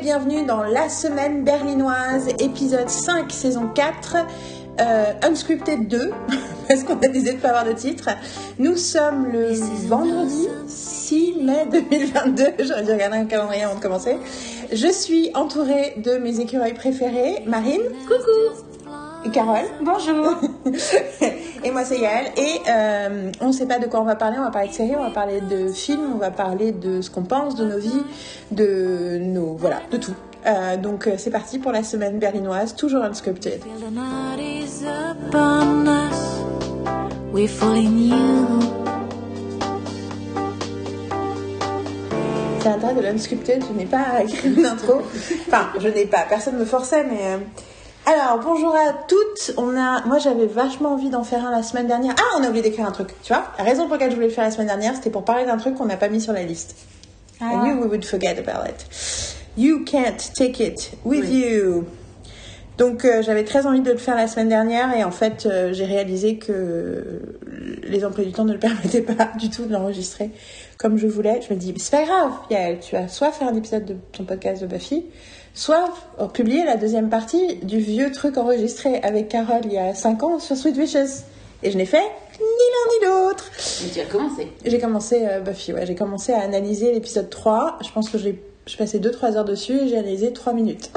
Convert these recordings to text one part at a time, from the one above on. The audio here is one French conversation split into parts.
bienvenue dans La Semaine Berlinoise, épisode 5, saison 4, euh, Unscripted 2, parce qu'on a décidé de ne pas avoir de titre. Nous sommes le vendredi 6 mai 2022, j'aurais dû regarder un calendrier avant de commencer. Je suis entourée de mes écureuils préférés, Marine. Coucou Carole. Bonjour Et moi c'est Yael. Et euh, on ne sait pas de quoi on va parler. On va parler de séries, on va parler de films, on va parler de ce qu'on pense, de nos vies, de nos voilà, de tout. Euh, donc euh, c'est parti pour la semaine berlinoise, toujours unscripted. C'est l'intérêt de l'unscripted. Je n'ai pas écrit une intro. Enfin, je n'ai pas. Personne me forçait, mais. euh, Alors, bonjour à toutes. On a, moi, j'avais vachement envie d'en faire un la semaine dernière. Ah, on a oublié d'écrire un truc. Tu vois, la raison pour laquelle je voulais le faire la semaine dernière, c'était pour parler d'un truc qu'on n'a pas mis sur la liste. I knew we would forget about it. You can't take it with you. Donc euh, j'avais très envie de le faire la semaine dernière et en fait euh, j'ai réalisé que les emplois du temps ne le permettaient pas du tout de l'enregistrer comme je voulais. Je me dis, mais c'est pas grave, Yael, tu vas soit faire un épisode de ton podcast de Buffy, soit publier la deuxième partie du vieux truc enregistré avec Carole il y a 5 ans sur Sweet Wishes. Et je n'ai fait ni l'un ni l'autre. Mais tu as commencé. J'ai commencé euh, Buffy, ouais, j'ai commencé à analyser l'épisode 3. Je pense que j'ai je passais 2-3 heures dessus et j'ai analysé 3 minutes.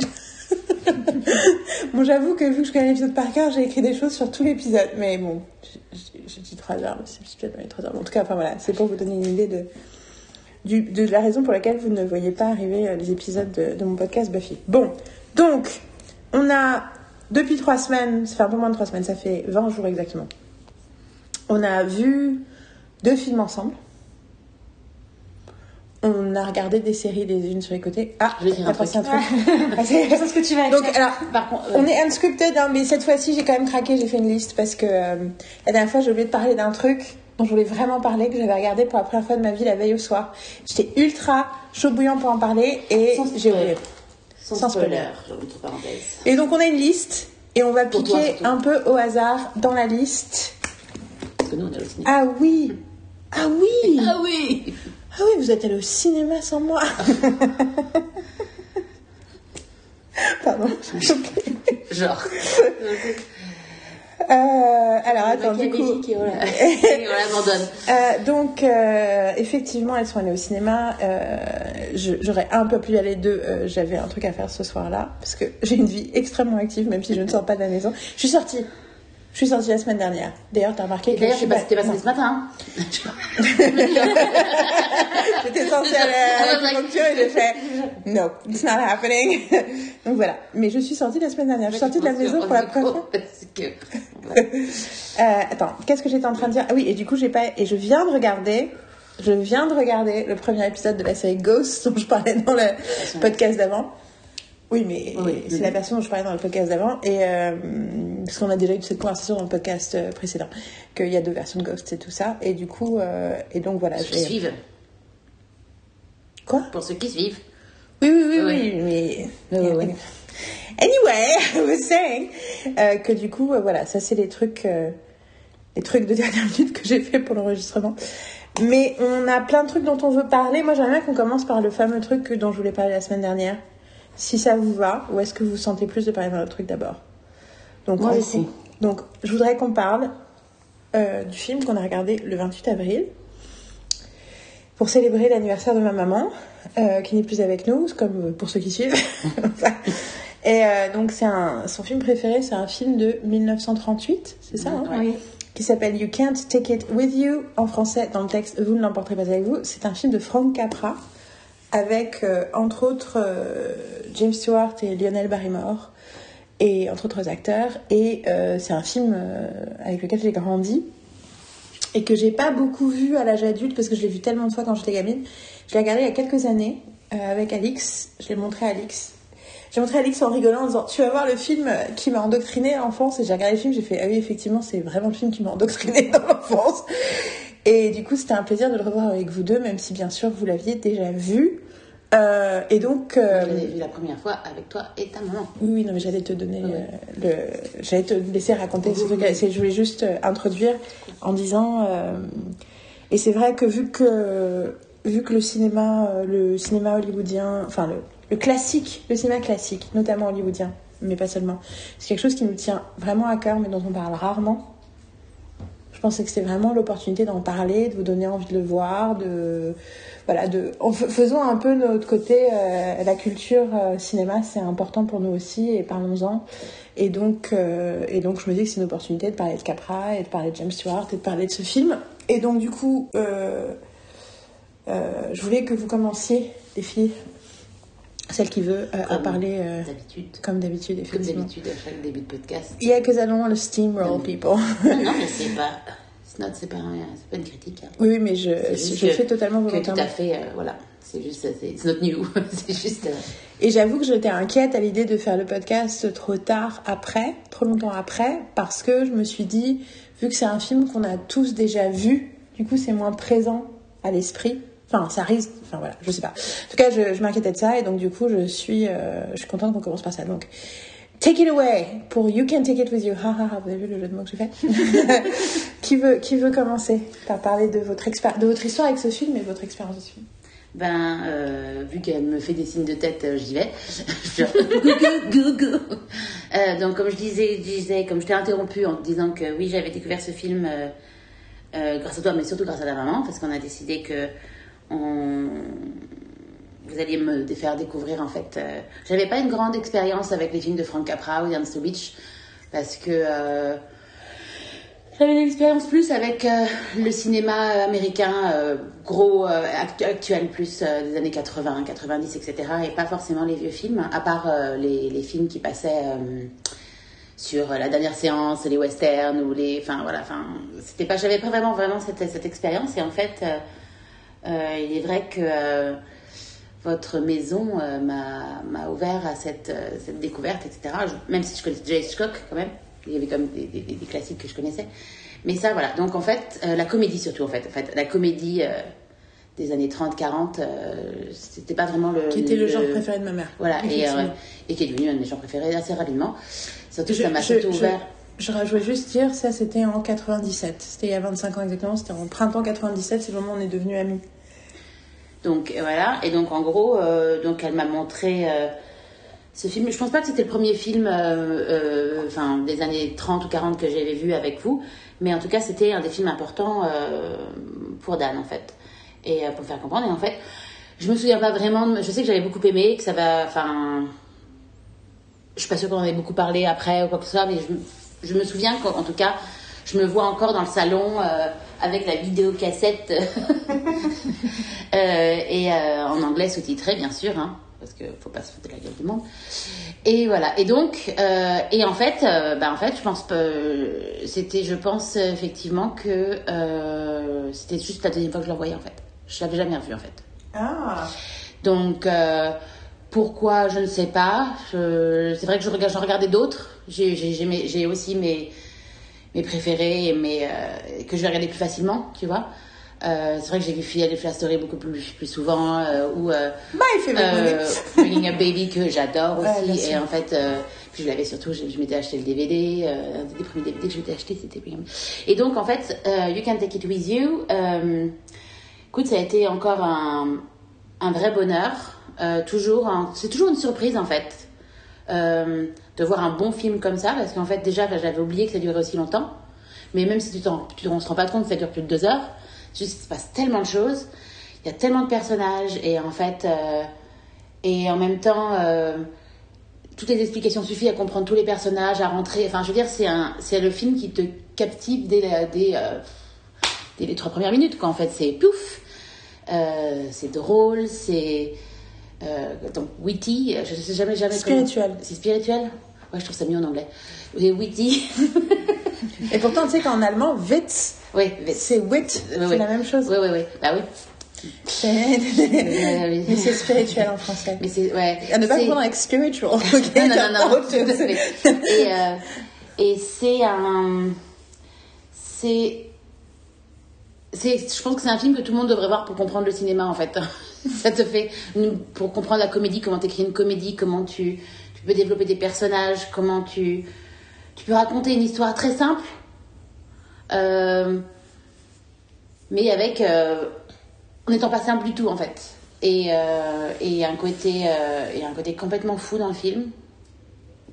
bon, j'avoue que vu que je connais l'épisode par cœur, j'ai écrit des choses sur tout l'épisode. Mais bon, j'ai- dit 3 heures, c'est peut-être pas les 3 heures. En tout cas, enfin voilà, c'est pour vous donner une idée de, du, de la raison pour laquelle vous ne voyez pas arriver euh, les épisodes de, de mon podcast Buffy. Bon, donc, on a, depuis 3 semaines, ça fait un peu moins de 3 semaines, ça fait 20 jours exactement. On a vu deux films ensemble. On a regardé des séries les unes sur les côtés. Ah, t'as un truc. un truc. Ah, c'est- ce que tu vas Donc, alors, par contre, euh, on est unscripted, hein, mais cette fois-ci, j'ai quand même craqué, j'ai fait une liste parce que euh, la dernière fois, j'ai oublié de parler d'un truc dont je voulais vraiment parler, que j'avais regardé pour la première fois de ma vie la veille au soir. J'étais ultra chaud bouillant pour en parler et j'ai oublié. sans, sans spoiler. Et donc, on a une liste et on va Pour piquer un peu au hasard dans la liste. Parce que nous, on est au cinéma. Ah oui Ah oui Ah oui Ah oui, vous êtes allé au cinéma sans moi Pardon. Genre. Euh, alors, attends, du coup... et on l'abandonne. Euh, donc, euh, effectivement, elles sont allées au cinéma. Euh, J'aurais un peu pu y aller deux. euh, J'avais un truc à faire ce soir-là. Parce que j'ai une vie extrêmement active, même si je ne sors pas de la maison. Je suis sortie. Je suis sortie la semaine dernière. D'ailleurs, t'as remarqué que d'ailleurs, je suis t'es passé, t'es passé non. ce matin. hein. J'étais censée aller à l'acupuncture et j'ai fait No, it's not happening. Donc voilà. Mais je suis sortie la semaine dernière. Je suis sortie de la maison pour la première fois. Euh, attends, qu'est-ce que j'étais en train de dire? Ah oui, et du coup, j'ai pas. Et je viens de regarder. Je viens de regarder le premier épisode de la série Ghost dont je parlais dans le podcast d'avant. Oui, mais Oui, c'est oui. la version dont je parlais dans le podcast d'avant. Et euh, parce qu'on a déjà eu cette conversation dans le podcast euh, précédent, qu'il y a deux versions de Ghost et tout ça. Et du coup, euh, et donc voilà. Pour ceux qui suivent. Quoi? Pour ceux qui suivent. Oui, oui, oui, Oui. mais. Anyway, I was saying euh, que du coup, voilà, ça c'est les trucs, les trucs de dernière minute que j'ai fait pour l'enregistrement. Mais on a plein de trucs dont on veut parler. Moi, j'aimerais bien qu'on commence par le fameux truc dont je voulais parler la semaine dernière. Si ça vous va, ou est-ce que vous sentez plus de parler d'un autre truc d'abord? Donc, Moi gros- Donc, je voudrais qu'on parle euh, du film qu'on a regardé le 28 avril pour célébrer l'anniversaire de ma maman, euh, qui n'est plus avec nous, comme euh, pour ceux qui suivent. Et euh, donc, c'est un, son film préféré, c'est un film de 1938, c'est ça hein? Oui. Qui s'appelle You Can't Take It With You, en français, dans le texte Vous ne l'emporterez pas avec vous. C'est un film de Frank Capra, avec euh, entre autres euh, James Stewart et Lionel Barrymore, et entre autres acteurs. Et euh, c'est un film avec lequel j'ai grandi et que j'ai pas beaucoup vu à l'âge adulte parce que je l'ai vu tellement de fois quand j'étais gamine. Je l'ai regardé il y a quelques années avec Alix. Je l'ai montré à Alix. J'ai montré à Alix en rigolant en disant Tu vas voir le film qui m'a endoctriné à l'enfance. Et j'ai regardé le film, j'ai fait Ah oui, effectivement, c'est vraiment le film qui m'a endoctriné dans l'enfance. Et du coup, c'était un plaisir de le revoir avec vous deux, même si bien sûr vous l'aviez déjà vu. Euh, et donc. euh, Je l'ai vu la première fois avec toi et ta maman. oui, oui, non, mais j'allais te donner euh, le. J'allais te laisser raconter ce truc. Je voulais juste euh, introduire en disant. Et c'est vrai que vu que vu que le cinéma, le cinéma hollywoodien, enfin le le classique, le cinéma classique, notamment hollywoodien, mais pas seulement. C'est quelque chose qui nous tient vraiment à cœur, mais dont on parle rarement. Je pensais que c'était vraiment l'opportunité d'en parler, de vous donner envie de le voir, de voilà, de en faisons un peu notre côté euh, la culture euh, cinéma, c'est important pour nous aussi et parlons-en. Et donc euh, et donc je me dis que c'est une opportunité de parler de Capra et de parler de James Stewart et de parler de ce film. Et donc du coup, je voulais que vous commenciez, les filles, celle qui veut, euh, Comme parler euh, D'habitude. comme d'habitude, Comme d'habitude à chaque début de podcast. Yeah, because I don't want to steamroll people. Non, non, mais c'est pas. C'est pas, c'est pas une critique. hein. oui, oui, mais je, je que- fais totalement Que tout volontairement. à fait, euh, voilà. C'est juste, c'est it's not new. c'est juste. euh, Et j'avoue que j'étais inquiète à l'idée de faire le podcast trop tard après, trop longtemps après, parce que je me suis dit, vu que c'est un film qu'on a tous déjà vu, du coup c'est moins présent à l'esprit. Enfin, ça risque. Enfin voilà, je sais pas. En tout cas, je, je m'inquiétais de ça et donc du coup, je suis, euh, je suis contente qu'on commence par ça. Donc, take it away pour You Can Take It With You. Ha ha ha, vous avez vu le jeu de mots que j'ai fait? Qui veut, qui veut commencer par parler de votre de votre histoire avec ce film et votre expérience de ce film? Ben, euh, vu qu'elle me fait des signes de tête, euh, j'y vais. Je fais, go, go, go. Euh, donc, comme je disais, je disais, comme je t'ai interrompu en te disant que oui, j'avais découvert ce film euh, grâce à toi, mais surtout grâce à ta maman, parce qu'on a décidé que vous alliez me faire découvrir en fait. euh, J'avais pas une grande expérience avec les films de Frank Capra ou Ernst Lubitsch, parce que euh, j'avais une expérience plus avec euh, le cinéma américain, gros, actu- actuel, plus des années 80, 90, etc. Et pas forcément les vieux films, à part les, les films qui passaient sur la dernière séance, les westerns ou les. Enfin voilà, enfin, c'était pas. J'avais pas vraiment, vraiment cette, cette expérience. Et en fait, euh, il est vrai que. euh, votre maison euh, m'a ouvert à cette, euh, cette découverte, etc. Je- même si je connaissais déjà Hitchcock quand même, il y avait quand même des, des- des classiques que je connaissais. Mais ça, voilà. Donc en fait, la comédie surtout, en fait. En fait la comédie des années 30-40, euh, c'était pas vraiment le. Qui était le genre préféré de ma mère. Voilà, et, qui est devenu un de mes genres préférés assez rapidement. Surtout que Je- ça m'a surtout ouvert. Je, je voulais juste dire, ça c'était en 97. C'était il y a 25 ans exactement, c'était en printemps 97, c'est le moment où on est devenus amis. Donc voilà, et donc en gros, euh, donc elle m'a montré euh, ce film. Je pense pas que c'était le premier film, euh, enfin des années 30 ou 40 que j'avais vu avec vous, mais en tout cas c'était un des films importants pour Dan en fait, et pour faire comprendre. Et en fait, je me souviens pas vraiment. Je sais que j'avais beaucoup aimé, que ça va, enfin, je suis pas sûre qu'on en ait beaucoup parlé après ou quoi que ce soit, mais je, je me souviens qu'en en tout cas, je me vois encore dans le salon euh, avec la vidéocassette euh, et euh, en anglais sous-titré, bien sûr, hein, parce qu'il faut pas se foutre de la gueule du monde. Et voilà. Et donc, euh, et en fait, euh, bah, en fait, je pense c'était, je pense euh, effectivement que euh, c'était juste la deuxième fois que je le voyais en fait. Je l'avais jamais revu en fait. Ah Donc, euh, pourquoi, je ne sais pas. Je- C'est vrai que je j'en regardais d'autres. J'ai aussi mes, mes préférés et mes, euh, que je vais regarder plus facilement, tu vois. Euh, c'est vrai que j'ai vu Philadelphia Story beaucoup plus, plus souvent, euh, ou euh, My movie. Bringing a Baby que j'adore aussi. et en fait, puis je l'avais surtout, je, je m'étais acheté le DVD, un des premiers DVD que je m'étais acheté, c'était. Et donc, en fait, You Can Take It With You, écoute, ça a été encore un, un vrai bonheur. Euh, toujours, c'est toujours une surprise en fait euh, de voir un bon film comme ça, parce qu'en fait déjà j'avais oublié que ça durait aussi longtemps. Mais même si tu tu, on se rend pas compte que ça dure plus de deux heures, juste il se passe tellement de choses, il y a tellement de personnages et en fait euh, et en même temps toutes les explications suffisent à comprendre tous les personnages, à rentrer. Enfin, je veux dire, c'est c'est le film qui te captive dès, dès, dès les trois premières minutes. Quoi. En fait, c'est pouf, c'est drôle, c'est donc witty. Je sais jamais jamais. Spirituel. C'est spirituel? Ouais, je trouve ça mieux en anglais. Et witty. Et pourtant, tu sais qu'en allemand, Witz, oui, c'est wit, oui, c'est oui. la même chose. Oui, oui, oui. Bah oui. Mais c'est spirituel en français. Mais c'est ouais. À ne pas confondre avec spiritual, ok non, non, non, non. Et, euh, et c'est un. C'est. c'est- Je pense que c'est un film que tout le monde devrait voir pour comprendre le cinéma, en fait. Ça te fait. Pour comprendre la comédie, comment t'écris une comédie, comment tu, tu peux développer des personnages, comment tu. Tu peux raconter une histoire très simple, euh, mais avec. euh, en n'étant pas simple du tout, en fait. Et euh, et un côté euh, un côté complètement fou dans le film,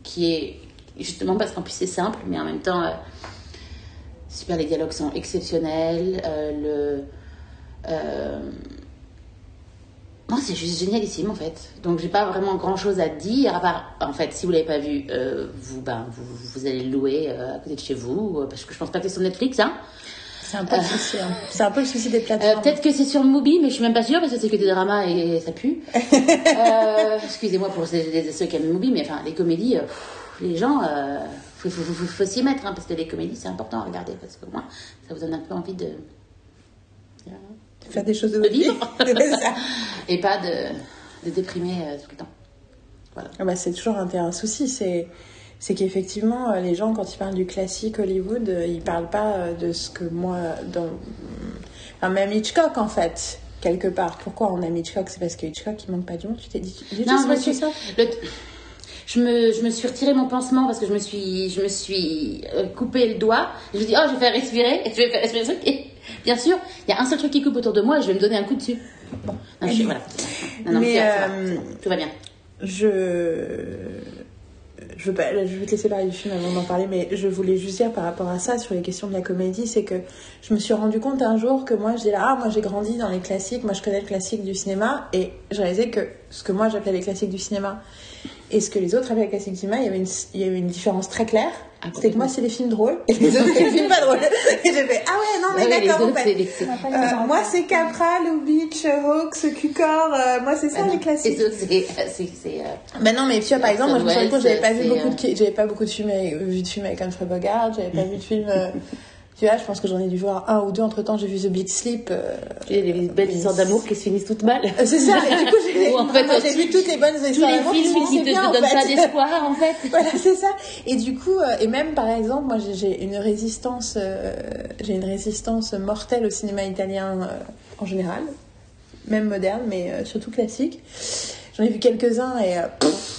qui est justement parce qu'en plus c'est simple, mais en même temps euh, super. Les dialogues sont exceptionnels. le non, c'est juste génialissime en fait. Donc j'ai pas vraiment grand chose à dire à part, en fait, si vous l'avez pas vu, euh, vous, ben, vous, vous allez le louer euh, à côté de chez vous, euh, parce que je pense pas que c'est sur Netflix, hein. C'est un peu le souci. hein. C'est un peu le souci des Euh, plateformes. Peut-être que c'est sur Mubi, mais je suis même pas sûre parce que c'est que des dramas et ça pue. Euh, Excusez-moi pour ceux, qui aiment Mubi, mais enfin les comédies, euh, pff, les gens, euh, faut, faut, faut, faut s'y mettre hein, parce que les comédies c'est important à regarder parce que moi ça vous donne un peu envie de Faire des choses de, votre vie. et pas de, de déprimer euh, tout le temps. Voilà. Ah bah, c'est toujours un, un souci. C'est, c'est qu'effectivement, euh, les gens, quand ils parlent du classique Hollywood, euh, ils parlent pas de ce que moi. Dans... Enfin, même Hitchcock, en fait, quelque part. Pourquoi on aime Hitchcock? C'est parce que Hitchcock, il manque pas du monde. Tu t'es dit. Non, juste moi, reçu je- ça. Le- je me, je me suis retiré mon pansement parce que je me suis, je me suis coupé le doigt. Je me suis dit, oh, je vais faire respirer, et je vais faire respirer bien sûr, il y a un seul truc qui coupe autour de moi et je vais me donner un coup dessus. Bon, non, je suis, voilà. Non, non, Mais, mais ça va, euh, tout va bien. Je. Je veux, pas, je vais te laisser parler du film avant d'en parler, mais je voulais juste dire par rapport à ça, sur les questions de la comédie, c'est que je me suis rendu compte un jour que moi, je dis là, ah, moi j'ai grandi dans les classiques, moi je connais le classique du cinéma, et j'ai réalisé que ce que moi j'appelais les classiques du cinéma et ce que les autres appelaient les classiques du cinéma, il y avait une, il y avait une différence très claire. Ah, C'était que moi, c'est les films drôles, et les autres, c'est les films pas drôles. Et j'ai fait, ah ouais, non, mais Ouais, d'accord, en fait. c'est les- c'est- Euh, moi, c'est Capra, Lubitsch, Hawks, Cucor, euh, moi, c'est ça les classiques. Les autres, c'est, c'est, c'est, euh, Ben non, mais tu vois, par exemple, moi, je me suis rendu compte, j'avais pas vu C'est, beaucoup euh, de, ki- j'avais pas beaucoup de films, avec- vu de films avec Humphrey Bogart, j'avais pas vu de films, euh, tu vois, je pense que j'en ai dû voir un ou deux entre temps, j'ai vu The Big Sleep, euh, les, les belles histoires d'amour qui se finissent toutes mal. euh, c'est ça, et du coup, j'ai, en fait, moi, vu toutes les bonnes Tous histoires les d'amour films se qui finissaient te, donnent pas d'espoir, en fait. Voilà, c'est ça. Et du coup, euh, et même par exemple, moi j'ai- une résistance, euh, j'ai une résistance mortelle au cinéma italien euh, en général, même moderne, mais surtout classique. J'en ai vu quelques-uns et euh,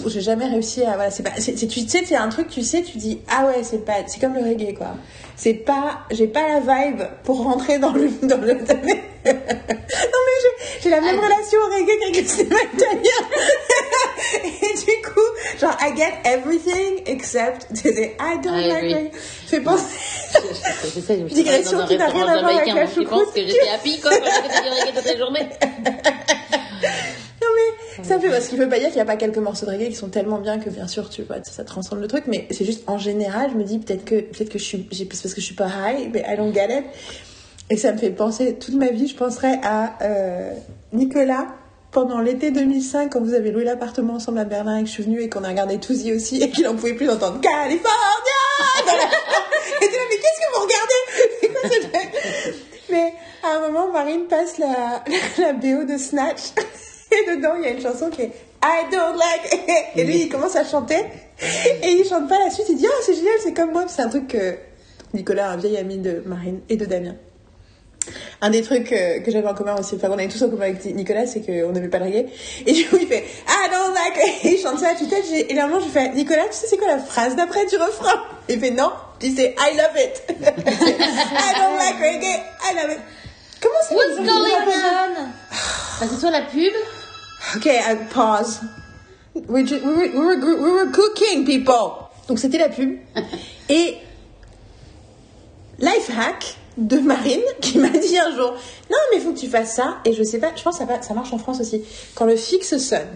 j'ai jamais réussi à. Voilà, c'est pas. c'est- tu sais, c'est un truc, tu sais, tu dis ah ouais, c'est pas. C'est comme le reggae quoi. C'est pas. J'ai pas la vibe pour rentrer dans le dans le. non mais j'ai- j'ai la même relation au reggae qu'avec le cinéma italien. et du coup, genre I get everything except I don't I like reggae. Fait penser. Digression qui n'a rien à voir avec la donc Je pense choucroute. que j'étais happy quand j'étais du reggae toute la journée. Ça fait parce qu'il veut pas dire qu'il n'y a pas quelques morceaux de reggae qui sont tellement bien que bien sûr tu vois ça, transcende le truc mais c'est juste en général je me dis peut-être que peut-être que je suis parce que je suis pas high mais I don't get it. Et ça me fait penser toute ma vie je penserais à euh, Nicolas pendant l'été 2005 quand vous avez loué l'appartement ensemble à Berlin et que je suis venue et qu'on a regardé Touzy aussi et qu'il en pouvait plus d'entendre California! Dans la- et là mais qu'est-ce que vous regardez? Mais à un moment, Marine passe la, la, BO de Snatch. Et dedans, il y a une chanson qui est I don't like. Et lui, il commence à chanter. Et il chante pas la suite. Il dit Oh, c'est génial, c'est comme moi. C'est un truc que Nicolas, un vieil ami de Marine et de Damien. Un des trucs euh, que j'avais en commun aussi, enfin qu'on avait tous en commun avec Nicolas, c'est qu'on n'aimait pas le reggae. Et du coup, il fait I don't like. Et il chante ça à tue-tête. J'ai- Et là, moment, je fais Nicolas, tu sais, c'est quoi la phrase d'après du refrain? Il fait Non. Puis c'est I love it. I don't like reggae. I love it. Comment c'est What's going on? Bah, c'est soit la pub, Ok, I pause. We, ju- we, were, we, were, gr- we were cooking, people. Donc c'était la pub. Et life hack de Marine qui m'a dit un jour non mais faut que tu fasses ça et je sais pas je pense que ça, ça marche en France aussi quand le fixe sonne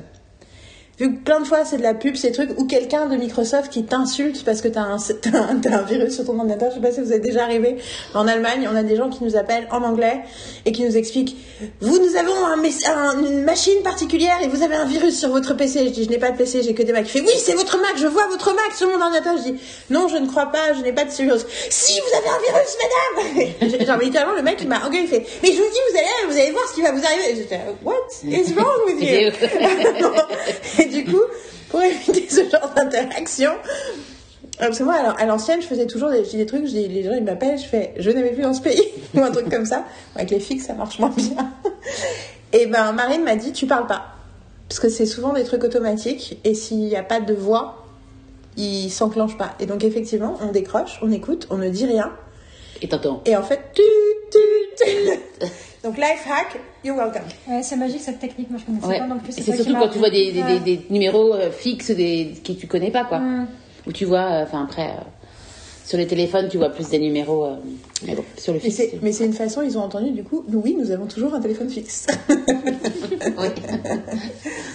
vu que plein de fois c'est de la pub ces trucs ou quelqu'un de Microsoft qui t'insulte parce que t'as un, t'as un, un virus sur ton ordinateur. Je sais pas si vous êtes déjà arrivé. En Allemagne on a des gens qui nous appellent en anglais et qui nous expliquent vous nous avons un, une machine particulière et vous avez un virus sur votre PC je dis je n'ai pas de PC j'ai que des Mac il fait oui c'est votre Mac je vois votre Mac sur mon ordinateur. Je dis non je ne crois pas je n'ai pas de virus si vous avez un virus madame! Genre littéralement le mec il m'a engueulé il fait mais je vous dis vous allez vous allez voir ce qui va vous arriver. Et j'étais what is wrong with you? et du coup, pour éviter ce genre d'interaction, euh, parce que moi, à l'ancienne, je faisais toujours des, trucs, je dis, les gens ils m'appellent, je fais je n'avais plus dans ce pays, ou un truc comme ça. Avec les fixes, ça marche moins bien. Et ben, Marine m'a dit tu parles pas. Parce que c'est souvent des trucs automatiques, et s'il n'y a pas de voix, ils s'enclenchent pas. Et donc, effectivement, on décroche, on écoute, on ne dit rien. et t'entends. Et en fait, tu, tu, tu. Donc life hack, you're welcome. Ouais, c'est magique cette technique, moi je connaissais Ouais. pas non plus. C'est surtout quand tu vois des, appris. des, Ouais. des- des numéros euh, fixes des, que tu connais pas, quoi. Mm. Ou tu vois, euh, enfin après, euh, sur les téléphones, tu vois plus des numéros. euh, mais bon, sur le fixe. mais c'est une façon, ils ont entendu du coup, nous oui, nous avons toujours un téléphone fixe. Oui.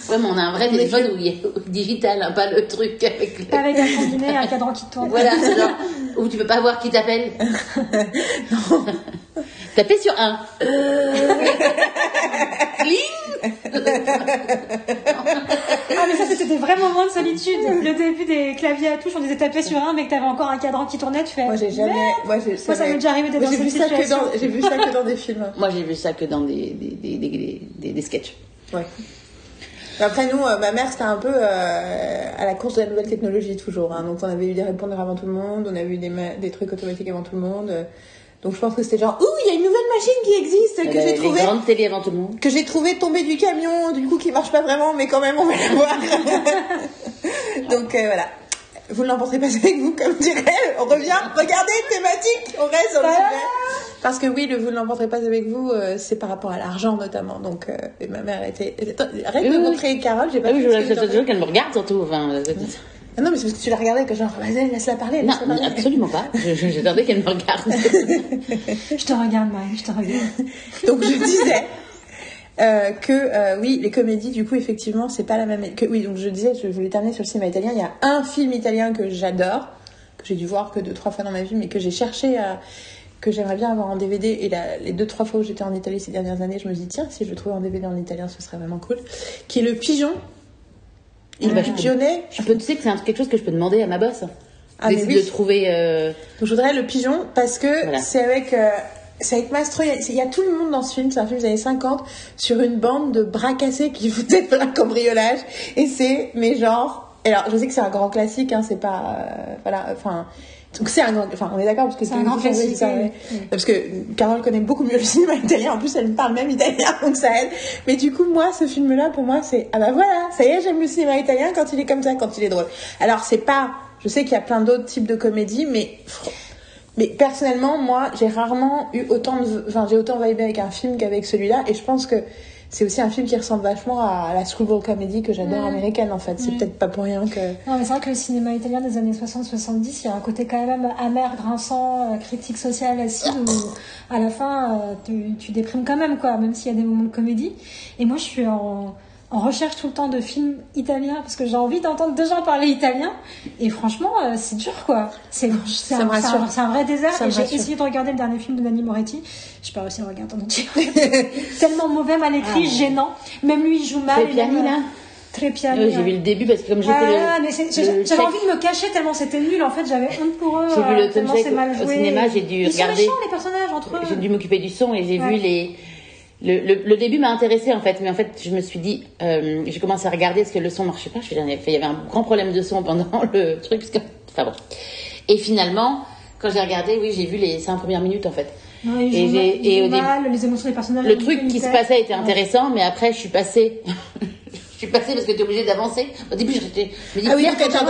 ouais, mais on a un vrai téléphone où il a digital, hein, pas le truc avec le... Pas avec un combiné, un cadran qui tourne. Voilà, c'est genre, où tu peux pas voir qui t'appelle. Tapez sur un. Ah mais ça c'était des vrais moments de solitude. Le début des claviers à touche, on disait taper sur un mais que t'avais encore un cadran qui tournait, tu fais. Moi j'ai jamais. Moi, j'ai, Moi, ça m'est déjà arrivé d'être dans cette situation. j'ai vu ça que dans des films. Moi, j'ai vu ça que dans des, des, des, des, des, des- des sketchs. Ouais. Après nous, euh, ma mère c'était un peu euh, à la course de la nouvelle technologie toujours. hein. Donc on avait eu des répondeurs avant tout le monde, on avait eu des, des trucs automatiques avant tout le monde. Donc je pense que c'était genre, ouh, il y a une nouvelle machine qui existe que Euh, j'ai trouvée. télé avant tout le monde. que j'ai trouvé tomber du camion, du coup qui marche pas vraiment, mais quand même on va la voir. Donc euh, voilà. Vous ne l'emporterez pas avec vous, comme dirait. On revient, regardez, thématique, on reste sur le Voilà. Parce que oui, le vous ne l'emporterez pas avec vous, euh, c'est par rapport à l'argent notamment. Donc euh, et ma mère était. Arrête Oui, de oui, montrer Carole, j'ai pas Ah oui, vu je ce voulais qu'elle me regarde surtout. Enfin, non, mais c'est parce que tu la regardais que genre, vas-y, laisse-la parler. non, parler. absolument pas. J'attendais qu'elle me regarde. Je te regarde, Marie, je te regarde. Donc je disais euh, que euh, oui, les comédies, du coup, effectivement, c'est pas la même. Que, oui, donc je disais, je voulais terminer sur le cinéma italien. Il y a un film italien que j'adore, que j'ai dû voir que deux trois fois dans ma vie, mais que j'ai cherché à que j'aimerais bien avoir en DVD. Et la- les deux trois fois où j'étais en Italie ces dernières années, je me dis tiens, si je le trouvais en DVD en italien, ce serait vraiment cool. Qui est le pigeon. Il je peux- pigeonnet. Je peux, tu sais que c'est un- quelque chose que je peux demander à ma boss. Ah, mais oui. de trouver. euh, Donc je voudrais le pigeon parce que Voilà. c'est avec euh, c'est avec Mastro. Il y a- Il y a tout le monde dans ce film. C'est un film des années 50 sur une bande de bras cassés qui foutaient plein de cambriolage. Et c'est mais genre. Alors je sais que c'est un grand classique. Hein, c'est pas euh, voilà. Enfin. Donc c'est un grand, enfin on est d'accord parce que C'est un grand classique, oui. Parce que Carole connaît beaucoup mieux le cinéma italien. En plus elle me parle même italien donc ça aide. Mais du coup moi ce film là pour moi c'est ah bah voilà ça y est j'aime le cinéma italien quand il est comme ça quand il est drôle. Alors c'est pas je sais qu'il y a plein d'autres types de comédies mais mais personnellement, moi, j'ai rarement eu autant de, enfin, j'ai autant vibé avec un film qu'avec celui-là, et je pense que c'est aussi un film qui ressemble vachement à la screwball comedy que j'adore Mm. américaine, en fait. C'est Mm. peut-être pas pour rien que. Non, mais c'est vrai que le cinéma italien des années 60-70, il y a un côté quand même amer, grinçant, euh, critique sociale, acide, où à la fin, euh, tu, tu déprimes quand même, quoi, même s'il y a des moments de comédie. Et moi, je suis en, en recherche tout le temps de films italiens, parce que j'ai envie d'entendre des gens parler italien. Et franchement, euh, c'est dur, quoi. C'est c'est un, me c'est un- c'est un vrai désert. Ça et j'ai essayé de regarder le dernier film de Nanni Moretti. J'ai pas réussi à regarder en entier. Tellement mauvais, mal écrit, Ah. gênant. Même lui, il joue mal. Euh, là Très piani. ouais, J'ai vu le début parce que comme j'étais Ah, c'est- j'avais envie de me cacher tellement c'était nul. En fait, j'avais honte pour eux. J'ai vu euh, le tellement soundcheck c'est mal au joué. cinéma, j'ai dû Ils regarder. sont méchants les personnages entre eux. J'ai dû m'occuper du son et j'ai Ouais. vu les. Le, le, le début m'a intéressé en fait, mais en fait je me suis dit, euh, j'ai commencé à regarder parce que le son marchait pas. Je fais, il y avait un grand problème de son pendant le truc, parce que, enfin bon. Et finalement, quand j'ai regardé, oui, j'ai vu les cinq premières minutes en fait. Ouais, Et au début- mal, les émotions des personnages. Le truc qui se passait était Ouais. intéressant, mais après je suis passée. je suis passée parce que tu es obligée d'avancer. Au début, j'étais. Ah oui, ok, attends,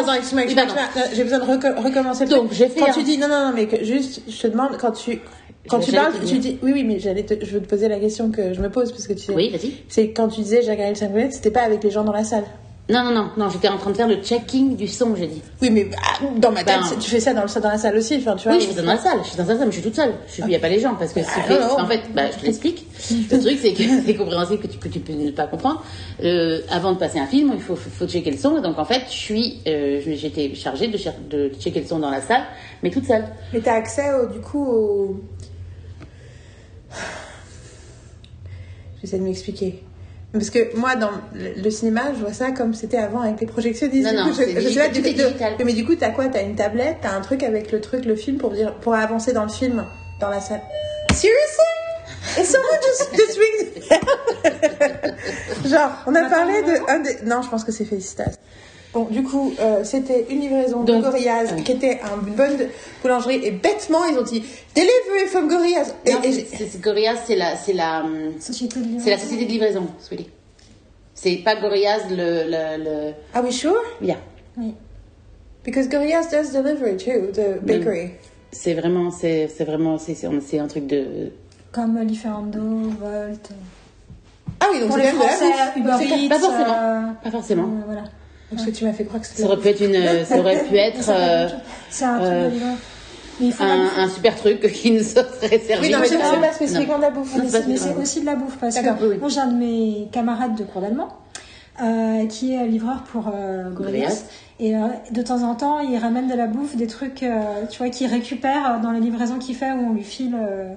j'ai besoin de reco- recommencer le Donc, truc. j'ai fait Quand un- tu dis, non, non, non, mais que juste, je te demande, quand tu, quand tu parles, tu dis, oui, oui, mais j'allais te, je veux te poser la question que je me pose, parce que tu. Oui, vas-y. C'est quand tu disais, j'ai regardé le 5 minutes, c'était pas avec les gens dans la salle. Non, non, non, non, j'étais en train de faire le checking du son, j'ai dit. Oui, mais ah, dans ma tête, Ben- tu fais ça dans, le, dans la salle aussi, enfin, tu vois. Oui, je suis dans la salle, je suis dans la salle, mais je suis toute seule. Je il n'y a pas les gens parce que Ah, tu fais- non. en fait, bah, je te l'explique. Le truc, c'est que c'est compréhensible que tu, que tu peux ne pas comprendre. Euh, avant de passer un film, il faut, faut checker le son. Et donc, en fait, je suis, euh, j'étais chargée de, cher- de checker le son dans la salle, mais toute seule. Mais t'as accès au, du coup au. J'essaie de m'expliquer. Parce que moi, dans le, le cinéma, je vois ça comme c'était avant avec les projectionnistes. Non, non, je, je sais pas, de-. Mais du coup, t'as quoi? T'as une tablette, t'as un truc avec le truc, le film pour dire, pour avancer dans le film, dans la salle. Seriously? Et someone just, just Genre, on a parlé de un des. Non, je pense que c'est Félicitas. Bon, du coup, euh, c'était une livraison de Gorillaz qui était une bonne boulangerie et bêtement ils ont dit Delivery from Gorillaz. Et, Non, et c'est- Gorillaz, c'est la, c'est la, hum, Société de c'est la société de livraison, Sweetie. C'est pas Gorillaz le, le, le... Are we sure? Yeah. Oui. Because Gorillaz does delivery too, the bakery. C'est vraiment, c'est c'est vraiment, c'est un truc de Comme Liferando, Volt. Ah oui, donc c'est Français. Uber Donc c'est pas- Eats. pas forcément. euh, Pas forcément. euh, voilà. Parce que tu m'as fait croire que c'était. Ça aurait pu être une, ça aurait pu être euh, C'est un truc euh, de un, super truc qui nous serait servi. Oui, non, mais c'est pas- spécifiquement de la bouffe. Non, Mais c'est mais aussi de la bouffe parce que oui, moi j'ai un de mes camarades de cours d'allemand euh, qui est livreur pour euh, et euh, de temps en temps il ramène de la bouffe, des trucs euh, tu vois qu'il récupère dans les livraisons qu'il fait où on lui file. euh,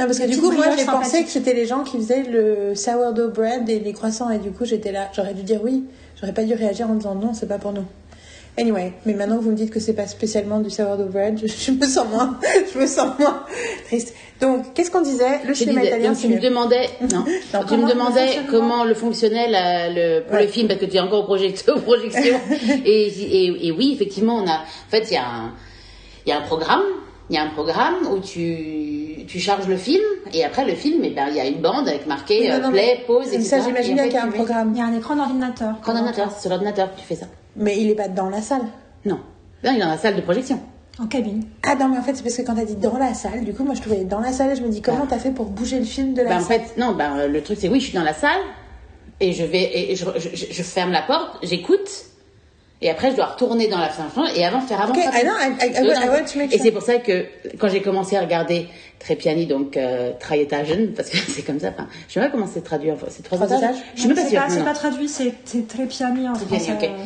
Non, parce que du coup, moi, j'ai pensé que c'était les gens qui faisaient le sourdough bread et les croissants. Et du coup, j'étais là. J'aurais dû dire oui. J'aurais pas dû réagir en disant non, c'est pas pour nous. Anyway, mais maintenant que vous me dites que c'est pas spécialement du sourdough bread, je, je me sens moins, je me sens moins triste. Donc, qu'est-ce qu'on disait? Le Je cinéma disais, italien, donc tu me demandais, non, Non, tu me comment le demandais comment le fonctionnait la- le, pour Ouais. le film parce que tu es encore aux, project- aux projections. et, et, et oui, effectivement, on a, en fait, il y a un, il y a un programme, il y a un programme où tu, tu charges le film et après le film, eh ben, il y a une bande avec marqué Non, euh, non, play, pause, etc. Ça, j'imagine en qu'il y a un programme. Il y a un écran d'ordinateur. Ordinateur, c'est sur l'ordinateur que tu fais ça. Mais il est pas dans la salle. Non. Non, il est dans la salle de projection. En cabine. Ah non, mais en fait, c'est parce que quand t'as dit dans la salle, du coup, moi, je trouvais dans la salle et je me dis comment t'as fait pour bouger le film de la Bah, en salle fait, non, euh, le truc c'est oui, je suis dans la salle et je vais et je, je, je- je ferme la porte, j'écoute et après je dois retourner dans la salle et avant faire avant Ok, ça. I know, I- I- I want- I want to make Et c'est pour ça que quand j'ai commencé à regarder Trepiani, donc euh, Traietagen, parce que c'est comme ça, enfin, je sais pas comment c'est traduit c'est trois, Trois étages. étages Je suis même pas sûre. c'est pas traduit, c'est c'est très piani en français. euh.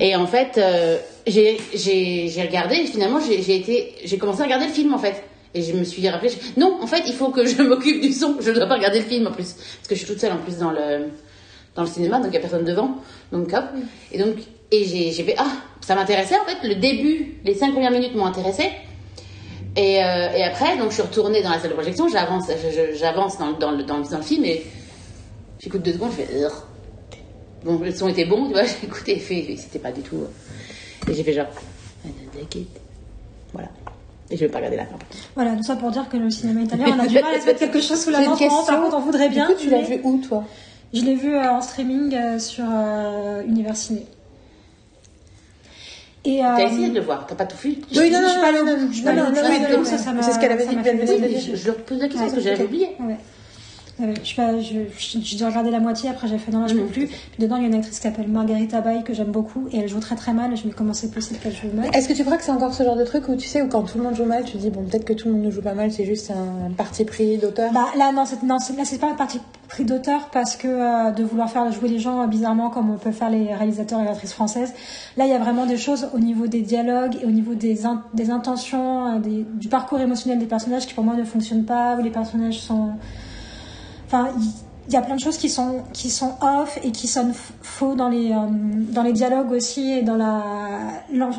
Et en fait, euh, j'ai j'ai regardé et finalement j'ai été j'ai commencé à regarder le film en fait. Et je me suis rappelé, je- non, en fait, il faut que je m'occupe du son. Je ne dois pas regarder le film en plus, parce que je suis toute seule en plus dans le dans le cinéma, donc il y a personne devant. Donc hop. Et donc et j'ai j'ai fait ah, ça m'intéressait en fait. Le début, les cinq premières minutes m'ont intéressé. Et, euh, et après, donc je suis retournée dans la salle de projection. J'avance, j'avance dans, le- dans, le, dans, le, dans le film et j'écoute deux secondes. Je fais Ugh. Bon, le son était bon, tu vois, j'ai écouté, et fait, c'était pas du tout. euh, Et j'ai fait genre. Voilà. Et je vais pas regarder la fin. Voilà, tout ça pour dire que le cinéma italien, on a du mal à se mettre quelque chose sous la main. Par contre, on voudrait bien. Du coup, tu l'as vu où, toi? Je l'ai vu euh, en streaming euh, sur Univers Ciné. Et, euh, T'as essayé de le voir, t'as pas tout je- Oui, je- non, je non, suis pas non, allée au non, bout. Je suis non, pas allée non, au bout. non, Ça oui, m'a- non, ça, ça m'a- c'est ce qu'elle avait ça dit, m'a elle fait avait dit. plaisir. Je, je leur pose la question Ouais, parce que j'avais ok. oublié. Ouais. Ouais, je sais pas, je, je, j'ai dû regarder la moitié, après j'ai fait non, là je peux Mhm. plus. Puis dedans, il y a une actrice qui s'appelle Margarita Bay que j'aime beaucoup et elle joue très très mal. Et je me dis comment c'est possible qu'elle joue mal? Est-ce que tu crois que c'est encore ce genre de truc où tu sais, où quand tout le monde joue mal, tu dis, bon, peut-être que tout le monde ne joue pas mal, c'est juste un parti pris d'auteur? Bah là non, non, là c'est pas un parti pris d'auteur parce que euh, de vouloir faire jouer les gens euh, bizarrement comme on peut faire les réalisateurs et les actrices françaises. Là il y a vraiment des choses au niveau des dialogues et au niveau des, in- des intentions, euh, des- du parcours émotionnel des personnages qui pour moi ne fonctionnent pas, où les personnages sont... Enfin, il y a plein de choses qui sont, qui sont off et qui sonnent faux dans les, euh, dans les dialogues aussi et dans la, l'en-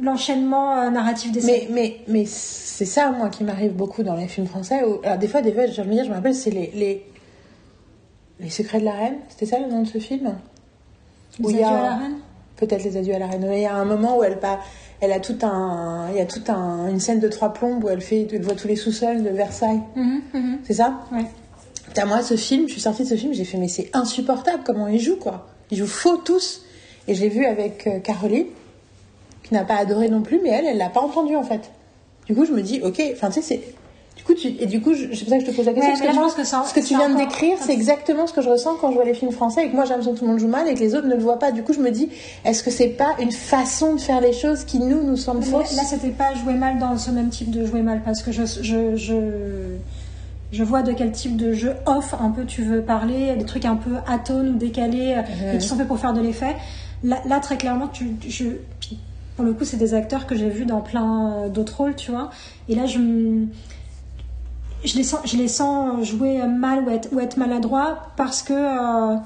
l'enchaînement euh, narratif des scènes. Mais, mais, mais c'est ça, moi, qui m'arrive beaucoup dans les films français. Où, alors, des fois, des fois, je me je me rappelle, c'est les, les, les Secrets de la Reine. C'était ça le nom de ce film? Les Où il y a- adieux à la reine? Peut-être les adieux à la reine. Il y a un moment où elle pas, elle a tout un, il y a tout un, une scène de trois plombes où elle fait, elle voit tous les sous-sols de Versailles. Mhm, mhm. C'est ça? Ouais. Putain, moi, ce film, je suis sortie de ce film, j'ai fait, mais c'est insupportable comment ils jouent, quoi. Ils jouent faux tous. Et je l'ai vu avec euh, Caroline, qui n'a pas adoré non plus, mais elle, elle l'a pas entendu, en fait. Du coup, je me dis, ok, enfin, tu sais, c'est. Du coup, tu... Et du coup, je- c'est pour ça que je te pose la question. Ouais, parce que là, je pense que ça- ce que tu viens de décrire, c'est exactement ce que je ressens quand je vois les films français et que moi, j'ai l'impression que tout le monde joue mal et que les autres ne le voient pas. Du coup, je me dis, est-ce que c'est pas une façon de faire les choses qui, nous, nous semble Mais fausse Là, c'était pas jouer mal dans ce même type de jouer mal parce que je, je, je, je vois de quel type de jeu off un peu tu veux parler, des trucs un peu atones ou décalés euh, et qui sont faits pour faire de l'effet. Là, là, très clairement, tu, je, puis, pour le coup, c'est des acteurs que j'ai vus dans plein euh, d'autres rôles, tu vois. Et là, je, les sens, je les sens jouer mal ou être, ou être maladroits parce que euh,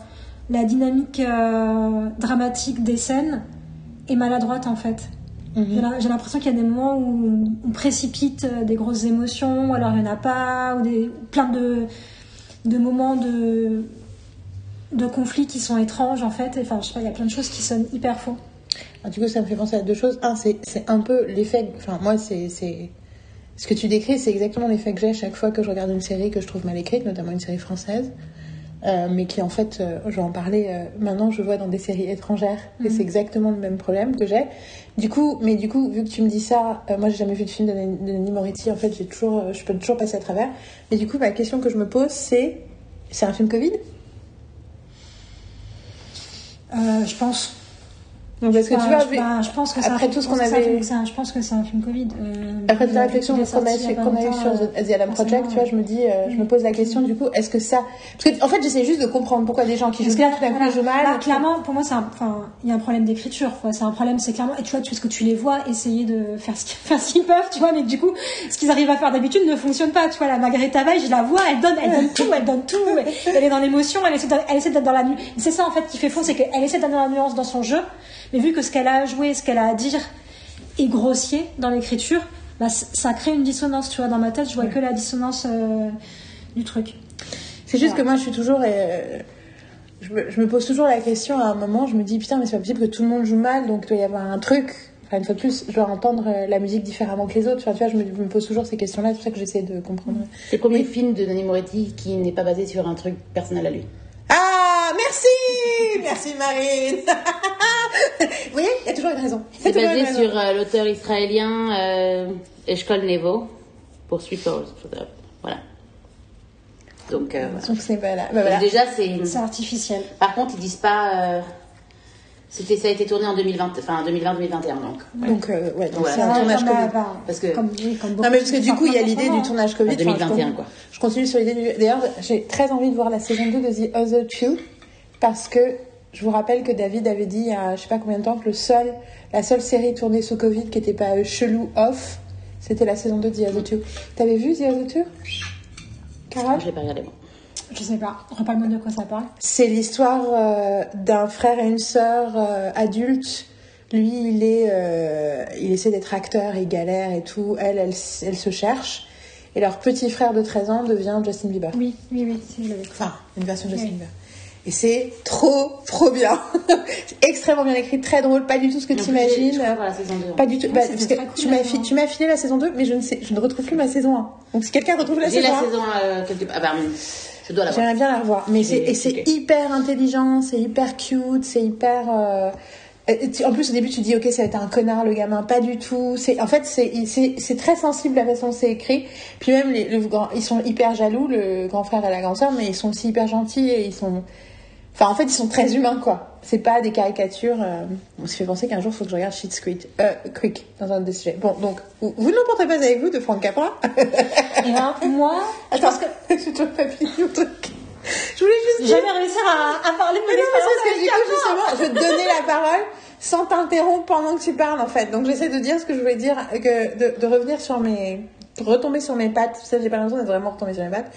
la dynamique euh, dramatique des scènes est maladroite en fait. J'ai la- J'ai l'impression qu'il y a des moments où on précipite euh, des grosses émotions, ou alors il n'y en a pas, ou des, plein de, de moments de, de conflits qui sont étranges en fait. Enfin, je sais pas, il y a plein de choses qui sonnent hyper faux. Ah, du coup, ça me fait penser à deux choses. Un, c'est un peu l'effet. Enfin, moi, c'est. c'est- Ce que tu décris, c'est exactement l'effet que j'ai chaque fois que je regarde une série que je trouve mal écrite, notamment une série française. Euh, mais qui en fait, euh, je vais en parler euh, maintenant, je vois dans des séries étrangères, et Mhm. c'est exactement le même problème que j'ai. Du coup, mais du coup, vu que tu me dis ça, moi j'ai jamais vu de film de, de Nanny Moretti, en fait, j'ai toujours, je peux toujours passer à travers. Mais du coup, ma question que je me pose, c'est, c'est un film Covid? Je pense. Donc, parce que tu vois, je, pense que après film- tout ce qu'on avait- film- c'est un- Je pense que c'est un film Covid. Euh, Après toute la a- réflexion qu'on a, qu'on eu sur euh, The, The Adam Project, tu vois, je me dis, euh, je me pose la question du coup, est-ce que ça. Parce que, en fait, j'essaie juste de comprendre pourquoi des gens qui jouent bien tout d'un coup jouent mal. là, clairement, pour moi, c'est enfin, il y a un problème d'écriture. C'est un problème, c'est clairement, et tu vois, tu, parce que tu les vois essayer de faire ce, qu'ils- peuvent, tu vois, mais du coup, ce qu'ils arrivent à faire d'habitude ne fonctionne pas, tu vois. La Margaret Veil, je la vois, elle donne, elle donne tout, elle donne tout, elle, est dans l'émotion, elle essaie, de- elle essaie d'être dans la nu- C'est ça, en fait, qui fait faux, c'est qu'elle essaie d'être dans la nuance dans son jeu, mais vu que ce qu'elle a à jouer, ce qu'elle a à dire est grossier dans l'écriture, bah, ça crée une dissonance, tu vois. Dans ma tête, je vois que la dissonance euh, du truc. C'est juste que moi, je suis toujours. euh, je, me, je me pose toujours la question à un moment, je me dis putain, mais c'est pas possible que tout le monde joue mal, donc il doit y avoir un truc. Enfin, une fois de plus, je dois entendre euh, la musique différemment que les autres. Enfin, tu vois, je me, je me pose toujours ces questions-là, c'est pour ça que j'essaie de comprendre. C'est le premier film de Nanny Moretti qui n'est pas basé sur un truc personnel à lui. Ah, merci Merci Marine Vous voyez, il y a toujours une raison. C'est basé raison. sur euh, l'auteur israélien euh, Eshkol Nevo pour Sweet Souls. Voilà. Donc, euh, voilà. Donc, c'est pas là. Bah, voilà. déjà, c'est. C'est artificiel. Par contre, ils disent pas. euh, C'était, ça a été tourné en 2020, enfin 2020-2021 donc. Donc, euh, ouais, donc Voilà. c'est un tournage comme, Covid. bah, Parce que- comme, oui, comme Non mais parce que du coup il y a l'idée du tournage Covid. En Enfin, je 2021, continue- quoi. Je continue sur l'idée du. D'ailleurs j'ai très envie de voir la saison 2 de The Other Two parce que je vous rappelle que David avait dit il y a je sais pas combien de temps que le seul, la seule série tournée sous Covid qui était pas euh, chelou off, c'était la saison 2 de The Other Two. T'avais vu The Other Two? Carole? Je l'ai pas regardé moi. Je sais pas. Reparle-moi de quoi ça parle. C'est l'histoire euh, d'un frère et une sœur euh, adultes. Lui, il est, euh, il essaie d'être acteur, il galère et tout. Elle, elle, elle se cherche. Et leur petit frère de 13 ans devient Justin Bieber. Oui, oui, oui, si je l'avais. Enfin, une version de Justin Oui. Bieber. Et c'est trop, trop bien. extrêmement bien écrit, très drôle, pas du tout ce que tu imagines. crois voir la saison 2. Pas du tout. Oui, bah, parce que tu m'as fi- filé la saison 2, mais je ne sais, je ne retrouve plus ma saison 1. Donc si quelqu'un retrouve la saison la 1, saison euh, quelque. Ah bah, je dois la voir. J'aimerais bien la revoir. Mais c'est, Et- et c'est ok. hyper intelligent, c'est hyper cute, c'est hyper. euh, En plus, au début, tu dis, ok, ça va être un connard, le gamin. Pas du tout. C'est, en fait, c'est, très sensible la façon dont c'est écrit. Puis même, les, le grand- ils sont hyper jaloux, le grand frère et la grande sœur, mais ils sont aussi hyper gentils et ils sont. Enfin, en fait, ils sont très humains, quoi. C'est pas des caricatures. euh, On se fait penser qu'un jour, il faut que je regarde Shit's Creek, euh, Creek dans un des sujets. Bon, donc, vous, vous ne l'emportez pas avec vous de Franck Capra? Et ben, moi, je Attends, pense que toujours pas fini mon truc. Je voulais juste j'ai dire. jamais réussi à, à parler de mon parce que du coup, justement, je vais te donner la parole sans t'interrompre pendant que tu parles, en fait. Donc, j'essaie de dire ce que je voulais dire, que de, de revenir sur mes. de retomber sur mes pattes. Ça, j'ai pas l'impression d'être vraiment retombée sur mes pattes.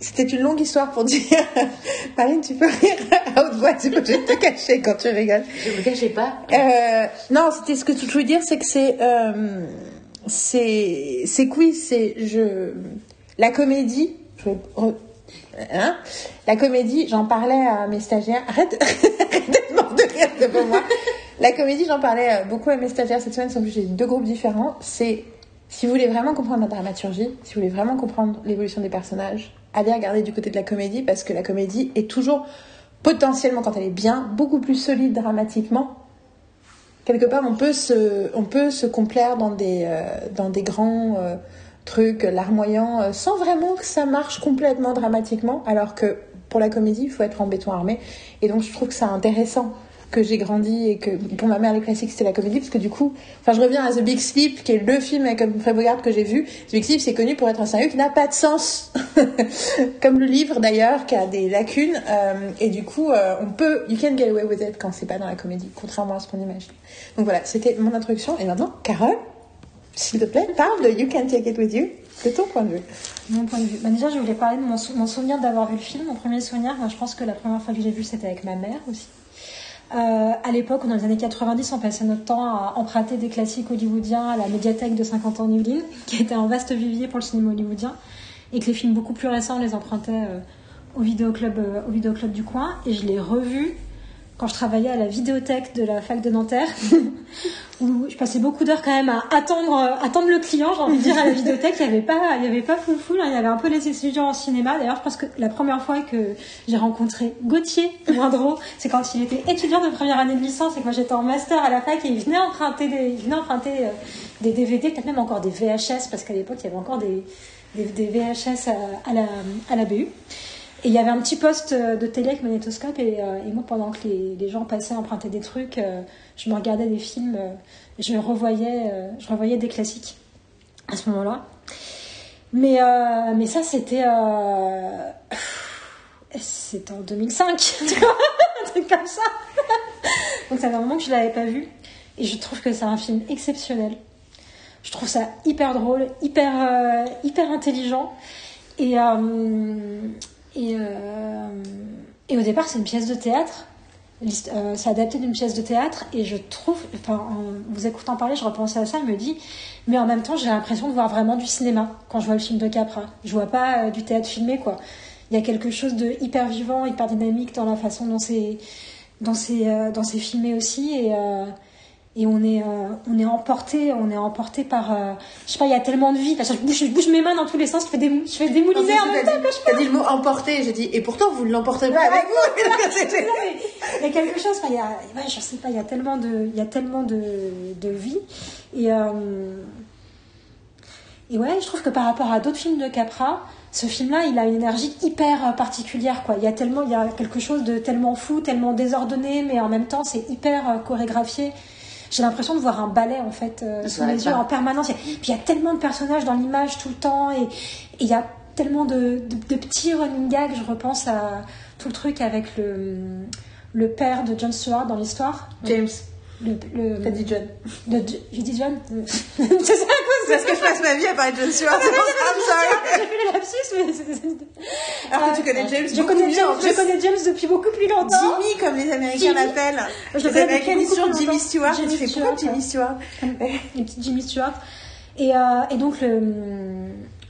C'était une longue histoire pour dire. Marine, tu peux rire à haute voix, tu peux te cacher quand tu rigoles. Je me cachais pas. Euh, non, c'était ce que tu voulais dire, c'est que c'est euh, c'est c'est que oui, c'est je la comédie. Je vais re- hein la comédie, j'en parlais à mes stagiaires. Arrête, arrête de rire devant moi. La comédie, j'en parlais euh, beaucoup à mes stagiaires cette semaine. En plus, j'ai deux groupes différents. C'est si vous voulez vraiment comprendre la dramaturgie, si vous voulez vraiment comprendre l'évolution des personnages, allez regarder du côté de la comédie parce que la comédie est toujours potentiellement, quand elle est bien, beaucoup plus solide dramatiquement quelque part, on peut se, complaire dans des, euh, grands euh, trucs larmoyants euh, sans vraiment que ça marche complètement dramatiquement, alors que pour la comédie, il faut être en béton armé. Et donc, je trouve que c'est intéressant que j'ai grandi et que pour ma mère, les classiques, c'était la comédie, parce que du coup, enfin, je reviens à The Big Sleep, qui est le film avec Humphrey Bogart que j'ai vu. The Big Sleep, c'est connu pour être un scénario qui n'a pas de sens. Comme le livre, d'ailleurs, qui a des lacunes. euh, et du coup, euh, on peut, you can get away with it quand c'est pas dans la comédie, contrairement à ce qu'on imagine. Donc voilà, c'était mon introduction. Et maintenant, Carole, s'il te plaît, parle de You Can Take It With You, de ton point de vue. Mon point de vue. Bah, déjà, je voulais parler de mon, sou- mon souvenir d'avoir vu le film. Mon premier souvenir, je pense que la première fois que j'ai vu, c'était avec ma mère aussi. Euh, à l'époque, dans les années 90, on passait notre temps à emprunter des classiques hollywoodiens à la médiathèque de 50 ans New qui était un vaste vivier pour le cinéma hollywoodien, et que les films beaucoup plus récents, les empruntait euh, au vidéoclub, euh, au vidéoclub du coin. Et je l'ai revu quand je travaillais à la vidéothèque de la fac de Nanterre, où je passais beaucoup d'heures quand même à attendre, euh, attendre le client, j'ai envie de dire, à la vidéothèque. Il n'y avait pas, il pas full full, hein. il y avait un peu les étudiants en cinéma. D'ailleurs, je pense que la première fois que j'ai rencontré Gauthier Moindreau, c'est quand il était étudiant de première année de licence et que moi j'étais en master à la fac et il venait emprunter des, il venait emprunter euh, des DVD, peut-être même encore des VHS, parce qu'à l'époque il y avait encore des, des, des VHS à, à la, à la BU. Il y avait un petit poste euh, de télé avec magnétoscope et, euh, et moi pendant que les, gens passaient emprunter des trucs, euh, je me regardais des films, je revoyais, je revoyais des classiques à ce moment-là. Mais, mais ça c'était c'était en 2005, tu vois, un truc comme ça. Donc ça fait un moment que je l'avais pas vu et je trouve que c'est un film exceptionnel. Je trouve ça hyper drôle, hyper hyper intelligent et et, euh, et au départ, c'est une pièce de théâtre. Euh, c'est adapté d'une pièce de théâtre et je trouve, enfin, en vous écoutant parler, je repensais à ça, je me dis, mais en même temps, j'ai l'impression de voir vraiment du cinéma quand je vois le film de Capra. Je vois pas euh, du théâtre filmé, quoi. Il y a quelque chose de hyper vivant, hyper dynamique dans la façon dont c'est, dont c'est, dont c'est filmé aussi et et on est euh, on est emporté on est emporté par euh, je sais pas il y a tellement de vie Enfin, je, bouge, je bouge mes mains dans tous les sens je fais des je fais des moulinets en même temps dit, t'as dit le mot emporter, j'ai dit, et pourtant vous ne l'emporterez pas avec vous. Il y a quelque chose, il y a, ouais, je sais pas, il y a tellement de, il y a tellement de, de vie. Et, euh, et ouais, je trouve que par rapport à d'autres films de Capra, ce film-là, il a une énergie hyper euh, particulière, quoi. Il y a tellement, il y a quelque chose de tellement fou, tellement désordonné, mais en même temps, c'est hyper euh, chorégraphié. J'ai l'impression de voir un ballet en fait euh, sous mes yeux en permanence. Puis il y a tellement de personnages dans l'image tout le temps et et il y a tellement de, de, de petits running gags. Je repense à tout le truc avec le, le père de John Stewart dans l'histoire. James, Le, le, t'as dit John. le- j'ai dit John C'est ça Parce que je passe ma vie à parler de John Stewart, c'est pour ça, I'm sorry. J'ai fait le lapsus, mais Alors que Euh, tu connais James je connais James, je connais James depuis beaucoup plus longtemps. Jimmy, comme les Américains Jimmy. l'appellent. Les connais Américains disent toujours Jimmy. Stewart. Jimmy tu fais pourquoi Jimmy Stewart le petit Jimmy Stewart. Et, euh, et donc le,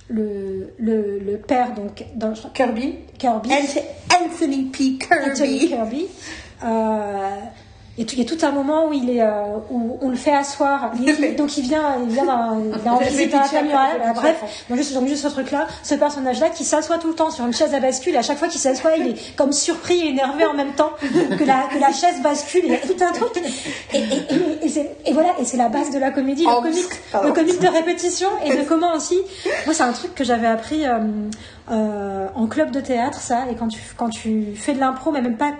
le, le, le père, donc, dans, Kirby. Kirby, Ant- Anthony P. Anthony Kirby. Kirby, euh, il y a tout- il y a tout un moment où il est, euh, où on le fait asseoir. Il- donc il vient, il vient vais pitcher Bref, donc juste, juste ce truc-là, ce personnage-là qui s'assoit tout le temps sur une chaise à bascule. Et à chaque fois qu'il s'assoit, il est comme surpris et énervé en même temps que la, que la chaise bascule. Il y a tout un truc. Et, et, et, et c'est- et voilà, et c'est la base de la comédie, Oh, le comique, le comique de répétition et de comment aussi. Moi, c'est un truc que j'avais appris euh, euh, en club de théâtre, ça. Et quand tu, quand tu fais de l'impro, mais même pas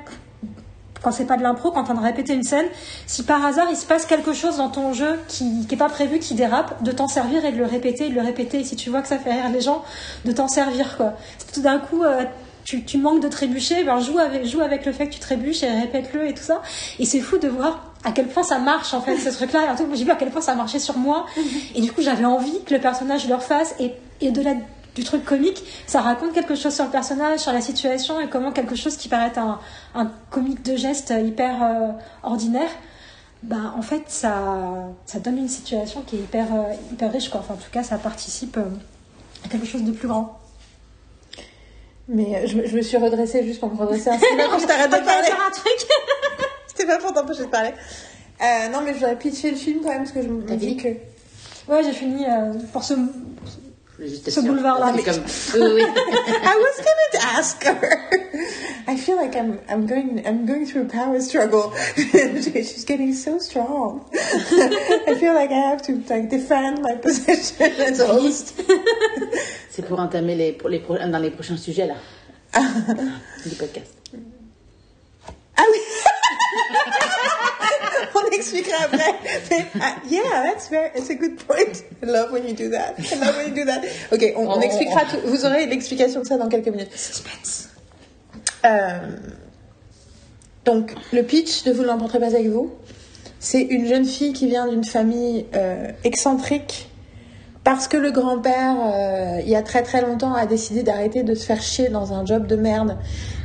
quand c'est pas de l'impro, quand de répéter une scène, si par hasard il se passe quelque chose dans ton jeu qui n'est pas prévu, qui dérape, de t'en servir et de le répéter, et de le répéter. Et si tu vois que ça fait rire les gens, de t'en servir quoi. Si tout d'un coup euh, tu, tu manques de trébucher, ben joue avec, joue avec le fait que tu trébuches et répète-le et tout ça. Et c'est fou de voir à quel point ça marche en fait ce truc-là. Et en tout cas, j'ai vu à quel point ça marchait sur moi. Et du coup, j'avais envie que le personnage le refasse. Et, et de la du truc comique, ça raconte quelque chose sur le personnage, sur la situation et comment quelque chose qui paraît un, un comique de geste hyper euh, ordinaire, bah, en fait, ça, ça donne une situation qui est hyper, euh, hyper riche. Quoi. Enfin, en tout cas, ça participe euh, à quelque chose de plus grand. Mais je, me- je me suis redressée juste pour me redresser un peu quand je t'arrête de parler. un truc C'était pas pour t'empêcher de parler. Non, mais je voudrais pitcher le film quand même parce que je me dis que. Ouais, j'ai fini euh, pour ce. Je voulais juste être Ce boulevard-là, comme... Oui. I was gonna ask her. I feel like I'm I'm going I'm going through a power struggle. She's getting so strong. I feel like I have to like defend my position as a host. C'est pour entamer les, pour les dans les prochains sujets là. du podcast. Ah oui. On expliquera après. Mais, ah, yeah, that's very, it's a good point. I love when you do that. I love when you do that. Ok, on, on expliquera tout. Vous aurez l'explication de ça dans quelques minutes. Suspense. Euh, donc, le pitch de Vous ne l'emporterez pas avec vous, c'est une jeune fille qui vient d'une famille euh, excentrique parce que le grand-père, euh, il y a très très longtemps, a décidé d'arrêter de se faire chier dans un job de merde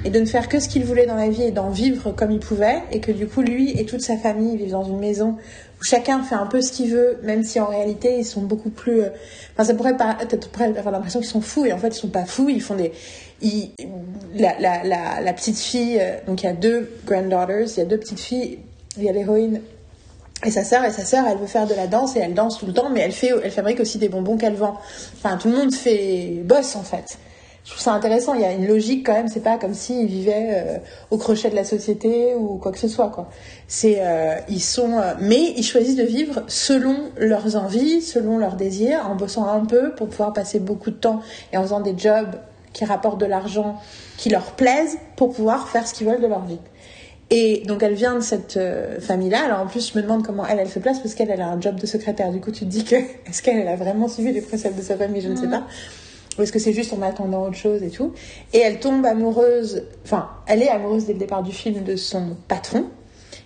et de ne faire que ce qu'il voulait dans la vie et d'en vivre comme il pouvait, et que du coup, lui et toute sa famille vivent dans une maison où chacun fait un peu ce qu'il veut, même si en réalité, ils sont beaucoup plus... euh, Enfin, ça pourrait peut-être avoir l'impression qu'ils sont fous, et en fait, ils sont pas fous, ils font des... La, la, la, la petite fille, euh, donc il y a deux granddaughters, il y a deux petites filles, il y a l'héroïne et sa sœur, et sa sœur, elle veut faire de la danse et elle danse tout le temps, mais elle fait, elle fabrique aussi des bonbons qu'elle vend. Enfin, tout le monde fait bosse en fait. Je trouve ça intéressant. Il y a une logique quand même. C'est pas comme s'ils vivaient euh, au crochet de la société ou quoi que ce soit quoi. C'est, euh, ils sont, euh, mais ils choisissent de vivre selon leurs envies, selon leurs désirs, en bossant un peu pour pouvoir passer beaucoup de temps et en faisant des jobs qui rapportent de l'argent, qui leur plaisent, pour pouvoir faire ce qu'ils veulent de leur vie. Et donc elle vient de cette euh, famille-là. Alors en plus, je me demande comment elle, elle se place parce qu'elle, elle a un job de secrétaire. Du coup, tu te dis que est-ce qu'elle, elle a vraiment suivi les préceptes de sa famille? Je ne sais pas. Ou est-ce que c'est juste en attendant autre chose et tout? Et elle tombe amoureuse. Enfin, elle est amoureuse dès le départ du film de son patron,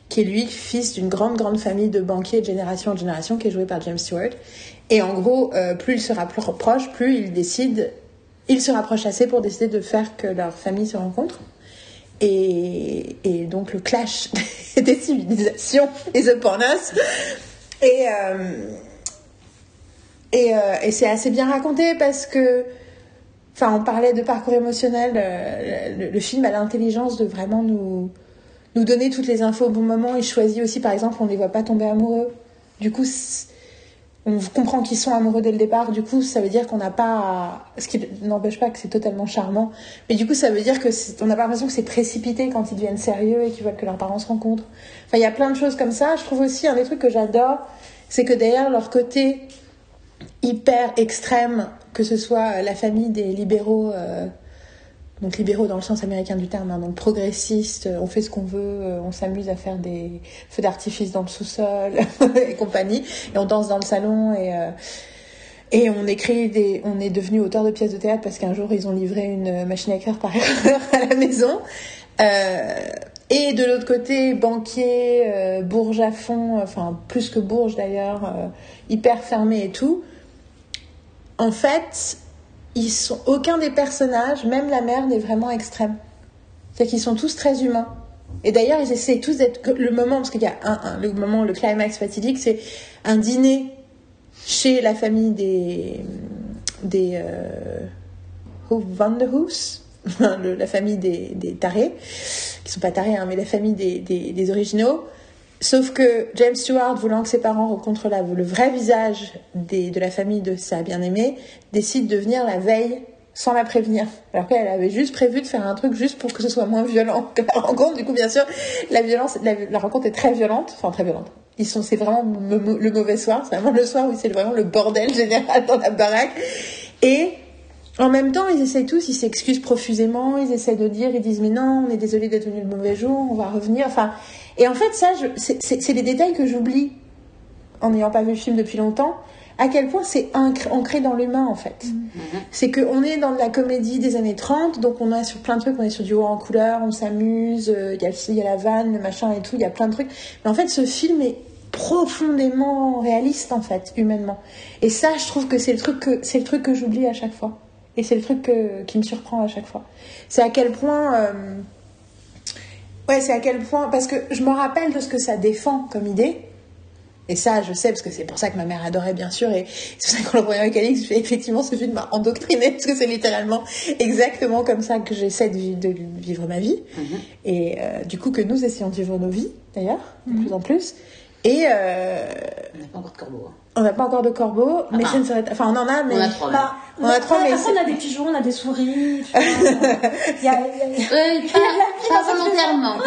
qui est lui fils d'une grande grande famille de banquiers de génération en génération, qui est joué par James Stewart. Et en gros, euh, plus il se rapproche, plus il décide, il se rapproche assez pour décider de faire que leur famille se rencontre. Et, et donc le clash des civilisations is upon us. Et, euh, et, euh, et c'est assez bien raconté parce que, enfin, on parlait de parcours émotionnel. euh, le, film a l'intelligence de vraiment nous, nous donner toutes les infos au bon moment. Il choisit aussi, par exemple, on ne les voit pas tomber amoureux. Du coup, on comprend qu'ils sont amoureux dès le départ. Du coup, ça veut dire qu'on n'a pas, ce qui n'empêche pas que c'est totalement charmant. Mais du coup, ça veut dire que c'est- on n'a pas l'impression que c'est précipité quand ils deviennent sérieux et qu'ils veulent que leurs parents se rencontrent. Enfin, il y a plein de choses comme ça. Je trouve aussi un des trucs que j'adore, c'est que derrière leur côté hyper extrême, que ce soit la famille des libéraux, euh, donc libéraux dans le sens américain du terme, hein, donc progressistes, on fait ce qu'on veut, euh, on s'amuse à faire des feux d'artifice dans le sous-sol et compagnie, et on danse dans le salon et euh, et on écrit des, on est devenu auteur de pièces de théâtre parce qu'un jour ils ont livré une machine à écrire par erreur à la maison. Euh, et de l'autre côté, banquier, euh, bourge à fond, enfin plus que bourge d'ailleurs, euh, hyper fermé et tout. En fait, ils sont aucun des personnages, même la mère, n'est vraiment extrême. C'est qu'ils sont tous très humains. Et d'ailleurs, ils essaient tous d'être le moment, parce qu'il y a un, le moment, le climax fatidique, c'est un dîner chez la famille des des euh, Ho- Van der Hoos, le- la famille des, des tarés, qui sont pas tarés, hein, mais la famille des, des originaux. Sauf que James Stewart, voulant que ses parents rencontrent le vrai visage de la famille de sa bien-aimée, décide de venir la veille sans la prévenir. Alors qu'elle avait juste prévu de faire un truc juste pour que ce soit moins violent que la rencontre. Du coup, bien sûr, la violence, la, rencontre est très violente, enfin très violente. Ils sont, c'est vraiment le, mauvais soir. C'est vraiment le soir où c'est vraiment le bordel général dans la baraque. Et en même temps, ils essayent tous, ils s'excusent profusément, ils essaient de dire, ils disent mais non, on est désolé d'être venu le mauvais jour, on va revenir. Enfin, et en fait, ça, c'est- les détails que j'oublie en n'ayant pas vu le film depuis longtemps. À quel point c'est ancré, dans l'humain en fait. C'est qu'on est dans de la comédie des années 30, donc on est sur plein de trucs, on est sur du haut en couleur, on s'amuse, euh, il y, a, il y a la vanne, le machin et tout, il y a plein de trucs. Mais en fait, ce film est profondément réaliste en fait, humainement. Et ça, je trouve que c'est le truc que c'est le truc que j'oublie à chaque fois. Et c'est le truc que- qui me surprend à chaque fois. C'est à quel point. euh, Ouais, c'est à quel point. Parce que je me rappelle de ce que ça défend comme idée. Et ça, je sais, parce que c'est pour ça que ma mère adorait, bien sûr. Et c'est pour ça qu'en le voyant avec Alix, je fais effectivement ce film m'a endoctriné, parce que c'est littéralement exactement comme ça que j'essaie de, vi- de vivre ma vie. Et euh, du coup, que nous essayons de vivre nos vies, d'ailleurs, de plus en plus. Et euh, On n'a pas encore de corbeau. hein. on n'a pas encore de corbeaux, mais Ah. je ne serais. Enfin, on en a, mais. On a trois, pas- On a trois, mais. On a des pigeons, on a des souris. tu vois. Il y a- Euh, pas, pas volontairement.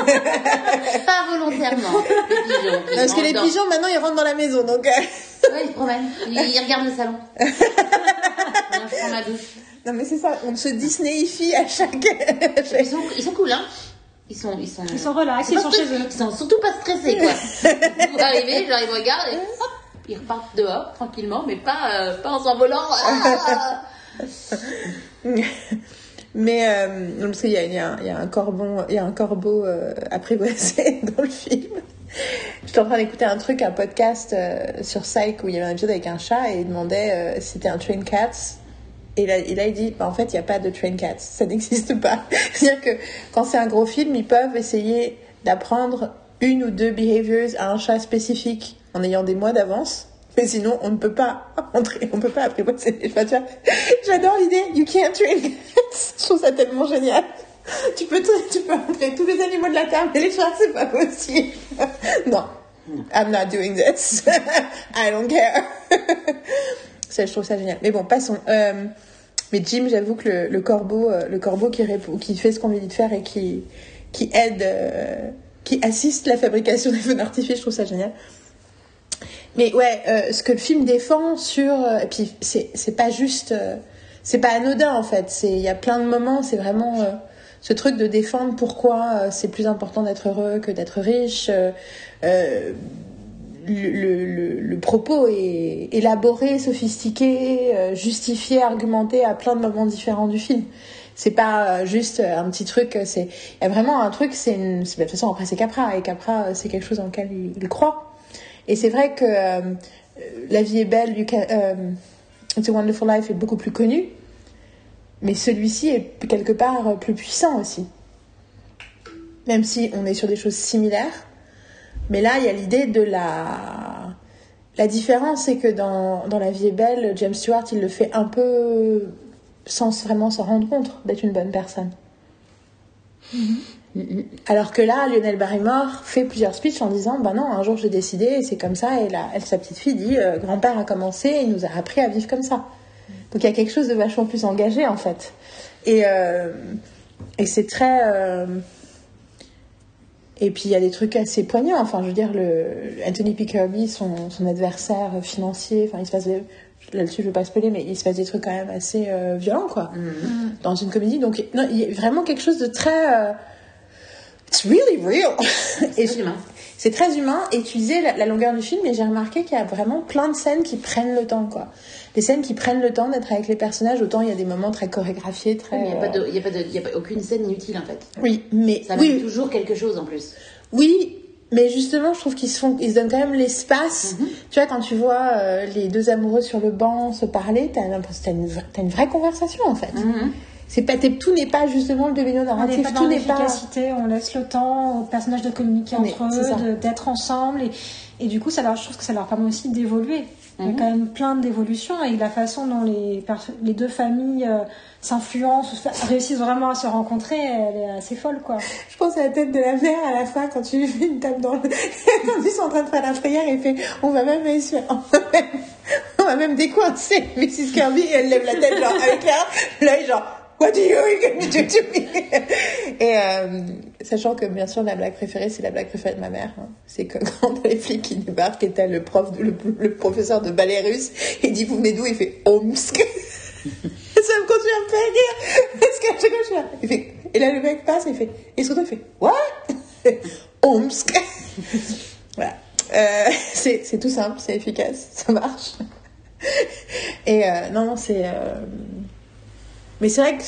pas volontairement. Les pigeons. qui Parce que les pigeons, maintenant, ils rentrent dans la maison, donc. euh, Ouais, ils se promènent. Ils, ils regardent le salon. Je prends ma douche. Non, mais c'est ça, on se Disneyifie à chaque. à chaque- Ils sont, ils sont cool, hein. Ils sont, ils sont, Ils sont relax, ils sont chez stressés. eux. Ils sont surtout pas stressés, quoi. Vous arrivez, genre, ils regardent et hop, ils repartent dehors, tranquillement, mais pas, euh, pas en s'envolant. Ah Mais euh, parce qu'il y a, il y a un- il y a un corbeau, il y a un corbeau euh, apprivoisé dans le film. J'étais en train d'écouter un truc, un podcast euh, sur Psych où il y avait un épisode avec un chat et il demandait si c'était un train cats. Et là, et là, il dit, bah, en fait, il n'y a pas de train cats. Ça n'existe pas. C'est-à-dire que quand c'est un gros film, ils peuvent essayer d'apprendre une ou deux behaviors à un chat spécifique en ayant des mois d'avance. Mais sinon, on ne peut pas entrer, on peut pas apprivoiser les chats. J'adore l'idée, you can't train cats. Je trouve ça tellement génial. Tu peux, t- tu peux entrer tous les animaux de la terre, mais les chats, c'est pas possible. non. I'm not doing this. I don't care. ça, je trouve ça génial. Mais bon, passons. Euh, mais Jim, j'avoue que le, corbeau, euh, le corbeau qui, qui fait ce qu'on lui dit de faire et qui, aide, euh, qui assiste la fabrication des feux d'artifice, je trouve ça génial. Mais ouais, euh, ce que le film défend sur, et puis c'est pas juste, c'est pas anodin en fait. Il y a plein de moments, c'est vraiment ce truc de défendre pourquoi c'est plus important d'être heureux que d'être riche. Le, propos est élaboré, sophistiqué, euh, justifié, argumenté à plein de moments différents du film. C'est pas euh, juste euh, un petit truc, c'est il y a vraiment un truc, c'est une c'est- de toute façon après c'est Capra et Capra c'est quelque chose dans lequel il, croit. Et c'est vrai que La vie est belle, can- euh, It's a Wonderful Life est beaucoup plus connu, mais celui-ci est quelque part plus puissant aussi. Même si on est sur des choses similaires, mais là il y a l'idée de la la différence, c'est que dans, dans La vie est belle, James Stewart il le fait un peu sans vraiment s'en rendre compte d'être une bonne personne. Alors que là, Lionel Barrymore fait plusieurs speeches en disant Ben non, un jour j'ai décidé et c'est comme ça. Et là, elle, sa petite fille dit euh, Grand-père a commencé et il nous a appris à vivre comme ça. Donc il y a quelque chose de vachement plus engagé en fait. Et, euh, et c'est très. euh, Et puis il y a des trucs assez poignants. Enfin, je veux dire, le... Anthony P. Kirby, son, son adversaire financier, enfin, il se passe des... Là-dessus, je veux pas spoiler, mais il se passe des trucs quand même assez euh, violents, quoi, dans une comédie. Donc, non, il y a vraiment quelque chose de très. euh, It's really real. C'est humain. c'est très humain et tu disais la, la longueur du film et j'ai remarqué qu'il y a vraiment plein de scènes qui prennent le temps quoi. Des scènes qui prennent le temps d'être avec les personnages, autant il y a des moments très chorégraphiés, très... Il n'y a, pas euh, de- il y a, pas de- il y a pas aucune scène inutile en fait. Oui, mais... Ça oui, toujours quelque chose en plus. oui, mais justement je trouve qu'ils se, font, ils se donnent quand même l'espace. Mhm. Tu vois, quand tu vois euh, les deux amoureux sur le banc se parler, t'as l'impression- t'as une, t'as une vraie conversation en fait. Mhm. C'est pas, tout n'est pas justement le domino On n'est narratif, pas dans tout n'est pas... on laisse le temps aux personnages de communiquer On entre eux, de- d'être ensemble. Et, et du coup, ça leur, je trouve que ça leur permet aussi d'évoluer. Il y a Mhm. quand même plein d'évolutions et la façon dont les, les deux familles euh, s'influencent, réussissent vraiment à se rencontrer, elle est assez folle, quoi. Je pense à la tête de la mère à la fin quand tu lui fais une tape dans le. quand ils sont en train de faire la prière et il fait On va même on va même, on va même décoincer Mrs. Kirby et elle lève la tête genre avec l'œil genre What do you do to me? Et euh, sachant que bien sûr la blague préférée c'est la blague préférée de ma mère. hein. C'est que quand les flics qui débarquent et t'as le prof, le, le professeur de ballet russe, il dit Vous venez d'où? Il fait Omsk. Ça me continue à me faire rire. Parce fois, je suis là. Il fait, et là, le mec passe et il fait, et surtout, il fait, What? Omsk. voilà. Euh, c'est c'est tout simple, c'est efficace, ça marche. Et euh, non, non, c'est. euh, Mais c'est vrai que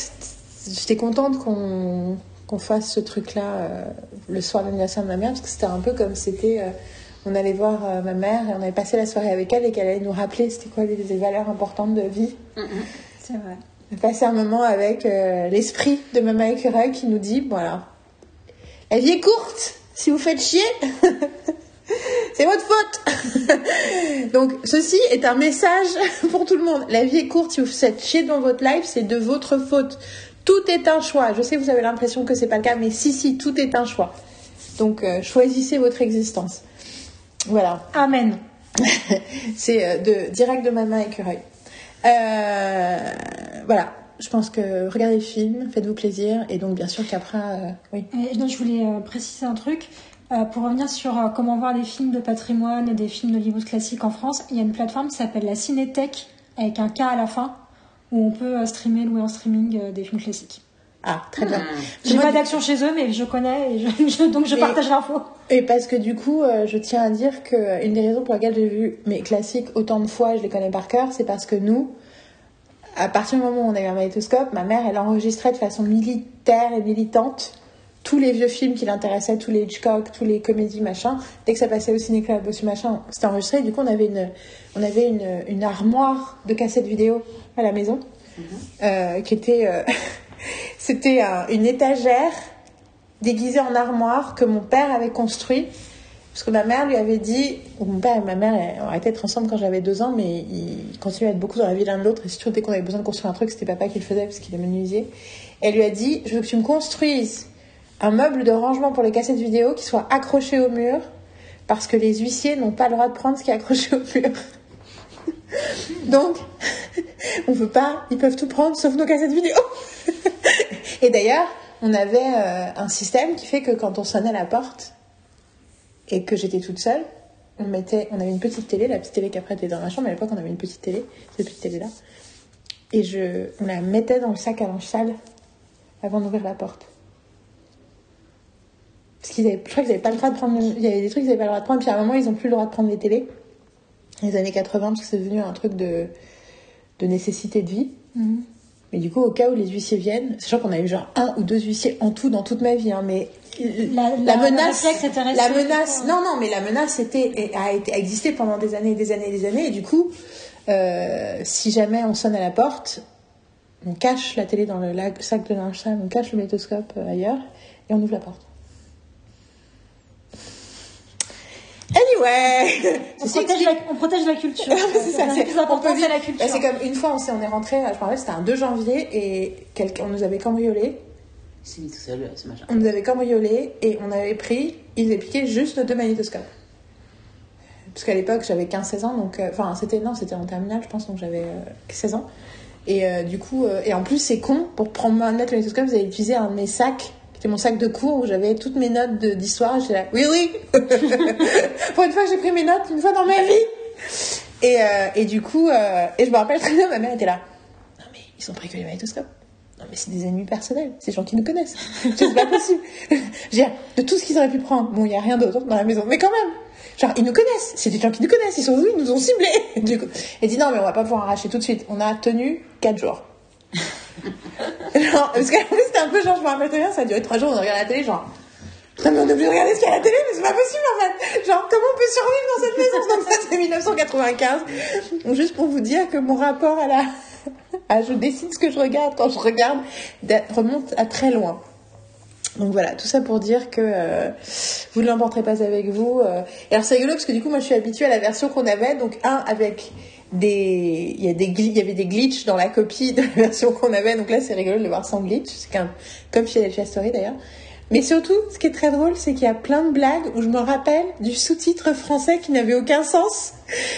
j'étais contente qu'on fasse ce truc-là euh, le soir de l'anniversaire de ma mère, parce que c'était un peu comme c'était. euh, on allait voir euh, ma mère et on avait passé la soirée avec elle et qu'elle allait nous rappeler c'était quoi les, les valeurs importantes de vie. C'est vrai. On a passé un moment avec l'esprit de Maman Écureuil qui nous dit voilà, la vie est courte, si vous faites chier, c'est votre faute. Donc, ceci est un message pour tout le monde. La vie est courte, si vous faites chier dans votre life, c'est de votre faute. Tout est un choix. Je sais que vous avez l'impression que c'est pas le cas, mais si, si, tout est un choix. Donc, euh, choisissez votre existence. Voilà. Amen. C'est euh, de direct de Maman Écureuil. Euh, voilà. Je pense que regardez le film, faites-vous plaisir, et donc bien sûr qu'après, euh, oui. Et donc, je voulais euh, préciser un truc. Euh, pour revenir sur euh, comment voir des films de patrimoine et des films d'Hollywood classiques en France, il y a une plateforme qui s'appelle la Cinétech, avec un K à la fin, où on peut euh, streamer, louer en streaming euh, des films classiques. Ah, très bien. J'ai Moi, pas d'action chez eux, mais je connais, et je- je- donc je Mais- partage l'info. Et parce que du coup, euh, je tiens à dire que une des raisons pour lesquelles j'ai vu mes classiques autant de fois, et je les connais par cœur, c'est parce que nous, à partir du moment où on a eu un magnétoscope, ma mère, elle enregistrait de façon militaire et militante tous les vieux films qui l'intéressaient, tous les Hitchcock, tous les comédies, machin. Dès que ça passait au ciné club, aussi machin, c'était enregistré. Du coup, on avait une, on avait une, une armoire de cassettes vidéo à la maison, euh, qui était, euh, c'était un- une étagère déguisée en armoire que mon père avait construit. Parce que ma mère lui avait dit, ou mon père et ma mère euh, ont arrêté d'être ensemble quand j'avais deux ans, mais ils continuaient à être beaucoup dans la vie l'un de l'autre. Et surtout, dès qu'on avait besoin de construire un truc, c'était papa qui le faisait parce qu'il est menuisier. Et elle lui a dit, je veux que tu me construises un meuble de rangement pour les cassettes vidéo qui soit accroché au mur, parce que les huissiers n'ont pas le droit de prendre ce qui est accroché au mur. Donc, on veut pas, ils peuvent tout prendre sauf nos cassettes vidéo. Et d'ailleurs, on avait euh, un système qui fait que quand on sonnait à la porte et que j'étais toute seule, on mettait, on avait une petite télé, la petite télé qui après était dans ma chambre, à l'époque on avait une petite télé, cette petite télé là, et je, on la mettait dans le sac à linge sale avant d'ouvrir la porte. Parce qu'ils avaient, je crois qu'ils n'avaient pas le droit de prendre, il y avait des trucs qu'ils n'avaient pas le droit de prendre, puis à un moment ils ont plus le droit de prendre les télés, les années 80, parce que c'est devenu un truc de, de nécessité de vie. Mais du coup, au cas où les huissiers viennent, sachant qu'on a eu genre un ou deux huissiers en tout dans toute ma vie, hein, mais La- la, la- le menace, la menace, non, non, mais la menace était, a été a existé pendant des années, et des années, et des années, et du coup, euh, si jamais on sonne à la porte, on cache la télé dans le sac de linge sale, on cache le métoscope euh, ailleurs, et on ouvre la porte. Anyway, On protège, la, on protège la culture. c'est ça, c'est plus important, c'est la culture. bah, c'est comme une fois, on, s'est- on est rentré, je me rappelle, c'était un 2 janvier et quelqu'un, on nous avait cambriolé. Il s'est mis tout seul, euh, ce machin. On nous avait cambriolé et on avait pris, ils avaient piqué juste nos deux magnétoscopes. Parce qu'à l'époque, j'avais 15-16 ans, donc, euh, enfin, c'était, non, c'était en terminale, je pense, donc j'avais euh, 16 ans. Et euh, du coup, euh, et en plus, c'est con, pour prendre mettre le magnétoscope, vous avez utilisé un de mes sacs, qui était mon sac de cours où j'avais toutes mes notes d'histoire. J'étais là, oui, oui Pour une fois j'ai pris mes notes, une fois dans ma vie Et, euh, et du coup, euh, et je me rappelle très bien, ma mère était là, non mais ils ont pris que les magnétoscopes. Non mais c'est des ennemis personnels, c'est des gens qui nous connaissent. C'est pas possible. Dire, de tout ce qu'ils auraient pu prendre, bon, il y a rien d'autre dans la maison, mais quand même. Genre, ils nous connaissent, c'est des gens qui nous connaissent, ils sont ils nous ont ciblés. Du coup, elle dit non, mais on va pas pouvoir arracher tout de suite. On a tenu 4 jours. Genre, parce plus, c'était un peu genre, je me rappelle très bien, ça a duré 3 jours, on regarde la télé, genre, Putain, mais on est obligé de regarder ce qu'il y a à la télé, mais c'est pas possible en fait. Genre, comment on peut survivre dans cette maison Donc ça, c'est 1995. Donc, juste pour vous dire que mon rapport à la. je décide ce que je regarde quand je regarde remonte à très loin. Donc voilà, tout ça pour dire que euh, vous ne l'emporterez pas avec vous. euh. Et alors c'est rigolo parce que du coup, moi je suis habituée à la version qu'on avait. Donc, un avec des. Il y, a des il y avait des glitches dans la copie de la version qu'on avait. Donc là, c'est rigolo de le voir sans glitch. C'est comme Philadelphia Story d'ailleurs. Mais surtout, ce qui est très drôle, c'est qu'il y a plein de blagues où je me rappelle du sous-titre français qui n'avait aucun sens.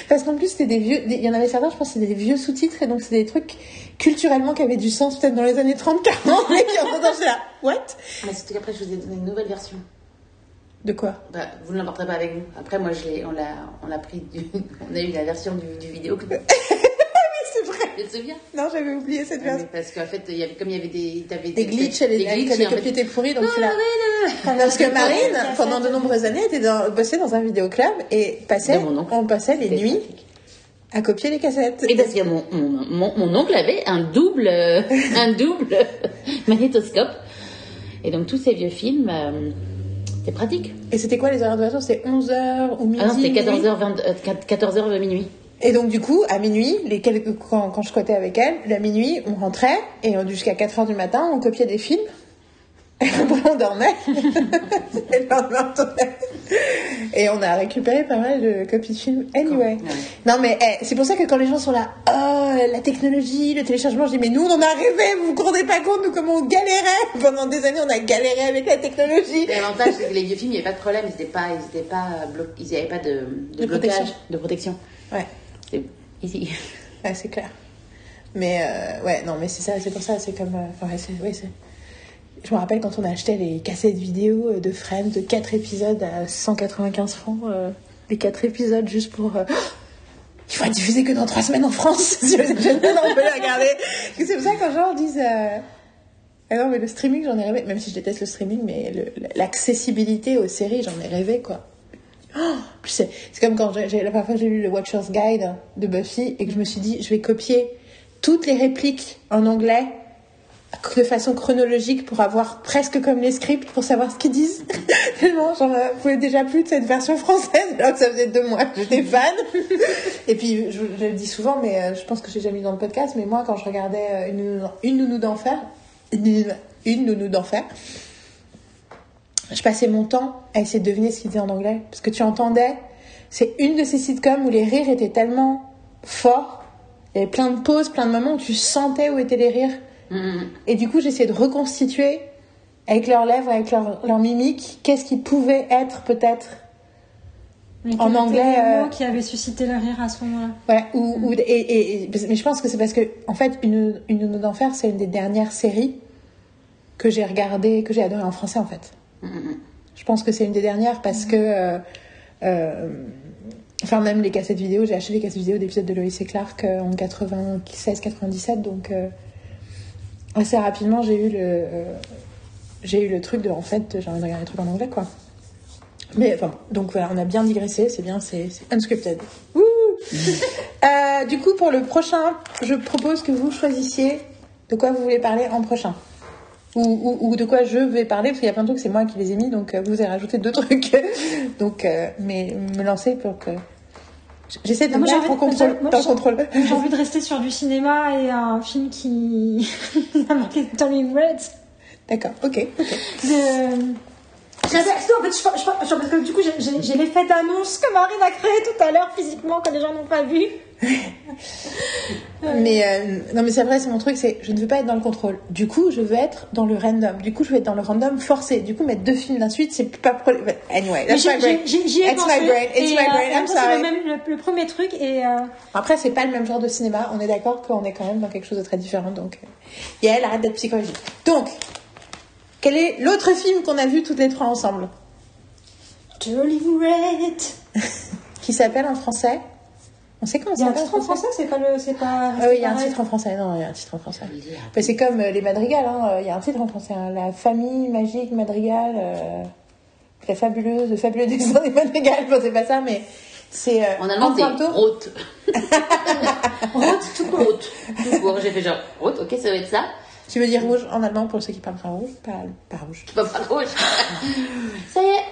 Parce qu'en plus, c'était des vieux, il y en avait certains, je pense, c'était des vieux sous-titres, et donc c'est des trucs culturellement qui avaient du sens peut-être dans les années 30, 40, et qui en là, what? Mais surtout qu'après, je vous ai donné une nouvelle version. De quoi? Bah, vous ne l'emporterez pas avec vous. Après, moi, je on l'a, on l'a pris du, on a eu la version du, du vidéo. C'est vrai. Tu te souviens Non, j'avais oublié cette Ouais, version. Parce qu'en fait, il y avait, comme il y avait des, t'avais Des glitches, elle des est, glitches, les copies étaient pourries, donc tu l'as. Ah, Parce que Des Marine, pendant de nombreuses années, était dans, bossait dans un vidéoclub et passait, on passait les nuits à copier les cassettes. Et parce que mon, mon, mon, mon oncle avait un double, euh, un double magnétoscope. Et donc, tous ces vieux films, euh, c'était pratique. Et c'était quoi les horaires de version C'était 11h ou midi Ah non, c'était minuit 14h, 20, euh, 14h minuit. Et donc, du coup, à minuit, les quelques, quand, quand je squattais avec elle, la minuit, on rentrait et on- jusqu'à 4 heures du matin, on copiait des films. Après, on dormait. et on tournait. Et on a récupéré pas mal de copies de films. Anyway. Non, mais eh, c'est pour ça que quand les gens sont là, oh, la technologie, le téléchargement, je dis, mais nous, on en a rêvé, vous vous rendez pas compte, nous, comment on galérait? Pendant des années, on a galéré avec la technologie. L'avantage, c'est que les vieux films, il n'y avait pas de problème, ils n'étaient pas, ils étaient pas ils n'avaient pas de, de, De blocage, protection. de protection. Ouais. C'est. Ouais, c'est clair. Mais euh, ouais, non, mais c'est ça, c'est pour ça, c'est comme. euh, ouais, c'est, c'est- Je me rappelle quand on achetait les cassettes vidéo euh, de Friends de 4 épisodes à 195 francs, euh, les 4 épisodes juste pour. euh, Il faut diffusé que dans 3 semaines en France. si vous êtes jeune, on peut regarder. C'est pour ça que quand les gens disent. euh, Ah non, mais le streaming, j'en ai rêvé, même si je déteste le streaming, mais l'accessibilité aux séries, j'en ai rêvé, quoi. C'est comme quand la première fois j'ai lu le Watcher's Guide de Buffy et que je me suis dit, je vais copier toutes les répliques en anglais de façon chronologique pour avoir presque comme les scripts pour savoir ce qu'ils disent. Tellement j'en pouvais déjà plus de cette version française alors que ça faisait deux mois que j'étais fan. Et puis je, je le dis souvent, mais euh, je pense que j'ai jamais mis dans le podcast, mais moi quand je regardais euh, une, nounou- une nounou d'enfer, une, une nounou d'enfer, je passais mon temps à essayer de deviner ce qu'ils disaient en anglais. Parce que tu entendais, c'est une de ces sitcoms où les rires étaient tellement forts, il y avait plein de pauses, plein de moments où tu sentais où étaient les rires. Mhm. Et du coup, j'essayais de reconstituer avec leurs lèvres, avec leur, leur mimique, qu'est-ce qui pouvait être peut-être. En anglais, euh, qui avait suscité le rire à ce moment-là. Ouais, ou, ou- et, et- et- mais je pense que c'est parce que, en fait, Une, une d'Enfer, c'est une des dernières séries que j'ai regardées, que j'ai adoré en français, en fait. Mhm. Je pense que c'est une des dernières parce que. euh, euh, enfin, même les cassettes vidéo, j'ai acheté les cassettes vidéo d'épisodes de Lois et Clark euh, en 96-97, donc euh, assez rapidement, j'ai eu le. euh, j'ai eu le truc de. En fait, j'ai envie de regarder des trucs en anglais, quoi. Mais enfin, donc voilà, on a bien digressé, c'est bien, c'est unscripted. Wouh Euh, du coup, pour le prochain, je propose que vous choisissiez de quoi vous voulez parler en prochain. Ou, ou- ou de quoi je vais parler, parce qu'il y a plein de trucs, c'est moi qui les ai mis, donc euh, vous avez rajouté deux trucs. donc, euh, mais me lancer pour que. J'essaie de moi, me j'ai mettre en envie de- contrôle. j'ai- envie de rester sur du cinéma et un film qui a marqué Turning Red. D'accord, ok. ok. De... J'avais accès, en fait, je, je- je- parce que du coup, j'ai- l'effet d'annonce que Marine a créé tout à l'heure physiquement que les gens n'ont pas vu. Mais euh, non, mais c'est vrai, c'est mon truc, c'est je ne veux pas être dans le contrôle. Du coup, je veux être dans le random. Du coup, je veux être dans le random forcé. Du coup, mettre deux films d'un suite, c'est pas pro... Anyway, Mais that's my brain. J'y ai It's pensé. my brain, it's et, my euh, brain, I'm sorry. le, même, le, le premier truc et euh, Après, c'est pas le même genre de cinéma. On est d'accord qu'on est quand même dans quelque chose de très différent. Donc, euh, et elle arrête d'être psychologique. Donc, quel est l'autre film qu'on a vu toutes les trois ensemble Turning Red. Qui s'appelle en français On sait comment Il y a ça un s'appelle titre en français, c'est pas le, c'est pas. Ah oui, il y a un titre en français. Non, il y a un titre en français. Bah, c'est comme euh, les madrigals, hein. euh, il y a un titre en français. hein. La famille magique madrigal, euh, la fabuleuse, le fabuleux destin des madrigals. Bon, c'est pas ça, mais c'est. Euh, En allemand, c'est route. Route tout court. Route. Tout court. J'ai fait genre route, ok, ça va être ça. Tu veux dire rouge en allemand pour ceux qui parlent pas rouge? Pas, pas rouge. Pas pas rouge. ça y est.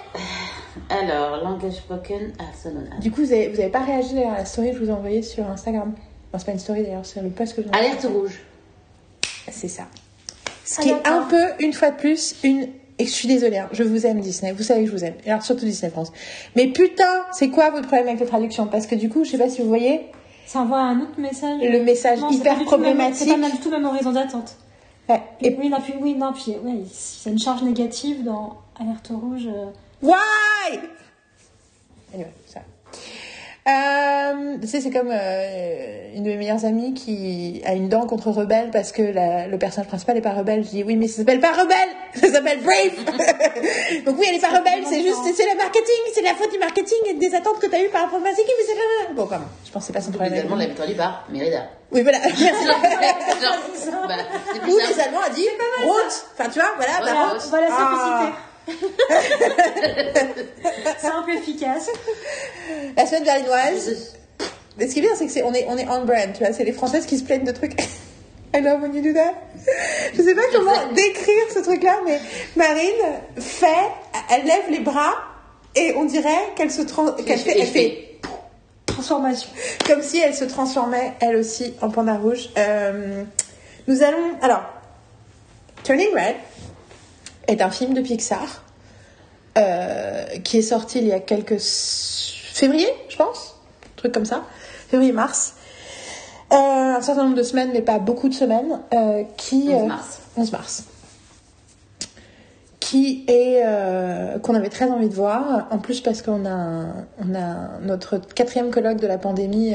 Alors, langage spoken. Donne. Du coup, vous avez, vous avez pas réagi d'ailleurs à la story que je vous ai envoyée sur Instagram. Enfin, c'est pas une story d'ailleurs, c'est le post que j'ai envoyé. Alerte rouge. C'est ça. Ce qui est un peu, une fois de plus, une. Et je suis désolée, hein, je vous aime Disney, vous savez que je vous aime. Et alors surtout Disney France. Mais putain, c'est quoi votre problème avec les traductions? Parce que du coup, je sais pas si vous voyez, Ça envoie un autre message. le message Non, hyper problématique. C'est pas du tout même horizon d'attente. Ouais, Et oui, non, puis, oui, non, puis, oui, c'est une charge négative dans Alerte Rouge. euh. Why? Anyway. Euh, tu sais, c'est comme euh, une de mes meilleures amies qui a une dent contre Rebelle parce que la- le personnage principal est pas rebelle. Je dis oui, mais ça s'appelle pas Rebelle, ça s'appelle Brave. Donc oui, elle est pas rebelle, c'est juste, c'est le marketing, c'est la faute du marketing et des attentes que t'as eues par rapport à Masiki, mais c'est bon, quand même. Je pense que c'est pas son problème. Les Allemands l'avaient traduit par Mérida. Oui, voilà. Merci. Genre, plus Ou les Allemands a dit route. Enfin, tu vois, voilà. Voilà, bah, route. route. Voilà, Ah. simplicité. Simple, efficace. La semaine berlinoise. Mais ce qui est bien, c'est que c'est, on est, on est on brand, tu vois. C'est les Françaises qui se plaignent de trucs. I love when you do that. Je sais pas comment décrire ce truc-là, mais Marine fait, elle lève les bras et on dirait qu'elle se trans, qu'elle elle fait Transformation. comme si elle se transformait elle aussi en panda rouge. Euh, nous allons, alors, Turning Red est un film de Pixar euh, qui est sorti il y a quelques février, je pense, un truc comme ça, février-mars. Euh, un certain nombre de semaines, mais pas beaucoup de semaines, euh, qui 11 euh, mars. 11 mars, qui est qu'on avait très envie de voir. En plus parce qu'on a on a notre quatrième colloque de la pandémie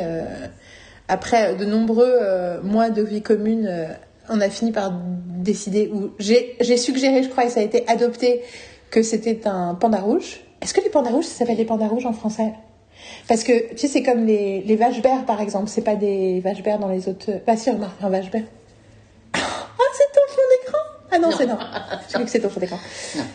après de nombreux mois de vie commune. on a fini par décider ou j'ai suggéré, je crois, et ça a été adopté que c'était un panda rouge. Est-ce que les pandas rouges, ça s'appelle des pandas rouges en français? Parce que tu sais, c'est comme les, les vaches bères, par exemple. C'est pas des vaches bères dans les autres. Bah si, remarque, un vache bère. Ah, c'est ton fond d'écran Ah non, c'est non. Je crois que c'est ton fond d'écran.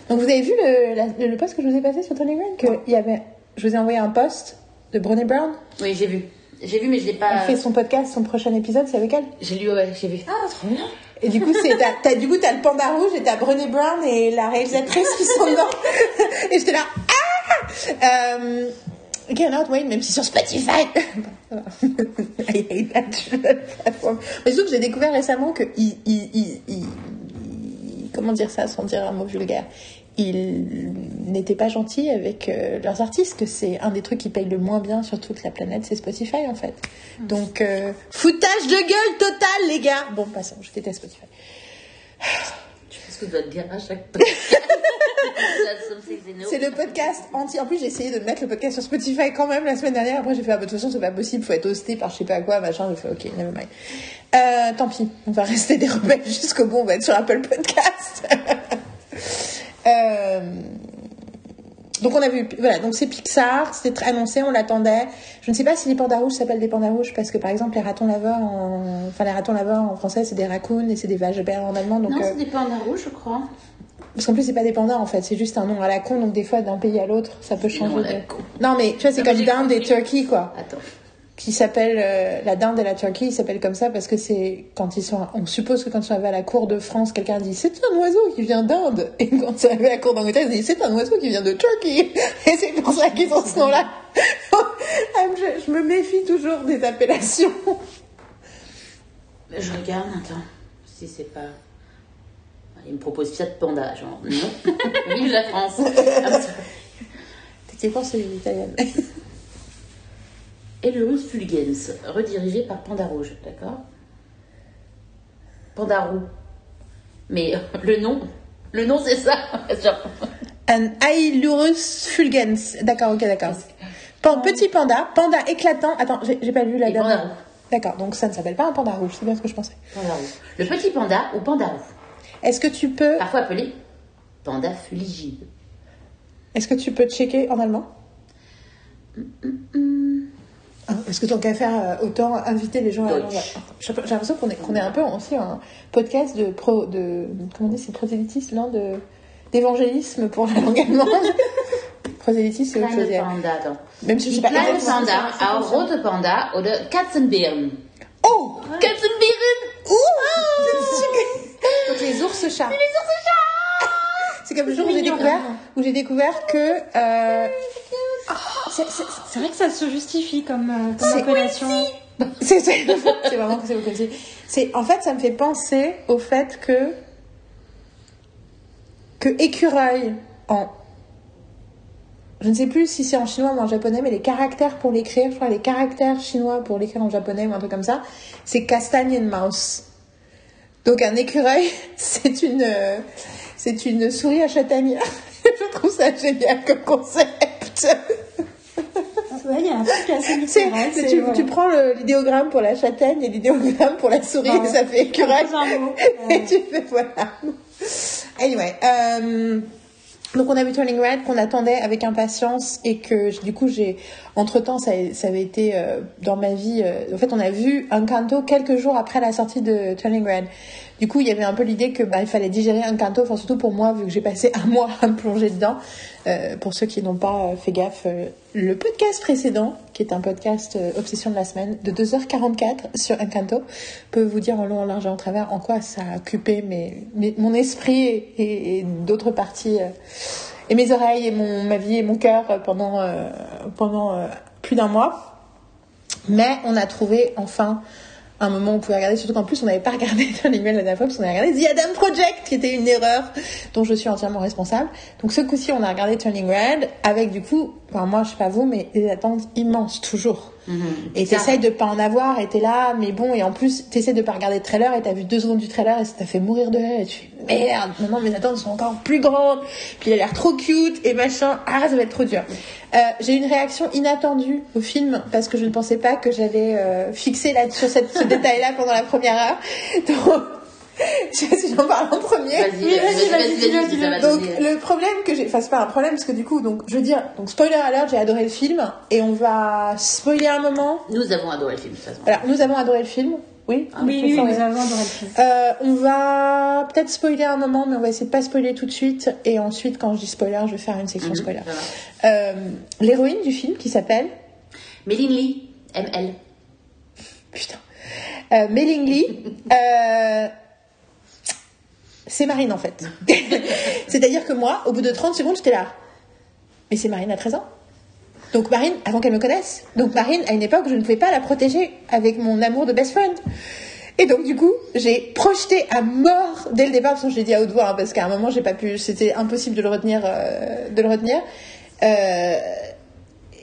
Donc vous avez vu le, la- le post que je vous ai passé sur Telegram que il y avait, Je vous ai envoyé un post de Brené Brown. Oui, j'ai vu. J'ai vu, mais je l'ai Elle pas. fait son podcast, son prochain épisode, c'est avec elle. J'ai lu, ouais, j'ai vu. Ah, trop bien Et du coup, t'as, du coup, t'as le panda rouge et t'as Brené Brown et la réalisatrice qui sont dedans. et j'étais là, ah! Euh, Cannot wait, même si sur Spotify. I hate that platform. Mais surtout que j'ai découvert récemment que ils- comment dire ça sans dire un mot vulgaire? Ils n'étaient pas gentils avec euh, leurs artistes, que c'est un des trucs qui paye le moins bien sur toute la planète, c'est Spotify en fait. Donc, euh, foutage de gueule total, les gars. Bon, passons, je déteste Spotify. Je sais ce que tu dois te dire à chaque. C'est le podcast anti. En plus, j'ai essayé de mettre le podcast sur Spotify quand même la semaine dernière. Après, j'ai fait, ah, bah, de toute façon, c'est pas possible, faut être hosté par je sais pas quoi, machin. J'ai fait, ok, never mind. Euh, tant pis, on va rester des rebelles jusqu'au bout, on va être sur Apple Podcast. Euh, Donc, on a vu, voilà, donc c'est Pixar, c'était très annoncé, on l'attendait. Je ne sais pas si les pandas rouges s'appellent des pandas rouges parce que, par exemple, les ratons laveurs en, enfin, les ratons laveurs en français, c'est des raccoons et c'est des vaches en allemand. Donc, Non, euh, c'est des pandas rouges, je crois. parce qu'en plus, c'est pas des pandas en fait, c'est juste un nom à la con, donc des fois d'un pays à l'autre, ça peut changer. de-. Non, mais tu vois, c'est comme dinde et turkey quoi. Attends. Qui s'appelle euh, la dinde et la turkey, ils s'appellent comme ça parce que c'est quand ils sont. On suppose que quand ils sont arrivés à la cour de France, quelqu'un dit c'est un oiseau qui vient d'Inde. Et quand c'est arrivé à la cour d'Angleterre, ils disent c'est un oiseau qui vient de Turkey. Et c'est pour ça qu'ils ont ce nom-là. Ah, je, je me méfie toujours des appellations. Je regarde, attends. Si c'est pas. Il me propose Fiat Panda, genre non. Vive la France. Ah, ça- Techniquement, c'est Elurus fulgens, redirigé par Panda Rouge, d'accord Panda Roux. Mais le nom, le nom c'est ça. Un Ailurus fulgens. D'accord, ok, d'accord. Pan- petit panda, panda éclatant. Attends, j'ai pas lu la Et panda dernière. D'accord, donc ça ne s'appelle pas un panda rouge, c'est bien ce que je pensais. Panda Roux. Le petit panda ou Panda Roux, Est-ce que tu peux, parfois appelé Panda fuligide. est-ce que tu peux checker en allemand? Ah, Est-ce que tant qu'à faire, euh, autant inviter les gens à. J'ai l'impression qu'on est, qu'on est un peu aussi un podcast de pro, de comment on dit, c'est prosélytisme, non, de d'évangélisme pour la langue allemande. prosélytisme, c'est autre chose. Panda, attends. Même si je sais pas kleine. Panda, auch rote Panda oder Katzenbären. Oh, Katzenbären Ouh Donc les ours chats. Les ours chats C'est comme le jour où j'ai découvert, vraiment. où j'ai découvert que euh, C'est- vrai que ça se justifie comme, euh, comme C'est- appellation. vraiment que c'est. C'est en fait ça me fait penser au fait que que écureuil en je ne sais plus si c'est en chinois ou en japonais, mais les caractères pour l'écrire, je crois les caractères chinois pour l'écrire en japonais ou un truc comme ça, c'est castagne and mouse. Donc un écureuil, c'est une, euh, c'est une souris à châtaigne. je trouve ça génial comme concept. Ouais, il y a un truc assez littéral. c'est- tu, tu prends l'idéogramme pour la châtaigne et l'idéogramme pour la souris, Ouais. et ça fait écureuil. Et tu fais voilà. Anyway, euh, donc on a vu Turning Red qu'on attendait avec impatience et que du coup j'ai entre temps ça, ça avait été euh, dans ma vie. euh, en fait, on a vu Encanto quelques jours après la sortie de Turning Red. Du coup, il y avait un peu l'idée que bah, il fallait digérer Encanto, enfin surtout pour moi vu que j'ai passé un mois à me plonger dedans. Euh, pour ceux qui n'ont pas fait gaffe, euh, le podcast précédent, qui est un podcast euh, Obsession de la semaine, de 2h44 sur Encanto, peut vous dire en long, en large et en travers en quoi ça a occupé mon esprit et, et- d'autres parties, et mes oreilles et mon, ma vie et mon cœur pendant, pendant plus d'un mois. Mais on a trouvé enfin un moment où on pouvait regarder, surtout qu'en plus on n'avait pas regardé Red la dernière fois, parce qu'on avait regardé The Adam Project, qui était une erreur dont je suis entièrement responsable. Donc ce coup-ci on a regardé Turning Red, avec du coup, enfin moi je sais pas vous, mais des attentes immenses toujours. Et Ça. t'essayes de pas en avoir, et t'es là, mais bon, et en plus t'essaies de pas regarder le trailer, et t'as vu deux secondes du trailer, et ça t'a fait mourir de rire, et tu fais merde, maintenant mes attentes sont encore plus grandes, puis il a l'air trop cute, et machin, ah ça va être trop dur. Euh, j'ai eu une réaction inattendue au film, parce que je ne pensais pas que j'allais euh, fixer là sur cette, ce détail-là pendant la première heure. Donc, je sais pas si j'en parle en premier. Oui, vas-y, vas-y, vas-y, Donc le problème que j'ai, enfin c'est pas un problème parce que du coup, donc je veux dire, donc spoiler alert, j'ai adoré le film et on va spoiler un moment. Nous avons adoré le film, de toute façon. Alors nous avons adoré le film, oui. Oui, je oui, sens, nous ouais. avons adoré le film. Euh, on va peut-être spoiler un moment, mais on va essayer de pas spoiler tout de suite. Et ensuite, quand je dis spoiler, je vais faire une section spoiler. ça va. Euh, L'héroïne du film qui s'appelle Méline Lee, ML. putain, euh, Lee, euh, c'est Marine en fait. C'est-à-dire que moi, au bout de 30 secondes, j'étais là. Mais c'est Marine à 13 ans. Donc Marine, avant qu'elle me connaisse. Donc Marine, à une époque, je ne pouvais pas la protéger avec mon amour de best friend. Et donc du coup, j'ai projeté à mort dès le départ, parce que je l'ai dit à haute voix, hein, parce qu'à un moment, j'ai pas pu, c'était impossible de le retenir, euh, de le retenir. Euh,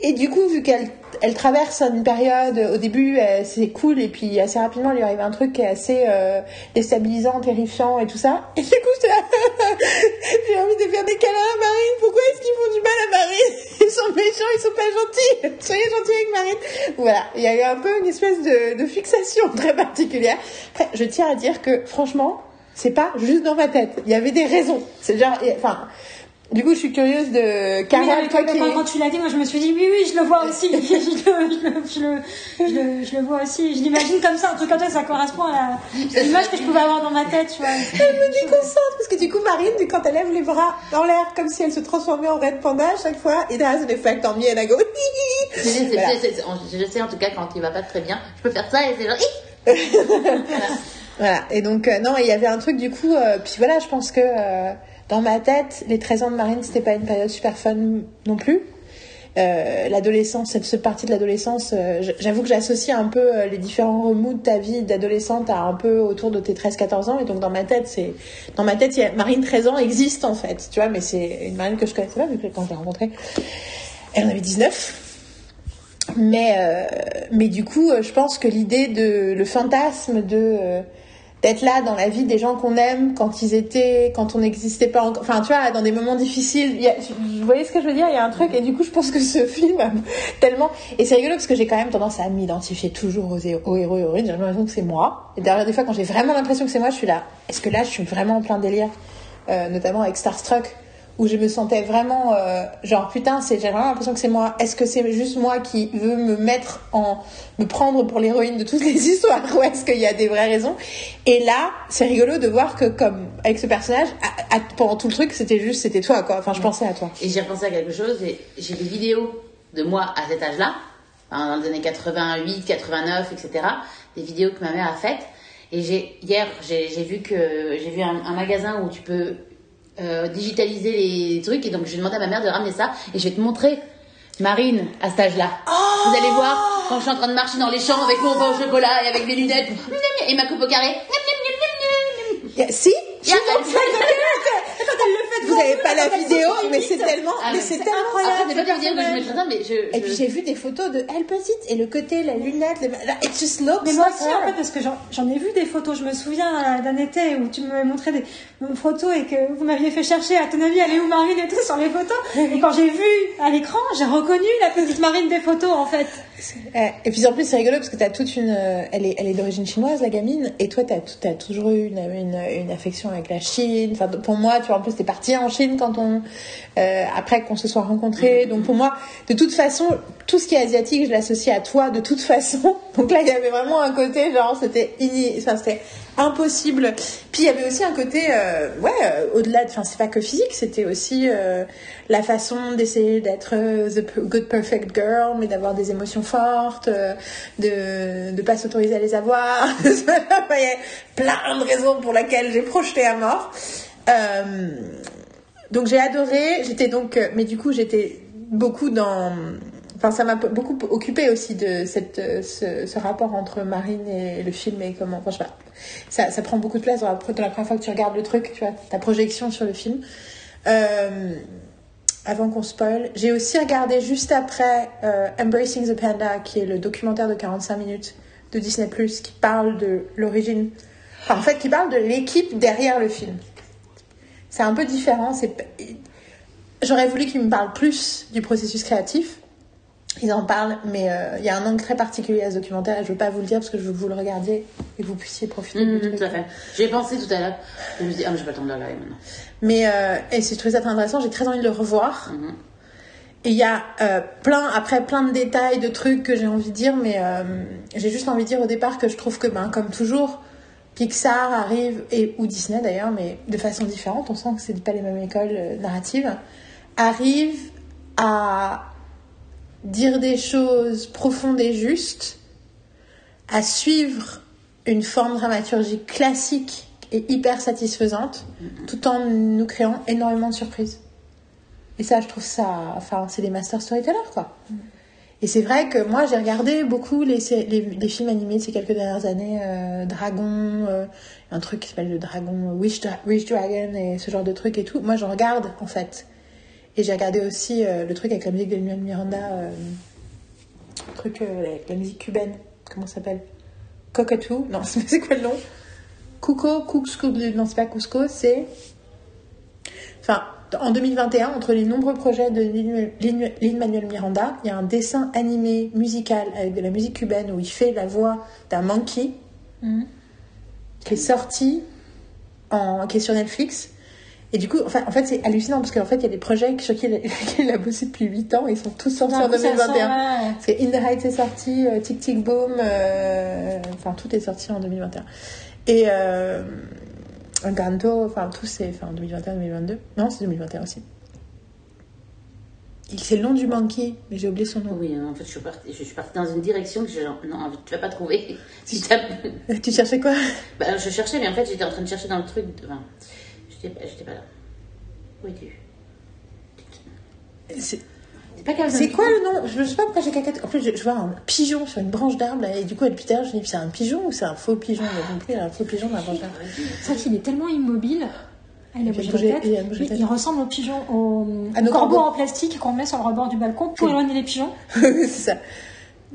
et du coup, vu qu'elle elle traverse une période, au début, euh, c'est cool, et puis assez rapidement, il lui arrive un truc qui est assez euh, déstabilisant, terrifiant et tout ça. Et du coup, j'ai envie de faire des câlins à Marine. Pourquoi est-ce qu'ils font du mal à Marine Ils sont méchants, ils sont pas gentils. Soyez gentils avec Marine. Voilà, il y a eu un peu une espèce de, de fixation très particulière. Après, je tiens à dire que, franchement, c'est pas juste dans ma tête. Il y avait des raisons. C'est genre, enfin. Du coup, je suis curieuse de mais toi quand, qui quand- quand tu l'as dit, moi je me suis dit oui, oui, je le vois aussi. je, le, je, le, je, le, je, le, vois aussi. Je l'imagine comme ça, un truc comme ça, ça correspond à l'image que je pouvais avoir dans ma tête, tu vois. Elle me déconcentre parce que du coup Marine, quand elle lève les bras dans l'air comme si elle se transformait en Red Panda à chaque fois, it has an effect on me and I go. Voilà. Je sais en tout cas quand il va pas très bien, je peux faire ça et c'est genre. Hi Voilà. Et donc euh, non, il y avait un truc du coup. euh, puis voilà, je pense que euh, dans ma tête, les 13 ans de Marine, c'était pas une période super fun non plus. Euh, l'adolescence, cette, partie de l'adolescence, euh, j'avoue que j'associe un peu euh, les différents remous de ta vie d'adolescente à un peu autour de tes 13-14 ans. Et donc dans ma tête, c'est dans ma tête, Marine 13 ans existe en fait, tu vois. Mais c'est une Marine que je connaissais pas vu que quand je l'ai rencontrée, elle en avait 19. Mais, euh, mais du coup, je pense que l'idée de le fantasme de d'être là dans la vie des gens qu'on aime quand ils étaient, quand on n'existait pas encore, enfin tu vois, dans des moments difficiles. vous voyez ce que je veux dire? Il y a un truc et du coup, je pense que ce film tellement et c'est rigolo parce que j'ai quand même tendance à m'identifier toujours aux, hé- aux héros et héroïnes. J'ai l'impression que c'est moi. Et derrière des fois, quand j'ai vraiment l'impression que c'est moi, je suis là. Est-ce que là, je suis vraiment en plein délire, Euh, notamment avec Starstruck où je me sentais vraiment euh, genre putain c'est j'ai vraiment l'impression que c'est moi est-ce que c'est juste moi qui veux me mettre en me prendre pour l'héroïne de toutes les histoires ou est-ce qu'il y a des vraies raisons? Et là c'est rigolo de voir que comme avec ce personnage à- à- pendant tout le truc c'était juste c'était toi quoi enfin je pensais à toi Et j'ai repensé à quelque chose, et j'ai des vidéos de moi à cet âge-là, hein, dans les années 88, 89, etc. Des vidéos que ma mère a faites. Et j'ai hier, j'ai vu que j'ai vu un, un magasin où tu peux euh, digitaliser les trucs, et donc j'ai demandé à ma mère de ramener ça, et je vais te montrer Marine à cet âge-là. Vous allez voir quand je suis en train de marcher dans les champs avec mon pain au chocolat et avec des lunettes. Et ma coupe au carré. A- si vous avez pas la vidéo mais c'est tellement Ah, mais mais c'est tellement Après, c'est mais je. et puis j'ai vu des photos de elle petite et le côté la lunette le... it just looks Mais moi aussi, en fait, parce que j'en- ai vu des photos. Je me souviens euh, d'un été où tu m'avais montré des photos et que vous m'aviez fait chercher, à ton avis, elle est où Marine et tout sur les photos. Et quand j'ai vu à l'écran, j'ai reconnu la petite Marine des photos, en fait. Ouais. Et puis en plus c'est rigolo parce que t'as toute une, euh, elle est, elle est d'origine chinoise la gamine et toi t'as, as toujours eu une, une, une affection avec la Chine. Enfin pour moi tu vois en plus t'es partie en Chine quand on, euh, après qu'on se soit rencontrés. Donc pour moi de toute façon tout ce qui est asiatique je l'associe à toi de toute façon. Donc là il y avait vraiment un côté genre c'était, ini- enfin c'était impossible. Puis il y avait aussi un côté, euh, ouais, euh, au-delà, de- enfin c'est pas que physique, c'était aussi euh, la façon d'essayer d'être the good perfect girl, mais d'avoir des émotions fortes, de de pas s'autoriser à les avoir. il y a plein de raisons pour lesquelles j'ai projeté à mort. Donc j'ai adoré, j'étais donc, mais du coup j'étais beaucoup dans, enfin ça m'a beaucoup occupé aussi de cette, euh, ce, rapport entre Marine et le film et comment, enfin je sais pas, ça, prend beaucoup de place dans la, première fois que tu regardes le truc, tu vois, ta projection sur le film. Euh, avant qu'on spoil, j'ai aussi regardé juste après euh, Embracing the Panda, qui est le documentaire de 45 minutes de Disney+, qui parle de l'origine, en fait, qui parle de l'équipe derrière le film. C'est un peu différent. J'aurais voulu qu'ils me parlent plus du processus créatif. Ils en parlent, mais euh, il y a un angle très particulier à ce documentaire et je veux pas vous le dire parce que je veux que vous le regardiez et que vous puissiez profiter du Mhm, truc. tout à fait. J'y ai pensé tout à l'heure. Je me suis dit, ah, mais j'ai pas le temps de le regarder maintenant. Mais euh, et si je trouvais ça très intéressant, j'ai très envie de le revoir. Mhm. Et il y a euh, plein, après plein de détails, de trucs que j'ai envie de dire, mais euh, j'ai juste envie de dire au départ que je trouve que, ben, comme toujours, Pixar arrive, et, ou Disney d'ailleurs, mais de façon différente, on sent que c'est pas les mêmes écoles narratives, arrive à dire des choses profondes et justes, à suivre une forme dramaturgique classique est hyper satisfaisante, tout en nous créant énormément de surprises. Et ça, je trouve ça, enfin, c'est des master storytellers, quoi. Et c'est vrai que moi, j'ai regardé beaucoup les, films animés de ces quelques dernières années, euh, Dragon, euh, un truc qui s'appelle le Dragon, Wish, Dra- Wish Dragon et ce genre de trucs et tout. Moi, j'en regarde, en fait. Et j'ai regardé aussi euh, le truc avec la musique de Lin Miranda, euh, le truc euh, avec la musique cubaine, comment ça s'appelle? Cockatoo Non, c'est quoi le nom? Cuco, Cusco, non, c'est pas Cusco, c'est. Enfin, en 2021, entre les nombreux projets de Lin- Lin- Lin-Manuel Miranda, il y a un dessin animé musical avec de la musique cubaine où il fait la voix d'un monkey Mhm. qui est sorti, en, qui est sur Netflix. Et du coup, enfin, en fait, c'est hallucinant parce qu'en fait, il y a des projets sur qui il a, bossé depuis 8 ans et ils sont tous sortis en D'un coup, ça 2021. sort, ouais. Parce que In the Heights est sorti, euh, Tic Tic Boom, euh, enfin tout est sorti en 2021. Et euh, Encanto, enfin tout c'est enfin, en 2021-2022. Non, c'est 2021 aussi. C'est le nom du monkey, mais j'ai oublié son nom. Oui, en fait, je suis partie, je suis partie dans une direction que je, non, tu vas pas trouver. Si Tu cherchais quoi? Bah, je cherchais, mais en fait, j'étais en train de chercher dans le truc. Enfin, j'étais pas, là. Où es-tu? C'est C'est pas Calvin. c'est quoi le nom? Je sais pas pourquoi j'ai cacaté. En plus, je, je vois un pigeon sur une branche d'arbre et du coup, depuis tout à l'heure, je me dis c'est un pigeon ou c'est un faux pigeon? J'ai compris, un faux pigeon dans la branche d'arbre. Vrai qu'il est tellement immobile. Ah, il a bougé bougé- la tête. il a bougé la Il, tête. il ressemble au pigeon, au, À nos au corbeau corbeaux. en plastique qu'on met sur le rebord du balcon pour éloigner les pigeons. c'est ça.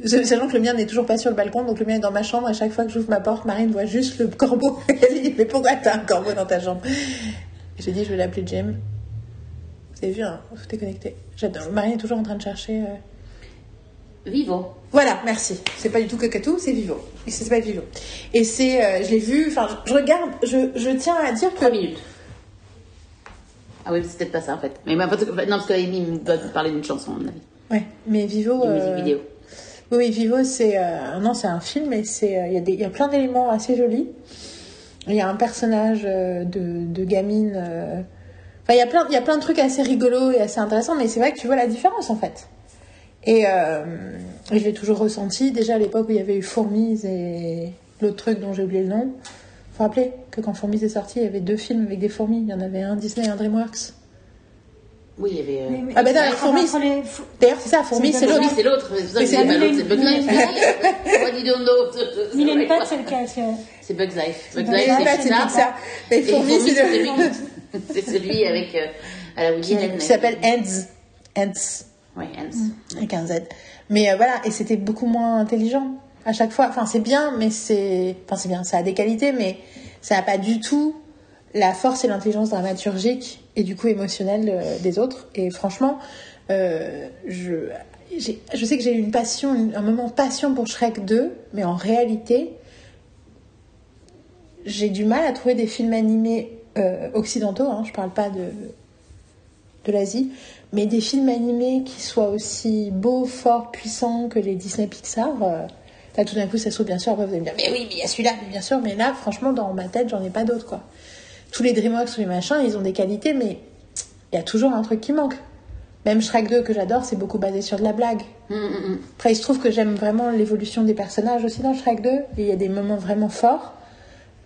Sachant que le mien n'est toujours pas sur le balcon, donc le mien est dans ma chambre. À chaque fois que j'ouvre ma porte, Marine voit juste le corbeau. Elle dit Mais pourquoi t'as un corbeau dans ta chambre? J'ai dit Je vais l'appeler Jem. Vous avez vu, hein, tout est connecté. J'adore. Marine est toujours en train de chercher. euh, Vivo. Voilà, merci. C'est pas du tout Cocatou, c'est Vivo. Et c'est pas Vivo. Et c'est, euh, je l'ai vu, enfin, je, regarde, je, je tiens à dire que. 3 minutes. Ah oui, c'est peut-être pas ça en fait. Mais bah, parce que- non, parce qu'Amy doit parler d'une chanson, à mon avis. Ouais, mais Vivo. Une euh, musique vidéo. Oui, Vivo, c'est euh, non, c'est un film et c'est euh, il y a y a plein d'éléments assez jolis. Il y a un personnage euh, de, gamine. euh, Enfin, il y a plein il y a plein de trucs assez rigolos et assez intéressants, mais c'est vrai que tu vois la différence en fait. Et, je l'ai toujours ressenti déjà à l'époque où il y avait eu Fourmise et l'autre truc dont j'ai oublié le nom. Faut rappeler que quand Fourmise est sorti, il y avait deux films avec des fourmis. Il y en avait un Disney et un DreamWorks. Oui, il y avait. euh, Mais- mais- Ah, ben entre fourmi, D'ailleurs, c'est ça, Fourmise, C'est l'autre. Oui, c'est l'autre. C'est ça c'est Bugs Life. What you don't know? Mille et Pat, c'est le cas. c'est- C'est Bugs Life. Bugs Life, c'est. Pixar. Mais Fourmis, Fourmis, c'est celui, c'est celui avec euh, à la Woody qui, Allen. qui s'appelle Ants. Ants. Ouais, Hans. avec un Z. Mais euh, voilà, et c'était beaucoup moins intelligent à chaque fois. Enfin, c'est bien, mais c'est. Enfin, c'est bien, ça a des qualités, mais ça n'a pas du tout la force et l'intelligence dramaturgique et du coup émotionnelle euh, des autres. Et franchement, euh, je. Je sais que j'ai eu une passion, un moment passion pour Shrek 2, mais en réalité, j'ai du mal à trouver des films animés euh, occidentaux, hein, je parle pas de, de l'Asie, mais des films animés qui soient aussi beaux, forts, puissants que les Disney Pixar. là, tout d'un coup, ça se trouve, bien sûr, vous allez me dire, mais oui, mais il y a celui-là, bien sûr, mais là, franchement, dans ma tête, j'en ai pas d'autres, quoi. Tous les DreamWorks, tous les machins, ils ont des qualités, mais il y a toujours un truc qui manque. Même Shrek 2, que j'adore, c'est beaucoup basé sur de la blague. Hum, hum, hum. Après, il se trouve que j'aime vraiment l'évolution des personnages aussi dans Shrek 2, et il y a des moments vraiment forts,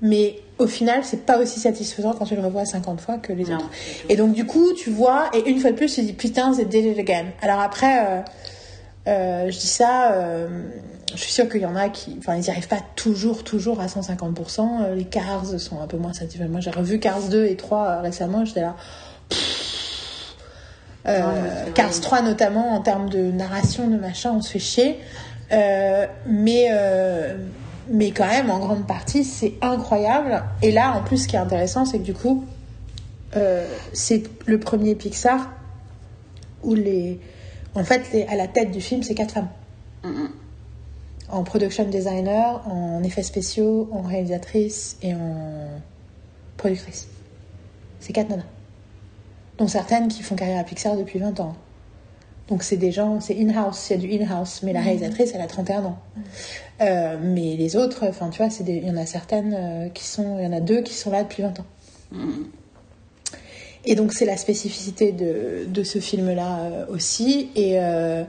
mais au final, c'est pas aussi satisfaisant quand tu le revois 50 fois que les Non, autres. c'est. Et donc, du coup, tu vois, et une fois de plus, tu dis putain, they did it again. Alors après, euh, euh, je dis ça, euh, je suis sûre qu'il y en a qui. Enfin, ils n'y arrivent pas toujours, toujours à 150%. Euh, les Cars sont un peu moins satisfaisants. Moi, j'ai revu Cars 2 et 3 euh, récemment, j'étais là. Euh, Ouais. Cars 3 notamment en termes de narration, de machin, on se fait chier. Euh, mais, euh, mais quand même, en grande partie, c'est incroyable. Et là, en plus, ce qui est intéressant, c'est que du coup, c'est le premier Pixar où les, en fait, les- à la tête du film, c'est quatre femmes. Hum, hum. En production designer, en effets spéciaux, en réalisatrice et en productrice. C'est quatre nanas. Dont certaines qui font carrière à Pixar depuis 20 ans. Donc c'est des gens, c'est in-house, il y a du in-house. Mais la réalisatrice, elle a 31 ans. Euh, mais les autres, enfin tu vois, il y en a certaines euh, qui sont, il y en a deux qui sont là depuis 20 ans. Et donc c'est la spécificité de, de ce film-là euh, aussi. Et, euh,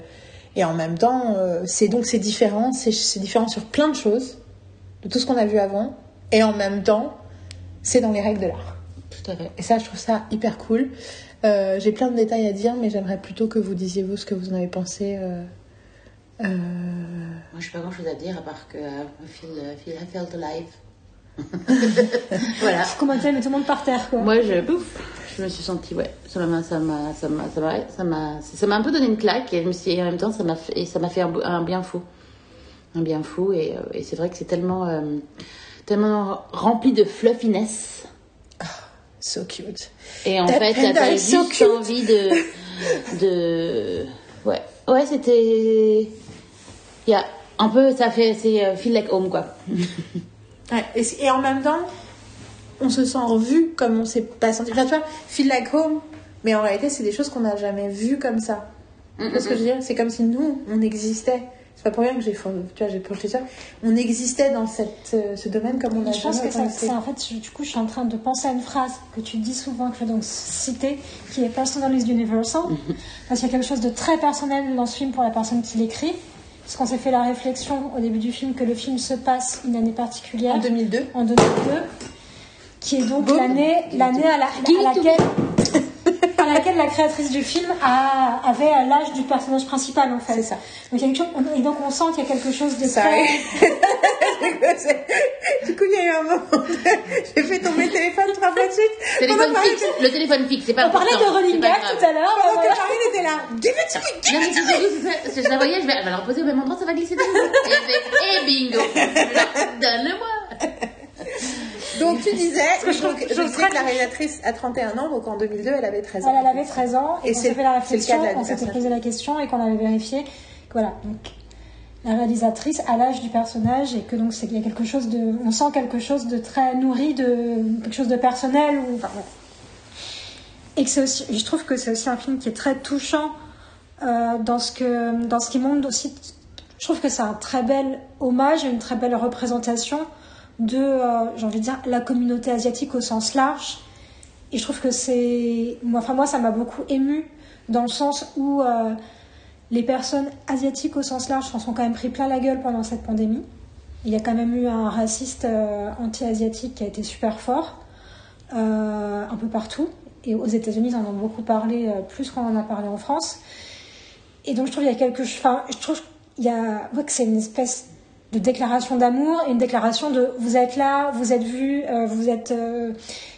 et en même temps, euh, c'est donc c'est différent, c'est différent sur plein de choses, de tout ce qu'on a vu avant. Et en même temps, c'est dans les règles de l'art. Tout à fait. Et ça, je trouve ça hyper cool. Euh, J'ai plein de détails à dire, mais j'aimerais plutôt que vous disiez vous ce que vous en avez pensé. euh, Moi, je n'ai pas grand chose à dire à part que I, feel, I, feel, I felt alive. voilà. Comment tu mais tout le monde par terre, quoi. Moi, je, je me suis sentie, ouais, ça m'a, ça m'a, ça m'a, ça m'a, ça m'a, ça m'a un peu donné une claque et je me suis, et en même temps, ça m'a fait, ça m'a fait un, un bien fou, un bien fou et, euh, et c'est vrai que c'est tellement, euh, tellement rempli de fluffiness so cute. et en That fait, t'as so juste cute. envie de, de, ouais, ouais, c'était, il y a un peu, ça fait, c'est euh, feel like home quoi. Ouais, et, en même temps, on se sent revu comme on s'est pas senti. Enfin, tu vois, feel like home, mais en réalité, c'est des choses qu'on n'a jamais vues comme ça. Tu vois ce que je veux dire? C'est comme si nous, on existait. C'est pas pour rien que j'ai for- tu vois, j'ai projeté ça. On existait dans cette, euh, ce domaine comme on a Je pense jamais que ça, c'est en fait, je- du coup, je suis en train de penser à une phrase que tu dis souvent, que je vais donc citer, qui est personal is universal. Parce qu'il y a quelque chose de très personnel dans ce film pour la personne qui l'écrit. Parce qu'on s'est fait la réflexion au début du film que le film se passe une année particulière, En 2002. en 2002, qui est donc l'année, l'année à, la- à laquelle, à laquelle la créatrice du film a, avait l'âge du personnage principal, en fait. C'est ça. Donc, il y a quelque chose, et donc on sent qu'il y a quelque chose de Ça très... du coup, il y a eu un moment. J'ai fait tomber le téléphone trois fois de suite. Téléphone Pendant que fixe, le téléphone fixe, c'est pas On parlait de Rolling grave. tout à l'heure. Pendant voilà. que Marine était là. Give it to me, give Non, mais it to je la voyais, je vais, elle va le reposer au même endroit, ça va glisser de nouveau. Et, et bingo Donne-le-moi Donc tu disais, que je donc, trouve- je je disais que la réalisatrice a 31 ans, donc en 2002 elle avait 13 ans. Elle avait 13 ans et, Et on c'est- s'est fait la réflexion, la on s'était posé la question et qu'on avait vérifié. que Voilà, donc la réalisatrice à l'âge du personnage et que donc c'est qu'il y a quelque chose de, on sent quelque chose de très nourri, de quelque chose de personnel ou enfin, voilà. Et que aussi, je trouve que c'est aussi un film qui est très touchant euh, dans ce que, dans ce qui montre aussi. Je trouve que c'est un très bel hommage et une très belle représentation de, euh, j'ai envie de dire, la communauté asiatique au sens large. Et je trouve que c'est. Moi, enfin, moi, ça m'a beaucoup ému dans le sens où euh, les personnes asiatiques au sens large s'en sont quand même pris plein la gueule pendant cette pandémie. Il y a quand même eu un raciste euh, anti-asiatique qui a été super fort, un peu partout. Et aux États-Unis, ils en ont beaucoup parlé, plus qu'on en a parlé en France. Et donc, je trouve qu'il y a quelque chose. Enfin, je trouve qu'il y a. que c'est une espèce de déclaration d'amour et une déclaration de vous êtes là, vous êtes vu, euh, vous êtes. euh,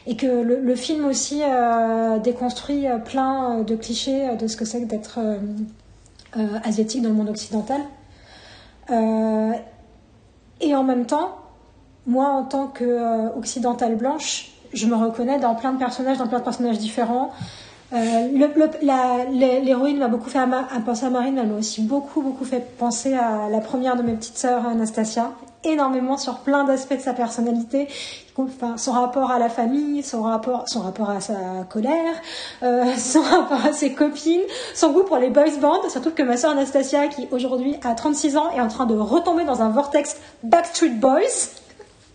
et que le, film aussi euh, déconstruit plein de clichés de ce que c'est que d'être asiatique dans le monde occidental. Et en même temps, moi, en tant qu'occidentale blanche, je me reconnais dans plein de personnages, dans plein de personnages différents. Euh, L'héroïne m'a beaucoup fait à, ma- à penser à Marine, mais elle m'a aussi beaucoup, beaucoup fait penser à la première de mes petites sœurs, Anastasia. Énormément sur plein d'aspects de sa personnalité, enfin, son rapport à la famille, son rapport, son rapport à sa colère, euh, son rapport à ses copines, son goût pour les boys bands, surtout que ma sœur Anastasia, qui aujourd'hui a 36 ans, est en train de retomber dans un vortex Backstreet Boys.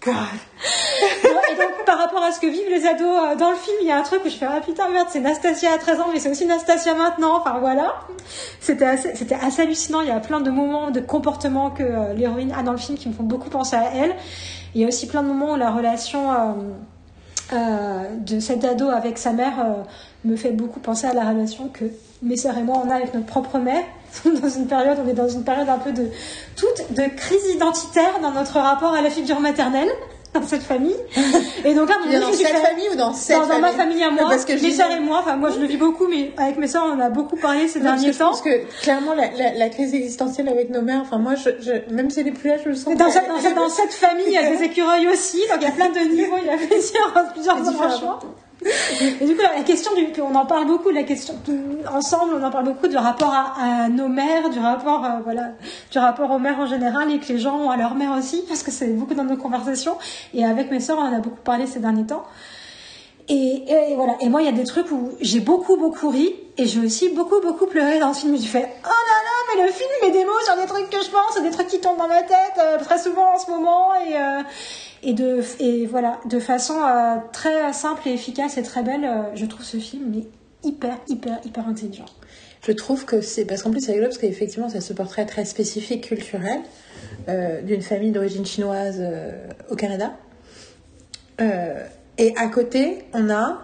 Et donc, par rapport à ce que vivent les ados euh, dans le film, il y a un truc où je fais Ah putain, merde, c'est Nastasia à 13 ans, mais c'est aussi Nastasia maintenant. Enfin voilà. C'était assez, c'était hallucinant. Il y a plein de moments, de comportements que euh, l'héroïne a dans le film qui me font beaucoup penser à elle. Il y a aussi plein de moments où la relation euh, de cet ado avec sa mère me fait beaucoup penser à la relation que mes sœurs et moi on a avec notre propre mère. dans une période, on est dans une période un peu de toute de crise identitaire dans notre rapport à la figure maternelle dans cette famille. Et donc là, Dans cette fait- famille ou dans cette dans, dans famille ma famille à moi, Parce que mes sœurs et moi, enfin moi je le vis beaucoup, mais avec mes sœurs on a beaucoup parlé ces Non, parce derniers je temps. pense que clairement la, la, la crise existentielle avec nos mères, enfin moi, je, je- même si elle est plus là, je le sens. Dans cette, dans, cette, dans cette famille, il y a des écureuils aussi, donc il y a plein de niveaux, il y a plusieurs, plusieurs embranchements. Et du coup, la question du, on en parle beaucoup, la question ensemble, on en parle beaucoup du rapport à, nos mères, du rapport, euh, voilà, du rapport aux mères en général et que les gens ont à leur mère aussi, parce que c'est beaucoup dans nos conversations. Et avec mes sœurs, on en a beaucoup parlé ces derniers temps. Et, voilà. Et moi, il y a des trucs où j'ai beaucoup, beaucoup ri et j'ai aussi beaucoup, beaucoup pleuré dans le film. J'ai fait Oh là là, mais le film met des mots sur des trucs que je pense, des trucs qui tombent dans ma tête euh, très souvent en ce moment. Et, euh, et, de, et voilà, de façon euh, très simple et efficace et très belle, euh, je trouve ce film mais hyper, hyper, hyper intelligent. Je trouve que c'est parce qu'en plus c'est rigolo parce qu'effectivement c'est ce portrait très spécifique culturel euh, d'une famille d'origine chinoise au Canada. Et à côté, on a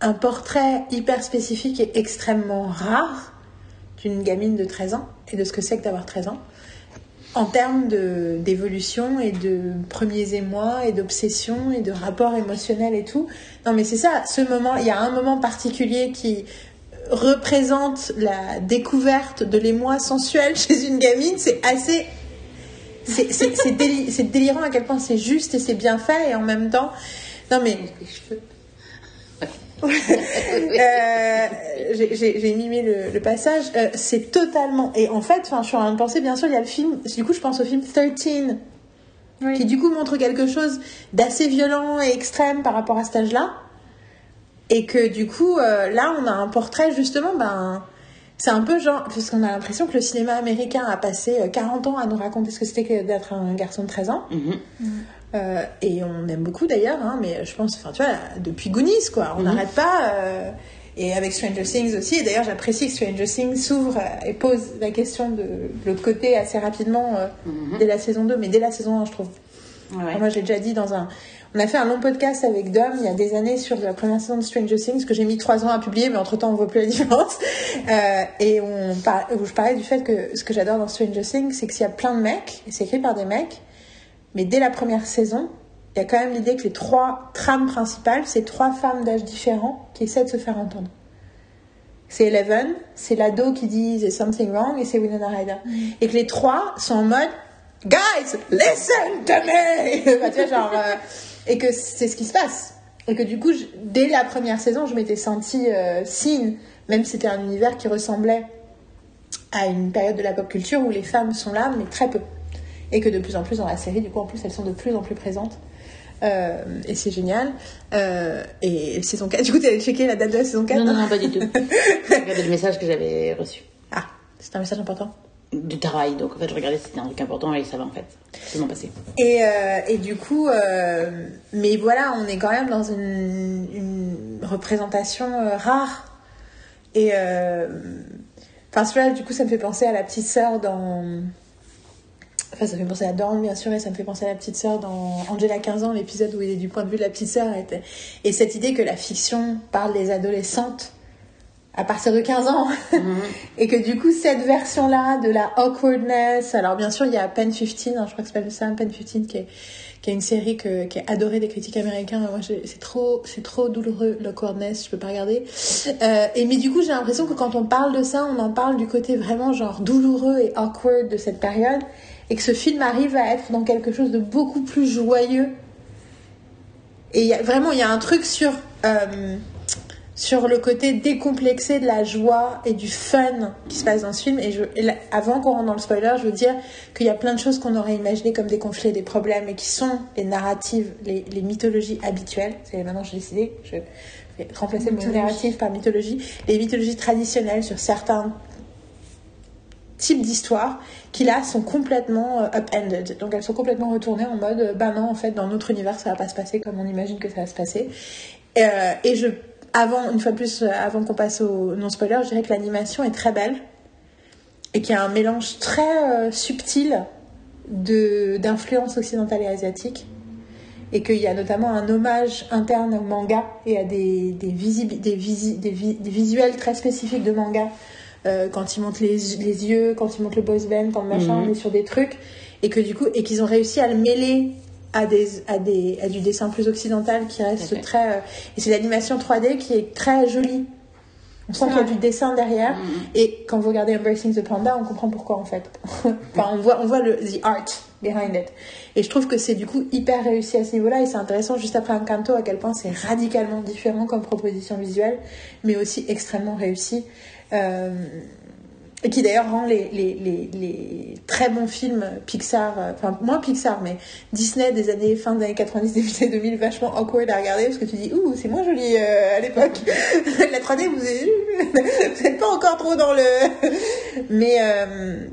un portrait hyper spécifique et extrêmement rare d'une gamine de 13 ans et de ce que c'est que d'avoir 13 ans en termes d'évolution et de premiers émois et d'obsession et de rapport émotionnel et tout. Non mais c'est ça, ce moment, il y a un moment particulier qui représente la découverte de l'émoi sensuel chez une gamine, c'est assez... C'est c'est- c'est déli- c'est délirant à quel point c'est juste et c'est bien fait et en même temps... Non mais. euh, j'ai- mimé le, le passage. Euh, c'est totalement. Et en fait, enfin, je suis en train de penser, bien sûr, il y a le film. Du coup, je pense au film 13, Oui. qui du coup montre quelque chose d'assez violent et extrême par rapport à cet âge-là. Et que du coup, euh, là, on a un portrait justement, ben. C'est un peu genre, parce qu'on a l'impression que le cinéma américain a passé euh, 40 ans à nous raconter ce que c'était que d'être un garçon de 13 ans. Mhm. Euh, et on aime beaucoup d'ailleurs, hein, mais je pense, enfin tu vois, depuis Goonies quoi, on Mhm. n'arrête pas. euh, et avec Stranger Things aussi, et d'ailleurs j'apprécie que Stranger Things s'ouvre euh, et pose la question de, de l'autre côté assez rapidement euh, Mhm. dès la saison 2, mais dès la saison 1 je trouve. Ouais. Moi j'ai déjà dit dans un... On a fait un long podcast avec Dom il y a des années sur la première saison de Stranger Things que j'ai mis trois ans à publier, mais entre temps on voit plus la différence. Et on par- où je parlais du fait que ce que j'adore dans Stranger Things, c'est qu'il y a plein de mecs, et c'est écrit par des mecs, mais dès la première saison, il y a quand même l'idée que les trois trames principales, c'est trois femmes d'âge différents qui essaient de se faire entendre. C'est Eleven, c'est l'ado qui dit There's something wrong, et c'est Winona Ryder. Et que les trois sont en mode Guys, listen to me Enfin, tu vois, genre, euh, Et que c'est ce qui se passe. Et que du coup, je- dès la première saison, je m'étais sentie euh, même si c'était un univers qui ressemblait à une période de la pop culture où les femmes sont là, mais très peu. Et que de plus en plus dans la série, du coup, en plus, elles sont de plus en plus présentes. Euh, et c'est génial. Euh, et saison 4, du coup, tu allais checker la date de la saison 4 Non, non, non, pas du tout. Regardez le message que j'avais reçu Ah, c'est un message important. du travail. Donc en fait, je regardais si c'était un truc important et ça va en fait. C'est mon passé. Et, euh, et du coup, euh, mais voilà, on est quand même dans une, une représentation euh, rare. Et enfin, celui-là, du coup, ça me fait penser à la petite sœur dans. Enfin, ça fait penser à Dawn, bien sûr, et ça me fait penser à la petite sœur dans Angela 15 ans, l'épisode où il est du point de vue de la petite sœur. Et, et cette idée que la fiction parle des adolescentes à partir de 15 ans. et que du coup, cette version-là de la awkwardness, alors bien sûr, il y a Pen 15, hein, je crois que ça s'appelle ça, Pen 15, qui est, qui est une série que, qui est adorée des critiques américains. Moi, c'est trop, c'est trop douloureux, l'awkwardness, je peux pas regarder. Euh, et mais du coup, j'ai l'impression que quand on parle de ça, on en parle du côté vraiment genre douloureux et awkward de cette période. Et que ce film arrive à être dans quelque chose de beaucoup plus joyeux. Et il y a, vraiment, il y a un truc sur, euh, sur le côté décomplexé de la joie et du fun qui se passe dans ce film. Et, je, et là, avant qu'on rentre dans le spoiler, je veux dire qu'il y a plein de choses qu'on aurait imaginées comme des conflits, des problèmes, et qui sont les narratives, les, les mythologies habituelles. C'est maintenant j'ai décidé, je vais remplacer le mot narrative par mythologie. Les mythologies traditionnelles sur certains types d'histoires qui là sont complètement euh, upended. Donc elles sont complètement retournées en mode euh, bah non en fait dans notre univers ça va pas se passer comme on imagine que ça va se passer. Euh, et je avant une fois de plus euh, avant qu'on passe au non spoiler, je dirais que l'animation est très belle et qu'il y a un mélange très euh, subtil de d'influences occidentales et asiatiques et qu'il y a notamment un hommage interne au manga et à des, des, visib- des, visi- des, vi- des visuels très spécifiques de manga euh, quand ils montent les, les yeux, quand ils montent le boys band, quand machin, Mhm. on est sur des trucs et que du coup et qu'ils ont réussi à le mêler à des à des à du dessin plus occidental qui reste très euh, et c'est l'animation 3D qui est très jolie. On sent qu'il y a du dessin derrière Mhm. et quand vous regardez Embracing the Panda, on comprend pourquoi en fait. enfin, on voit on voit le the art behind it. Et je trouve que c'est du coup hyper réussi à ce niveau-là et c'est intéressant juste après Encanto à quel point c'est radicalement différent comme proposition visuelle, mais aussi extrêmement réussi. Euh, et qui d'ailleurs rend les, les, les, très bons films Pixar, euh, enfin moins Pixar, mais Disney des années fin des années 90, début des 2000 vachement awkward à regarder parce que tu dis ouh c'est moins joli euh, à l'époque. La 3D vous êtes, pas encore trop dans le. Mais euh,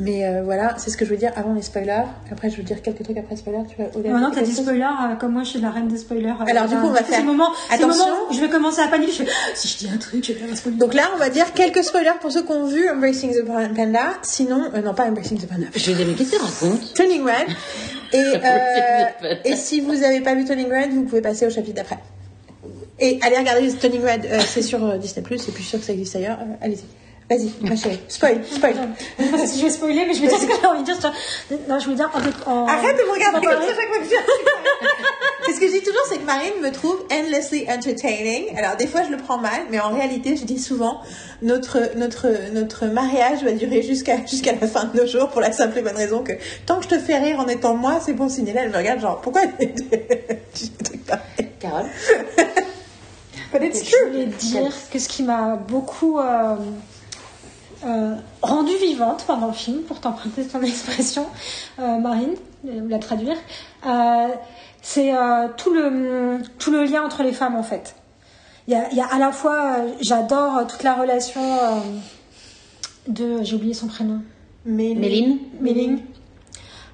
mais euh, voilà, c'est ce que je veux dire avant les spoilers. Après je veux dire quelques trucs après spoilers. Tu vas Oléa, Maintenant, t'as dit chose spoiler, euh, comme moi, je suis la reine des spoilers. euh, Alors, du coup, on va faire- moment, Attention. moment où je vais commencer à paniquer. Je fais, Ah, si je dis un truc, je vais faire un spoiler. Donc là, on va dire quelques spoilers pour ceux qui ont vu Embracing the Panda. Sinon, euh, non pas Embracing the Panda. Je vais dire, mais qu'est-ce que tu racontes Turning Red. Et, euh, et si vous n'avez pas vu Turning Red, vous pouvez passer au chapitre d'après. Et allez regarder Turning Red, euh, c'est sur euh, Disney+, c'est plus sûr que ça existe ailleurs. Euh, Allez-y. Vas-y, ma chérie. Spoil, spoil. Je sais pas si je vais spoiler, mais je vais dire ce que j'ai envie de dire. Non, je veux dire, en fait, en... Arrête de me regarder comme ça chaque fois que je dis Ce que je dis toujours, c'est que Marine me trouve endlessly entertaining. Alors, des fois, je le prends mal, mais en réalité, je dis souvent, notre, notre, notre mariage va durer jusqu'à jusqu'à la fin de nos jours pour la simple et bonne raison que tant que je te fais rire en étant moi, c'est bon signe. Et là, elle me regarde genre, pourquoi Carole But it's Je voulais dire que ce qui m'a beaucoup euh, euh, rendue vivante pendant le film, pour t'emprunter ton expression, euh, Marine, euh, la traduire, euh, c'est tout, le, tout le lien entre les femmes en fait. Il y a, il y a à la fois, j'adore toute la relation de, j'ai oublié son prénom, Méline. Méline,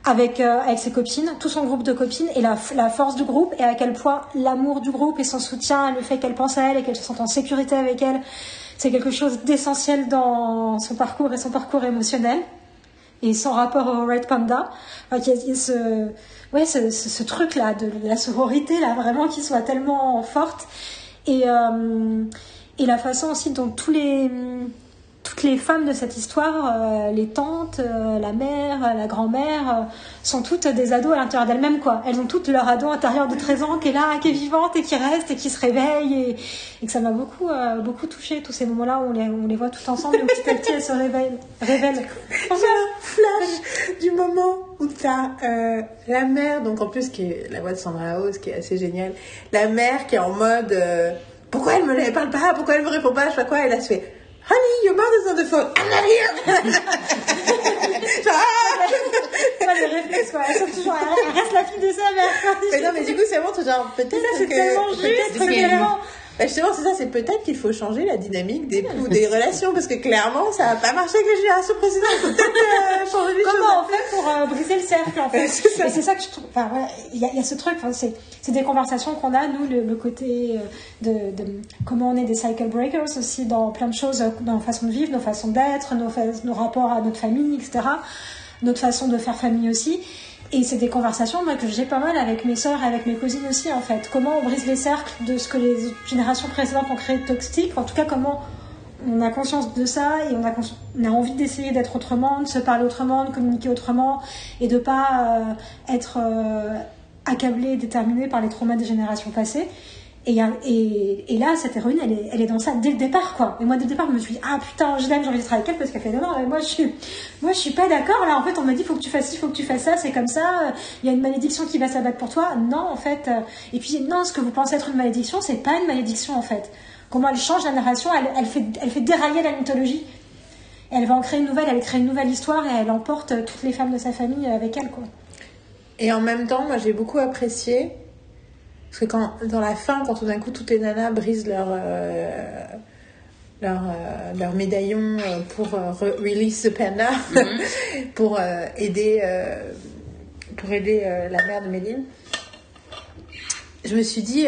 avec, avec ses copines, tout son groupe de copines, et la, la force du groupe, et à quel point l'amour du groupe et son soutien, le fait qu'elle pense à elle et qu'elle se sente en sécurité avec elle, c'est quelque chose d'essentiel dans son parcours et son parcours émotionnel. Et son rapport au Red Panda, ce, ouais, ce truc-là, de la sororité, là, vraiment, qui soit tellement forte. Et, euh, et la façon aussi dont tous les, toutes les femmes de cette histoire, euh, les tantes, euh, la mère, euh, la grand-mère, sont toutes des ados à l'intérieur d'elles-mêmes, quoi. Elles ont toutes leur ado intérieur de 13 ans qui est là, qui est vivante et qui reste et qui se réveille et, que ça m'a beaucoup, beaucoup touché tous ces moments-là où on les, voit tout ensemble et petit à petit elles se réveillent. révèlent. J'ai un flash du moment où t'as la mère, donc en plus qui est la voix de Sandra House, qui est assez géniale, la mère qui est en mode pourquoi elle me parle pas, pourquoi elle me répond pas, je sais pas quoi, et là se fait Honey, your mother's on the phone, I'm not here. Ah les réflexes, quoi. Elles sont toujours, elle reste la fille de sa mère. mais non, mais du coup, c'est vraiment tout genre peut-être Ça, c'est que tellement juste, que- c'est tellement... Bah, justement, c'est ça, c'est peut-être qu'il faut changer la dynamique des, ou des relations, parce que clairement, ça n'a pas marché avec les générations précédentes. Il faut peut-être euh, changer les choses. Comment on fait pour euh, briser le cercle en fait C'est ça. Et c'est ça que je trouve. Enfin, voilà, il y, a- il y a ce truc. Enfin, c'est c'est des conversations qu'on a nous, le, le côté euh, de, de comment on est des cycle breakers aussi dans plein de choses, euh, dans nos façons de vivre, nos façons d'être, nos, fa- nos rapports à notre famille, etc. Notre façon de faire famille aussi. Et c'est des conversations moi, que j'ai pas mal avec mes sœurs et avec mes cousines aussi en fait. Comment on brise les cercles de ce que les générations précédentes ont créé de toxique. En tout cas, comment on a conscience de ça et on a, envie d'essayer d'être autrement, de se parler autrement, de communiquer autrement et de pas euh, être euh, accablé, déterminé par les traumas des générations passées. A- et, là, cette héroïne, elle est, dans ça dès le départ, quoi. Et moi, dès le départ, je me suis dit, ah putain, je l'aime, j'ai envie de travailler avec elle parce qu'elle fait, non, non, moi, je suis, moi, je suis pas d'accord. Là, en fait, on m'a dit, faut que tu fasses ci, faut que tu fasses ça, c'est comme ça. euh, Il y a une malédiction qui va s'abattre pour toi. Non, en fait. euh, Et puis, non, ce que vous pensez être une malédiction, c'est pas une malédiction, en fait. Comment elle change la narration, elle, fait, elle fait dérailler la mythologie. Elle va en créer une nouvelle, elle crée une nouvelle histoire et elle emporte euh, toutes les femmes de sa famille avec elle, quoi. Et en même temps, moi j'ai beaucoup apprécié, parce que quand, dans la fin, quand tout d'un coup toutes les nanas brisent leur, euh, leur, euh, leur médaillon euh, pour euh, re- release the panda, pour euh, aider, euh, pour aider la mère de Méline, je me suis dit,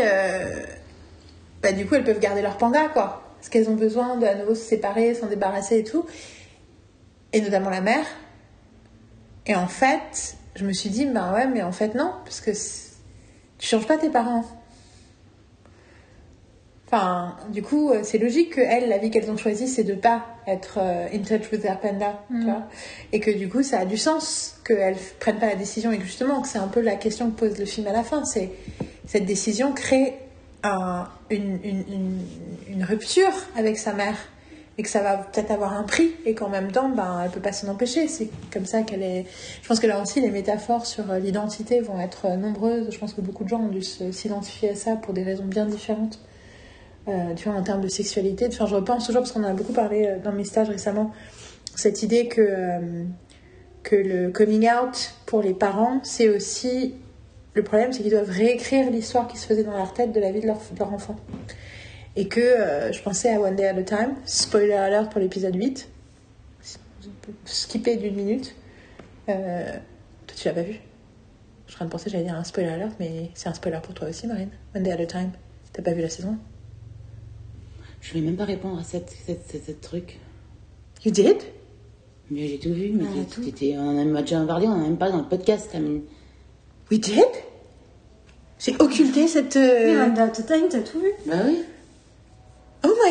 bah, du coup elles peuvent garder leur panga quoi. Parce qu'elles ont besoin de à nouveau se séparer, s'en débarrasser et tout. Et notamment la mère. Et en fait, je me suis dit, bah ouais, mais en fait, non, parce que tu changes pas tes parents. Enfin, du coup, euh, c'est logique que elles, la vie qu'elles ont choisie, c'est de pas être euh, in touch with their panda, tu vois. Et que du coup, ça a du sens qu'elles prennent pas la décision et que justement, que c'est un peu la question que pose le film à la fin, c'est cette décision crée un- une, une, une, une rupture avec sa mère et que ça va peut-être avoir un prix et qu'en même temps, ben, elle peut pas s'en empêcher. C'est comme ça qu'elle est. Je pense que là aussi, les métaphores sur euh, l'identité vont être euh, nombreuses. Je pense que beaucoup de gens ont dû s'identifier à ça pour des raisons bien différentes. Euh, tu vois, en termes de sexualité. Je repense toujours, parce qu'on a beaucoup parlé dans mes stages récemment, cette idée que, que le coming out pour les parents, c'est aussi. Le problème, c'est qu'ils doivent réécrire l'histoire qui se faisait dans leur tête de la vie de leur enfant. Et que euh, je pensais à One Day at a Time, spoiler alert pour l'épisode 8, skipper d'une minute. Euh, toi, tu l'as pas vu Je suis en train de penser, j'allais dire un spoiler alert, mais c'est un spoiler pour toi aussi, Marine. One Day at a Time. T'as pas vu la saison Je vais même pas répondre à cette, cette, cette, cette truc. You did Mais j'ai tout vu, mais Ah, tout. on en a déjà parlé, on en a même pas dans le podcast. We did J'ai occulté cette. euh, Oui, Amanda, t'as t'as tout vu Bah oui.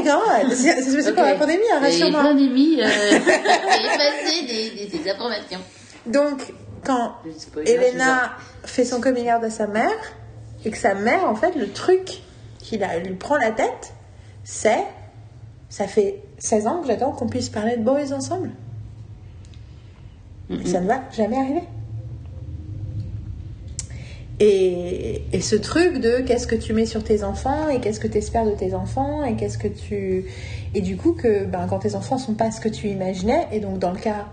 God C'est Ok. pour la pandémie, hein, rassure-moi. pandémie, euh, effacer des, des, des informations. Donc, quand Elena fait son coming out à sa mère, et que sa mère, en fait, le truc qui la- lui prend la tête, c'est. Ça fait 16 ans que j'attends qu'on puisse parler de boys ensemble. Mais ça ne va jamais arriver. Et, et ce truc de qu'est-ce que tu mets sur tes enfants et qu'est-ce que tu espères de tes enfants et qu'est-ce que tu. Et du coup, que ben, quand tes enfants sont pas ce que tu imaginais, et donc dans le cas.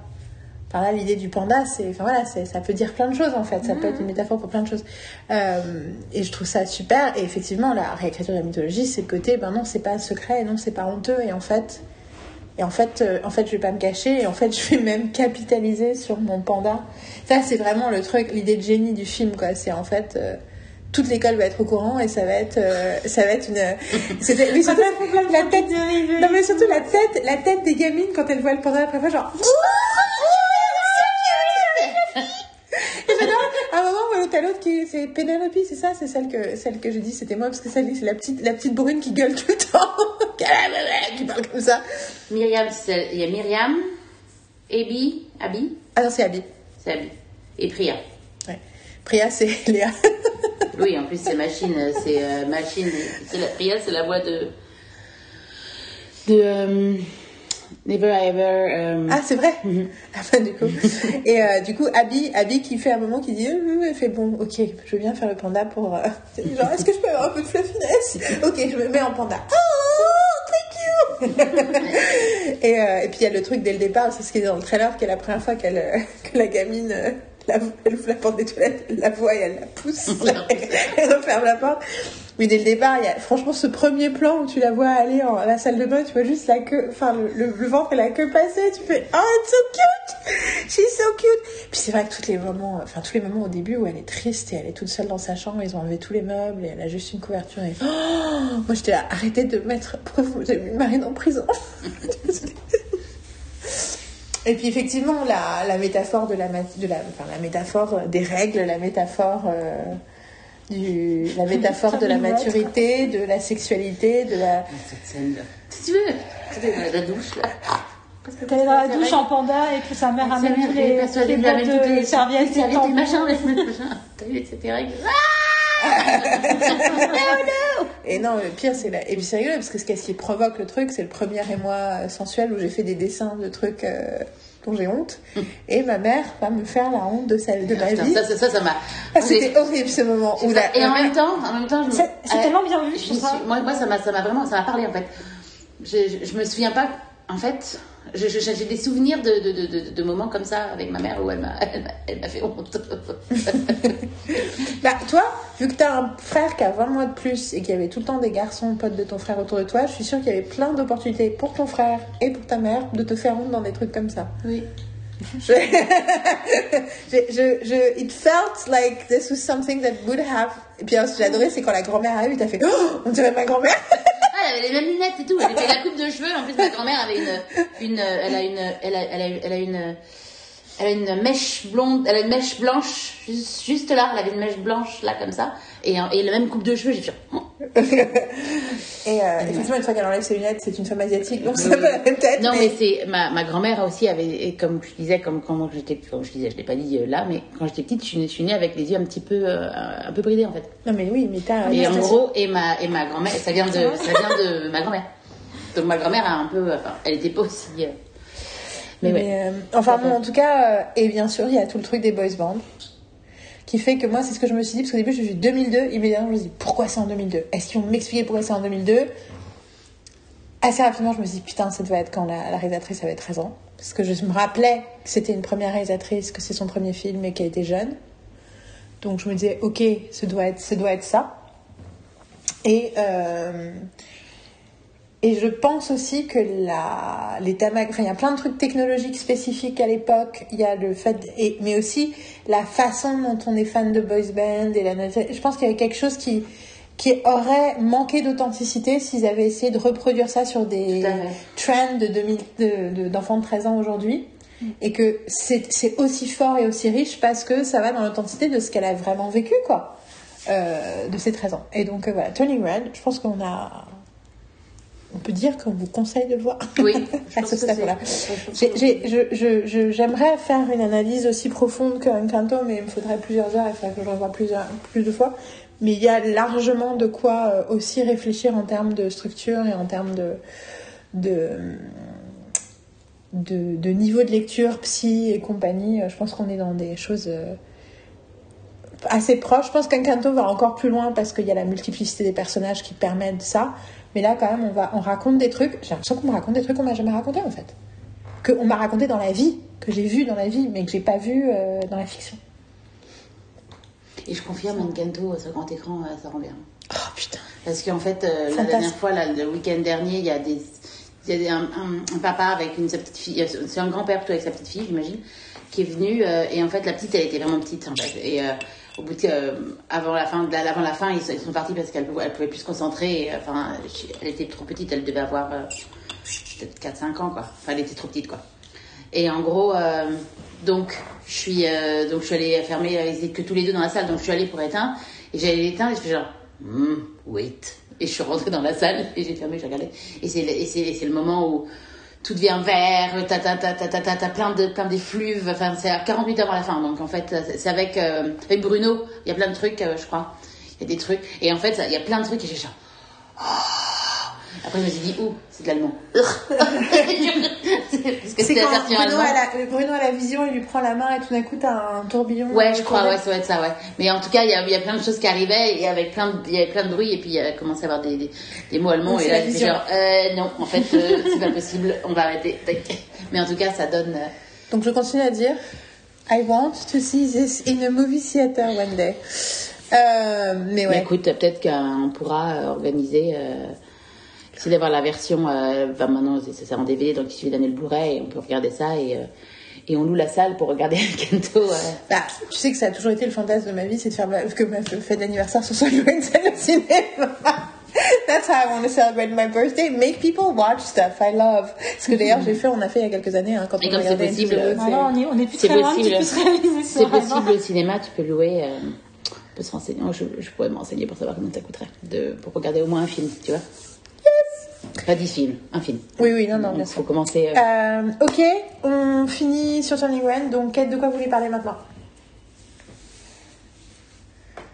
Enfin là, l'idée du panda, c'est. Enfin voilà, c'est- ça peut dire plein de choses en fait. Ça peut être une métaphore pour plein de choses. Euh, et je trouve ça super. Et effectivement, la réécriture de la mythologie, c'est le côté, ben non, c'est pas secret, et non, c'est pas honteux. Et en fait. Et en fait, euh, en fait, je vais pas me cacher. Et en fait, je vais même capitaliser sur mon panda. Ça, c'est vraiment le truc, l'idée de génie du film, quoi. C'est en fait, euh, toute l'école va être au courant et ça va être, euh, ça va être une. C'était, mais surtout la tête. Non, mais surtout la tête, la tête des gamines quand elles voient le panda la première fois, genre. Et j'adore, à un moment, où t'as l'autre qui, c'est Penelope, c'est ça, c'est celle que, celle que je dis, c'était moi, parce que celle c'est la petite, la petite brune qui gueule tout le temps, qui parle comme ça. Myriam, c'est- il y a Myriam, Abby, Abby, Ah non, c'est Abby. c'est Abby, et Priya. Ouais. Priya, c'est Léa. Oui, en plus c'est machine, c'est euh, machine. La, Priya, c'est la voix de de euh, Never Ever. euh, Ah, c'est vrai Ah bah, du coup. Et euh, du coup, Abby, Abby qui fait un moment qui dit, euh, elle fait bon, ok, je veux bien faire le panda pour... euh, genre, est-ce que je peux avoir un peu de fluffiness? Ok, je me mets en panda. Oh, thank you et, euh, et puis il y a le truc dès le départ, c'est ce qui est dans le trailer, qui est la première fois qu'elle, euh, que la gamine... la- elle ouvre la porte des toilettes, elle la voit et elle la pousse. elle referme la porte. Mais dès le départ, il y a franchement ce premier plan où tu la vois aller en, à la salle de bain, tu vois juste la queue, enfin le, le, ventre et la queue passer, tu fais Oh, it's so cute! She's so cute! Puis c'est vrai que tous les moments, enfin tous les moments au début où elle est triste et elle est toute seule dans sa chambre, ils ont enlevé tous les meubles et elle a juste une couverture et oh, moi j'étais là, arrêtez de mettre, pourquoi vous avez mis Marine en prison? Et puis effectivement, la, la métaphore de la, de la, enfin, la métaphore des règles, la métaphore euh, du, la métaphore de la maturité, de la sexualité, de la. Si tu veux, c'était dans la douche là. Parce que est dans la c'est douche en panda et que sa mère amène mère, tous les, persuadée les boîtes de les serviettes, les serviettes, tampons. les machins, les machins. T'as vu, règles. Et non, le pire, c'est la. Et puis c'est rigolo parce que ce qui- ce qui provoque le truc, c'est le premier émoi sensuel où j'ai fait des dessins de trucs euh, dont j'ai honte. Et ma mère va me faire la honte de, sa, de ma Putain, vie. ça, ça, ça, ça m'a. Ah, C'était horrible ce moment. Où la, Et la en mère- même temps, en même temps, je me- C'est c'est euh, tellement bien vu, je suis- moi, moi, ça m'a, ça m'a vraiment, ça m'a parlé en fait. Je, je, me souviens pas, en fait, j'ai des souvenirs de, de, de, moments comme ça avec ma mère où elle m'a, elle m'a, elle m'a fait honte. Bah, toi, vu que t'as un frère qui a 20 mois de plus et qu'il y avait tout le temps des garçons potes de ton frère autour de toi, je suis sûre qu'il y avait plein d'opportunités pour ton frère et pour ta mère de te faire honte dans des trucs comme ça. Oui. Je, je, je, it felt like this was something that would have. Et puis, alors, ce que j'ai adoré, c'est quand la grand-mère arrive, t'as fait, oh, on dirait ma grand-mère. Ah, elle avait les mêmes lunettes et tout. Elle avait la coupe de cheveux. En plus, ma grand-mère avait une, une, elle a une, elle a, elle a, elle a une, elle a une mèche blonde, elle a une mèche blanche juste, juste là. Elle avait une mèche blanche là comme ça et, et la même coupe de cheveux. J'ai fait. oh. Et euh, effectivement, une fois qu'elle enlève ses lunettes, c'est une femme asiatique, donc c'est pas la même tête. Non, mais c'est ma, ma grand-mère aussi avait, et comme je disais, comme quand j'étais, comme je disais, je l'ai pas dit euh, là, mais quand j'étais petite, je suis, née- je suis née avec les yeux un petit peu, euh, un peu bridés en fait. Non, mais oui, mais t'as. Et en gros, et ma, et ma grand-mère, ça vient de, ça vient de ma grand-mère. Donc ma grand-mère a un peu, enfin, elle était pas aussi. euh, mais ouais. Euh, enfin bon, en tout cas, euh, et bien sûr, il y a tout le truc des boys bands. Qui fait que moi, c'est ce que je me suis dit, parce qu'au début, je me suis dit 2002, immédiatement, je me suis dit, pourquoi c'est en 2002 Est-ce qu'ils vont m'expliquer pourquoi c'est en 2002 Assez rapidement, je me suis dit, putain, ça devait être quand la, la réalisatrice avait 13 ans. Parce que je me rappelais que c'était une première réalisatrice, que c'est son premier film et qu'elle était jeune. Donc je me disais, ok, ce doit être, ce doit être ça. Et, euh, et je pense aussi que la, les tamag, enfin, il y a plein de trucs technologiques spécifiques à l'époque. Il y a le fait, et, mais aussi la façon dont on est fan de boys band et la, je pense qu'il y avait quelque chose qui, qui aurait manqué d'authenticité s'ils avaient essayé de reproduire ça sur des trends de 2000, de- de- d'enfants de, 13 ans aujourd'hui. Et que c'est c'est aussi fort et aussi riche parce que ça va dans l'authenticité de ce qu'elle a vraiment vécu, quoi. euh, de ses 13 ans. Et donc, euh, voilà, Turning Red, je pense qu'on a. On peut dire qu'on vous conseille de le voir. Oui, à ce stade-là. J'aimerais faire une analyse aussi profonde que Encanto, mais il me faudrait plusieurs heures, il faudrait que je revoie plusieurs, plus de fois. Mais il y a largement de quoi euh, aussi réfléchir en termes de structure et en termes de, de, de, de niveau de lecture, psy et compagnie. Je pense qu'on est dans des choses euh, assez proches. Je pense qu'Encanto va encore plus loin parce qu'il y a la multiplicité des personnages qui permettent ça. Mais là, quand même, on, va, on raconte des trucs. J'ai l'impression qu'on me raconte des trucs qu'on m'a jamais raconté en fait qu'on m'a raconté dans la vie, que j'ai vu dans la vie, mais que j'ai pas vu euh, dans la fiction. Et je confirme, Encanto sur grand écran, euh, ça rend bien. Oh putain. Parce qu'en fait, euh, la dernière fois, là, le week-end dernier, il y a des. Il y a des- un, un- un papa avec une, sa petite fille, euh, c'est un grand-père plutôt avec sa petite fille, j'imagine, qui est venu. euh, et en fait, la petite, elle était vraiment petite, en fait. Et euh, au bout de. euh, avant la fin, avant la fin, ils, sont- partis parce qu'elle pouvait, plus se concentrer. Enfin, elle était trop petite, elle devait avoir euh, peut-être 4-5 ans, quoi. Enfin, elle était trop petite, quoi. Et en gros, euh, donc, je suis, euh, donc, je suis allée fermer, ils étaient que tous les deux dans la salle, donc je suis allée pour éteindre. Et j'allais l'éteindre et je fais genre, Hmm, wait. Et je suis rentrée dans la salle et j'ai fermé, j'ai regardé. Et c'est le moment où tout devient vert, t'as, t'as, t'as, t'as plein de, plein d'effluves. Enfin, c'est à 48 heures avant la fin. Donc, en fait, c'est- avec, euh, avec Bruno. Il y a plein de trucs, euh, je crois. Il y a des trucs. Et en fait, il y a plein de trucs et j'ai genre, après, je me suis dit, ouh, c'est de l'allemand. Parce que C'est quand Bruno a, la, Bruno a la vision, il lui prend la main et tout d'un coup t'as un tourbillon. Ouais, je crois, ouais, ça doit être ça, ouais. Mais en tout cas, il y a, il y a plein de choses qui arrivaient et avec plein de, il y avait plein de bruit et puis il a commencé à avoir des, des, des mots allemands Donc, et là, vision. genre, euh, non, en fait, euh, c'est pas possible, on va arrêter. Tac. Mais en tout cas, ça donne, euh, Donc je continue à dire I want to see this in a movie theater one day. Euh, mais Mais ouais. écoute, peut-être qu'on pourra organiser, euh, essayer d'avoir la version, euh, enfin maintenant c'est c'est en DVD, donc il suffit d'amener le Blu-ray et on peut regarder ça et, euh, et on loue la salle pour regarder Kento. euh. Bah, tu sais que ça a toujours été le fantasme de ma vie, c'est de faire ma- que ma fête d'anniversaire ce soit une scène au cinéma. That's how I want to celebrate my birthday. Make people watch stuff I love. Ce que d'ailleurs j'ai fait, on a fait il y a quelques années hein, quand Et on regardait possible, euh, Woods Ah on est, on est plus C'est très loin possible. C'est possible au cinéma, tu peux louer, euh, on peut se renseigner. Moi, Je, je pourrais me renseigner pour savoir combien ça coûterait de, pour regarder au moins un film, tu vois. Pas 10 films, un film. Oui, oui, non, non, bien faut sûr. commencer. euh, Euh, ok, on finit sur Turning Red. Donc, Kate, de quoi vous voulez parler maintenant?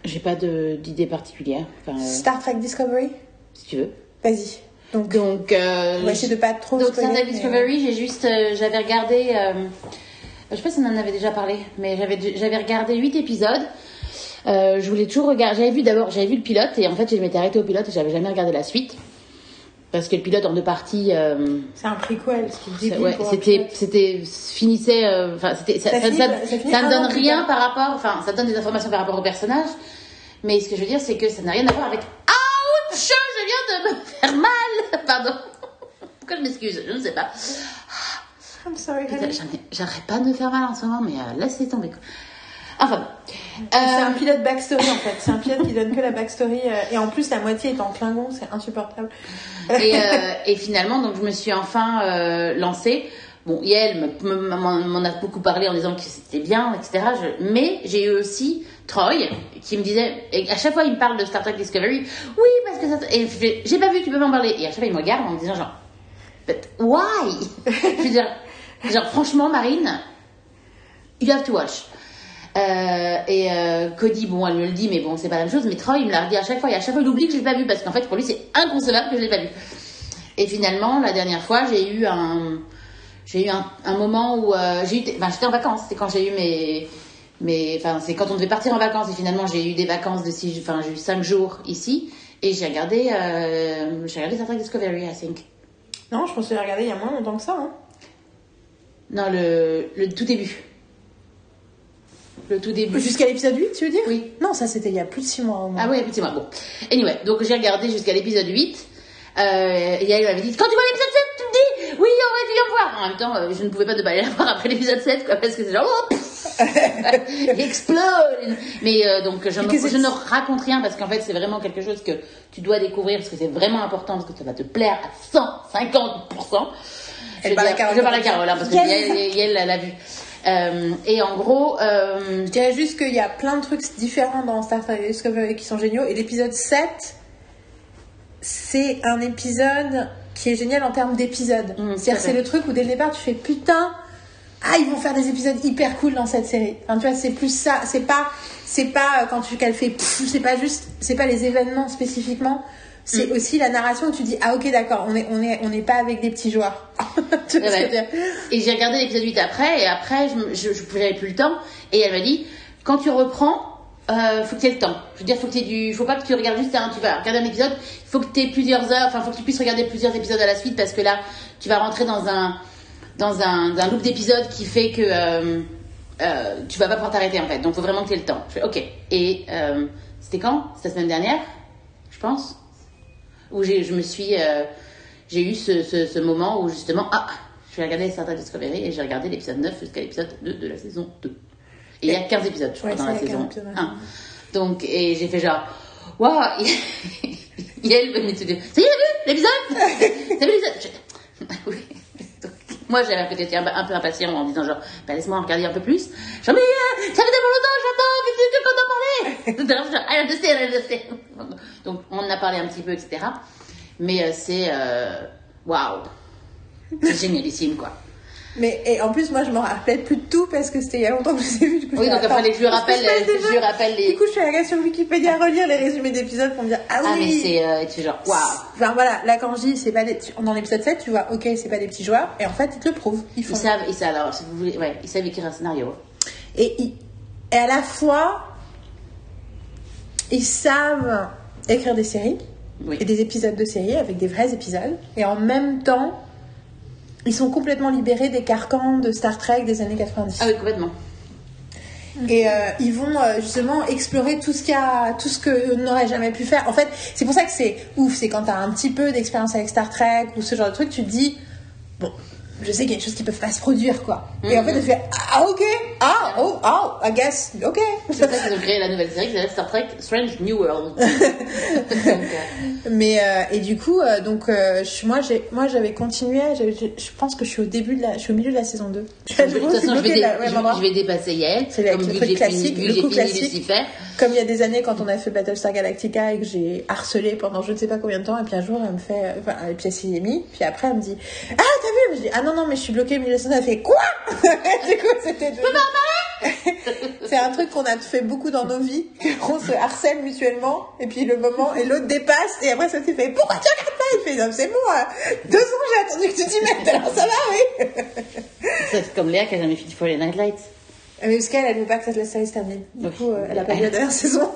J'ai pas d'idée particulière, enfin, euh, Star Trek Discovery? Si tu veux. Vas-y. Donc, Donc, euh, on va essayer de pas trop Donc, Star Trek Discovery, j'ai juste, euh, j'avais regardé, euh, je sais pas si on en avait déjà parlé, mais j'avais, j'avais regardé 8 épisodes. Euh, je voulais toujours regarder, j'avais vu d'abord, j'avais vu le pilote et en fait, je m'étais arrêtée au pilote et j'avais jamais regardé la suite. Parce que le pilote en deux parties, euh, C'est un ça- débile ouais, c'était, c'était, finissait, euh, enfin, c'était, ça, Ça ça, finit- ne donne rien par rapport, enfin, ça donne des informations par rapport au personnage. Mais ce que je veux dire, c'est que ça n'a rien à voir avec, ouch, je viens de me faire mal, pardon. Pourquoi je m'excuse? Je ne sais pas. I'm sorry, J'arrête pas de me faire mal en ce moment, mais euh, laissez tomber. Enfin bon. C'est Euh, un pilote backstory en fait. C'est un pilote qui donne que la backstory. euh, et en plus, la moitié est en Klingon, c'est insupportable. et, euh, et finalement, donc je me suis enfin euh, lancée. Bon, Yael me- me- m'en a beaucoup parlé en disant que c'était bien, etc. Je- mais j'ai eu aussi Troy qui me disait, et à chaque fois il me parle de Star Trek Discovery. Oui, parce que ça. Et j'ai pas vu, tu peux m'en parler. Et à chaque fois il me regarde en me disant genre, but why? Je veux dire, genre franchement, Marine, you have to watch. Euh, et euh, Cody, bon, elle me le dit, mais bon, c'est pas la même chose. Mais Troy, il me l'a redit à chaque fois. Et à chaque fois, il oublie que je l'ai pas vu parce qu'en fait, pour lui, c'est inconcevable que je l'ai pas vu. Et finalement, la dernière fois, j'ai eu un, j'ai eu un, un moment où euh, j'ai eu, enfin, j'étais en vacances. C'est quand j'ai eu mes, mes, enfin, c'est quand on devait partir en vacances. Et finalement, j'ai eu des vacances de six, enfin, j'ai eu cinq jours ici. Et j'ai regardé, euh, j'ai regardé Star Trek Discovery, I think. Non, je pense que j'ai regardé il y a moins longtemps que ça. Hein. Non, le, le tout début. Le tout début. Jusqu'à l'épisode 8, tu veux dire? Oui. Non, ça c'était il y a plus de 6 mois au moins. Ah oui, effectivement. Bon. Anyway, donc j'ai regardé jusqu'à l'épisode 8. Euh, et elle m'avait dit, quand tu vois l'épisode 7, tu me dis, oui, on va voir. En même temps, euh, je ne pouvais pas pas aller la voir après l'épisode 7, quoi, parce que c'est genre, oh, explose. Mais euh, donc, je, ne- je raconte rien parce qu'en fait, c'est vraiment quelque chose que tu dois découvrir parce que c'est vraiment important parce que ça va te plaire à 150%. Elle je, parle à Carole. je parle à Carole, hein, parce que. Yael, l'a vu. Euh, et en gros, euh, Je dirais juste qu'il y a plein de trucs différents dans Star Trek Discovery qui sont géniaux. Et l'épisode 7, c'est un épisode qui est génial en termes d'épisodes. Mm, à C'est-à-dire, c'est le truc où dès le départ, tu fais putain, ah, ils vont faire des épisodes hyper cool dans cette série. Enfin, tu vois, c'est plus ça. C'est pas, c'est pas euh, quand tu qu'elle fait, c'est pas juste, c'est pas les événements spécifiquement. C'est Mm. aussi la narration où tu dis, ah, ok, d'accord, on est, on est, on n'est pas avec des petits joueurs. tu vois ce que je veux dire? Et j'ai regardé l'épisode 8 après, et après, je, je, je j'avais plus le temps. Et elle m'a dit, quand tu reprends, euh, faut que tu aies le temps. Je veux dire, faut que tu du, faut pas que tu regardes juste un, tu vas regarder un épisode, il faut que tu aies plusieurs heures, enfin, faut que tu puisses regarder plusieurs épisodes à la suite, parce que là, tu vas rentrer dans un, dans un, un loop d'épisodes qui fait que, euh, euh, tu vas pas pouvoir t'arrêter, en fait. Donc, faut vraiment que tu aies le temps. Je fais, ok. Et, euh, c'était quand? C'était la semaine dernière, je pense. Où j'ai, je me suis, euh, j'ai eu ce, ce, ce moment où justement, ah, je vais regarder Star Trek Discovery et j'ai regardé l'épisode 9 jusqu'à l'épisode 2 de la saison 2. Et il y a 15 épisodes, je crois, Ouais, dans la il y a 15 saison épisodes, ouais. 1. Donc, et j'ai fait genre, waouh, Yael venait de dire, ça y est, l'épisode T'as vu l'épisode? Oui. Moi, j'avais peut-être été un, un peu impatient en disant genre, bah, laisse-moi regarder un peu plus. Genre, mais euh, ça fait tellement longtemps, j'attends, mais c'est qu'on en parlait. Genre, I understand, I understand. Donc, on en a parlé un petit peu, etc. Mais euh, c'est, euh, waouh, c'est génialissime, quoi. Mais et en plus, moi, je me rappelais plus de tout parce que c'était il y a longtemps que je les ai vus. Du coup, Oui, donc attends, que je rappelle, je rappelle les. Du coup, je suis allée sur Wikipédia relire les résumés d'épisodes pour me dire Ah Ah, mais oui c'est, euh, tu es genre, waouh. Enfin voilà, là quand je dis c'est pas des tu- dans l'épisode 7, tu vois, ok, c'est pas des petits joueurs, et en fait ils te le prouvent, ils font. Ils savent, ils savent, alors, si vous voulez, ouais, ils savent écrire un scénario. Et, ils- et à la fois, ils savent écrire des séries Oui. et des épisodes de séries avec des vrais épisodes, et en même temps, ils sont complètement libérés des carcans de Star Trek des années 90. Ah oui, complètement. Et euh, ils vont euh, justement explorer tout ce qu'il y a, tout ce que n'aurait jamais pu faire. En fait, c'est pour ça que c'est ouf. C'est quand t'as un petit peu d'expérience avec Star Trek ou ce genre de truc, tu te dis bon, je sais qu'il y a des choses qui peuvent pas se produire quoi. Et en fait, tu fais ah ok, ah oh oh, I guess ok. C'est pour ça qu'ils ont créé la nouvelle série qui s'appelle Star Trek Strange New World. Donc, euh, Mais euh, et du coup, euh, donc euh, je- moi j'avais continué. Je, je pense que je suis au début de la, je suis au milieu de la saison 2. de toute façon, je vais, dé- Ouais, je- je vais dépasser Yael. C'est le- truc fini, classique, vu le coup fini classique. Lucifer. Comme il y a des années quand on a fait Battlestar Galactica et que j'ai harcelé pendant je ne sais pas combien de temps, et puis un jour elle me fait, enfin, et puis elle s'y est mis, puis après elle me dit, ah t'as vu? Je dis, ah non non mais je suis bloquée au milieu de la. Elle fait quoi? Du coup c'était. C'est un truc qu'on a fait beaucoup dans nos vies, on se harcèle mutuellement, et puis le moment et l'autre dépasse, et après ça s'est fait, pourquoi tu regardes pas? Il fait, non c'est bon, euh, deux ans j'ai attendu que tu t'y mettes, alors ça va oui. C'est comme Léa qui a jamais fini For Night Lights. Mais parce qu'elle, elle veut pas que la série se termine. Du coup, euh, elle a pas vu la dernière saison.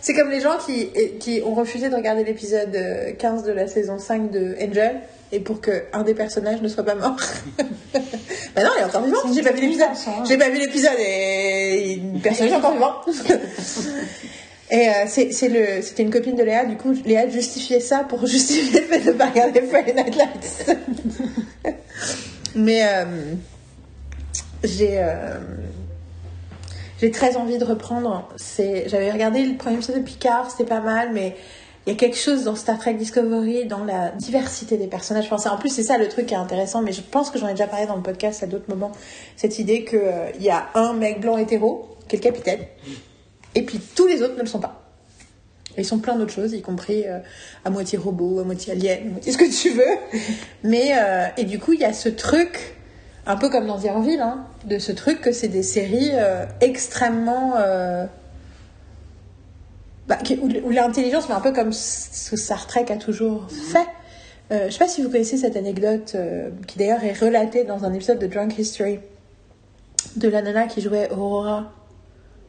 C'est comme les gens qui, qui ont refusé de regarder l'épisode euh, 15 de la saison 5 de Angel et pour que un des personnages ne soit pas mort. bah non, elle est encore vivante. J'ai pas vu l'épisode. hein. J'ai pas vu l'épisode et une personnage est encore vivant. Et euh, c'est, c'est le, c'était une copine de Léa, du coup, Léa justifiait ça pour justifier le fait de pas regarder Friday Night Lights. Mais euh, j'ai, euh, j'ai très envie de reprendre. C'est, j'avais regardé le premier épisode de Picard, c'était pas mal, mais il y a quelque chose dans Star Trek Discovery, dans la diversité des personnages. En plus, c'est ça le truc qui est intéressant, mais je pense que j'en ai déjà parlé dans le podcast à d'autres moments. Cette idée qu'il il y a un mec blanc hétéro, qui est le capitaine, et puis tous les autres ne le sont pas. Ils sont plein d'autres choses, y compris euh, à moitié robot, à moitié alien, à moitié ce que tu veux. Mais, euh, et du coup, il y a ce truc, un peu comme dans The Orville, hein, de ce truc que c'est des séries euh, extrêmement. Bah, où, l'intelligence, mais un peu comme ce que Star Trek a toujours fait. Euh, je sais pas si vous connaissez cette anecdote, euh, qui d'ailleurs est relatée dans un épisode de Drunk History, de la nana qui jouait Aurora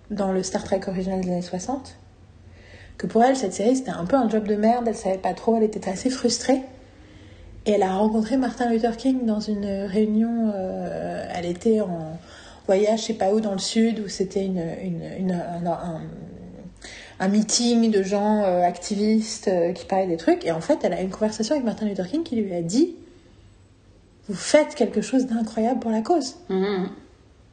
dans le Star Trek original des années 60 que pour elle, cette série, c'était un peu un job de merde, elle savait pas trop, elle était assez frustrée. Et elle a rencontré Martin Luther King dans une réunion, euh, elle était en voyage, je sais pas où, dans le sud, où c'était une, une, une- un, un- un meeting de gens euh, activistes euh, qui parlaient des trucs. Et en fait, elle a eu une conversation avec Martin Luther King qui lui a dit Vous faites quelque chose d'incroyable pour la cause Mhm.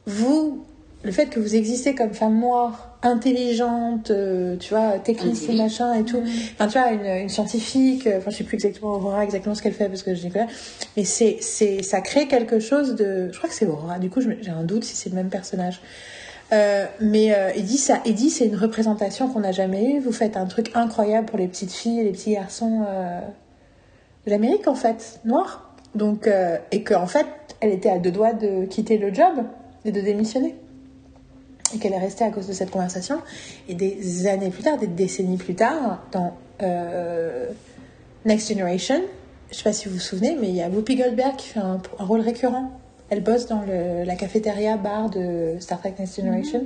vous le fait que vous existez comme femme noire, intelligente, euh, tu vois, technicien, machin et tout. Enfin, tu vois, une, une scientifique, euh, enfin, je sais plus exactement Aurora, exactement ce qu'elle fait parce que je dis pas. Mais c'est, c'est, ça crée quelque chose de. Je crois que c'est Aurora. Du coup, j'ai un doute si c'est le même personnage. Euh, mais euh, Eddie, ça, Eddie, c'est une représentation qu'on n'a jamais eue. Vous faites un truc incroyable pour les petites filles et les petits garçons euh, de l'Amérique, en fait, noirs. Donc, euh, et qu'en fait, elle était à deux doigts de quitter le job et de démissionner. Et qu'elle est restée à cause de cette conversation. Et des années plus tard, des décennies plus tard, dans euh, Next Generation, je sais pas si vous vous souvenez, mais il y a Whoopi Goldberg qui fait un rôle récurrent. Elle bosse dans le, la cafétéria bar de Star Trek Next Generation.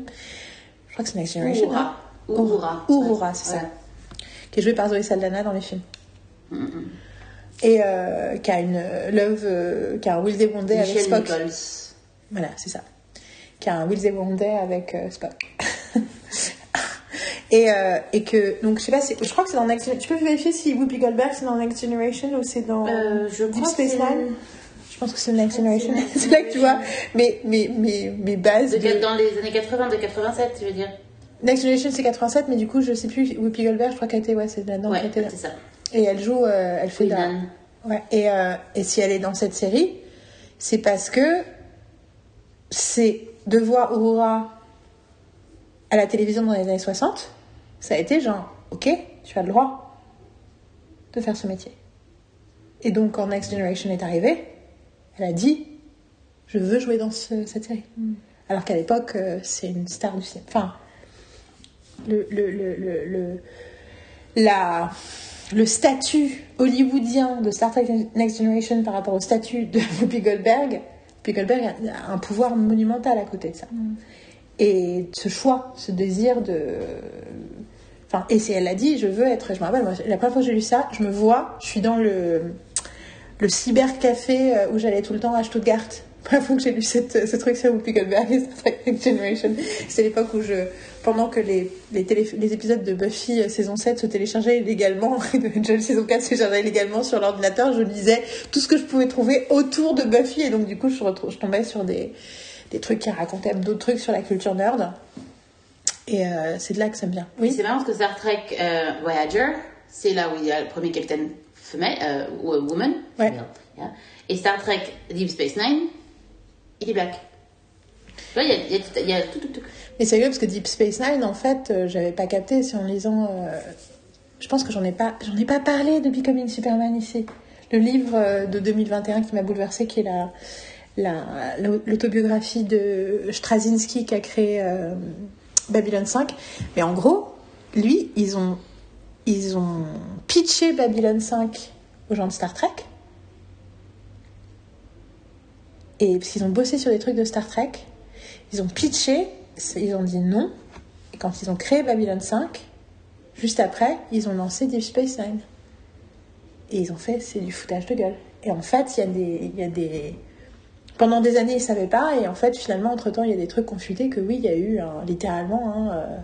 Je crois que c'est Next Generation. hein. Uhura. Uhura. Uhura, c'est ça. Qui est jouée par Zoe Saldana dans les films. Et euh, qui a une euh, love, euh, qui a un Will Day avec Spock. Nichols. Voilà, c'est ça. Qui a un Will Day avec euh, Spock. et, euh, et que, donc je sais pas, je crois que c'est dans Next Generation. Tu peux vérifier si Whoopi Goldberg c'est dans Next Generation ou c'est dans Euh, je Deep crois Space Nine? Pense que c'est Next Generation. c'est là que tu vois mes, mes, mes, mes bases. De- de- Dans les années 80, de 87, tu veux dire Next Generation c'est 87, mais du coup je sais plus, Whoopi Goldberg, je crois qu'elle était, ouais, c'est là-dedans Ouais, là. c'est ça. Et elle joue, euh, elle fait la-. Ouais, et, euh, et si elle est dans cette série, c'est parce que c'est de voir Aurora à la télévision dans les années 60, ça a été genre, ok, tu as le droit de faire ce métier. Et donc quand Next Generation est arrivée, elle a dit, je veux jouer dans ce- cette série. Alors qu'à l'époque, euh, c'est une star du cinéma. Enfin, le, le, le, le, le- la, le statut hollywoodien de Star Trek Next Generation par rapport au statut de Whoopi Goldberg, Whoopi Goldberg a un pouvoir monumental à côté de ça. Et ce choix, ce désir de... Enfin, et c'est elle a dit, je veux être... Je me rappelle, moi, la première fois que j'ai lu ça, je me vois, je suis dans le, le cybercafé euh, où j'allais tout le temps à Stuttgart. La première fois que j'ai lu cette, ce truc sur Whoopi et Star Trek Next Generation, c'est l'époque où je... Pendant que les, les, épisodes de Buffy euh, saison 7 se téléchargeaient illégalement, et de Angel saison 4 se téléchargeaient illégalement sur l'ordinateur, je lisais tout ce que je pouvais trouver autour de Buffy. Et donc, du coup, je, je tombais sur des, des trucs qui racontaient d'autres trucs sur la culture nerd. Et euh, c'est de là que ça me vient. Oui, c'est marrant parce que Star Trek euh, Voyager, c'est là où il y a le premier capitaine femelle, euh, ou woman. Ouais. female, yeah. Et Star Trek Deep Space Nine, il est black. Tu vois, il y a, il y a tout- il y a tout, tout, tout. Mais c'est rigolo parce que Deep Space Nine, en fait, euh, j'avais pas capté, c'est en lisant. euh, je pense que j'en ai pas, j'en ai pas parlé de Becoming Superman ici. Le livre euh, de 2021 qui m'a bouleversée, qui est la, la, l'autobiographie de Straczynski qui a créé euh, Babylon 5. Mais en gros, lui, ils ont, ils ont pitché Babylon 5 aux gens de Star Trek. Et parce qu'ils ont bossé sur des trucs de Star Trek, ils ont pitché, ils ont dit non. Et quand ils ont créé Babylon 5, juste après, ils ont lancé Deep Space Nine. Et ils ont fait, c'est du foutage de gueule. Et en fait, il y a des. Y a des... Pendant des années, ils ne savaient pas. Et en fait, finalement, entre-temps, il y a des trucs confutés que oui, il y a eu un- littéralement. un, euh,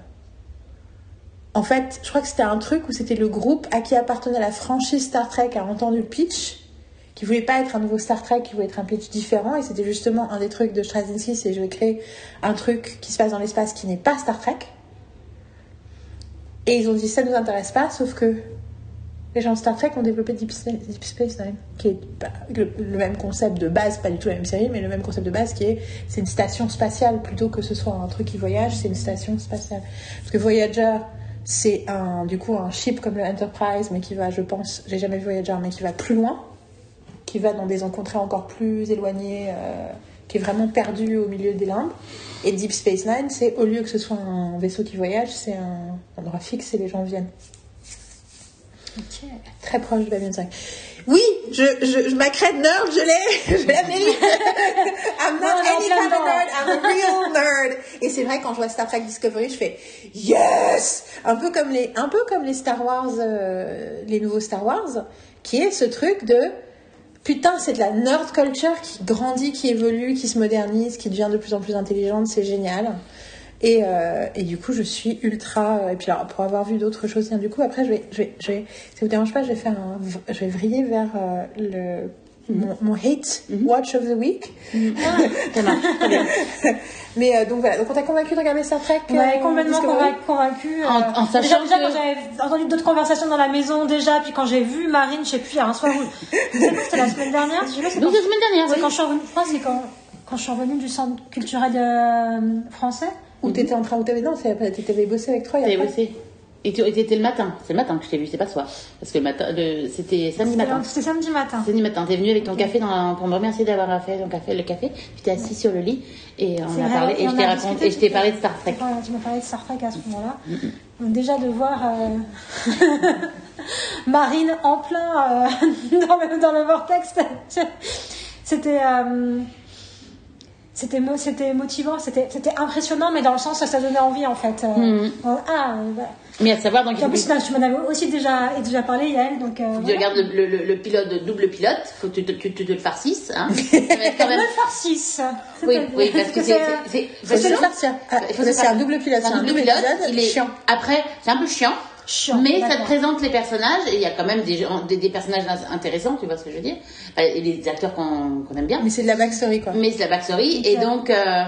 En fait, je crois que c'était un truc où c'était le groupe à qui appartenait la franchise Star Trek a entendu le pitch qui voulait pas être un nouveau Star Trek, qui voulait être un pitch différent. Et c'était justement un des trucs de Straczynski, c'est je vais créer un truc qui se passe dans l'espace qui n'est pas Star Trek. Et ils ont dit ça nous intéresse pas, sauf que les gens de Star Trek ont développé Deep, Spa- Deep Space Nine, qui est le, le même concept de base, pas du tout la même série, mais le même concept de base qui est c'est une station spatiale plutôt que ce soit un truc qui voyage, c'est une station spatiale. Parce que Voyager, c'est un du coup un ship comme le Enterprise, mais qui va, je pense, j'ai jamais vu Voyager, mais qui va plus loin qui va dans des encontrées encore plus éloignées, euh, qui est vraiment perdu au milieu des limbes. Et Deep Space Nine, c'est au lieu que ce soit un vaisseau qui voyage, c'est un endroit fixe et les gens viennent. Très proche de Babylon 5. Oui, je, je, je ma crête nerd, je l'ai, je la mérite. I'm not Non, any kind of nerd, I'm a real nerd. Et c'est vrai quand je vois Star Trek Discovery, je fais yes, un peu comme les, un peu comme les Star Wars, euh, les nouveaux Star Wars, qui est ce truc de putain, c'est de la nerd culture qui grandit, qui évolue, qui se modernise, qui devient de plus en plus intelligente, c'est génial. Et, euh, et du coup, je suis ultra. Et puis, alors, pour avoir vu d'autres choses, tiens, du coup, après, je vais, je vais, je vais, si ça vous dérange pas, je vais faire un, je vais vriller vers euh, le, mon, mon hate watch of the week. Très bien. Mais euh, donc voilà, donc on t'a convaincu de regarder Star Trek On m'avait euh, complètement convaincu. En- en sachant déjà, déjà, quand j'avais entendu d'autres conversations dans la maison déjà, puis quand j'ai vu Marine, je sais plus, il y a un soir où... C'était la semaine dernière je sais pas, c'est Donc quand- la semaine dernière, oui. quand je suis revenue, je crois que c'est quand, quand je suis revenue du centre culturel euh, français. Où t'étais en train, où t'avais, non, t'avais bossé avec Troy T'avais bossé. Et tu étais le matin. C'est le matin que je t'ai vu, c'est pas soir. Parce que le matin, c'était samedi matin. C'était samedi matin. Samedi matin, t'es venu avec ton café dans, pour me remercier d'avoir fait ton café, le café. Tu t'es assis sur le lit et on a vrai, parlé et et on je t'ai discuté raconté et je t'ai tout parlé de Star Trek. Voilà, tu m'as parlé de Star Trek à ce moment-là. Donc déjà de voir euh, Marine en plein euh, dans, le, dans le vortex, c'était euh, c'était c'était motivant, c'était c'était impressionnant, mais dans le sens ça donnait envie en fait. Euh, Mhm. euh, ah, euh, voilà. Mais à savoir, donc, en plus, tu, m'en avais aussi déjà, et déjà parlé, Yael, donc... Euh, tu voilà. regardes le, le, le pilote, le double pilote, faut que tu te, tu, tu te le farcisses, hein. Quand même. le 6. Oui, oui, parce que c'est, c'est, Faut faut un double pilote, C'est un double pilote, il est chiant. Après, c'est un peu chiant. Chiant, mais ça te présente les personnages et il y a quand même des, des, des personnages intéressants, tu vois ce que je veux dire? Et les acteurs qu'on qu'on aime bien. Mais c'est de la backstory, quoi. Mais c'est la backstory et donc euh,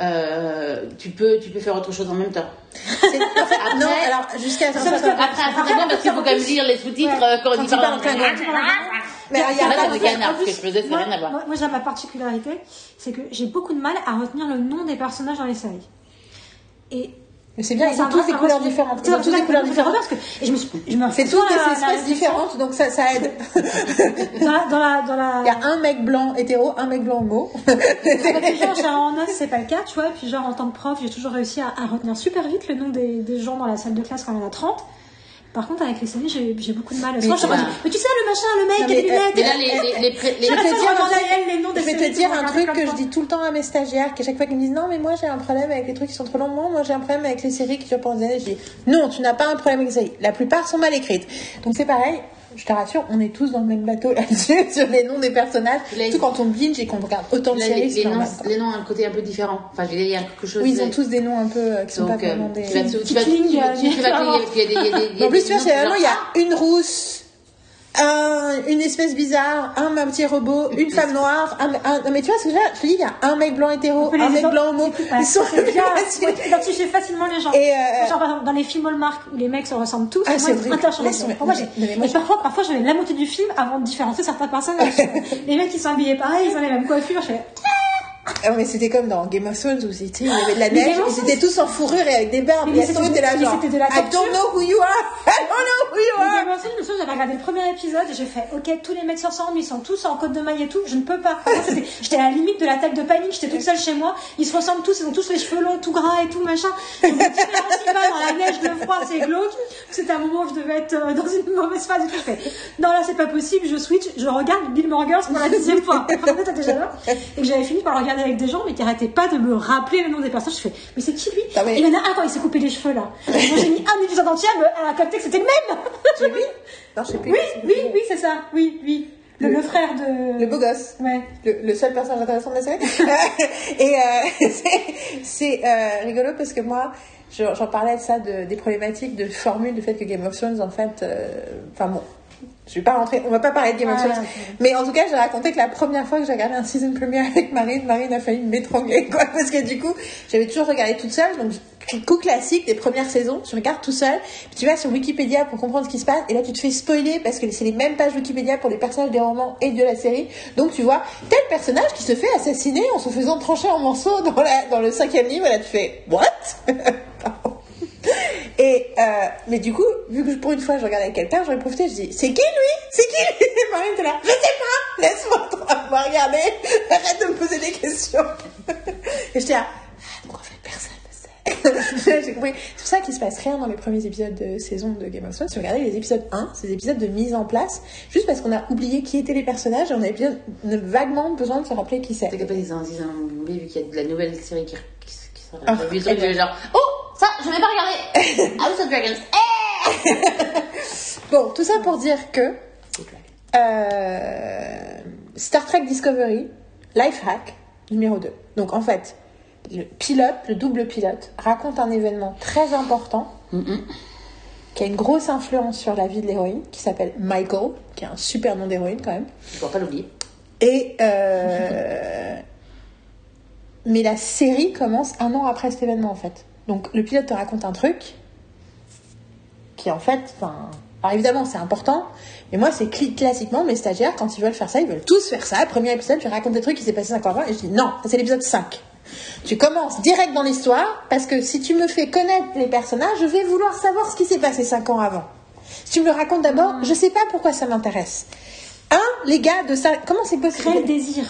euh, tu peux tu peux faire autre chose en même temps. Après- non, alors, jusqu'à Après, après, ça dépend parce qu'il faut quand même lire les sous-titres euh, quand on Quand dit parle en exemple. Klingon. Mais il y a pas c'est de des plus, ce que je faisais, ça n'a moi- rien à voir. Moi, moi, j'ai ma particularité, c'est que j'ai beaucoup de mal à retenir le nom des personnages dans les séries. Et Mais c'est bien, ils ont tous des couleurs différentes. Ils ont tous des couleurs différentes. parce que et je me suis, je me C'est tous des espèces différentes, donc ça, ça aide. Dans la, dans la. Il y a un mec blanc hétéro, un mec blanc homo. Gens, genre en os, c'est pas le cas, tu vois. Et puis, genre, en tant que prof, j'ai toujours réussi à, retenir super vite le nom des, des gens dans la salle de classe quand il y en a 30. Par contre, avec les séries, j'ai beaucoup de mal. Moi, je mais tu sais, le machin, le mec, qui euh, lunettes. Mais là les les les, les- Je vais te dire un truc, les noms des je vais te séries dire qu'on un regarde truc comme que je dis tout le temps à mes stagiaires, qu'à chaque fois qu'ils me disent non mais moi j'ai un problème avec les trucs qui sont trop longs, moi moi, j'ai un problème avec les séries qui durent pendant des années, je dis non tu n'as pas un problème avec les séries, la plupart sont mal écrites. Donc c'est pareil, je te rassure, on est tous dans le même bateau là-dessus, sur les noms des personnages, Les- surtout quand on binge et qu'on regarde autant de là, séries, les, noms les noms ont un côté un peu différent. Enfin, je veux dire, il y a quelque chose. Oui, ils ont tous des noms un peu euh, qui sont pas euh, vraiment des... tu vas tu vas tu vas tu vas- tu vas euh, tu vois, noms c'est vraiment, il y genre, a une rousse, un, une espèce bizarre, un, un petit robot, une femme noire, un, un- non, mais tu vois ce que je veux dire? Je te dis, il y a un mec blanc hétéro, un mec blanc homo, ils sont identifies facilement les gens. Et, euh, Genre, par exemple, dans les films Hallmark où les mecs se ressemblent tous, Ah, c'est interchangeables. Pour moi, Mais- parfois, parfois, je vais la moitié du film avant de différencier certains personnages. les mecs, ils sont habillés pareil, ils ont les mêmes coiffures. Je fais, Ah, mais c'était comme dans Game of Thrones où c'était, il y avait de la neige, ils étaient tous en fourrure et avec des barbes. Mais c'était de- mais genre, de la I don't know who you are, I don't know who you are. Game of Thrones, j'avais regardé le premier épisode et j'ai fait, ok, tous les mecs se ressemblent, ils sont tous en côte de maille et tout, je ne peux pas. J'étais à la limite de l'attaque de panique, j'étais toute seule chez moi, ils se ressemblent tous, ils ont tous les cheveux longs, tout gras et tout, machin. Pas dans la neige, le froid, c'est glauque. C'était un moment où je devais être euh, dans une mauvaise phase et tout. Je fais, non, là, c'est pas possible, je switch, je regarde Bill Burgers pour la deuxième fois. Déjà là. Et que j'avais fini par le avec des gens, mais qui arrêtaient pas de me rappeler le nom des personnages. Je fais, mais c'est qui lui? Ah, mais- Et il y en a un quand il s'est coupé les cheveux là. Moi, j'ai mis un épisode entier à capter que c'était le même. Jimmy Non, je sais plus. Oui, oui, oui, c'est ça. Oui, oui. Le, le frère de. Le beau gosse. Ouais. le, le seul personnage intéressant de la série. et euh, c'est- euh, rigolo parce que moi, je- j'en parlais de ça, de, des problématiques de formule, du fait que Game of Thrones, en fait, euh, enfin bon. Je vais pas rentrer, on va pas parler de Game of Ah, Thrones. Mais en tout cas, j'ai raconté que la première fois que j'ai regardé un season premiere avec Marine, Marine a failli m'étrangler, quoi. Parce que du coup, j'avais toujours regardé toute seule. Donc, coup classique des premières saisons, tu regardes tout seul. Puis tu vas sur Wikipédia pour comprendre ce qui se passe. Et là, tu te fais spoiler parce que c'est les mêmes pages Wikipédia pour les personnages des romans et de la série. Donc, tu vois tel personnage qui se fait assassiner en se faisant trancher en morceaux dans, la, dans le cinquième livre. Et là, tu fais, what? Et euh, mais du coup, vu que pour une fois je regardais quelqu'un, j'aurais profité, je dis c'est qui lui? C'est qui? Lui Et Marine était là, je sais pas, laisse-moi regarder, arrête de me poser des questions. Et j'étais là, ah, en fait personne ne sait. J'ai compris. C'est pour ça qu'il se passe rien dans les premiers épisodes de saison de Game of Thrones. Si vous regardez les épisodes 1, c'est des épisodes de mise en place, juste parce qu'on a oublié qui étaient les personnages et on avait bien a vaguement besoin de se rappeler qui c'est. T'es capable ont oublié vu qu'il y a de la nouvelle série qui, qui, qui sort. J'ai vu le truc, j'ai genre, oh, ça, je vais pas regarder. House of Dragons. Eh Bon, tout ça pour dire que euh, Star Trek Discovery, Life Hack, numéro 2. Donc en fait, le pilote, le double pilote, raconte un événement très important qui a une grosse influence sur la vie de l'héroïne, qui s'appelle Michael, qui est un super nom d'héroïne quand même. Je pourrais pas l'oublier. Et euh, mais la série commence un an après cet événement en fait. Donc le pilote te raconte un truc qui en fait, enfin, alors évidemment c'est important, mais moi c'est classiquement mes stagiaires quand ils veulent faire ça, ils veulent tous faire ça. Premier épisode, je raconte des trucs qui s'est passé 5 ans avant et je dis non, c'est l'épisode 5. Tu commences direct dans l'histoire parce que si tu me fais connaître les personnages, je vais vouloir savoir ce qui s'est passé 5 ans avant. Si tu me le racontes d'abord, je sais pas pourquoi ça m'intéresse. Un, les gars de ça, comment c'est possible? Créer le désir.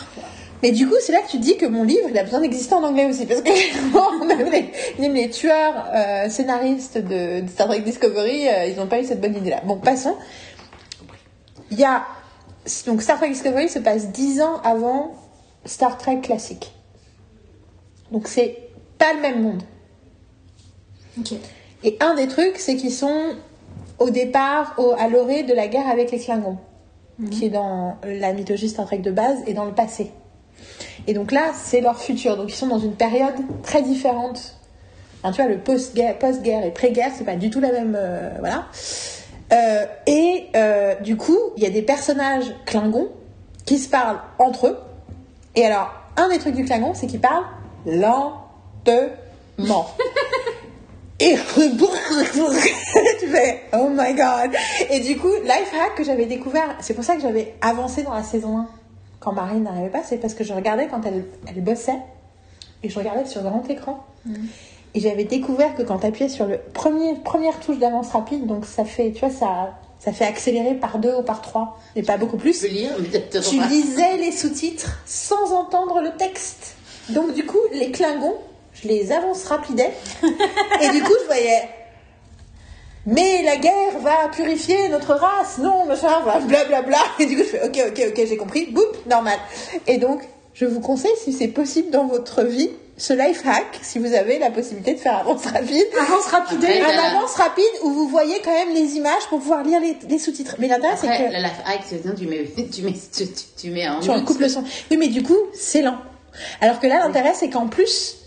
Mais du coup, c'est là que tu dis que mon livre, il a besoin d'exister en anglais aussi. Parce que les, même les tueurs euh, scénaristes de, de Star Trek Discovery, euh, ils n'ont pas eu cette bonne idée-là. Bon, passons. Il y a... Donc Star Trek Discovery se passe 10 ans avant Star Trek classique. Donc c'est pas le même monde. Et un des trucs, c'est qu'ils sont au départ au- à l'orée de la guerre avec les Klingons, qui est dans la mythologie Star Trek de base et dans le passé. Et donc là, c'est leur futur. Donc ils sont dans une période très différente. Enfin, tu vois, le post-guerre, post-guerre et pré-guerre, c'est pas du tout la même. euh, voilà. Euh, et euh, du coup, il y a des personnages Klingons qui se parlent entre eux. Et alors, un des trucs du Klingon, c'est qu'ils parlent lentement. Et tu fais oh my god. Et du coup, life hack que j'avais découvert, c'est pour ça que j'avais avancé dans la saison 1 quand Marine n'arrivait pas, c'est parce que je regardais quand elle, elle bossait et je regardais sur grand écran. Et j'avais découvert que quand tu appuyais sur le premier première touche d'avance rapide, donc ça fait, tu vois, ça ça fait accélérer par deux ou par trois, et pas beaucoup plus Tu lire, lisais les sous-titres sans entendre le texte. Donc du coup, les Klingons, je les avance rapidais. et du coup, je voyais. Mais la guerre va purifier notre race, non, machin, blablabla. Bla. Et du coup, je fais ok, ok, ok, j'ai compris. Boum, normal. Et donc, je vous conseille, si c'est possible dans votre vie, ce life hack, si vous avez la possibilité de faire avance rapide. Avance rapide. Après, Un avance rapide où vous voyez quand même les images pour pouvoir lire les, les sous-titres. Mais l'intérêt, c'est que. la life hack, c'est tu mets, tu mets, tu, tu, tu mets en Tu mute. coupes le son. Oui, mais du coup, c'est lent. Alors que là, l'intérêt, c'est qu'en plus,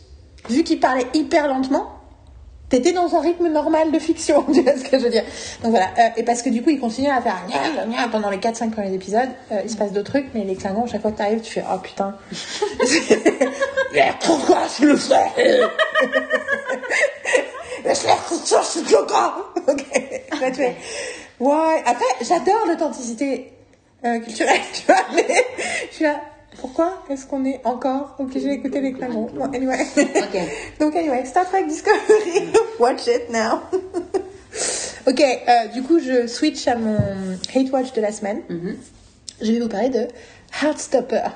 vu qu'il parlait hyper lentement, t'étais dans un rythme normal de fiction. Tu vois ce que je veux dire Donc voilà. Euh, et parce que du coup, il continue à faire gna, gna, pendant les 4-5 premiers épisodes. Euh, il se passe d'autres trucs, mais les Klingons, à chaque fois que t'arrives, tu fais Oh putain. Pourquoi je le fais? Ça, je suis. Ok. Là, tu fais, Ouais. Après, j'adore l'authenticité euh, culturelle, tu vois, mais je suis là. Pourquoi? Est-ce qu'on est encore? Obligé d'écouter les Klingons Bon, anyway. Donc, anyway, Star Trek Discovery. Watch it now. ok, euh, du coup, je switch à mon hate watch de la semaine. Mhm. Je vais vous parler de Heartstopper.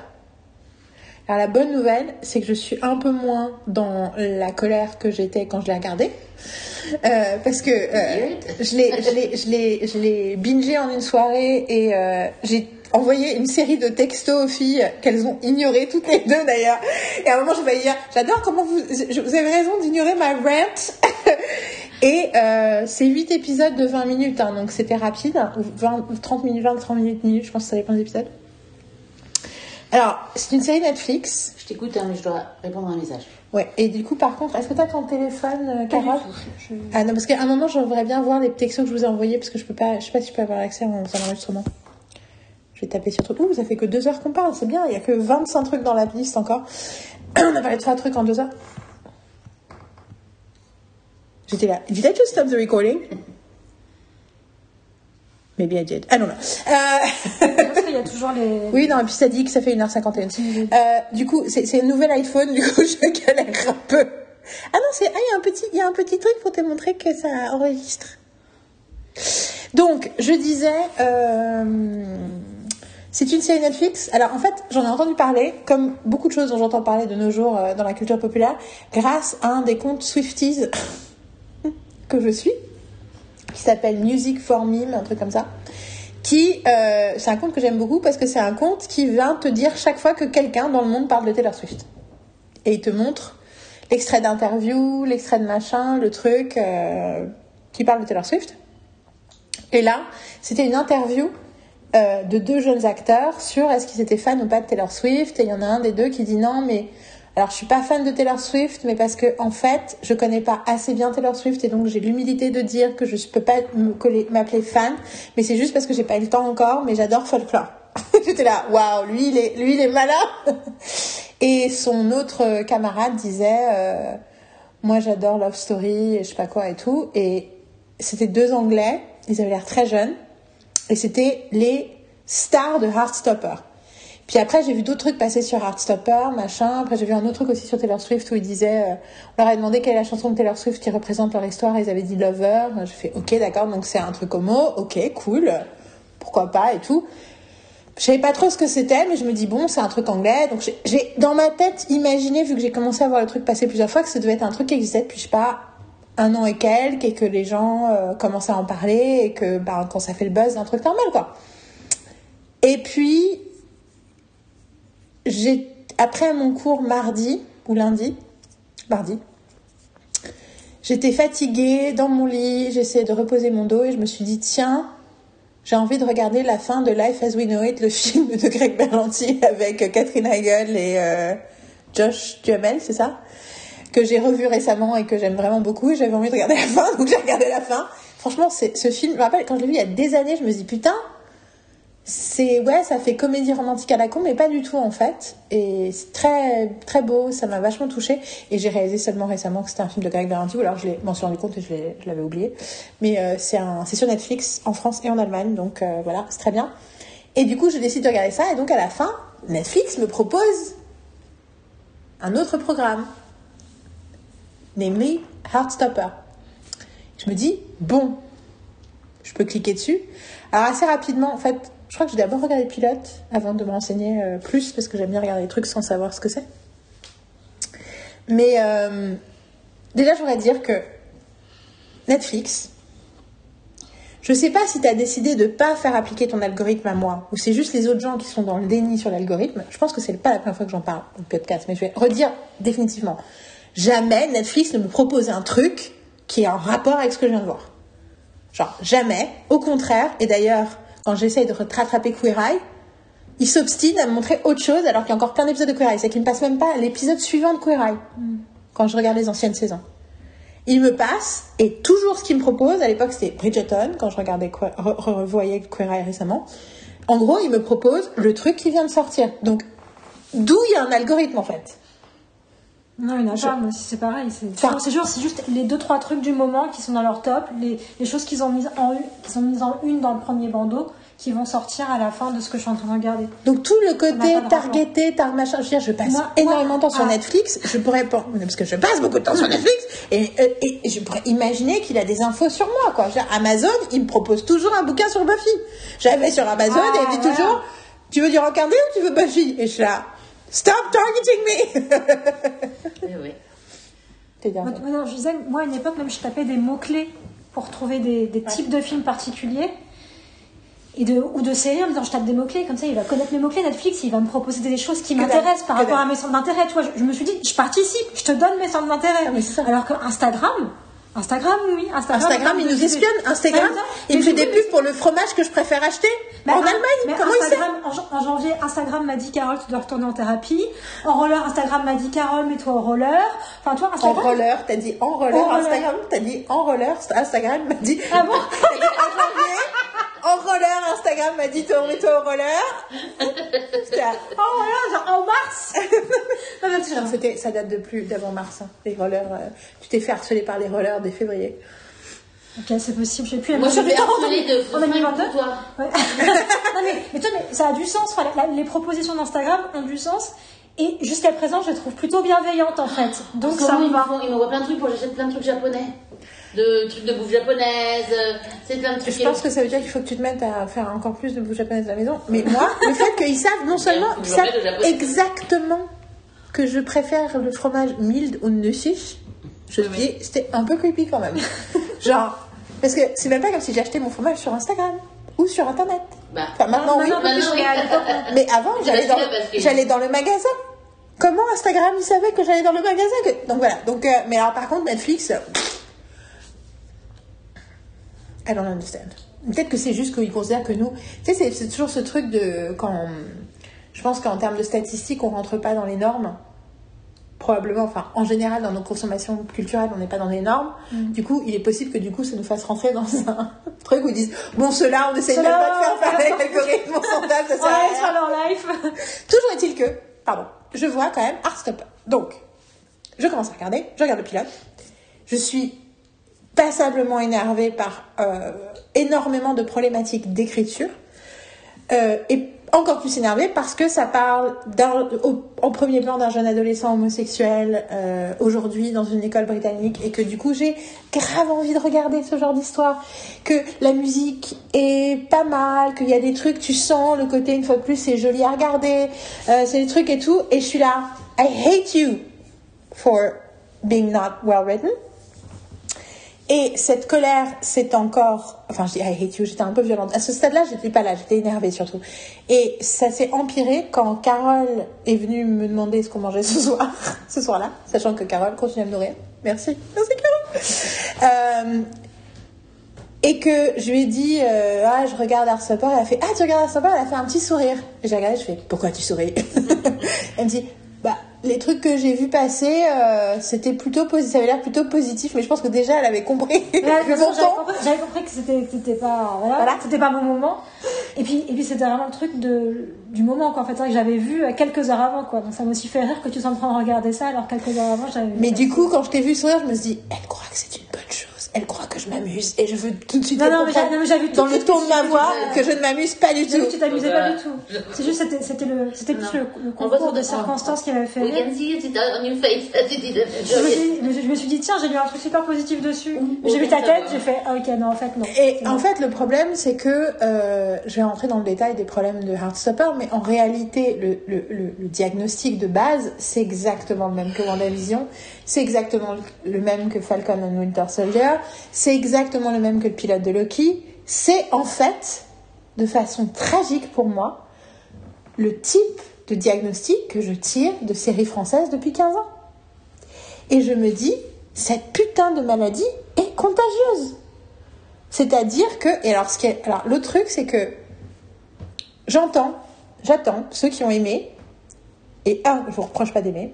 Alors, la bonne nouvelle, c'est que je suis un peu moins dans la colère que j'étais quand je l'ai regardé. Euh, parce que euh, je l'ai, bingé en une soirée et euh, j'ai envoyé une série de textos aux filles qu'elles ont ignoré toutes les deux d'ailleurs. Et à un moment, je vais dire, j'adore comment vous, je- vous avez raison d'ignorer ma rant. Et euh, c'est 8 épisodes de 20 minutes, hein, donc c'était rapide, ou 20, ou 30 minutes, 20, 30 minutes, minutes, je pense que ça dépend des épisodes. Alors, c'est une série Netflix. Je t'écoute, hein, mais je dois répondre à un message. Ouais, et du coup, par contre, est-ce que tu as ton téléphone, euh, Carole. Je- Ah non, parce qu'à un moment, j'aimerais bien voir les textos que je vous ai envoyés, parce que je peux pas, je sais pas si je peux avoir accès à mon à l'enregistrement. Je vais taper sur truc. Ouh, ça fait que deux heures qu'on parle, c'est bien, il y a que 25 trucs dans la liste encore. On a parlé de trois trucs en deux heures. J'étais là. Did I just stop the recording? Maybe I did. I don't know. Euh... Parce qu'il y a toujours les. Oui, non, et puis ça dit que ça fait 1h51. Euh, du coup, c'est un nouvel iPhone, du coup, je galère un peu. Ah non, c'est, ah, il y a un petit, il y a un petit truc pour te montrer que ça enregistre. Donc, je disais, euh, c'est une série Netflix. Alors, en fait, j'en ai entendu parler, comme beaucoup de choses dont j'entends parler de nos jours euh, dans la culture populaire, grâce à un des comptes Swifties que je suis, qui s'appelle Music for Meme, un truc comme ça qui euh, c'est un compte que j'aime beaucoup parce que c'est un compte qui vient te dire chaque fois que quelqu'un dans le monde parle de Taylor Swift et il te montre l'extrait d'interview, l'extrait de machin, le truc euh, qui parle de Taylor Swift. Et là, c'était une interview euh, de deux jeunes acteurs sur est-ce qu'ils étaient fans ou pas de Taylor Swift et il y en a un des deux qui dit non mais alors je suis pas fan de Taylor Swift mais parce que en fait je connais pas assez bien Taylor Swift et donc j'ai l'humilité de dire que je peux pas m'appeler fan mais c'est juste parce que j'ai pas eu le temps encore mais j'adore folklore J'étais là, waouh, lui, il est, lui, il est malin. Et son autre camarade disait, euh, moi, j'adore Love Story, et je sais pas quoi et tout. Et c'était deux Anglais, ils avaient l'air très jeunes, et c'était les stars de Heartstopper. Puis après, j'ai vu d'autres trucs passer sur Heartstopper, machin. Après, j'ai vu un autre truc aussi sur Taylor Swift où ils disaient, euh, on leur avait demandé quelle est la chanson de Taylor Swift qui représente leur histoire. Et ils avaient dit Lover. J'ai fait, ok, d'accord, donc c'est un truc homo. Ok, cool. Pourquoi pas et tout. Je savais pas trop ce que c'était, mais je me dis, bon, c'est un truc anglais. Donc j'ai- j'ai, dans ma tête, imaginé, vu que j'ai commencé à voir le truc passer plusieurs fois, que ça devait être un truc qui existait depuis, je sais pas, un an et quelques, et que les gens euh, commençaient à en parler, et que, bah, quand ça fait le buzz, un truc normal, quoi. Et puis, j'ai après mon cours mardi ou lundi, mardi, j'étais fatiguée dans mon lit, j'essayais de reposer mon dos et je me suis dit tiens, j'ai envie de regarder la fin de Life as We Know It, le film de Greg Berlanti avec Catherine Heigl et euh, Josh Duhamel, c'est ça? Que j'ai revu récemment et que j'aime vraiment beaucoup j'avais envie de regarder la fin donc j'ai regardé la fin. Franchement, ce film, je me rappelle quand je l'ai vu il y a des années, je me dis putain, c'est ouais, ça fait comédie romantique à la con, mais pas du tout en fait. Et c'est très très beau, ça m'a vachement touchée. Et j'ai réalisé seulement récemment que c'était un film de Greg Berlanti, ou alors je m'en suis rendu compte et je l'avais oublié. Mais euh, c'est c'est sur Netflix en France et en Allemagne, donc euh, voilà, c'est très bien. Et du coup, je décide de regarder ça, et donc à la fin, Netflix me propose un autre programme, namely Heartstopper. Je me dis bon, je peux cliquer dessus. Alors assez rapidement, en fait, je crois que j'ai d'abord regardé pilote avant de me renseigner euh, plus parce que j'aime bien regarder les trucs sans savoir ce que c'est. Mais euh, déjà, je voudrais dire que Netflix, je sais pas si tu as décidé de pas faire appliquer ton algorithme à moi ou c'est juste les autres gens qui sont dans le déni sur l'algorithme. Je pense que c'est pas la première fois que j'en parle dans podcast, mais je vais redire définitivement. Jamais Netflix ne me propose un truc qui est en rapport avec ce que je viens de voir. Genre, jamais. Au contraire. Et d'ailleurs, quand j'essaye de rattraper Queer Eye, il s'obstine à me montrer autre chose alors qu'il y a encore plein d'épisodes de Queer Eye. C'est qu'il ne me passe même pas l'épisode suivant de Queer Eye quand je regarde les anciennes saisons. Il me passe, et toujours ce qu'il me propose, à l'époque c'était Bridgerton, quand je regardais, Que- re- re- revoyais Queer Eye récemment. En gros, il me propose le truc qui vient de sortir. Donc, d'où il y a un algorithme en fait. Non, il n'y en a Je- pas, moi c'est pareil. C'est Enfin- juste, les deux, trois trucs du moment qui sont dans leur top, les, les choses qu'ils ont mises en, une- qui sont mises en une dans le premier bandeau, qui vont sortir à la fin de ce que je suis en train de regarder. Donc tout le côté targeté, tar machin, je veux dire, je passe Moi- énormément de temps sur ah. Netflix, je pourrais pas, parce que je passe beaucoup de temps sur Netflix, et, euh, et, et je pourrais imaginer qu'il a des infos sur moi, quoi. Je veux dire, Amazon, il me propose toujours un bouquin sur Buffy. J'avais sur Amazon Ah, et il me dit toujours, tu veux du Rockardé ou tu veux Buffy? Et je suis là, stop targeting me Oui, oui. C'est-à-dire, Moi, non, je disais, moi, à une époque, même, je tapais des mots-clés pour trouver des, des types de films particuliers. Et de, ou de séries en me disant je tape des mots-clés, comme ça il va connaître mes mots-clés, Netflix, il va me proposer des choses qui m'intéressent par rapport à mes centres d'intérêt. Tu vois, je, je me suis dit, je participe, je te donne mes centres d'intérêt. Ah. Alors que Instagram, Instagram, oui, Instagram, Instagram, il nous espionne. Instagram, Ouais, il me fait des pubs pour le fromage que je préfère acheter mais en un- Allemagne. mais Comment il sait Instagram, en, jan- en janvier, Instagram m'a dit Carole, tu dois retourner en thérapie. En roller, Instagram m'a dit Carole, mets-toi au roller. Enfin, toi, En Instagram. roller, t'as dit en roller, En. Instagram, t'as dit en roller, Instagram m'a dit. Ah bon en roller, Instagram m'a dit toi, mets-toi au roller. C'était En roller, genre en mars. Non, c'était, ça date de plus d'avant mars. hein, les rollers, euh, tu t'es fait harceler par les rollers dès février. Ok, c'est possible, je sais plus. Moi, je vais en harceler de en 2022. pour toi. Ouais. non, mais, mais, toi, mais ça a du sens. Enfin, la- les propositions d'Instagram ont du sens. Et jusqu'à présent, je les trouve plutôt bienveillantes en fait. Donc ça me ils va. m'envoient ils m'envoient plein de trucs pour que j'achète plein de trucs japonais. De trucs de bouffe japonaise, euh, c'est plein de trucs. Je pense que ça veut dire qu'il faut que tu te mettes à faire encore plus de bouffe japonaise à la maison. Mais moi, le fait qu'ils savent non seulement, ils savent exactement que je préfère le fromage mild au nussich, je te Oui, dis, c'était un peu creepy quand même. Genre, parce que c'est même pas comme si j'achetais mon fromage sur Instagram ou sur internet. Bah, Enfin, maintenant, oui. Mais avant, j'allais dans, que- le magasin. Comment Instagram, il savait que j'allais dans le magasin que- Donc voilà. Donc, euh, mais alors, par contre, Netflix, I don't understand. Peut-être que c'est juste qu'ils considèrent que nous. Tu sais, c'est- toujours ce truc de. quand Je pense qu'en termes de statistiques, on rentre pas dans les normes. probablement, enfin, en général, dans nos consommations culturelles, on n'est pas dans des normes. Mm. Du coup, il est possible que du coup, ça nous fasse rentrer dans un truc où ils disent, bon, ceux-là, on essaye même pas de faire pas- l'algorithme, on s'en tape, ça sert à va rien. être à leur life. Toujours est-il que, pardon, je vois quand même Heartstopper. Donc, je commence à regarder, je regarde le pilote. Je suis passablement énervée par euh, énormément de problématiques d'écriture. Euh, et encore plus énervée parce que ça parle au- en premier plan d'un jeune adolescent homosexuel euh, aujourd'hui dans une école britannique et que du coup j'ai grave envie de regarder ce genre d'histoire que la musique est pas mal qu'il y a des trucs tu sens le côté une fois de plus c'est joli à regarder c'est des trucs et tout et je suis là I hate you for being not well written et cette colère, c'est encore. Enfin, je dis I hate you, j'étais un peu violente. À ce stade-là, j'étais pas là, j'étais énervée surtout. Et ça s'est empiré quand Carole est venue me demander ce qu'on mangeait ce soir, ce soir-là, sachant que Carole continue à me nourrir. Merci, merci Carole. Euh, et que je lui ai dit, euh, ah, je regarde Heartstopper. Elle a fait, ah, tu regardes Heartstopper Elle a fait un petit sourire. J'ai regardé, je fais, pourquoi tu souris? Elle me dit, bah, les trucs que j'ai vus passer, euh, c'était plutôt positif, ça avait l'air plutôt positif, mais je pense que déjà elle avait compris. J'avais compris, que c'était pas voilà, Voilà. c'était pas mon moment. Et puis et puis c'était vraiment le truc de du moment quoi. En fait, que j'avais vu euh, quelques heures avant quoi. Donc ça m'a aussi fait rire que tu sois en train de regarder ça alors quelques heures avant j'avais. vu Mais du coup, quand je t'ai vu sourire, je me suis dit, elle croit que c'est une bonne chose. Elle croit que je m'amuse. Et je veux tout de suite Non, mais dans le ton de ma voix que je ne m'amuse pas du tout. que tu t'amusais pas Euh, du tout. C'est juste c'était c'était le c'était plus Non. le, le On voit concours de circonstances qui m'avait fait We can see it on your face. Je me, suis, dit tiens j'ai lu un truc super positif dessus. J'ai vu ta tête j'ai fait ah, ok non en fait non. Et en fait, le problème, c'est que euh, je vais rentrer dans le détail des problèmes de Heartstopper, mais en réalité, le, le, le, le diagnostic de base, c'est exactement le même que WandaVision, c'est exactement le même que Falcon and Winter Soldier, c'est exactement le même que le pilote de Loki. C'est en fait, de façon tragique pour moi, le type de diagnostic que je tire de séries françaises depuis 15 ans. Et je me dis, cette putain de maladie est contagieuse. C'est-à-dire que, et alors, ce qui est, alors le truc, c'est que j'entends, j'attends ceux qui ont aimé, et un, je vous reproche pas d'aimer,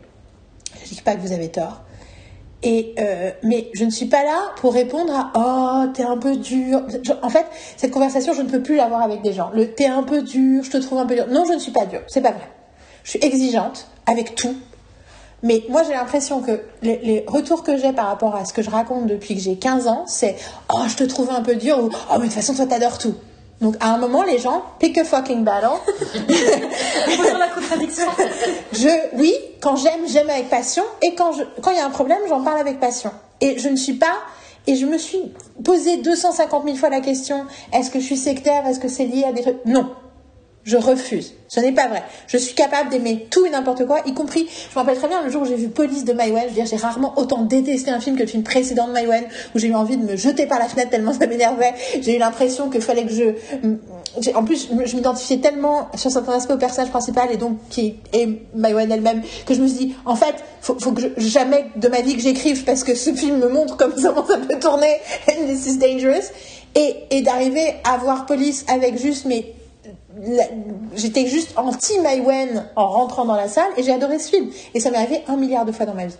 je dis pas que vous avez tort, et euh, mais je ne suis pas là pour répondre à oh t'es un peu dur. En fait, cette conversation, je ne peux plus l'avoir avec des gens. Le t'es un peu dur, je te trouve un peu dur. Non, je ne suis pas dure, c'est pas vrai. Je suis exigeante avec tout. Mais moi, j'ai l'impression que les, les retours que j'ai par rapport à ce que je raconte depuis que j'ai 15 ans, c'est Oh, je te trouve un peu dur ou Oh, mais de toute façon, toi, t'adores tout. Donc, à un moment, les gens, pick a fucking battle. La contradiction. Je, oui, quand j'aime, j'aime avec passion. Et quand je, quand il y a un problème, j'en parle avec passion. Et je ne suis pas, et je me suis posé 250 000 fois la question, est-ce que je suis sectaire? Est-ce que c'est lié à des trucs? Non. Je refuse. Ce n'est pas vrai. Je suis capable d'aimer tout et n'importe quoi, y compris, je me rappelle très bien le jour où j'ai vu Police de Maïwen. Je veux dire, j'ai rarement autant détesté un film que le film précédent de Maïwen, où j'ai eu envie de me jeter par la fenêtre tellement ça m'énervait. J'ai eu l'impression qu'il fallait que je, en plus, je m'identifiais tellement sur certains aspects au personnage principal et donc qui est Maïwen elle-même, que je me suis dit, en fait, faut, faut que jamais de ma vie que j'écrive parce que ce film me montre comment ça peut tourner, and this is dangerous. Et, et d'arriver à voir Police avec juste mes j'étais juste anti Maïwen en rentrant dans la salle et j'ai adoré ce film. Et ça m'est arrivé un milliard de fois dans ma vie.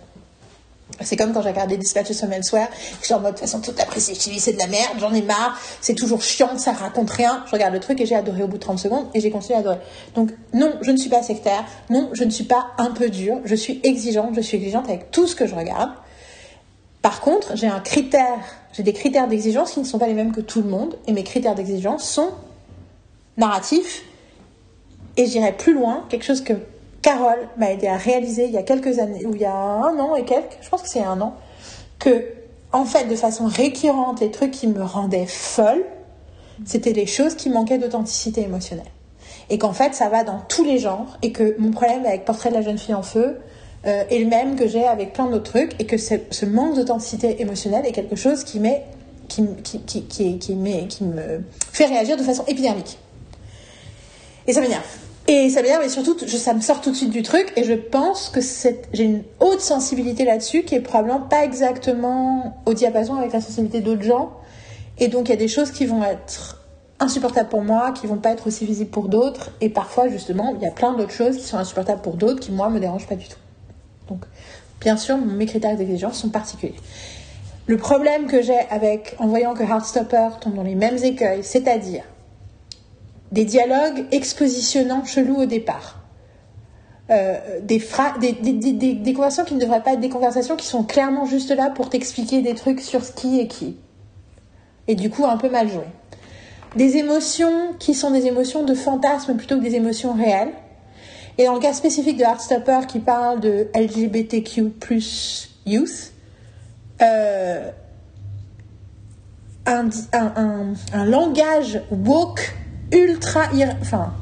C'est comme quand j'ai regardé Dispatches from Elsewhere j'étais en mode de toute façon toute la presse c'est de la merde j'en ai marre c'est toujours chiant ça raconte rien. Je regarde le truc et j'ai adoré au bout de 30 secondes et j'ai continué à adorer. Donc non je ne suis pas sectaire non je ne suis pas un peu dure je suis exigeante je suis exigeante avec tout ce que je regarde. Par contre, j'ai un critère, j'ai des critères d'exigence qui ne sont pas les mêmes que tout le monde, et mes critères d'exigence sont narratifs, et j'irai plus loin, quelque chose que Carole m'a aidé à réaliser il y a quelques années, ou il y a un an et quelques, je pense que c'est un an, que, en fait, de façon récurrente, les trucs qui me rendaient folle, c'était les choses qui manquaient d'authenticité émotionnelle. Et qu'en fait, ça va dans tous les genres, et que mon problème avec Portrait de la jeune fille en feu euh, est le même que j'ai avec plein d'autres trucs, et que ce, manque d'authenticité émotionnelle est quelque chose qui, m'est- qui, qui, qui, qui, qui qui me fait réagir de façon épidermique. Et ça m'énerve. Et ça m'énerve, et surtout, ça me sort tout de suite du truc, et je pense que j'ai une haute sensibilité là-dessus, qui est probablement pas exactement au diapason avec la sensibilité d'autres gens. Et donc, il y a des choses qui vont être insupportables pour moi, qui vont pas être aussi visibles pour d'autres, et parfois, justement, il y a plein d'autres choses qui sont insupportables pour d'autres, qui, moi, me dérangent pas du tout. Donc, bien sûr, mes critères d'exigence sont particuliers. Le problème que j'ai avec, en voyant que Heartstopper tombe dans les mêmes écueils, c'est-à-dire des dialogues expositionnants chelous au départ, euh, des, des, des, des, conversations qui ne devraient pas être des conversations qui sont clairement juste là pour t'expliquer des trucs sur ce qui est qui. Et du coup, un peu mal joué. Des émotions qui sont des émotions de fantasme plutôt que des émotions réelles. Et dans le cas spécifique de Heartstopper qui parle de LGBTQ youth, euh, un, un, un, un langage woke ultra... Enfin,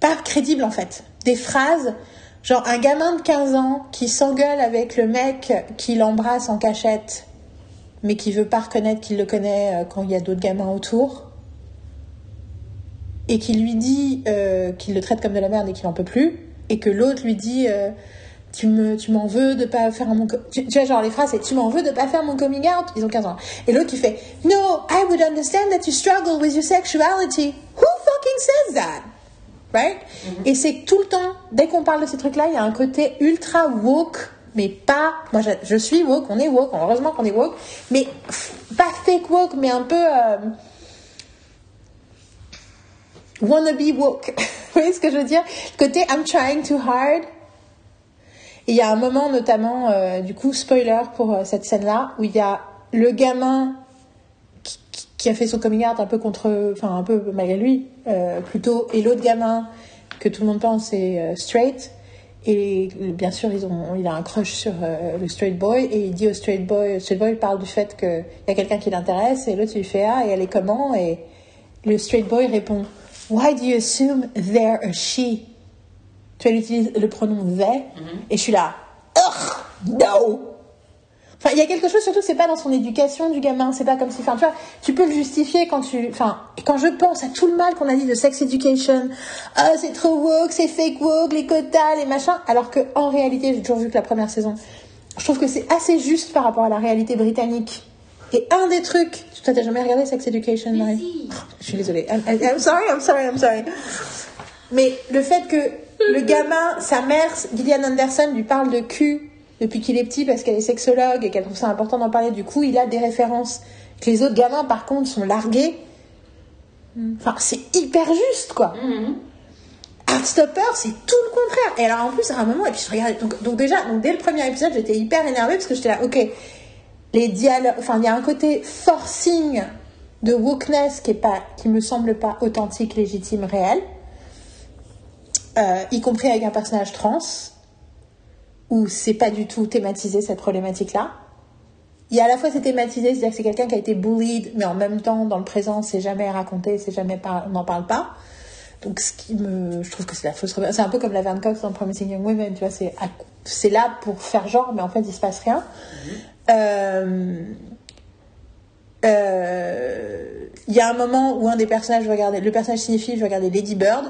pas crédible en fait. Des phrases, genre un gamin de 15 ans qui s'engueule avec le mec qui l'embrasse en cachette, mais qui veut pas reconnaître qu'il le connaît euh, quand il y a d'autres gamins autour, et qui lui dit euh, qu'il le traite comme de la merde et qu'il en peut plus, et que l'autre lui dit euh, tu me tu m'en veux de pas faire mon tu, tu vois genre les phrases c'est tu m'en veux de pas faire mon coming out ils ont 15 ans. Et l'autre qui fait no I would understand that you struggle with your sexuality. Who fucking says that? Right? Et c'est tout le temps dès qu'on parle de ces trucs là il y a un côté ultra woke mais pas moi je, je suis woke on est woke heureusement qu'on est woke mais pas fake woke mais un peu euh, wannabe woke. Vous voyez ce que je veux dire? Le côté I'm trying too hard. Il y a un moment notamment, euh, du coup, spoiler pour euh, cette scène-là, où il y a le gamin qui, a fait son coming out un peu contre, enfin un peu malgré lui, euh, plutôt, et l'autre gamin que tout le monde pense est straight. Et bien sûr, ils ont, il a un crush sur le straight boy et il dit au straight boy, le straight boy parle du fait qu'il y a quelqu'un qui l'intéresse et l'autre lui fait ah et elle est comment? Et le straight boy répond Why do you assume they're a she? Tu il utilise le pronom they et je suis là Ugh, no. Enfin, il y a quelque chose surtout, c'est pas dans son éducation du gamin, c'est pas comme si, enfin, tu vois, tu peux le justifier quand tu, enfin, quand je pense à tout le mal qu'on a dit de sex education, ah, c'est trop woke, c'est fake woke, les quotas, les machins, alors que, en réalité, j'ai toujours vu que la première saison, je trouve que c'est assez juste par rapport à la réalité britannique. Et un des trucs, toi t'as jamais regardé Sex Education, Marie? si. Je suis désolée. I'm, I'm sorry, I'm sorry, I'm sorry. Mais le fait que le gamin, sa mère, Gillian Anderson, lui parle de cul depuis qu'il est petit parce qu'elle est sexologue et qu'elle trouve ça important d'en parler, du coup, il a des références que les autres gamins, par contre, sont largués. Enfin, c'est hyper juste, quoi. Heartstopper, c'est tout le contraire. Et alors, en plus, à un moment, et puis je regardais. Donc, donc déjà, donc, dès le premier épisode, j'étais hyper énervée parce que j'étais là, ok, les dialogues. Enfin, il y a un côté forcing de wokeness qui, est pas, qui me semble pas authentique, légitime, réel. Euh, y compris avec un personnage trans, où c'est pas du tout thématisé cette problématique-là. Il y a à la fois c'est thématisé, c'est-à-dire que c'est quelqu'un qui a été bullied, mais en même temps, dans le présent, c'est jamais raconté, c'est jamais par... on n'en parle pas. Donc, ce qui me, je trouve que c'est la fausse. C'est un peu comme la Verne Cox dans Promising Young Women, tu vois, c'est, à- c'est là pour faire genre, mais en fait, il se passe rien. Euh, euh, Il y a un moment où un des personnages, je regardais, le personnage signifie, je regardais Lady Bird.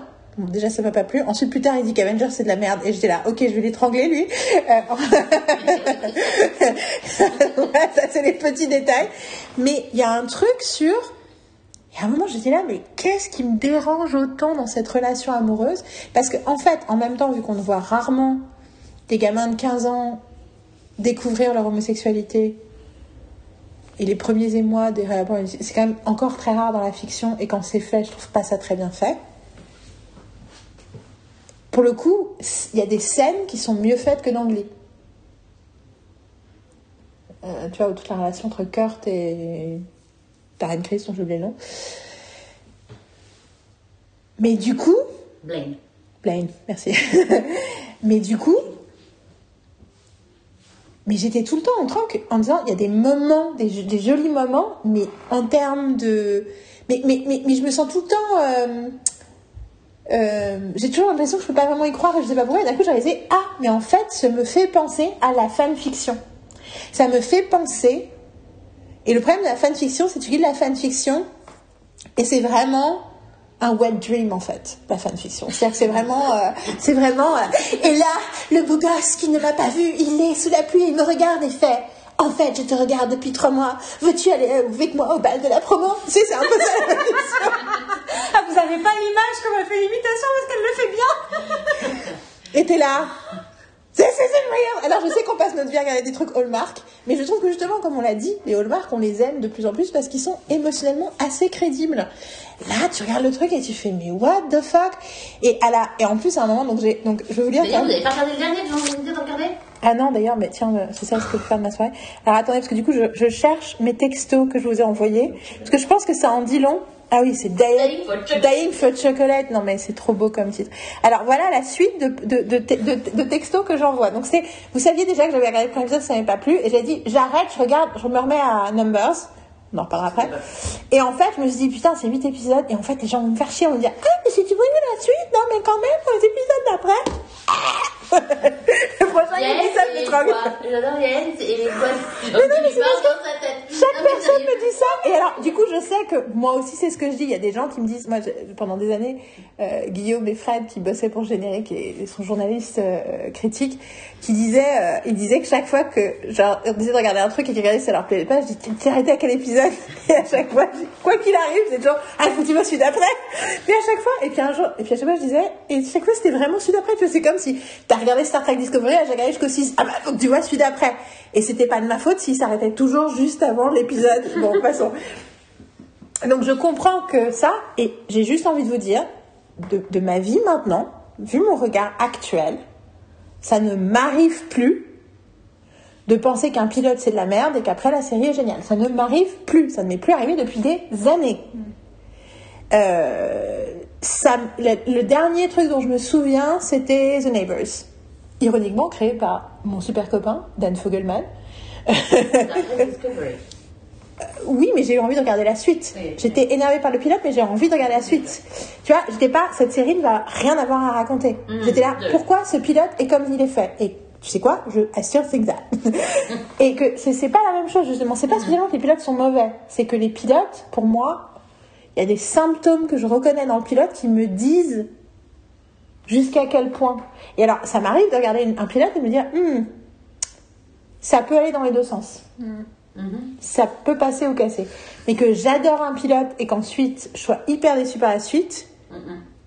Déjà, ça m'a pas plu. Ensuite, plus tard, il dit qu'Avengers, c'est de la merde. Et j'étais là, ok, je vais l'étrangler, lui. Euh, ça, c'est les petits détails. Mais il y a un truc sur... Et à un moment, j'étais là, mais qu'est-ce qui me dérange autant dans cette relation amoureuse? Parce que, en fait, en même temps, vu qu'on voit rarement des gamins de 15 ans découvrir leur homosexualité et les premiers émois des rapports, c'est quand même encore très rare dans la fiction, et quand c'est fait, je trouve pas ça très bien fait. Pour le coup, il y a des scènes qui sont mieux faites que dans Glee. Euh, tu vois, toute la relation entre Kurt et Darren Criss, dont j'ai oublié le nom. Mais du coup, Blaine. Blaine, merci. mais du coup, mais j'étais tout le temps en tranque en disant il y a des moments, des, des jolis moments, mais en termes de. Mais, mais, mais, mais je me sens tout le temps. euh, euh, j'ai toujours l'impression que je peux pas vraiment y croire et je sais pas pourquoi. Et d'un coup, j'ai réalisé ah, mais en fait, ça me fait penser à la fanfiction. Ça me fait penser. Et le problème de la fanfiction, c'est que tu lis de la fanfiction et c'est vraiment un wet dream en fait, la fanfiction. C'est-à-dire que c'est vraiment, euh, c'est vraiment. euh, et là, le beau gosse qui ne m'a pas vu, il est sous la pluie, il me regarde et fait. En fait, je te regarde depuis trois mois. Veux-tu aller euh, avec moi au bal de la promo? Tu sais, c'est un peu ça la. Ah, vous avez pas l'image comme elle fait l'imitation parce qu'elle le fait bien? Et t'es là. This isn't real. Alors je sais qu'on passe notre vie à regarder des trucs Hallmark, mais je trouve que justement, comme on l'a dit, les Hallmark, on les aime de plus en plus parce qu'ils sont émotionnellement assez crédibles. Là, tu regardes le truc et tu fais mais what the fuck? Et à la et en plus à un moment, donc j'ai donc je vais vous lire. D'ailleurs, vous n'avez pas regardé le dernier, vous avez envie de regarder? Ah non, d'ailleurs, mais tiens, c'est ça ce que je vais faire de ma soirée. Alors attendez, parce que du coup, je, je cherche mes textos que je vous ai envoyés. Parce que je pense que ça en dit long. Ah oui, c'est Dying, Dying for Chocolate. Dying for Chocolate. Non, mais c'est trop beau comme titre. Alors voilà la suite de, de, de, de, de textos que j'envoie. Donc c'est, vous saviez déjà que j'avais regardé le premier épisode, ça m'avait pas plu. Et j'ai dit, j'arrête, je regarde, je me remets à Numbers. On en reparlera après. Et en fait, je me suis dit, putain, c'est 8 épisodes. Et en fait, les gens vont me faire chier. On me dire, ah, mais si tu voulais la suite, non, mais quand même, pour les épisodes d'après. Le prochain épisode Troll. bois. J'adore Jens et les bois. mais c'est parce dans sa tête. Chaque Non, mais personne me dit ça. Et alors, du coup, je sais que moi aussi, c'est ce que je dis. Il y a des gens qui me disent, moi, je- pendant des années, euh, Guillaume et Fred, qui bossaient pour Générique et, sont journalistes euh, critiques, qui disaient, euh, ils disaient que chaque fois que, genre, on disait de regarder un truc et qu'ils regardaient, ça leur plaisait pas, je dis, t'es arrêté à quel épisode Et à chaque fois, je quoi qu'il arrive, c'est toujours, ah, faut que tu celui d'après. Mais à chaque fois, et puis un jour, et puis à chaque fois, je disais, et chaque fois, c'était vraiment celui d'après. Tu vois, c'est comme si t'as regardé Star Trek Discovery, j'ai regardé jusqu'au 6, ah bah, faut que tu vois celui d'après. Et c'était pas de ma faute s'il s'arrêtait toujours juste avant l'épisode. Bon, passons. Donc je comprends que ça, et j'ai juste envie de vous dire, de, de ma vie maintenant, vu mon regard actuel, ça ne m'arrive plus de penser qu'un pilote c'est de la merde et qu'après la série est géniale. Ça ne m'arrive plus, ça ne m'est plus arrivé depuis des années. Euh, ça, le, le dernier truc dont je me souviens, c'était The Neighbors. Ironiquement créé par mon super copain, Dan Fogelman. Discovery. Oui, mais j'ai eu envie de regarder la suite. Oui. J'étais énervée par le pilote, mais j'ai envie de regarder la suite. Tu vois, j'étais pas, cette série ne va rien avoir à raconter. J'étais là, pourquoi ce pilote est comme il est fait? Et tu sais quoi? Je still think that. Et que c'est c'est pas la même chose, justement. C'est pas spécialement que les pilotes sont mauvais. C'est que les pilotes, pour moi, il y a des symptômes que je reconnais dans le pilote qui me disent jusqu'à quel point? Et alors, ça m'arrive de regarder une- un pilote et de me dire, Hmm, ça peut aller dans les deux sens ça peut passer ou casser. Mais que j'adore un pilote et qu'ensuite je sois hyper déçue par la suite,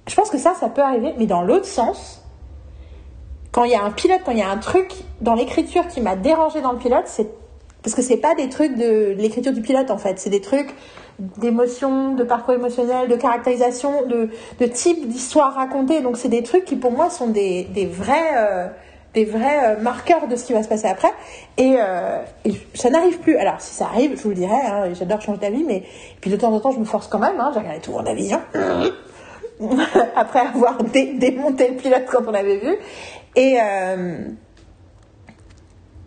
je pense que ça, ça peut arriver. Mais dans l'autre sens, quand il y a un pilote, quand il y a un truc dans l'écriture qui m'a dérangé dans le pilote, c'est parce que c'est pas des trucs de l'écriture du pilote en fait, c'est des trucs d'émotion, de parcours émotionnel, de caractérisation, de, de type d'histoire racontée. Donc c'est des trucs qui pour moi sont des, des vrais, euh, des vrais euh, marqueurs de ce qui va se passer après. Et, euh, et ça n'arrive plus. Alors si ça arrive, je vous le dirai, hein, j'adore changer d'avis, mais puis de temps en temps je me force quand même. Hein, J'ai regardé tout mon avion après avoir dé- démonté le pilote quand on l'avait vu. Et,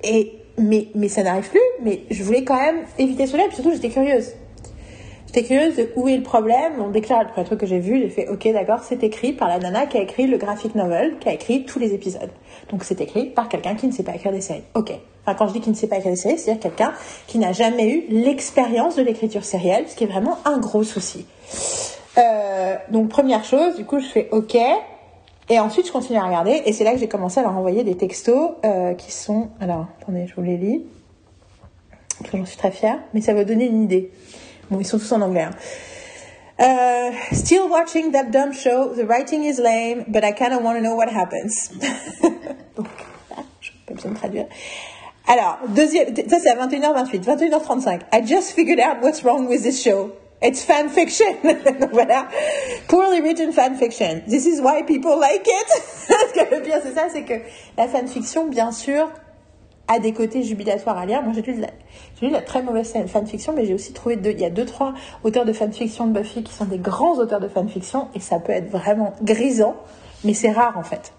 et mais, mais ça n'arrive plus. Mais je voulais quand même éviter cela. Et puis surtout, j'étais curieuse. J'étais curieuse de où est le problème? On déclare le premier truc que j'ai vu. J'ai fait OK, d'accord, c'est écrit par la nana qui a écrit le graphic novel, qui a écrit tous les épisodes. Donc c'est écrit par quelqu'un qui ne sait pas écrire des séries. OK. Enfin, quand je dis qui ne sait pas écrire des séries, c'est-à-dire quelqu'un qui n'a jamais eu l'expérience de l'écriture sérielle, ce qui est vraiment un gros souci. Euh, donc première chose, du coup, je fais OK. Et ensuite, je continue à regarder. Et c'est là que j'ai commencé à leur envoyer des textos euh, qui sont... Alors, attendez, je vous les lis. J'en suis très fière. Mais ça va donner une idée. Bon, ils sont tous en anglais. hein. Euh, still watching that dumb show. The writing is lame, but I kind of want to know what happens. Donc, je pas besoin de traduire. Alors, deuxième, ça c'est à 21h28, 21h35. I just figured out what's wrong with this show. It's fan fiction. Voilà. Poorly written fan fiction. This is why people like it. Parce que le pire c'est ça, c'est que la fan fiction, bien sûr, a des côtés jubilatoires à lire. Moi, j'ai lu, la très mauvaise fanfiction, mais j'ai aussi trouvé deux, il y a deux, trois auteurs de fanfiction de Buffy qui sont des grands auteurs de fanfiction, et ça peut être vraiment grisant, mais c'est rare en fait.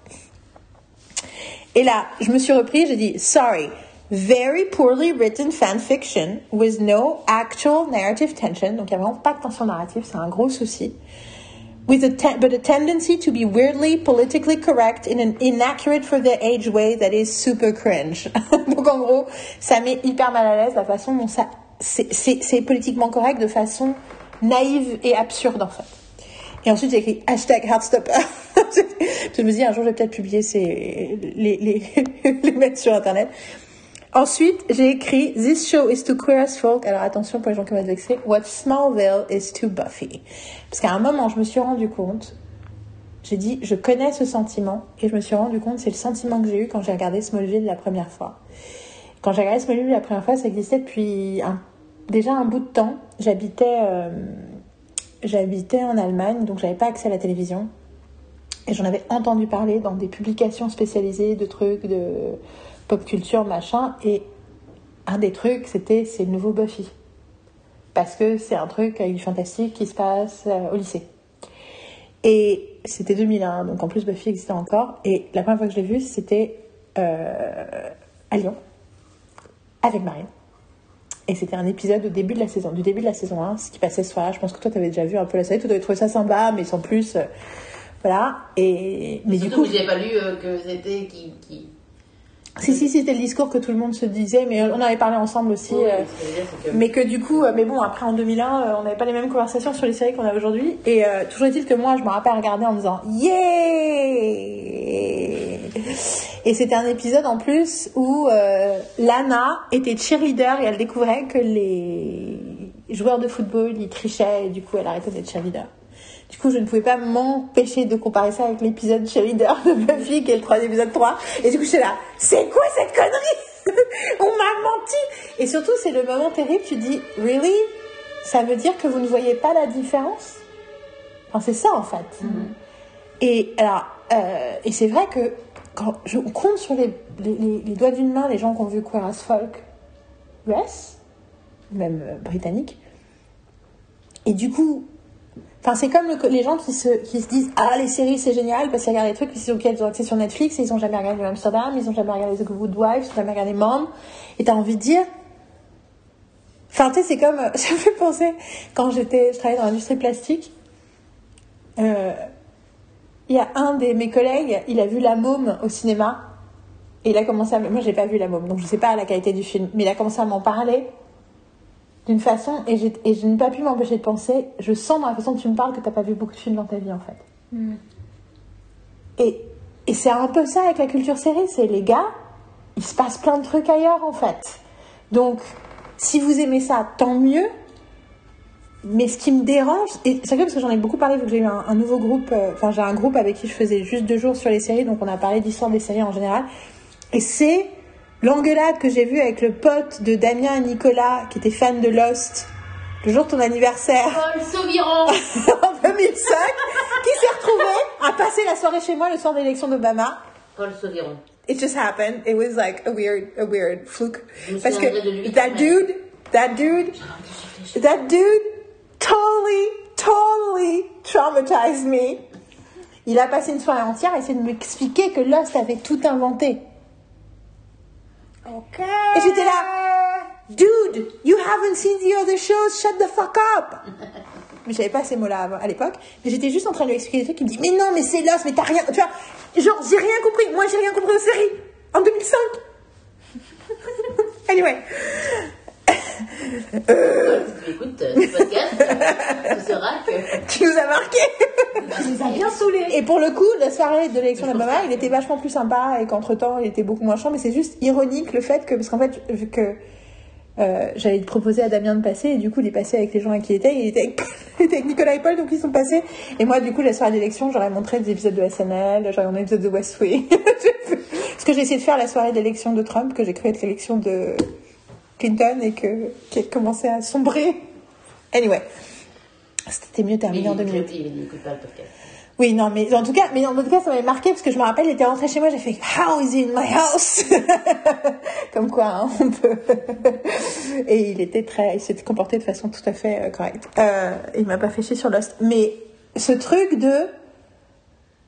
Et là, je me suis repris, j'ai dit, sorry, very poorly written fanfiction with no actual narrative tension. Donc, il n'y a vraiment pas de tension narrative, c'est un gros souci. With a te- but a tendency to be weirdly politically correct in an inaccurate for their age way that is super cringe. Donc, en gros, ça met hyper mal à l'aise la façon dont ça, c'est, c'est, c'est politiquement correct de façon naïve et absurde, en fait. Et ensuite, j'ai écrit hashtag Heartstopper. je me dis, un jour, je vais peut-être publier ces, les, les, les mettre sur Internet. Ensuite, j'ai écrit This show is too queer as folk. Alors attention pour les gens qui vont être. What Smallville is too Buffy. Parce qu'à un moment, je me suis rendu compte, j'ai dit, je connais ce sentiment. Et je me suis rendu compte, c'est le sentiment que j'ai eu quand j'ai regardé Smallville la première fois. Quand j'ai regardé Smallville la première fois, ça existait depuis déjà un bout de temps. J'habitais euh, j'habitais en Allemagne, donc j'avais pas accès à la télévision. Et j'en avais entendu parler dans des publications spécialisées de trucs, de pop culture, machin. Et un des trucs, c'était c'est le nouveau Buffy. Parce que c'est un truc avec du fantastique qui se passe euh, au lycée. Et c'était 2001, donc en plus Buffy existait encore. Et la première fois que je l'ai vu, c'était euh, à Lyon, avec Marine. Et c'était un épisode au début de la saison, du début de la saison 1, ce qui passait ce soir. Je pense que toi, tu avais déjà vu un peu la série, tu devais trouver ça sympa, mais sans plus. euh, voilà. Et, mais du Surtout coup, que j'ai pas lu euh, que c'était qui. qui... si, si, c'était le discours que tout le monde se disait, mais on avait parlé ensemble aussi. Oui, euh, que mais que du coup, euh, mais bon, après en 2001, euh, on n'avait pas les mêmes conversations sur les séries qu'on a aujourd'hui. Et euh, toujours est-il que moi, je me rappelle regarder en me disant Yeah Et c'était un épisode en plus où euh, Lana était cheerleader et elle découvrait que les joueurs de football ils trichaient et du coup elle arrêtait d'être cheerleader. Du coup, je ne pouvais pas m'empêcher de comparer ça avec l'épisode cheerleader de Buffy, qui est le troisième épisode 3. Et du coup, j'étais là, c'est quoi cette connerie? On m'a menti Et surtout, c'est le moment terrible, tu dis, really? Ça veut dire que vous ne voyez pas la différence? Enfin, c'est ça, en fait. Et alors, euh, et c'est vrai que quand je on compte sur les, les, les- les doigts d'une main les gens qui ont vu Queer as Folk US, même euh, britannique. Et du coup, c'est comme le- les gens qui se, disent Ah, les séries c'est génial parce qu'ils regardent des trucs auxquels ils ont accès sur Netflix et ils ont jamais regardé Amsterdam, ils ont jamais regardé The Good Wife, ils ont jamais regardé Mom. Et t'as envie de dire. Enfin, tu sais, c'est comme. Ça me fait penser quand j'étais, je travaillais dans l'industrie plastique. Euh, il y a un de mes collègues, il a vu La Môme au cinéma. Et il a commencé à... Moi, j'ai pas vu La Môme, donc je sais pas la qualité du film. Mais il a commencé à m'en parler d'une façon... Et, je n'ai pas pu m'empêcher de penser... Je sens dans la façon dont tu me parles que t'as pas vu beaucoup de films dans ta vie, en fait. Et, et c'est un peu ça avec la culture série. C'est les gars, il se passe plein de trucs ailleurs, en fait. Donc, si vous aimez ça, tant mieux. Mais ce qui me dérange, et c'est vrai parce que j'en ai beaucoup parlé vu que j'ai eu un, un nouveau groupe, euh, enfin j'ai un groupe avec qui je faisais juste deux jours sur les séries, donc on a parlé d'histoire des séries en général. Et c'est l'engueulade que j'ai vue avec le pote de Damien et Nicolas, qui était fan de Lost, le jour de ton anniversaire Paul Sauviron en 2005, qui s'est retrouvé à passer la soirée chez moi le soir de l'élection d'Obama. Paul Sauviron. It just happened. It was like a weird, a weird fluke. Parce que that dude, that dude, that dude totally, totally traumatized me. Il a passé une soirée entière à essayer de m'expliquer que Lost avait tout inventé. Ok. Et j'étais là, dude, you haven't seen the other shows, shut the fuck up. Mais j'avais pas ces mots-là à l'époque. Mais j'étais juste en train de lui expliquer des trucs. Il me dit, mais non, mais c'est Lost, mais t'as rien. Tu vois, genre, j'ai rien compris. Moi, j'ai rien compris aux séries. En 2005. anyway. Tu écoutes euh, ce podcast, euh, tu sauras que. Tu nous as marqué. Tu nous as bien saoulés. Et pour le coup, la soirée de l'élection d'Obama, il était vachement plus sympa et qu'entre temps, il était beaucoup moins chiant. Mais c'est juste ironique le fait que, parce qu'en fait, vu que euh, j'allais proposer à Damien de passer, et du coup, il est passé avec les gens avec qui il était. Il était avec, il était avec Nicolas et Paul, donc ils sont passés. Et moi, du coup, la soirée d'élection, j'aurais montré des épisodes de SNL, j'aurais montré des épisodes de West Wing. Ce que j'ai essayé de faire la soirée d'élection de Trump, que j'ai cru être l'élection de Clinton et que, qui a commencé à sombrer. Anyway. C'était mieux terminé en deux minutes. il n'écoute pas le podcast. Oui, non, mais en tout cas, mais en tout cas, ça m'avait marqué parce que je me rappelle, il était rentré chez moi, j'ai fait How is he in my house? Comme quoi, hein, on peut. Et il était très, il s'était comporté de façon tout à fait euh, correcte. Euh, il m'a pas fait chier sur Lost. Mais ce truc de,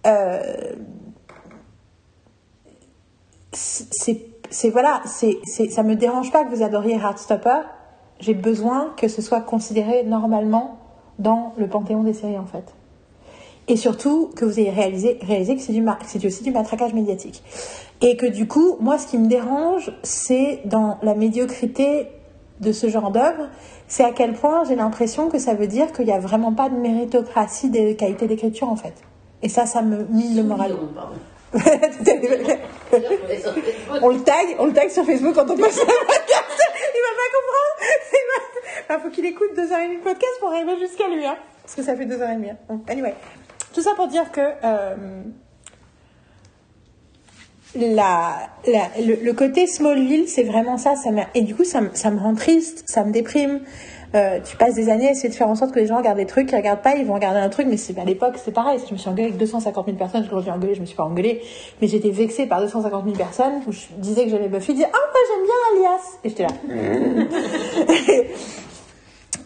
euh, c'est, c'est voilà, c'est, c'est, ça me dérange pas que vous adoriez Heartstopper. J'ai besoin que ce soit considéré normalement dans le panthéon des séries en fait et surtout que vous ayez réalisé, que c'est du, c'est aussi du matraquage médiatique. Et que du coup, moi, ce qui me dérange, c'est dans la médiocrité de ce genre d'œuvre, c'est à quel point j'ai l'impression que ça veut dire qu'il n'y a vraiment pas de méritocratie des qualités d'écriture, en fait. Et ça, ça me mine le moral. On le tag, on le tag sur Facebook quand on poste un podcast. Il va pas comprendre. Il va... Enfin, faut qu'il écoute deux heures et demie de podcast pour arriver jusqu'à lui, hein. Parce que ça fait deux heures et demie. hein. Anyway. Tout ça pour dire que euh, la, le, le côté Smallville, c'est vraiment ça. et du coup, ça, ça me rend triste, ça me déprime. Euh, tu passes des années à essayer de faire en sorte que les gens regardent des trucs, ils regardent pas, ils vont regarder un truc, mais c'est à l'époque, c'est pareil. Je me suis engueulée avec 250 000 personnes, je me suis engueulée, je me suis pas engueulée, mais j'étais vexée par 250 000 personnes où je disais que j'aimais Buffy, je disais, ah, moi j'aime bien Alias. Et j'étais là.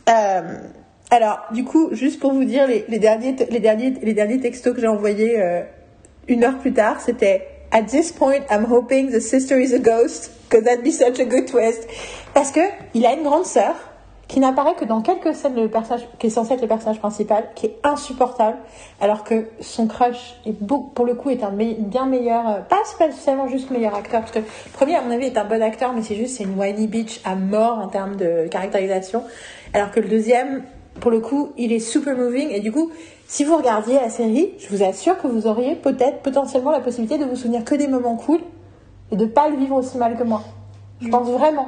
Euh, alors, du coup, juste pour vous dire, les, les derniers, les, derniers, les derniers textos que j'ai envoyés euh, une heure plus tard, c'était At this point, I'm hoping the sister is a ghost, because that'd be such a good twist. Parce que il a une grande sœur qui n'apparaît que dans quelques scènes, le personnage, qui est censé être le personnage principal, qui est insupportable, alors que son crush, est beau, pour le coup, est un me- bien meilleur, euh, pas spécialement juste meilleur acteur, parce que le premier, à mon avis, est un bon acteur, mais c'est juste, c'est une whiny bitch à mort en termes de caractérisation, alors que le deuxième, pour le coup, il est super moving, et du coup, si vous regardiez la série, je vous assure que vous auriez peut-être, potentiellement, la possibilité de vous souvenir que des moments cool, et de pas le vivre aussi mal que moi. Je pense vraiment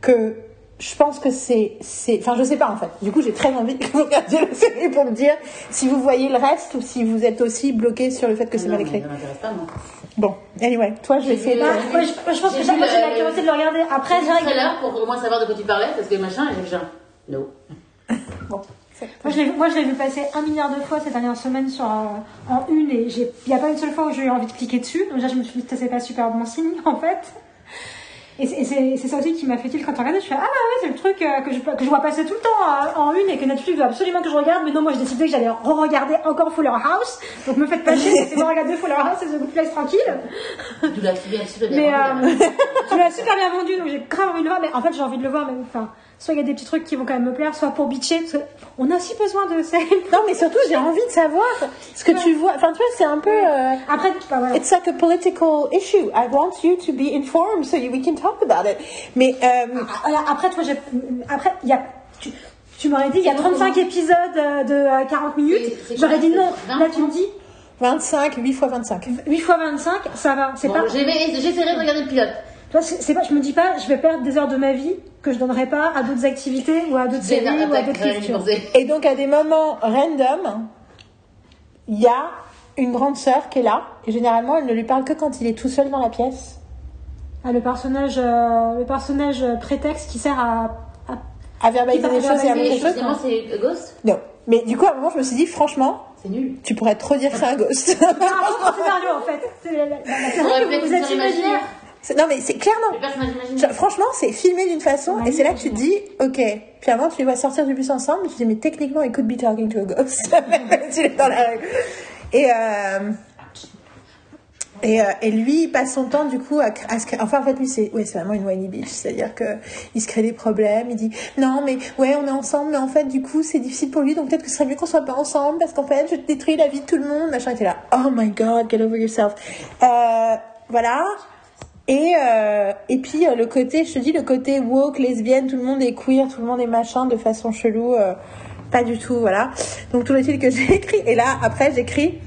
que je pense que c'est c'est enfin je sais pas en fait. Du coup, j'ai très envie que vous regardiez la série pour me dire si vous voyez le reste ou si vous êtes aussi bloqué sur le fait que c'est mal écrit. Ça m'intéresse pas, moi. Bon, anyway, toi je vais essayer de Bah, euh, je, je pense que j'ai moi, le- la curiosité de le regarder. Après, J'ai que trailer pour au moins savoir de quoi tu parlais, parce que machin, et j'ai genre, no. bon. Moi je, l'ai, moi, je l'ai vu passer un milliard de fois ces dernières semaines sur, euh, en une et il n'y a pas une seule fois où j'ai eu envie de cliquer dessus. Donc déjà, je me suis dit que c'est pas super bon signe en fait. Et c'est, c'est, c'est ça aussi qui m'a fait tilt quand on regardé. Je fais Ah bah ouais, c'est le truc euh, que, je, que je vois passer tout le temps euh, en une et que Netflix veut absolument que je regarde. Mais non, moi j'ai décidé que j'allais re-regarder encore Fuller House. Donc me faites pas chier, laissez-moi regarder Fuller House et The Good Place tranquille. Tu l'as super, bien vendu, euh, là. tu l'as super bien vendu, donc j'ai grave envie de le voir. Mais en fait, j'ai envie de le voir, mais enfin, soit il y a des petits trucs qui vont quand même me plaire, soit pour bitcher. Parce que on a aussi besoin de séries. Non, mais surtout j'ai envie de savoir ce que tu vois. Enfin, tu vois, c'est un peu euh, Après, bah, voilà. It's like a political issue. I want you to be informed so we can talk about it. Mais euh, Voilà, Après, toi, j'ai. Après, il y a. Tu, tu m'aurais dit, il y a 35 épisodes euh, de euh, 40 minutes. C'est- c'est J'aurais dit non. c'est 20 Là, tu me dis 25, 8 fois 25. 8 fois 25, ça va. C'est Bon, pas. j'ai- J'essaierai de regarder le pilote. Tu vois, c'est pas. Je me dis pas, je vais perdre des heures de ma vie que je donnerai pas à d'autres activités ou à d'autres séries ou à d'autres pensé. Et donc à des moments random, il y a une grande sœur qui est là. Et généralement, elle ne lui parle que quand il est tout seul dans la pièce. Ah, le personnage, euh, le personnage euh, prétexte qui sert à. à- À verbaliser des choses et à montrer des choses. C'est Ghost? Non. Mais du coup, à un moment, je me suis dit, franchement, C'est nul. tu pourrais trop dire que c'est un ghost. C'est un bon scénario en fait. C'est la- la- la- aurait que fait non, mais c'est clairement. Franchement, c'est filmé d'une façon, et c'est là que tu te dis, ok. Puis avant, tu les vois sortir du bus ensemble, tu te dis, mais techniquement, il could be talking to a ghost. tu es dans la rue. Et, euh, et, euh, et lui, il passe son temps, du coup, à, à se créer. Enfin, en fait, lui, c'est ouais, c'est vraiment une whiny bitch. C'est-à-dire que il se crée des problèmes, il dit, non, mais ouais, on est ensemble, mais en fait, du coup, c'est difficile pour lui, donc peut-être que ce serait mieux qu'on soit pas ensemble, parce qu'en fait, je détruis la vie de tout le monde. Machin, était là, oh my god, get over yourself. Euh, voilà. Et, euh, et puis euh, le côté, je te dis, le côté woke, lesbienne, tout le monde est queer, tout le monde est machin de façon chelou, euh, pas du tout, voilà. Donc tout le fil que j'ai écrit, et là après j'écris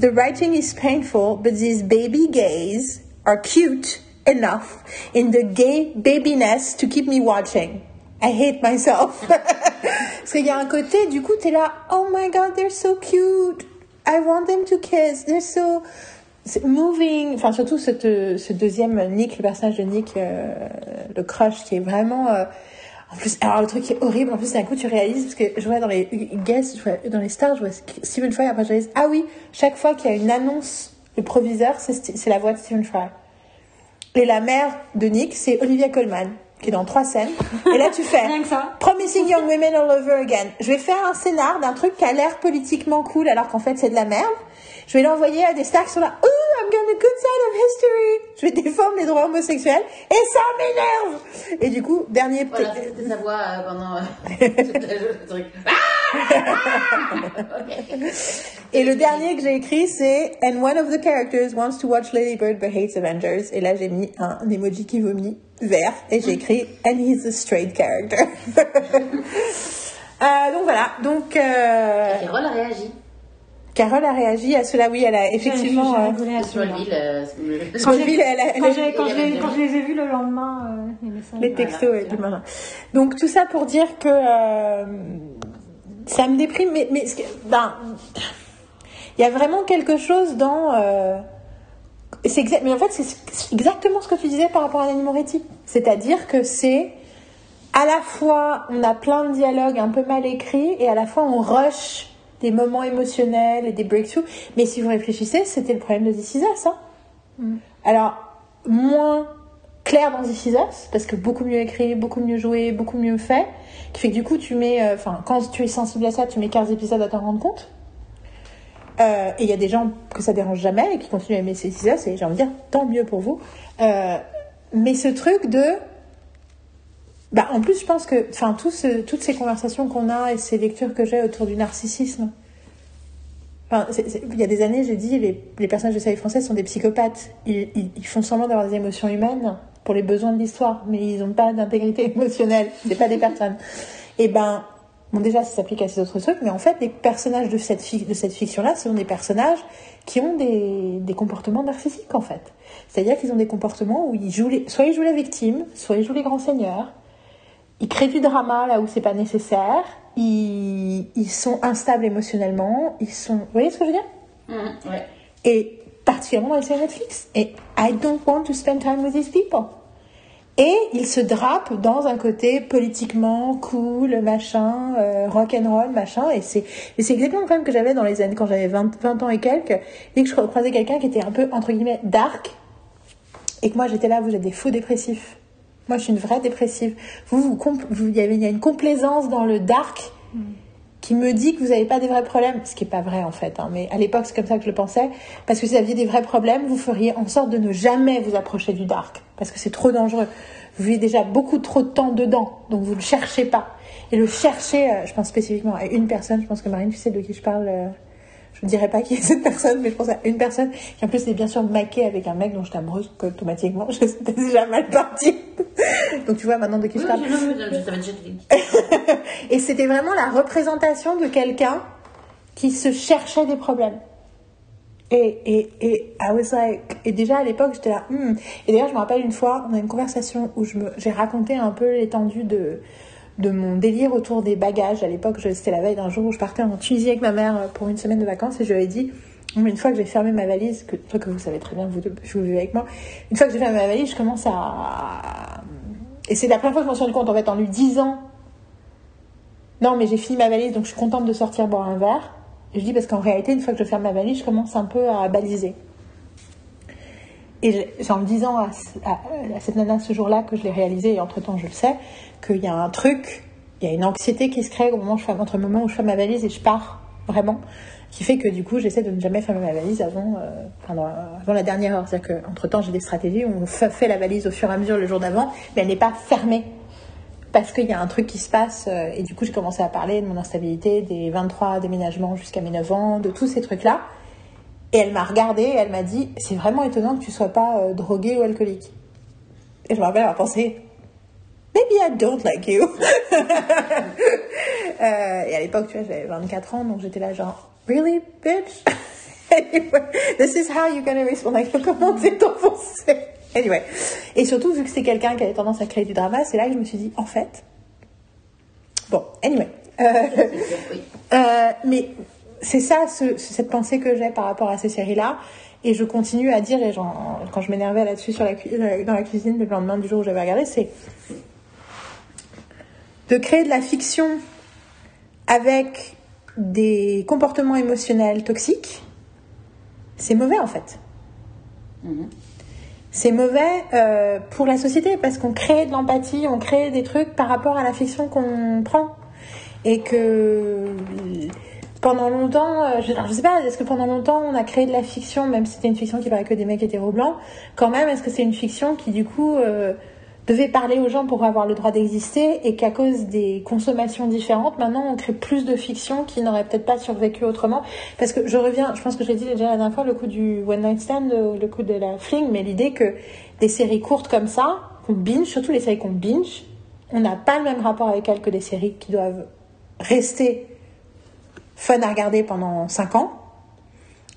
The writing is painful, but these baby gays are cute enough in the gay babiness to keep me watching. I hate myself. Parce qu'il y a un côté, du coup, t'es là, oh my god, they're so cute. I want them to kiss. They're so moving. Enfin, surtout ce, ce deuxième Nick, le personnage de Nick, euh, le crush, qui est vraiment. euh, en plus, alors le truc qui est horrible, en plus d'un coup tu réalises, parce que je vois dans les guests, je vois, dans les stars, je vois Stephen Fry, après je réalise, ah oui, chaque fois qu'il y a une annonce, le proviseur, c'est c'est la voix de Stephen Fry. Et la mère de Nick, c'est Olivia Colman, qui est dans trois scènes. Et là tu fais Rien que ça. Promising Young Women All Over Again. Je vais faire un scénar d'un truc qui a l'air politiquement cool alors qu'en fait c'est de la merde. Je vais l'envoyer à des stars qui sont là. Ooh, I'm going the good side of history. Je vais défendre les droits homosexuels et ça m'énerve. Et du coup, dernier Voilà, c'était sa voix euh, pendant euh, le truc. Et le dernier que j'ai écrit, c'est And one of the characters wants to watch Lady Bird but hates Avengers. Et là, j'ai mis un, emoji qui vomit vert et j'ai écrit And he's a straight character. Euh, donc voilà. Donc euh, Carole a réagi. Carole a réagi à cela. Oui, elle a effectivement. J'ai euh, à Sur. Smallville, euh, Quand, je les, quand je les ai vus le lendemain, euh, les messages. les textos Voilà, le marin. Donc tout ça pour dire que euh, ça me déprime, mais, mais ce que- ben, Il y a vraiment quelque chose dans. euh, c'est exact, mais en fait, c'est c'est exactement ce que tu disais par rapport à Nanny Moretti. C'est-à-dire que c'est à la fois, on a plein de dialogues un peu mal écrits et à la fois, on rush des moments émotionnels et des breakthroughs. Mais si vous réfléchissez, c'était le problème de This Is Us, hein. Alors, moins clair dans This Is Us, parce que beaucoup mieux écrit, beaucoup mieux joué, beaucoup mieux fait, qui fait que du coup, tu mets, euh, enfin, quand tu es sensible à ça, tu mets 15 épisodes à t'en rendre compte. Euh, et il y a des gens que ça dérange jamais et qui continuent à aimer This Is Us, et j'ai envie de dire, tant mieux pour vous. Euh, mais ce truc de. Bah, en plus, je pense que, enfin, tout ce- toutes ces conversations qu'on a et ces lectures que j'ai autour du narcissisme, il y a des années, j'ai dit, les, personnages de série française sont des psychopathes. Ils, font semblant d'avoir des émotions humaines pour les besoins de l'histoire, mais ils n'ont pas d'intégrité émotionnelle. C'est pas des personnes. Et ben, bon, déjà, ça s'applique à ces autres trucs, mais en fait, les personnages de cette, fiction-là, ce sont des personnages qui ont des, des comportements narcissiques, en fait. C'est-à-dire qu'ils ont des comportements où ils jouent les, soit ils jouent la victime, soit ils jouent les grands seigneurs. Ils créent du drama là où c'est pas nécessaire. Ils, ils sont instables émotionnellement. Ils sont. Vous voyez ce que je veux dire? Mhm, ouais. Et particulièrement dans les séries Netflix. Et I don't want to spend time with these people. Et ils se drapent dans un côté politiquement cool, machin, euh, rock and roll, machin. Et c'est, c'est exactement le problème que j'avais dans les années quand j'avais 20, 20 ans et quelques. Dès que je croisais quelqu'un qui était un peu entre guillemets dark, et que moi j'étais là, vous êtes des faux dépressifs. Moi je suis une vraie dépressive. Vous, y il y a une complaisance dans le dark qui me dit que vous n'avez pas des vrais problèmes, ce qui n'est pas vrai en fait, hein, mais à l'époque c'est comme ça que je le pensais, parce que si vous aviez des vrais problèmes, vous feriez en sorte de ne jamais vous approcher du dark, parce que c'est trop dangereux. Vous vivez déjà beaucoup trop de temps dedans, donc vous ne le cherchez pas. Et le chercher, euh, je pense spécifiquement à une personne, je pense que Marine, tu sais de qui je parle, euh, je ne dirais pas qui est cette personne, mais je pense à une personne qui en plus est bien sûr maquée avec un mec dont j'étais amoureuse automatiquement, je c'était déjà mal parti. donc tu vois maintenant de qui je parle. je- je- je- je. Et c'était vraiment la représentation de quelqu'un qui se cherchait des problèmes. Et, et, et, I was like, et déjà à l'époque, j'étais là, hmm. Et d'ailleurs, je me rappelle une fois, on a une conversation où je j'ai raconté un peu l'étendue de, de mon délire autour des bagages. À l'époque, c'était la veille d'un jour où je partais en Tunisie avec ma mère pour une semaine de vacances et je lui ai dit, une fois que j'ai fermé ma valise, que, que vous savez très bien, vous deux, vous vivez avec moi, une fois que j'ai fermé ma valise, je commence à. Et c'est la première fois que je m'en suis rendu compte, en fait, en lui disant non, mais j'ai fini ma valise, donc je suis contente de sortir boire un verre. Et je dis parce qu'en réalité, une fois que je ferme ma valise, je commence un peu à baliser. Et c'est en le disant à, à- cette nana ce jour-là que je l'ai réalisé, et entre-temps je le sais, qu'il y a un truc, il y a une anxiété qui se crée au moment où je ferme, entre le moment où je ferme ma valise et je pars, vraiment, qui fait que du coup j'essaie de ne jamais fermer ma valise avant, euh, avant la dernière heure. C'est-à-dire qu'entre-temps j'ai des stratégies où on fa- fait la valise au fur et à mesure le jour d'avant, mais elle n'est pas fermée parce qu'il y a un truc qui se passe euh, et du coup j'ai commencé à parler de mon instabilité, des 23 déménagements jusqu'à mes 9 ans, de tous ces trucs-là. Et elle m'a regardée et elle m'a dit c'est vraiment étonnant que tu sois pas euh, droguée ou alcoolique. Et je me rappelle avoir pensé maybe I don't like you. Euh, et à l'époque tu vois j'avais 24 ans donc j'étais là genre really bitch? anyway, this is how you're gonna respond. Like, comment t'es enfoncé Anyway. Et surtout, vu que c'est quelqu'un qui avait tendance à créer du drama, c'est là que je me suis dit, en fait. Bon, anyway. Euh, euh, mais c'est ça, ce- cette pensée que j'ai par rapport à ces séries-là. Et je continue à dire, et quand je m'énervais là-dessus sur la, cu- dans la cuisine le lendemain du jour où j'avais regardé, c'est de créer de la fiction avec des comportements émotionnels toxiques. C'est mauvais en fait. Mhm. C'est mauvais euh, pour la société parce qu'on crée de l'empathie, on crée des trucs par rapport à la fiction qu'on prend. Et que pendant longtemps, euh, je, alors, je sais pas, est-ce que pendant longtemps on a créé de la fiction, même si c'était une fiction qui parlait que des mecs hétéro blancs, quand même, est-ce que c'est une fiction qui du coup euh, devait parler aux gens pour avoir le droit d'exister et qu'à cause des consommations différentes, maintenant on crée plus de fiction qui n'aurait peut-être pas survécu autrement? Parce que je reviens, je pense que je l'ai dit déjà la dernière fois, le coup du One Night Stand, le le coup de la fling, mais l'idée que des séries courtes comme ça, qu'on binge, surtout les séries qu'on binge, on n'a pas le même rapport avec elles que des séries qui doivent rester fun à regarder pendant 5 ans.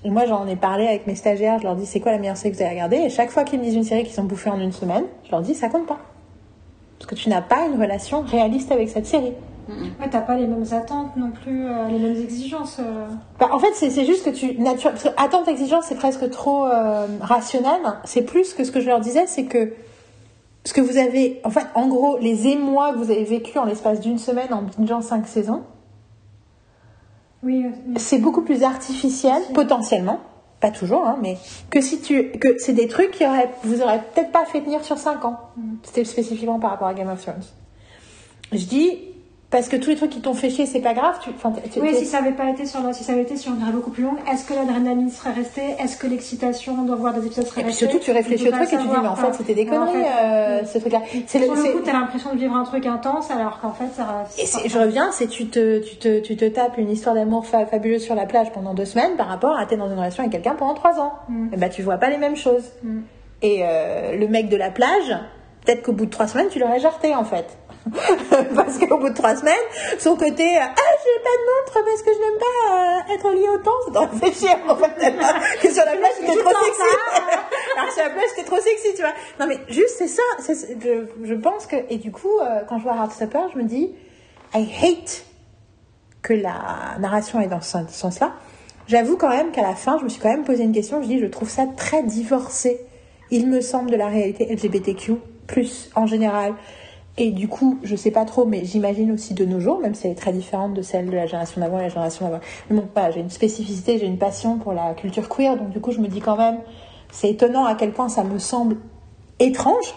Et moi, j'en ai parlé avec mes stagiaires, je leur dis c'est quoi la meilleure série que vous avez regardée? Et chaque fois qu'ils me disent une série qu'ils ont bouffée en une semaine, je leur dis ça compte pas. Parce que tu n'as pas une relation réaliste avec cette série. Ouais, t'as pas les mêmes attentes non plus, euh, les mêmes exigences. euh. Bah, en fait, c'est juste que tu. Nature... Parce que attente, exigence, c'est presque trop euh, rationnel. C'est plus que ce que je leur disais, c'est que ce que vous avez. En fait, en gros, les émois que vous avez vécu en l'espace d'une semaine en bingeant cinq saisons, Oui, euh, oui. c'est beaucoup plus artificiel, potentiellement. Pas toujours, hein, mais que si tu. que c'est des trucs qui auraient. Vous auraient peut-être pas fait tenir sur 5 ans. C'était spécifiquement par rapport à Game of Thrones. Je dis. Parce que tous les trucs qui t'ont fait chier, c'est pas grave. Tu, enfin, t'es- Oui, si ça avait pas été sur si ça avait été sur une durée beaucoup plus longue, est-ce que l'adrénaline serait restée? Est-ce que l'excitation de voir des épisodes serait Et puis restée? surtout, tu réfléchis au truc et tu dis, mais en fait, c'était des Mais en conneries, fait, euh, ce truc-là. C'est Sur le, le c'est- coup, t'as l'impression de vivre un truc intense, alors qu'en fait, ça. et je reviens, c'est tu te, tu te, tu te tapes une histoire d'amour fa- fabuleuse sur la plage pendant deux semaines par rapport à t'es dans une relation avec quelqu'un pendant trois ans. Mm. Et bah, tu vois pas les mêmes choses. Mm. Et euh, le mec de la plage, peut-être qu'au bout de trois semaines, tu l'aurais jarté en fait. parce qu'au bout de trois semaines, son côté euh, ah j'ai pas de montre parce que je n'aime pas euh, être lié au temps, ça doit en fait. que sur la plage c'était trop sexy. Alors sur la plage c'était trop sexy, tu vois. Non mais juste c'est ça, je, je pense que et du coup euh, quand je vois Heartstopper, je me dis I hate que la narration est dans ce ce sens-là. J'avoue quand même qu'à la fin, je me suis quand même posé une question. Je dis, je trouve ça très divorcé, il me semble, de la réalité LGBTQ, plus en général. Et du coup, je sais pas trop, mais j'imagine aussi de nos jours, même si elle est très différente de celle de la génération d'avant et la génération d'avant. Mais bon, voilà, j'ai une spécificité, j'ai une passion pour la culture queer, donc du coup, je me dis quand même, c'est étonnant à quel point ça me semble étrange.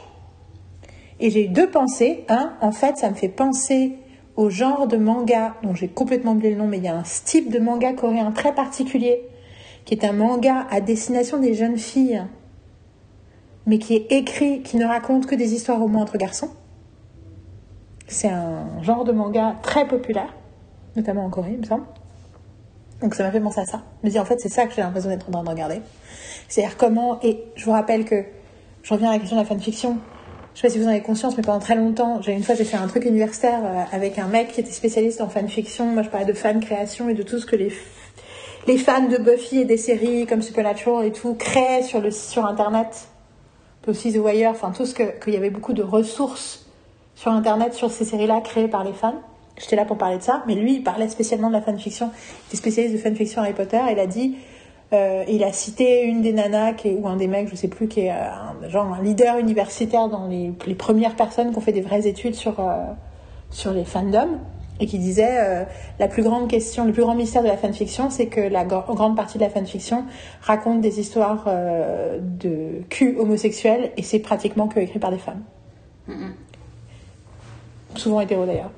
Et j'ai eu deux pensées. Un, en fait, ça me fait penser au genre de manga, dont j'ai complètement oublié le nom, mais il y a un type de manga coréen très particulier, qui est un manga à destination des jeunes filles, mais qui est écrit, qui ne raconte que des histoires au moins entre garçons. C'est un genre de manga très populaire, notamment en Corée, il me semble. Donc ça m'a fait penser à ça. Je me dis, en fait, c'est ça que j'ai l'impression d'être en train de regarder. C'est-à-dire comment, et je vous rappelle que, je reviens à la question de la fanfiction, je sais pas si vous en avez conscience, mais pendant très longtemps, j'ai une fois j'ai fait un truc universitaire euh, avec un mec qui était spécialiste en fanfiction. Moi, je parlais de fan création et de tout ce que les les fans de Buffy et des séries comme Supernatural et tout créent sur le sur internet, aussi The Wire, enfin tout ce que qu'il y avait beaucoup de ressources sur internet sur ces séries-là créées par les fans. J'étais là pour parler de ça, mais lui, il parlait spécialement de la fanfiction. Il était spécialiste de fanfiction Harry Potter. Il a dit, euh, il a cité une des nanas ou un des mecs, je sais plus, qui est euh, un, genre un leader universitaire dans les, les premières personnes qui ont fait des vraies études sur euh, sur les fandoms et qui disait la plus grande question, le plus grand mystère de la fanfiction, c'est que la gr- grande partie de la fanfiction raconte des histoires de cul homosexuels et c'est pratiquement que écrit par des femmes. Souvent hétéro d'ailleurs.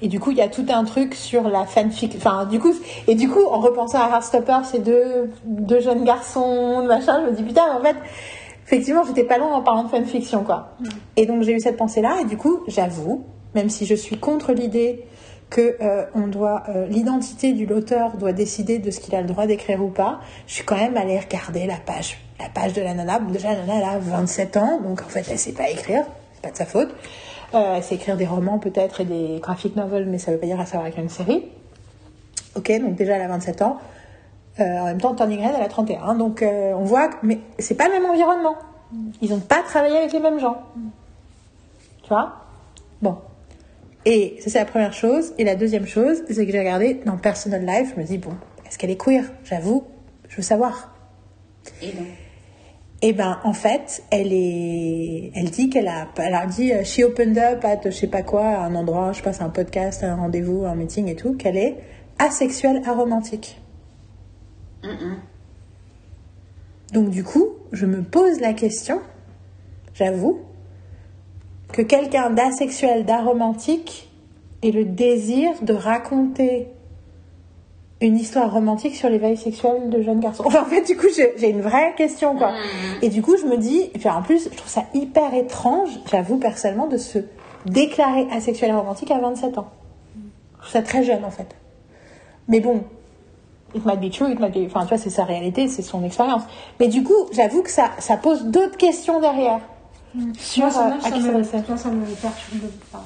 Et du coup, il y a tout un truc sur la fanfic. Enfin, du coup, et du coup, en repensant à Heartstopper, ces deux, deux jeunes garçons, machin, je me dis putain, en fait, effectivement, j'étais pas loin en parlant de fanfiction, quoi. Et donc, j'ai eu cette pensée-là, et du coup, j'avoue, même si je suis contre l'idée que euh, on doit euh, l'identité du l'auteur doit décider de ce qu'il a le droit d'écrire ou pas, je suis quand même allée regarder la page, la page de la nana. Déjà, la nana, elle a 27 ans, donc en fait, elle sait pas écrire, c'est pas de sa faute. Euh, sait écrire des romans peut-être et des graphic novels, mais ça veut pas dire à savoir écrire une série. Ok, donc déjà elle a 27 ans. Euh, en même temps, Turning Red, elle a 31. Donc euh, on voit, que, mais c'est pas le même environnement. Ils n'ont pas travaillé avec les mêmes gens. Tu vois? Bon. Et ça, c'est la première chose. Et la deuxième chose, c'est que j'ai regardé dans Personal Life, je me dis, bon, est-ce qu'elle est queer? J'avoue, je veux savoir. Et non. Eh ben, en fait, elle est, elle dit qu'elle a, elle a dit, euh, she opened up at je sais pas quoi, à un endroit, je sais pas, c'est un podcast, un rendez-vous, un meeting et tout, qu'elle est asexuelle aromantique. Donc du coup, je me pose la question, j'avoue, que quelqu'un d'asexuel, d'aromantique ait le désir de raconter une histoire romantique sur l'éveil sexuel de jeunes garçons. Enfin, en fait, du coup, j'ai une vraie question, quoi. Et du coup, je me dis, et puis en plus, je trouve ça hyper étrange, j'avoue personnellement, de se déclarer asexuel et romantique à 27 ans. Je trouve ça très jeune, en fait. Mais bon, it might be true, it might be... Enfin, tu vois, c'est sa réalité, c'est son expérience. Mais du coup, j'avoue que ça, ça pose d'autres questions derrière. Sur Moi, ça, euh, à ça me, s'adresser. moi, ça me perturbe. Enfin,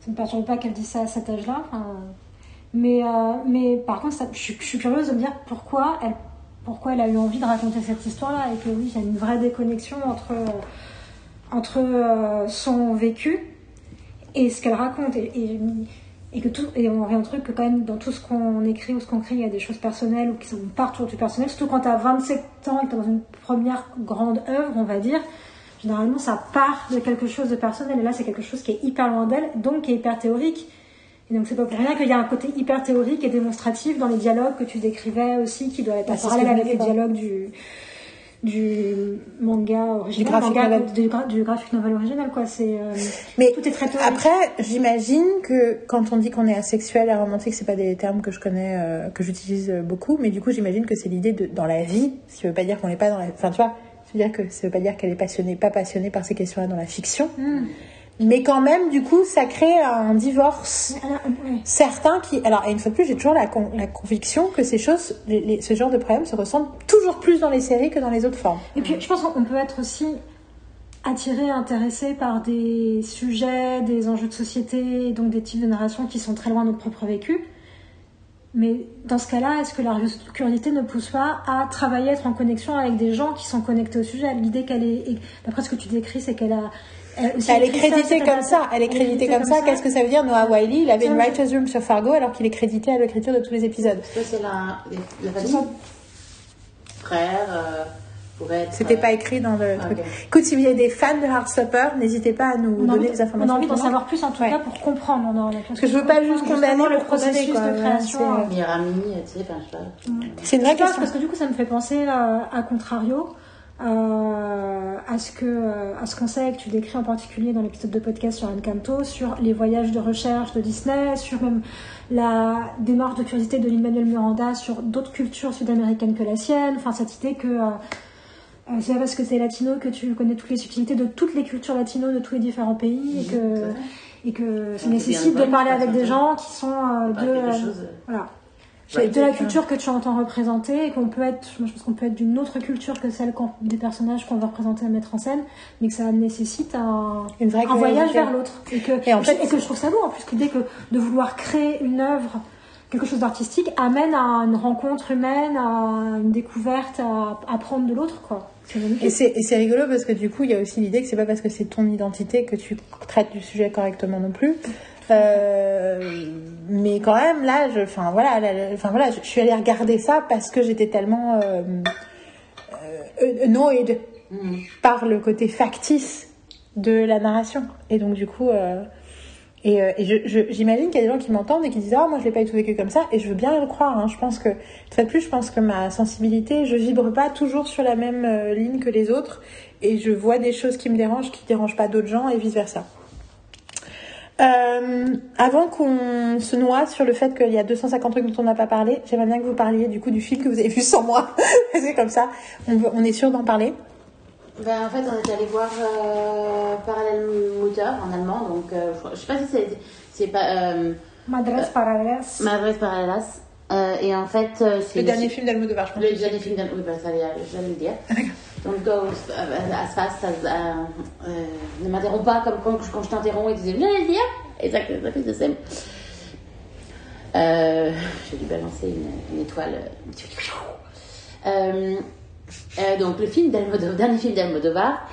ça me perturbe pas qu'elle dise ça à cet âge-là. enfin, mais, euh, mais par contre, ça- je, suis- je suis curieuse de me dire pourquoi elle, pourquoi elle a eu envie de raconter cette histoire-là et que oui, il y a une vraie déconnexion entre, entre euh, son vécu et ce qu'elle raconte. Et, et, et que tout, et on revient au truc que quand même dans tout ce qu'on écrit ou ce qu'on crée, il y a des choses personnelles ou qui sont pas toujours du personnel. Surtout quand tu as 27 ans et que tu dans une première grande œuvre, on va dire. Généralement, ça part de quelque chose de personnel. Et là, c'est quelque chose qui est hyper loin d'elle, donc qui est hyper théorique. Et donc, c'est pas pour rien qu'il y a un côté hyper théorique et démonstratif dans les dialogues que tu décrivais aussi, qui doit être Ah, en parallèle avec les dialogues du, du manga original, graphic manga- novel. du, gra- du graphic novel original, quoi. C'est, euh, Mais tout est très théorique. après, j'imagine que quand on dit qu'on est asexuel et romantique, c'est pas des termes que je connais, euh, que j'utilise euh, beaucoup, mais du coup, j'imagine que c'est l'idée de dans la vie, ce qui veut pas dire qu'on n'est pas dans la. Enfin, tu vois, ça veut dire que ça veut pas dire qu'elle est passionnée, pas passionnée par ces questions-là dans la fiction, Hmm. Mais quand même, du coup, ça crée un divorce. Alors, ouais. Certains qui. Alors, et une fois de plus, j'ai toujours la, con- la conviction que ces choses, les- les- ce genre de problème se ressentent toujours plus dans les séries que dans les autres formes. Et puis, je pense qu'on peut être aussi attiré, intéressé par des sujets, des enjeux de société, donc des types de narration qui sont très loin de notre propre vécu. Mais dans ce cas-là, est-ce que la curiosité ne pousse pas à travailler, être en connexion avec des gens qui sont connectés au sujet? L'idée qu'elle est, d'après ce que tu décris, c'est qu'elle a. Elle, aussi Elle est créditée comme ça. Elle est créditée comme ça. Qu'est-ce que ça veut dire Noah Wiley, il avait une writer's room sur Fargo alors qu'il est crédité à l'écriture de tous les épisodes. C'est la, la famille. Frère, euh, pourrait être. C'était euh, pas écrit dans le truc. ok. Écoute, si vous avez des fans de Heartstopper, n'hésitez pas à nous On donner des on informations. a envie d'en savoir plus en tout Ouais. cas pour comprendre. On Parce que je veux pas juste condamner le processus de création. Euh, amie, tu sais, enfin, je sais pas. C'est une vraie question. parce que du coup, ça me fait penser euh, à contrario euh, à ce que euh, à ce qu'on sait que tu décris en particulier dans l'épisode de podcast sur Encanto, sur les voyages de recherche de Disney, sur même la démarche de curiosité de Lin-Manuel Miranda sur d'autres cultures sud-américaines que la sienne. Enfin, cette idée que euh, euh, c'est parce que c'est latino que tu connais toutes les subtilités de toutes les cultures latino de tous les différents pays et que et que ça nécessite de parler avec des gens qui sont de voilà Ouais. de la culture que tu entends représenter et qu'on peut être, je pense qu'on peut être d'une autre culture que celle des personnages qu'on va représenter à mettre en scène, mais que ça nécessite un, voyage vers l'autre. Et que, Et en fait- et que je trouve ça beau en plus, l'idée que de vouloir créer une œuvre, quelque chose d'artistique, amène à une rencontre humaine, à une découverte, à apprendre de l'autre, quoi. Et c'est rigolo parce que du coup, il y a aussi l'idée que c'est pas parce que c'est ton identité que tu traites du sujet correctement non plus. Euh, mais quand même, là, je, enfin voilà, là, là, enfin voilà, je, je suis allée regarder ça parce que j'étais tellement euh, euh, annoyed Mhm. par le côté factice de la narration. Et donc du coup, et, et j'imagine qu'il y a des gens qui m'entendent et qui disent ah moi je l'ai pas du tout vécu comme ça. Et je veux bien le croire. hein. Je pense que de plus, je pense que ma sensibilité, je vibre pas toujours sur la même ligne que les autres. Et je vois des choses qui me dérangent, qui dérangent pas d'autres gens et vice versa. Euh, avant qu'on se noie sur le fait qu'il y a 250 trucs dont on n'a pas parlé, j'aimerais bien que vous parliez du coup du film que vous avez vu sans moi. c'est comme ça, on, veut- on est sûr d'en parler. Ben, en fait, on est allé voir euh, Parallel Mutter en allemand, donc euh, je, sais pas si c'est, c'est pas euh, Madres Paralelas. Madres Paralelas. Euh, et en fait, euh, c'est Le dernier film d'Almodovar, je pense. Le dernier film bah, ça, j'allais le dire. Euh, à face, ça, euh, euh, ne m'interromps pas comme quand, quand je t'interromps et tu disais, j'allais le dire. Ça fait de scène. Euh, j'ai dû balancer une, étoile. Euh, euh, donc, le film dernier film d'Almodovar,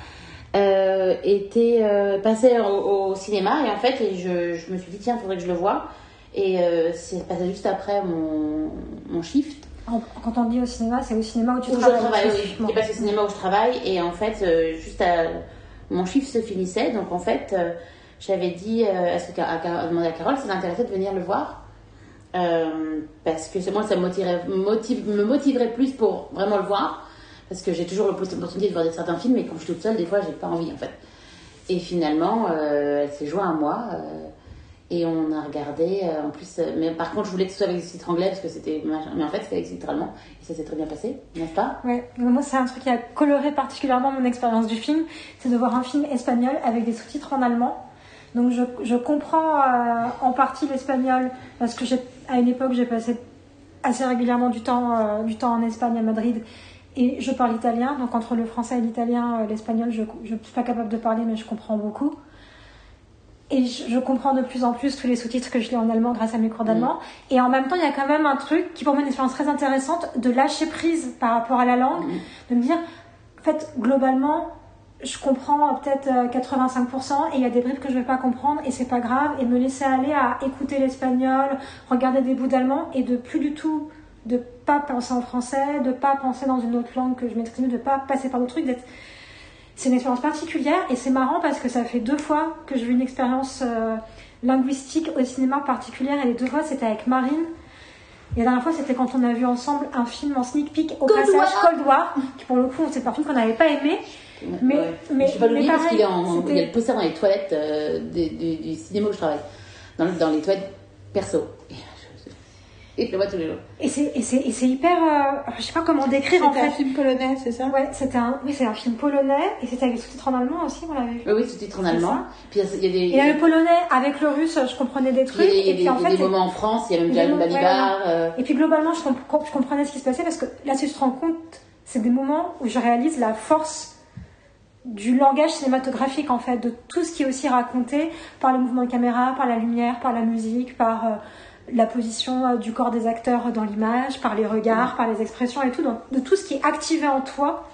euh, était euh, passé au, cinéma et en fait, je, je me suis dit, tiens, faudrait que je le voie. Et euh, c'est passé juste après mon, mon shift. En- Quand on dit au cinéma, c'est au cinéma où tu Où je travailles. travaille, oui. J'ai passé au cinéma où je travaille et en fait, euh, juste à, mon chiffre se finissait. Donc en fait, euh, j'avais dit euh, à, ce, à, à demander à Carole si ça l'intéressait de venir le voir. Euh, parce que c'est moi, ça me motiverait, motive, me motiverait plus pour vraiment le voir. Parce que j'ai toujours l'opportunité de voir des- certains films, mais quand je suis toute seule, des fois, j'ai pas envie en fait. Et finalement, elle s'est joint à moi. Et on a regardé, euh, en plus, euh, mais par contre, je voulais que ce soit avec des titres anglais parce que c'était, mais en fait, c'était avec des titres allemands et ça s'est très bien passé, n'est-ce pas? Ouais, moi c'est un truc qui a coloré particulièrement mon expérience du film, c'est de voir un film espagnol avec des sous-titres en allemand. Donc je, je comprends euh, en partie l'espagnol parce que j'ai, à une époque j'ai passé assez régulièrement du temps, du temps en Espagne à Madrid et je parle italien. Donc entre le français et l'italien, l'espagnol je ne suis pas capable de parler mais je comprends beaucoup. Et je, je comprends de plus en plus tous les sous-titres que je lis en allemand grâce à mes cours d'allemand. Et en même temps, il y a quand même un truc qui pour moi est une expérience très intéressante de lâcher prise par rapport à la langue, de me dire, en fait, globalement, je comprends euh, peut-être euh, 85% et il y a des bribes que je vais pas comprendre et c'est pas grave et me laisser aller à écouter l'espagnol, regarder des bouts d'allemand et de plus du tout de pas penser en français, de pas penser dans une autre langue que je maîtrise, de pas passer par d'autres trucs, d'être c'est une expérience particulière et c'est marrant parce que ça fait deux fois que je vis une expérience euh, linguistique au cinéma particulière et les deux fois c'était avec Marine. Et la dernière fois c'était quand on a vu ensemble un film en sneak peek au Cold passage War. Cold War, qui pour le coup c'est un film qu'on n'avait pas aimé. Mais- Ouais. mais- je sais pas l'oublier mais parce qu'il est pareil, en, c'était- il y a le poster dans les toilettes euh, du, du- du cinéma où je travaille. Dans, dans les toilettes perso. Et le vois tous les jours. Et c'est et c'est- et c'est hyper, euh, je sais pas comment décrire en C'était un fait. film polonais, c'est ça? Ouais, c'était un, oui, c'est un film polonais et c'était avec les sous-titres en allemand aussi, on l'avait vu. Oui, oui, sous-titres en allemand. ça. Puis il y a- il y le polonais avec le russe, je comprenais des il y trucs. a, il y a et des, puis en il y a fait, des moments en France, il y a même moments- Balibar. euh, Et puis globalement, je, comp- je comprenais ce qui se passait parce que là, si je te rends compte, c'est des moments où je réalise la force du langage cinématographique en fait, de tout ce qui est aussi raconté par le mouvement de caméra, par la lumière, par la musique, par euh, la position euh, du corps des acteurs dans l'image, par les regards, par les expressions et tout, donc, de tout ce qui est activé en toi,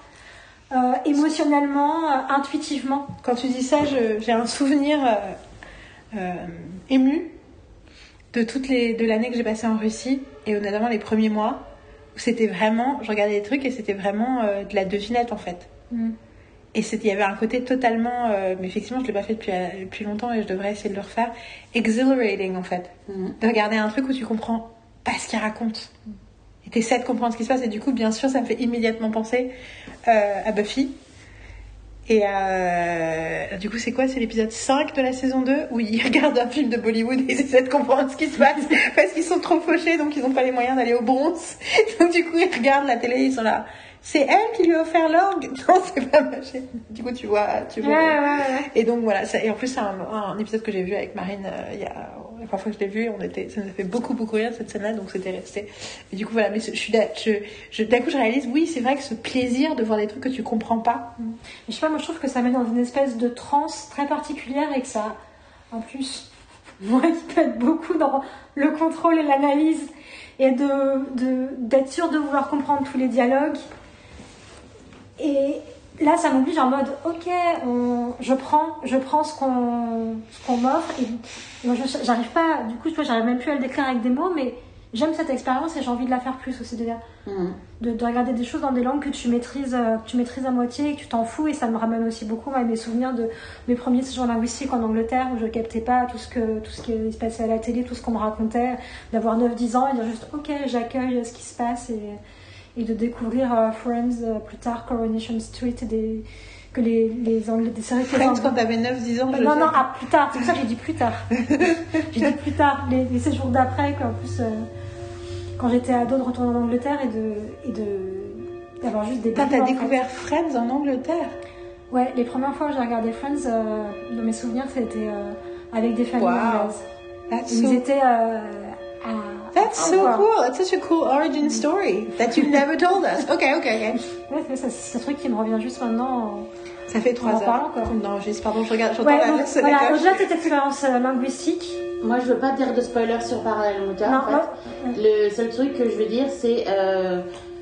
euh, émotionnellement, euh, intuitivement. Quand tu dis ça, j'ai un souvenir euh, ému de toutes les de l'année que j'ai passée en Russie et notamment les premiers mois où c'était vraiment, je regardais les trucs et c'était vraiment de la devinette en fait. Mm. Et il y avait un côté totalement, euh, mais effectivement je l'ai pas fait depuis, euh, depuis longtemps et je devrais essayer de le refaire, exhilarating en fait. Mhm. De regarder un truc où tu comprends pas ce qu'il raconte. Et t'essaies de comprendre ce qui se passe et du coup bien sûr ça me fait immédiatement penser euh, à Buffy. Et euh, du coup, c'est quoi? C'est l'épisode 5 de la saison 2 où ils regardent un film de Bollywood et ils essaient de comprendre ce qui se passe parce qu'ils sont trop fauchés donc ils n'ont pas les moyens d'aller au bronze. Donc du coup, ils regardent la télé, ils sont là. C'est elle qui lui a offert l'orgue Non, c'est pas ma chérie. Du coup, tu vois, tu vois. Ouais, ouais, ouais. Et donc voilà, ça, et en plus c'est un, un épisode que j'ai vu avec Marine euh, il y a la première fois que je l'ai vu, on était, ça nous a fait beaucoup beaucoup rire cette scène-là, donc c'était resté. Et du coup voilà, mais je suis, d'a- je, je, d'un coup je réalise, oui c'est vrai que ce plaisir de voir des trucs que tu comprends pas, Mais je sais pas, moi je trouve que ça met dans une espèce de transe très particulière et que ça, en plus, moi qui être beaucoup dans le contrôle et l'analyse et de de- d'être sûr de vouloir comprendre tous les dialogues. Et là, ça m'oblige en mode, ok, on- je prends, je prends ce qu'on ce qu'on m'offre et, et j'arrive pas, du coup, tu vois, j'arrive même plus à le décrire avec des mots, mais j'aime cette expérience et j'ai envie de la faire plus aussi Mhm. de, de regarder des choses dans des langues que tu maîtrises, euh, que tu maîtrises à moitié et que tu t'en fous. Et ça me ramène aussi beaucoup à mes souvenirs de mes premiers séjours linguistiques en Angleterre où je captais pas tout ce, que, tout ce qui se passait à la télé, tout ce qu'on me racontait, d'avoir 9-10 ans et dire juste ok, j'accueille ce qui se passe et, et de découvrir euh, Friends, euh, plus tard Coronation Street, et des, que les, les Anglais, des séries Friends quand t'avais 9-10 ans, je non, sais. non, ah, plus tard, c'est pour ça que j'ai dit plus tard. j'ai dit plus tard, les, les séjours d'après, qu'en plus, euh, quand j'étais ado, de retourner en Angleterre et de. Et de d'avoir juste des t'as découvert Friends en Angleterre? Ouais, les premières fois que j'ai regardé Friends, euh, dans mes souvenirs, c'était euh, avec des familles Wow. anglaises. Ils so, étaient euh, à. That's so cool, that's such a cool origin story that you never told us. Ok, ok, ok. Ouais, c'est- c'est c'est un truc qui me revient juste maintenant. Ça fait 3 En heures. parlant, quoi. Non, juste, pardon, je regarde, j'entends Ouais, la donc, voilà, au-delà de cette expérience euh, linguistique, Moi, je veux pas dire de spoiler sur Parallel. Non, en fait. non. Le seul truc que je veux dire, c'est. Euh,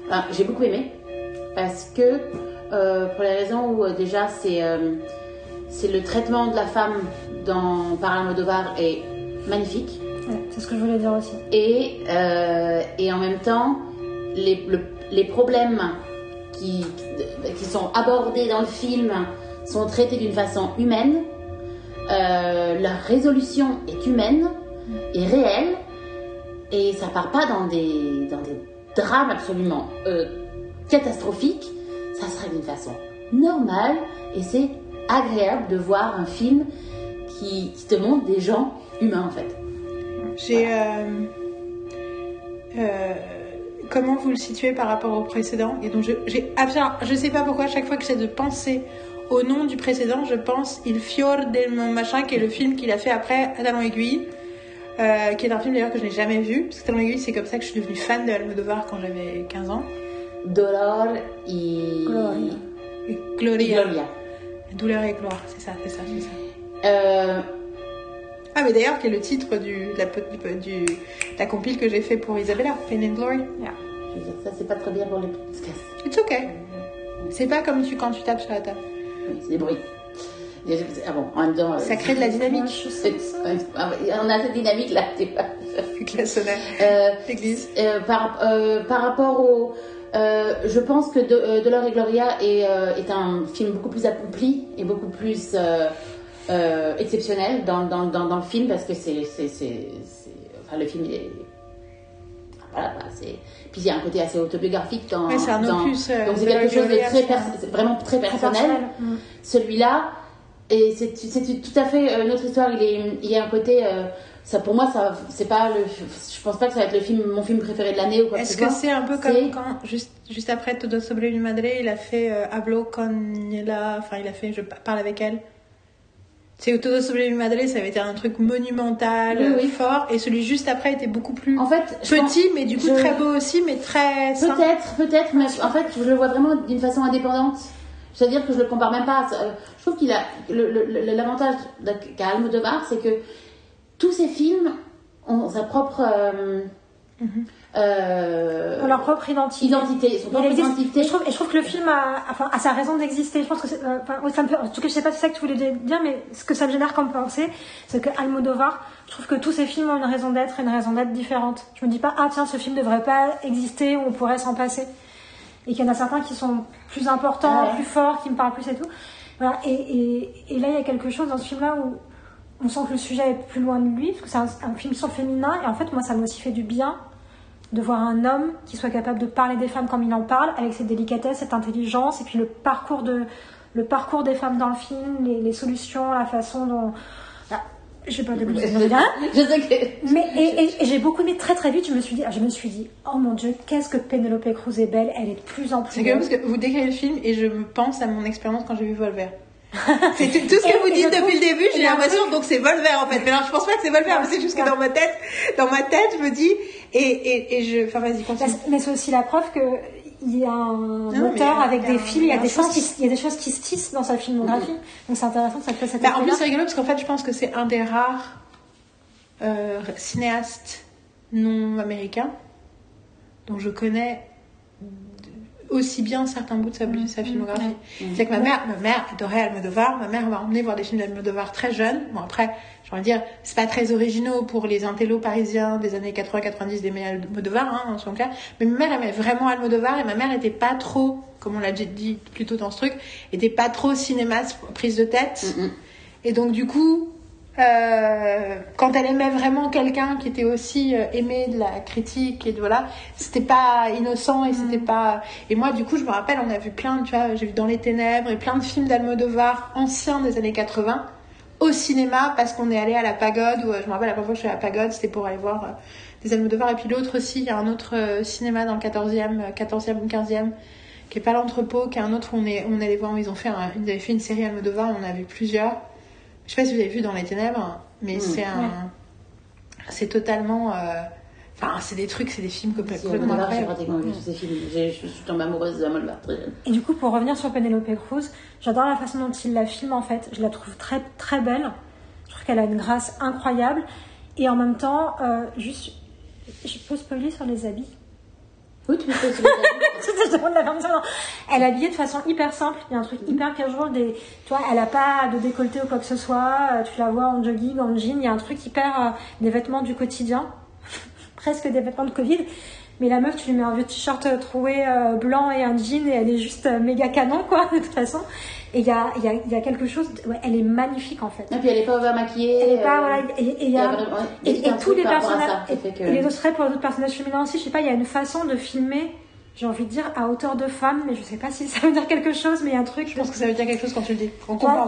enfin, j'ai beaucoup aimé. Parce que, euh, pour les raisons où euh, déjà, c'est euh, c'est le traitement de la femme dans Parallel Modovar est magnifique. C'est ce que je voulais dire aussi. Et, euh, et en même temps, les, le- les problèmes qui, qui sont abordés dans le film sont traités d'une façon humaine. Euh, leur résolution est humaine et réelle. Et ça part pas dans des, dans des drames absolument euh, catastrophiques. Ça se d'une façon normale. Et c'est agréable de voir un film qui, qui te montre des gens humains en fait. J'ai. euh, euh, comment vous le situez par rapport au précédent? Et donc, je, j'ai absolument- je sais pas pourquoi, à chaque fois que j'essaie de penser au nom du précédent, je pense Il Fior del Machin, qui est le film qu'il a fait après à Talon Aiguille, euh, qui est un film d'ailleurs que je n'ai jamais vu, parce que Talon Aiguille, c'est comme ça que je suis devenue fan de Almodovar quand j'avais 15 ans. Dolor Gloria. Et y Gloria. Gloria. Douleur et gloire, c'est ça, c'est ça, c'est ça. Euh, Ah, mais d'ailleurs, qui est le titre du, de la, du, la compile que j'ai fait pour Isabella, Pain and Glory. dire, ça c'est pas très bien pour les podcasts. It's okay. C'est pas comme tu, quand tu tapes sur la table. Oui, c'est des bruits. Ah bon, en même temps. euh, Ça crée de la dynamique c'est- ah, On a cette dynamique là, la sonnette. Euh, L'église. euh, par, euh, par rapport au. euh, je pense que de, euh, Dolor et Gloria est, est un film beaucoup plus accompli et beaucoup plus euh, exceptionnel dans, dans, dans, dans le film parce que c'est. Enfin, le film, il est. Voilà, c'est. Puis il y a un côté assez autobiographique dans. C'est un opus, euh, donc c'est quelque chose de très pers- vraiment très personnel. personnel. Mm. Celui-là, et c'est tout à fait euh, une autre histoire. Il, est, il y a un côté. euh, ça, pour moi, ça, c'est pas le. Je pense pas que ça va être le film, mon film préféré de l'année ou quoi Est-ce que que ce soit. c'est un peu comme quand, juste, juste après Todo sobre mi madre, il a fait euh, Hablo con ella, enfin il a fait Je parle avec elle C'est Todo sobre mi madre, ça avait été un truc monumental, Oui, oui. fort, et celui juste après était beaucoup plus En fait, je pense- petit, mais du coup je- très beau aussi, mais très. Peut-être, peut-être, mais en fait, je le vois vraiment d'une façon indépendante. C'est-à-dire que je le compare même pas. à. Euh, Je trouve qu'il a l'avantage qu'a Almodovar, c'est que tous ces films ont sa propre euh, euh, leur propre identité. identité, son Il propre existe. identité. Et je, trouve, et je trouve que le film a, enfin, a sa raison d'exister. Je pense que euh, enfin, oui, ça me fait- en tout cas, je sais pas si c'est ça que tu voulais dire, mais ce que ça me génère comme pensée, c'est que Almodovar, je trouve que tous ces films ont une raison d'être et une raison d'être différente. Je me dis pas, ah tiens, ce film devrait pas exister ou on pourrait s'en passer. Et qu'il y en a certains qui sont plus importants, Ouais. plus forts, qui me parlent plus et tout. Voilà. Et, et, et là, il y a quelque chose dans ce film-là où on sent que le sujet est plus loin de lui, parce que c'est un, un film sur le féminin. Et en fait, moi, ça m'a aussi fait du bien de voir un homme qui soit capable de parler des femmes comme il en parle, avec cette délicatesse, cette intelligence, et puis le parcours de le parcours des femmes dans le film, les, les solutions, la façon dont. Ah, je sais pas de. Je sais que. Mais et, et- et j'ai beaucoup aimé très très vite. Je me suis dit, je me suis dit, oh mon dieu, qu'est-ce que Penelope Cruz est belle. Elle est de plus en plus C'est que parce que vous décrivez le film et je me pense à mon expérience quand j'ai vu Volver. C'est tout, tout ce que Et- vous dites depuis le début, j'ai l'impression truc- donc c'est Volver en fait. Mais alors je pense pas que c'est Volver, mais c'est juste que Ouais. dans ma tête, dans ma tête, je me dis et et, et je, enfin vas-y continue. Mais c'est aussi la preuve que il y a un mais il y moteur a- avec des films, il y a des choses qui, il y a des choses qui se tissent dans sa filmographie. Donc c'est intéressant que ça fait cette Bah, en plus c'est rigolo parce qu'en fait je pense que c'est un des rares euh, cinéastes non américains dont je connais aussi bien certains bouts de sa, de sa filmographie. C'est que ma mère, ma mère adorait Almodovar. Ma mère m'a emmené voir des films d'Almodovar très jeune. Bon après, j'ai envie de dire, c'est pas très originaux pour les intellos parisiens des années 80-90 d'aimer Almodovar, hein, en son cas. Mais ma mère aimait vraiment Almodovar et ma mère était pas trop, comme on l'a déjà dit plus tôt dans ce truc, était pas trop cinéma prise de tête. Mm, mm. Et donc du coup, euh, quand elle aimait vraiment quelqu'un qui était aussi euh, aimé de la critique et de voilà, c'était pas innocent et c'était pas. Et moi, du coup, je me rappelle, on a vu plein, tu vois, j'ai vu Dans les ténèbres et plein de films d'Almodovar anciens des années 80 au cinéma parce qu'on est allé à la pagode. Ou, euh, je me rappelle la première fois que je suis à la pagode, c'était pour aller voir euh, des Almodovar. Et puis l'autre aussi, il y a un autre cinéma dans le 14e, euh, 14e ou 15e qui est pas l'entrepôt, qui est un autre où on est, on allé voir, où ils ont fait, un- ils avaient fait une série Almodovar, on en a vu plusieurs. Je sais pas si vous avez vu dans les ténèbres, mais Mm. c'est un, c'est totalement, euh, enfin c'est des trucs, c'est des films Si, complètement. J'ai- Je suis tombée amoureuse jeune. Et du coup, pour revenir sur Penelope Cruz, j'adore la façon dont il la filme en fait. Je la trouve très très belle. Je trouve qu'elle a une grâce incroyable. Et en même temps, euh, juste, je peux spoiler sur les habits? Oui, tu. Elle est habillée de façon hyper simple. Il y a un truc hyper casual. Des, tu vois, elle a pas de décolleté ou quoi que ce soit. Euh, Tu la vois en jogging, en jean. Il y a un truc hyper euh, des vêtements du quotidien, presque des vêtements de Covid. Mais la meuf, tu lui mets un vieux t-shirt euh, troué euh, blanc et un jean et elle est juste euh, méga canon, quoi, de toute façon. Et il y a, il y, a, il y a quelque chose. de- ouais, elle est magnifique en fait. Et puis elle est pas over maquillée. Elle est pas, euh, voilà, et, et y a, tous les personnages, ça que- et les autres traits pour les autres personnages féminins aussi, je sais pas, il y a une façon de filmer, j'ai envie de dire, à hauteur de femme, mais je sais pas si ça veut dire quelque chose, mais il y a un truc, Je pense que ça veut dire quelque chose quand tu le dis. On comprend.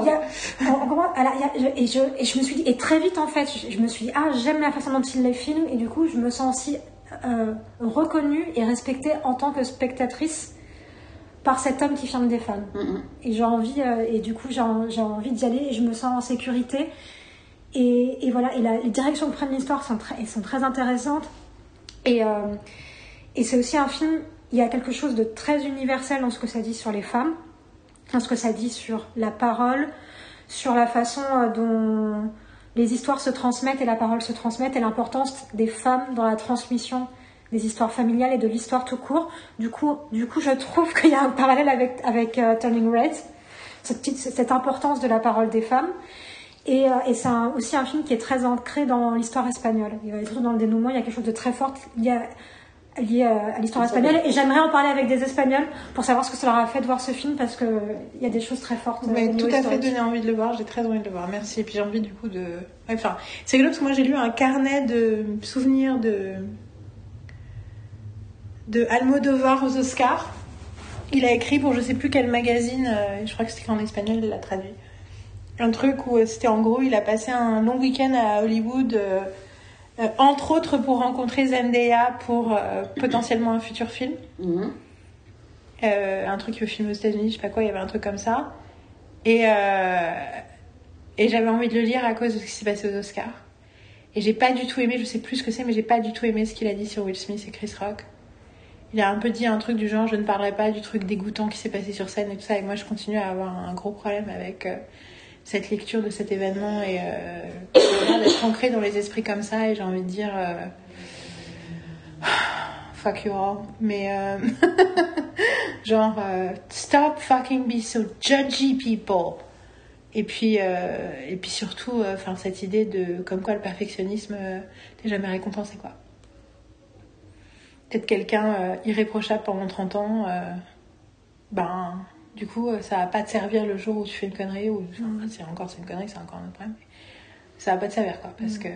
et je me suis dit, et très vite en fait, je, je me suis dit, ah, j'aime la façon dont il les filme, et du coup, je me sens aussi euh, reconnue et respectée en tant que spectatrice par cet homme qui filme des femmes. Mm, mm. Et j'ai envie, euh, et du coup, j'ai en- j'ai envie d'y aller et je me sens en sécurité. Et, et voilà, et la, les directions que prennent l'histoire sont sont très intéressantes. Et, euh, et c'est aussi un film, il y a quelque chose de très universel dans ce que ça dit sur les femmes, dans ce que ça dit sur la parole, sur la façon dont les histoires se transmettent et la parole se transmettent et l'importance des femmes dans la transmission des histoires familiales et de l'histoire tout court. Du coup, du coup, je trouve qu'il y a un parallèle avec, avec euh, Turning Red. cette, importance de la parole des femmes. Et, euh, c'est aussi un film qui est très ancré dans l'histoire espagnole. Il va être dans le dénouement, il y a quelque chose de très fort lié à, lié à- à l'histoire espagnole. Et j'aimerais en parler avec des Espagnols pour savoir ce que ça leur a fait de voir ce film parce que il y a des choses très fortes. Euh, niveau tout à fait donné envie de le voir, j'ai très envie de le voir, merci. Et puis j'ai envie du coup de. Enfin, c'est rigolo parce que moi j'ai lu un carnet de souvenirs de. de Almodovar aux Oscars. Il a écrit pour je sais plus quel magazine, euh, je crois que c'était en espagnol, il l'a traduit. Un truc où euh, c'était en gros, il a passé un long week-end à Hollywood, euh, euh, entre autres pour rencontrer Zendaya pour euh, potentiellement un futur film. Mhm. Euh, un truc veut filmer aux États-Unis, je sais pas quoi, il y avait un truc comme ça. Et, euh, et j'avais envie de le lire à cause de ce qui s'est passé aux Oscars. Et j'ai pas du tout aimé, je sais plus ce que c'est, mais j'ai pas du tout aimé ce qu'il a dit sur Will Smith et Chris Rock. Il a un peu dit un truc du genre, je ne parlerai pas du truc dégoûtant qui s'est passé sur scène et tout ça. Et moi, je continue à avoir un gros problème avec euh, cette lecture de cet événement et euh, d'être ancré dans les esprits comme ça. Et j'ai envie de dire, euh, fuck you all. Mais euh, genre, stop fucking be so judgy people. Et puis, et puis surtout, enfin cette idée de comme quoi le perfectionnisme n'est jamais récompensé quoi. Être quelqu'un irréprochable pendant 30 ans, ben du coup euh, ça va pas te servir le jour où tu fais une connerie ou enfin, c'est encore c'est une connerie, c'est encore un autre problème. mais Ça va pas te servir quoi parce que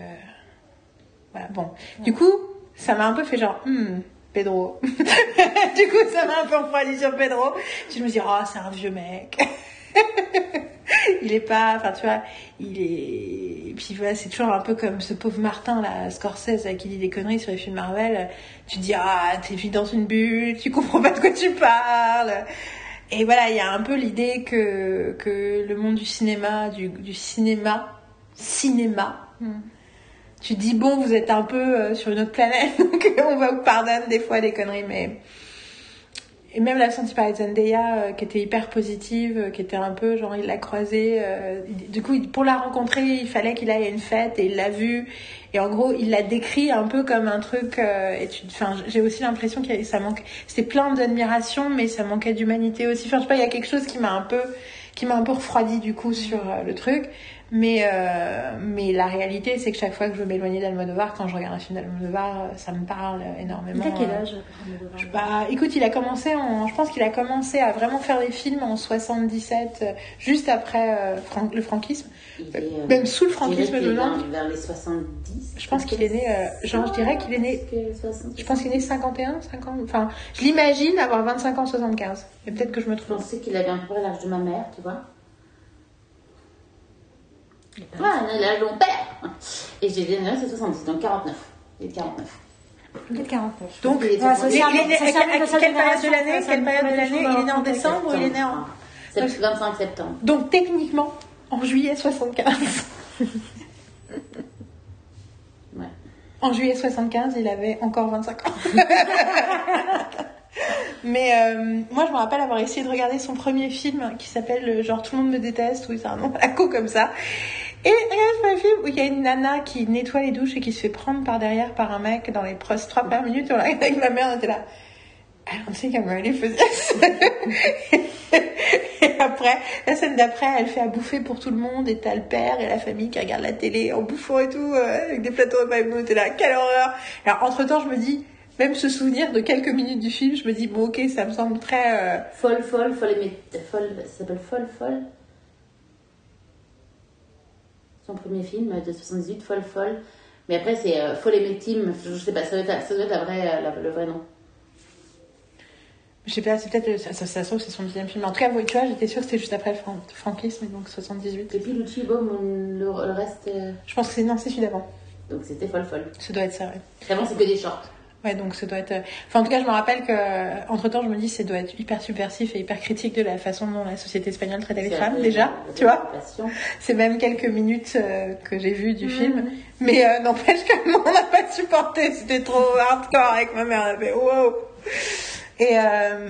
voilà bon. Du coup, ça m'a un peu fait genre hmm, Pedro. du coup, ça m'a un peu refroidi sur Pedro. Puis je me dis oh c'est un vieux mec. il est pas, enfin tu vois, il est. Et puis voilà, c'est toujours un peu comme ce pauvre Martin là, Scorsese, là, qui dit des conneries sur les films Marvel. Tu te dis ah t'es vite dans une bulle, tu comprends pas de quoi tu parles. Et voilà, il y a un peu l'idée que que le monde du cinéma, du, du cinéma, cinéma. Tu te dis bon, vous êtes un peu euh, sur une autre planète, donc on va vous pardonner des fois des conneries, mais et même la senti par Zendaya euh, qui était hyper positive, euh, qui était un peu genre il l'a croisée. euh, du coup, pour la rencontrer, il fallait qu'il aille à une fête et il l'a vue. Et en gros, il l'a décrit un peu comme un truc. euh, et tu, enfin, j'ai aussi l'impression avait- ça manque. C'était plein d'admiration, mais ça manquait d'humanité aussi. Enfin, je sais pas, il y a quelque chose qui m'a un peu, qui m'a un peu refroidi du coup sur euh, le truc. Mais euh, mais la réalité, c'est que chaque fois que je veux m'éloigner d'Almodovar, quand je regarde un film d'Almodovar, euh, ça me parle énormément. A quel euh, âge je- Bah, écoute, il a commencé en, je pense qu'il a commencé à vraiment faire des films en 77, euh, juste après euh, Fran- le franquisme. Est, euh, Même sous le je franquisme, je me demande. vers les 70. Je pense qu'il est né, genre, je dirais qu'il est né, Presque 60. je pense qu'il est né 51, 50, enfin, je l'imagine avoir 25 ans 75. Mais peut-être que je me Je trompe. pensais qu'il avait un peu l'âge de ma mère, tu vois. Ah, il a l'âge de mon père. Et j'ai des c'est 70, donc 49. Il est 49. Peut-être 49. Donc, Il est est- est né- à quelle- période de l'année Quelle période de l'année Il est né en décembre ou il est né en... Septembre. C'est 25 septembre. Donc, techniquement, en juillet 75. Ouais. En juillet 75, il avait encore 25 ans. Mais euh, moi, je me rappelle avoir essayé de regarder son premier film qui s'appelle genre Tout le monde me déteste, ou c'est un nom à con comme ça. Et regarde ce film où il y a une nana qui nettoie les douches et qui se fait prendre par derrière par un mec dans les trois premières minutes. On l'a avec ma mère, on était là. I don't think I'm ready for this. et après, la scène d'après, elle fait à bouffer pour tout le monde et t'as le père et la famille qui regarde la télé en bouffant et tout, euh, avec des plateaux repas et t'es là, quelle horreur. Alors, entre temps, je me dis, même ce souvenir de quelques minutes du film, je me dis, bon, ok, ça me semble très, euh, Folle, folle, folle, mé- folle, ça s'appelle Folle, folle. Son premier film de 78, Folle, folle. Mais après, c'est euh, Folle et Métime, je sais pas, ça doit être, ça doit être la vraie, euh, la- le vrai nom. je sais pas, c'est peut-être, ça, ça, ça se trouve, c'est son deuxième film. En tout cas, oui, tu vois, j'étais sûre que c'était juste après le fran- franquisme, donc 78. Et puis Lucci, Baum, le, le reste, euh, Je pense que c'est, non, c'est celui d'avant. donc c'était Folle, folle. Ça doit être ça, ouais. Vraiment, c'est que des shorts. Ouais, donc ça doit être. euh, Enfin, en tout cas, je me rappelle que, entre temps, je me dis, ça doit être hyper subversif et hyper critique de la façon dont la société espagnole traite les femmes, déjà, tu vois. C'est même quelques minutes euh, que j'ai vues du Mhm. film. Mais euh, n'empêche que moi, on n'a pas supporté. C'était trop hardcore avec ma mère. Elle a fait wow. Et euh,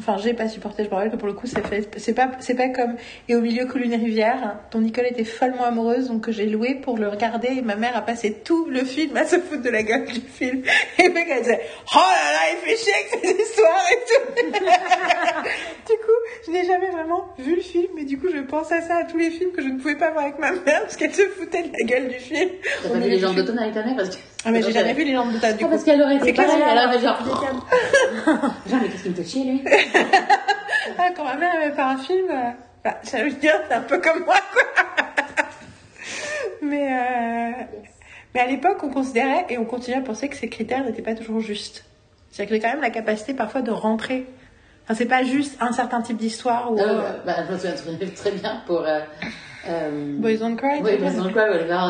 enfin, j'ai pas supporté. Je me rappelle que pour le coup. C'est pas, c'est pas comme. Et au milieu coule une rivière, dont Nicole était follement amoureuse, donc que j'ai loué pour le regarder. Et ma mère a passé tout le film à se foutre de la gueule du film. Et mec, elle disait Oh là là, il fait chier avec ces histoires et tout. du coup, je n'ai jamais vraiment vu le film, et du coup, je pense à ça à tous les films que je ne pouvais pas voir avec ma mère parce qu'elle se foutait de la gueule du film. T'as On pas vu les gens d'automne avec ta mère parce que. Ah, mais j'ai jamais vu les jambes de ta du Ah, coup. parce qu'elle aurait été pareil, elle aurait genre. Genre, mais qu'est-ce qu'il me fait chier lui Ah, quand ma mère avait fait un film, euh, bah, ça veut dire, c'est un peu comme moi, quoi. mais, euh, mais à l'époque, on considérait et on continue à penser que ces critères n'étaient pas toujours justes. C'est-à-dire qu'il y a quand même la capacité parfois de rentrer. Enfin, c'est pas juste un certain type d'histoire ou. Ah, euh, ouais, bah, je me souviens très, très bien pour. Euh, euh, Boys Don't Cry. Oui, parce que quoi, ouais, genre,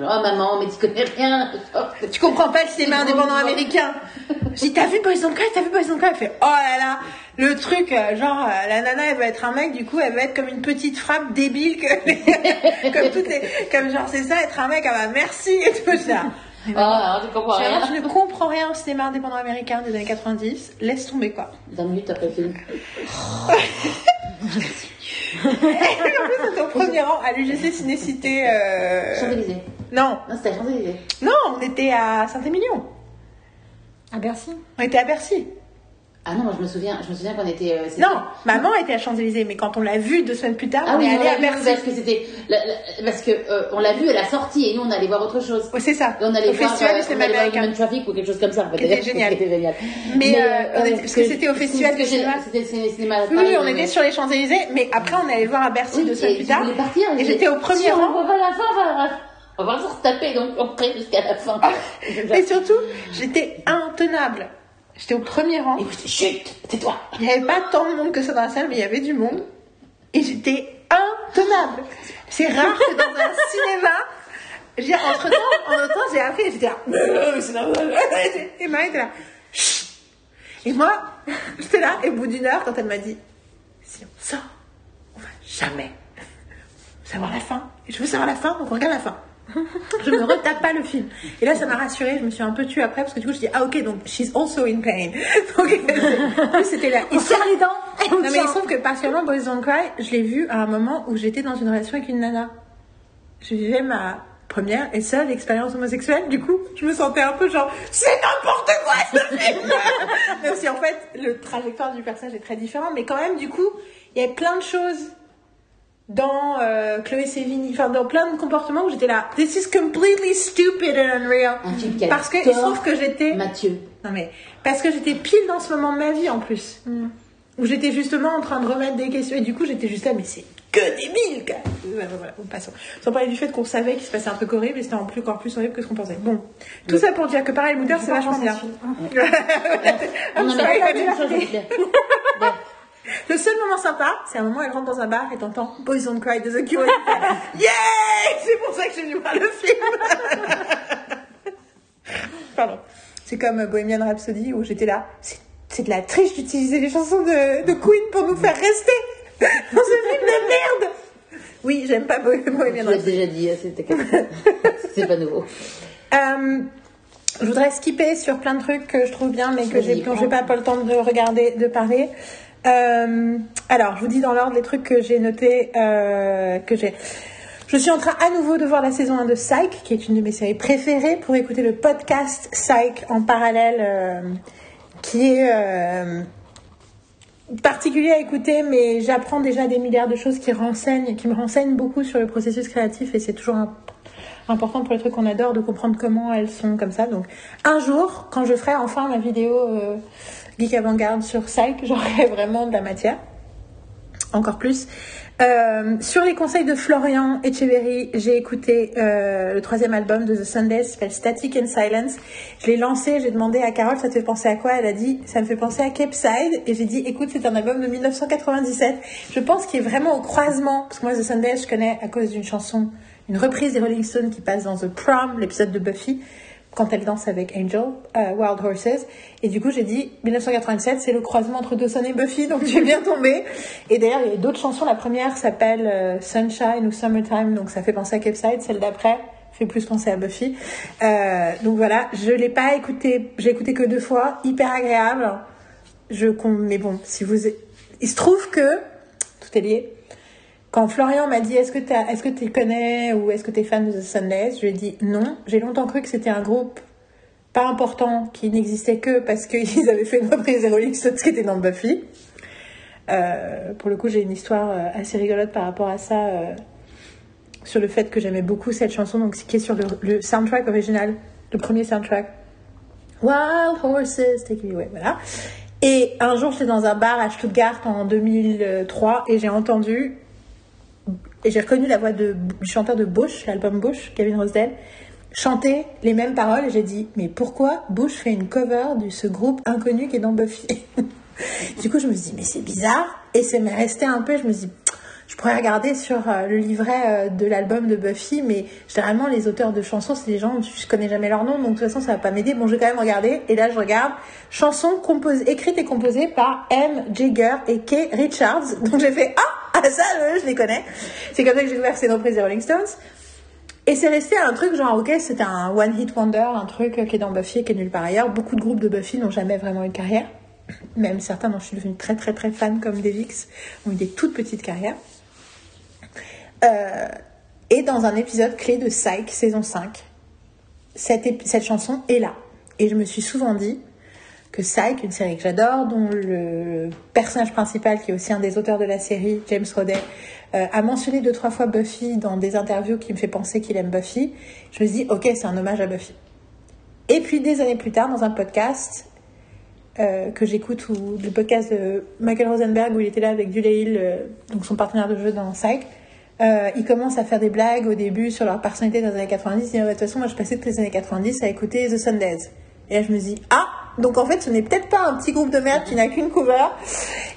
genre, oh maman, mais tu connais rien. Tu comprends pas le cinéma indépendant drôle, américain. Je dis, t'as vu Boys Don't Cry, t'as vu Boys Don't Cry Elle fait, oh là là, le truc, euh, genre, euh, la nana, elle va être un mec, du coup, elle va être comme une petite frappe débile, que, comme toutes les, comme genre, c'est ça, être un mec, ah bah merci, et tout ça. Oh, alors, tu comprends Je, rien. je ne comprends rien au cinéma indépendant américain des années 90, laisse tomber quoi. 20 minutes après le film. Et en plus, c'était au premier rang à l'UGC Cinécité. Euh... Champs-Élysées. Non, Non, c'était à Champs-Élysées. non, on était à Saint-Émilion. À Bercy. On était à Bercy. Ah non, moi je me souviens, je me souviens qu'on était. euh, c'était- Non, maman était à Champs-Élysées, mais quand on l'a vu deux semaines plus tard, Ah on oui, est on allé à Bercy. parce que c'était. Parce que euh, on l'a vu à la sortie et nous on allait voir autre chose. Ouais, c'est ça. On allait au voir, festival euh, du on cinéma américain. Human Traffic ou quelque chose comme ça. en fait. Qui était D'ailleurs, génial. C'était génial. Mais, euh, on était- parce que c'était au festival du cinéma. C'était le cinéma. Oui, on mais- était sur les Champs-Élysées, mais après on allait voir à Bercy Oui, deux et semaines plus tard. partir. Et j'étais au premier on rang. voit pas la fin, on va, on va se taper, donc on prie jusqu'à la fin. Et surtout, j'étais intenable. J'étais au premier rang. Écoute, chut, tais-toi. Il n'y avait pas tant de monde que ça dans la salle, mais il y avait du monde. Et j'étais intenable. C'est rare que dans un cinéma, dire, entre temps, en autant, j'ai appris, et j'étais là, c'est normal. Et Marie était là, Chut. Et moi, j'étais là, et au bout d'une heure, quand elle m'a dit, si on sort, on va jamais savoir la fin. Et je veux savoir la fin, donc on regarde la fin. Je ne retape pas le film. Et là, ça m'a rassurée. Je me suis un peu tuée après parce que du coup, je dis ah ok donc she's also in pain. Donc c'était là. On serre les dents. Non mais il tient. se trouve que particulièrement Boys Don't Cry, je l'ai vu à un moment où j'étais dans une relation avec une nana. Je vivais ma première et seule expérience homosexuelle. Du coup, je me sentais un peu genre c'est n'importe quoi ce film. Même si en fait le trajectoire du personnage est très différent, mais quand même du coup, il y a plein de choses dans euh, Chloé Sevigny, enfin dans plein de comportements où j'étais là, this is completely stupid and unreal. Un film qui a Parce que il tort. se trouve que j'étais Mathieu. non mais parce que j'étais pile dans ce moment de ma vie en plus. Où j'étais justement en train de remettre des questions et du coup j'étais juste là mais c'est que débile quoi. Voilà, voilà, bon, passons. Sans parler du fait qu'on savait qu'il se passait un truc horrible et c'était en plus encore plus horrible que ce qu'on pensait. Bon, tout ça pour dire que pareil Mouter c'est pas vachement bien. ce film. I'm Non, sorry, mais I même chose. Ouais. Le seul moment sympa, c'est un moment où elle rentre dans un bar et t'entends Boys Don't Cry de The Cure. yeah C'est pour ça que j'ai dû voir le film. Pardon. C'est comme Bohemian Rhapsody où j'étais là. C'est de la triche d'utiliser les chansons de, de Queen pour nous faire rester dans ce film de merde. Oui, j'aime pas Bo- Bohemian Tu l'as Rhapsody. déjà dit, hein, c'était c'est pas nouveau. Euh, je voudrais skipper sur plein de trucs que je trouve bien, mais que j'ai plongé prends. pas, pas le temps de regarder, de parler. Euh, alors, je vous dis dans l'ordre les trucs que j'ai notés, euh, que j'ai. Je suis en train à nouveau de voir la saison 1 de Psych, qui est une de mes séries préférées, pour écouter le podcast Psych en parallèle, euh, qui est particulier à écouter, mais j'apprends déjà des milliards de choses qui renseignent, qui me renseignent beaucoup sur le processus créatif, et c'est toujours important pour les trucs qu'on adore de comprendre comment elles sont comme ça. Donc, un jour, quand je ferai enfin ma vidéo Avant-Garde sur Psych, j'aurai vraiment de la matière. Encore plus. Euh, sur les conseils de Florian Echeverry, j'ai écouté euh, le troisième album de The Sundays, s'appelle Static and Silence. Je l'ai lancé, j'ai demandé à Carole, ça te fait penser à quoi? Elle a dit, ça me fait penser à Capeside. Et j'ai dit, écoute, c'est un album de 1997. Je pense qu'il est vraiment au croisement, parce que moi, The Sundays, je connais à cause d'une chanson, une reprise des Rolling Stones qui passe dans The Prom, l'épisode de Buffy quand elle danse avec Angel, euh, Wild Horses. Et du coup, j'ai dit 1987, c'est le croisement entre Dawson et Buffy, donc tu es bien tombé. Et d'ailleurs, il y a d'autres chansons. La première s'appelle euh, Sunshine ou Summertime, donc ça fait penser à Capside. Celle d'après fait plus penser à Buffy. Euh, donc voilà, je l'ai pas écouté, j'ai écouté que deux fois, hyper agréable. Je, mais bon, si vous, il se trouve que tout est lié. Quand Florian m'a dit est-ce que tu est-ce connais ou est-ce que tu es fan de The Sundays, je lui ai dit non. J'ai longtemps cru que c'était un groupe pas important qui n'existait que parce qu'ils avaient fait une reprise Rolling Stones qui était dans Buffy. Euh, pour le coup, j'ai une histoire euh, assez rigolote par rapport à ça, euh, sur le fait que j'aimais beaucoup cette chanson, donc qui est sur le, le soundtrack original, le premier soundtrack. Wild Horses, Take Me Away, voilà. Et un jour, j'étais dans un bar à Stuttgart en 2003 et j'ai entendu et j'ai reconnu la voix du chanteur de Bush, l'album Bush, Kevin Rosdale, chanter les mêmes paroles. Et j'ai dit mais pourquoi Bush fait une cover de ce groupe inconnu qui est dans Buffy? Du coup je me suis dit mais c'est bizarre. Et ça m'est resté un peu je me suis dit je pourrais regarder sur euh, le livret euh, de l'album de Buffy mais généralement les auteurs de chansons c'est des gens je connais jamais leur nom donc de toute façon ça va pas m'aider bon je vais quand même regarder et là je regarde chanson composée écrite et composée par M. Jagger et Kay Richards donc j'ai fait ah ah ça euh, je les connais c'est comme ça que j'ai découvert que c'est nos prises des Rolling Stones et c'est resté un truc genre, ok, c'était un one hit wonder, un truc qui est dans Buffy et qui est nulle part ailleurs. Beaucoup de groupes de Buffy n'ont jamais vraiment eu de carrière. Même certains dont je suis devenue très très très fan, comme Devix, ont eu des toutes petites carrières. Euh, et dans un épisode clé de Psych, saison 5, cette, chanson est là. Et je me suis souvent dit que Psych, une série que j'adore, dont le personnage principal, qui est aussi un des auteurs de la série, James Roday, euh, a mentionné deux trois fois Buffy dans des interviews qui me fait penser qu'il aime Buffy. Je me dit, ok, c'est un hommage à Buffy. Et puis des années plus tard, dans un podcast euh, que j'écoute, ou le podcast de Michael Rosenberg, où il était là avec Dulail, euh, donc son partenaire de jeu dans Psych, euh, il commence à faire des blagues au début sur leur personnalité dans les années 90. Il dit, de toute façon, moi je passais toutes les années 90 à écouter The Sundays. Et là je me dis, ah, donc en fait ce n'est peut-être pas un petit groupe de merde qui n'a qu'une cover.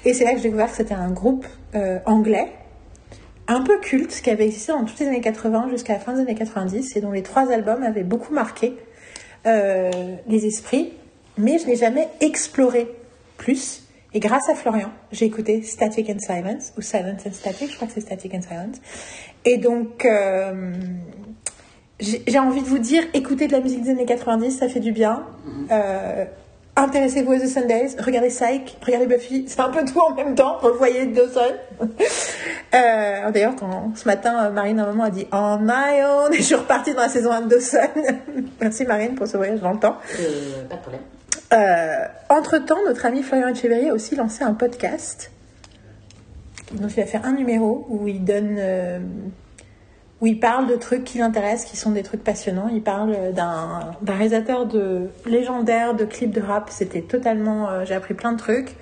Et c'est là que j'ai découvert que c'était un groupe euh, anglais un peu culte qui avait existé dans toutes les années 80 jusqu'à la fin des années 90 et dont les trois albums avaient beaucoup marqué euh, les esprits, mais je n'ai jamais exploré plus. Et grâce à Florian, j'ai écouté Static and Silence, ou Silence and Static, je crois que c'est Static and Silence. Et donc, euh, j'ai envie de vous dire, écoutez de la musique des années 90, ça fait du bien. Euh, Intéressez-vous à The Sundays, regardez Psych, regardez Buffy, c'est un peu tout en même temps, revoyez Dawson. euh, D'ailleurs, quand ce matin, Marine, à un moment, a dit On my own, et je suis repartie dans la saison 1 de Dawson. Merci Marine pour ce voyage dans le temps. Euh, pas de problème. Euh, Entre-temps, notre ami Florian Echeverry a aussi lancé un podcast. Donc il va faire un numéro où il donne, euh, où il parle de trucs qui l'intéressent, qui sont des trucs passionnants. Il parle d'un réalisateur de légendaire de clips de rap. C'était totalement, euh, j'ai appris plein de trucs.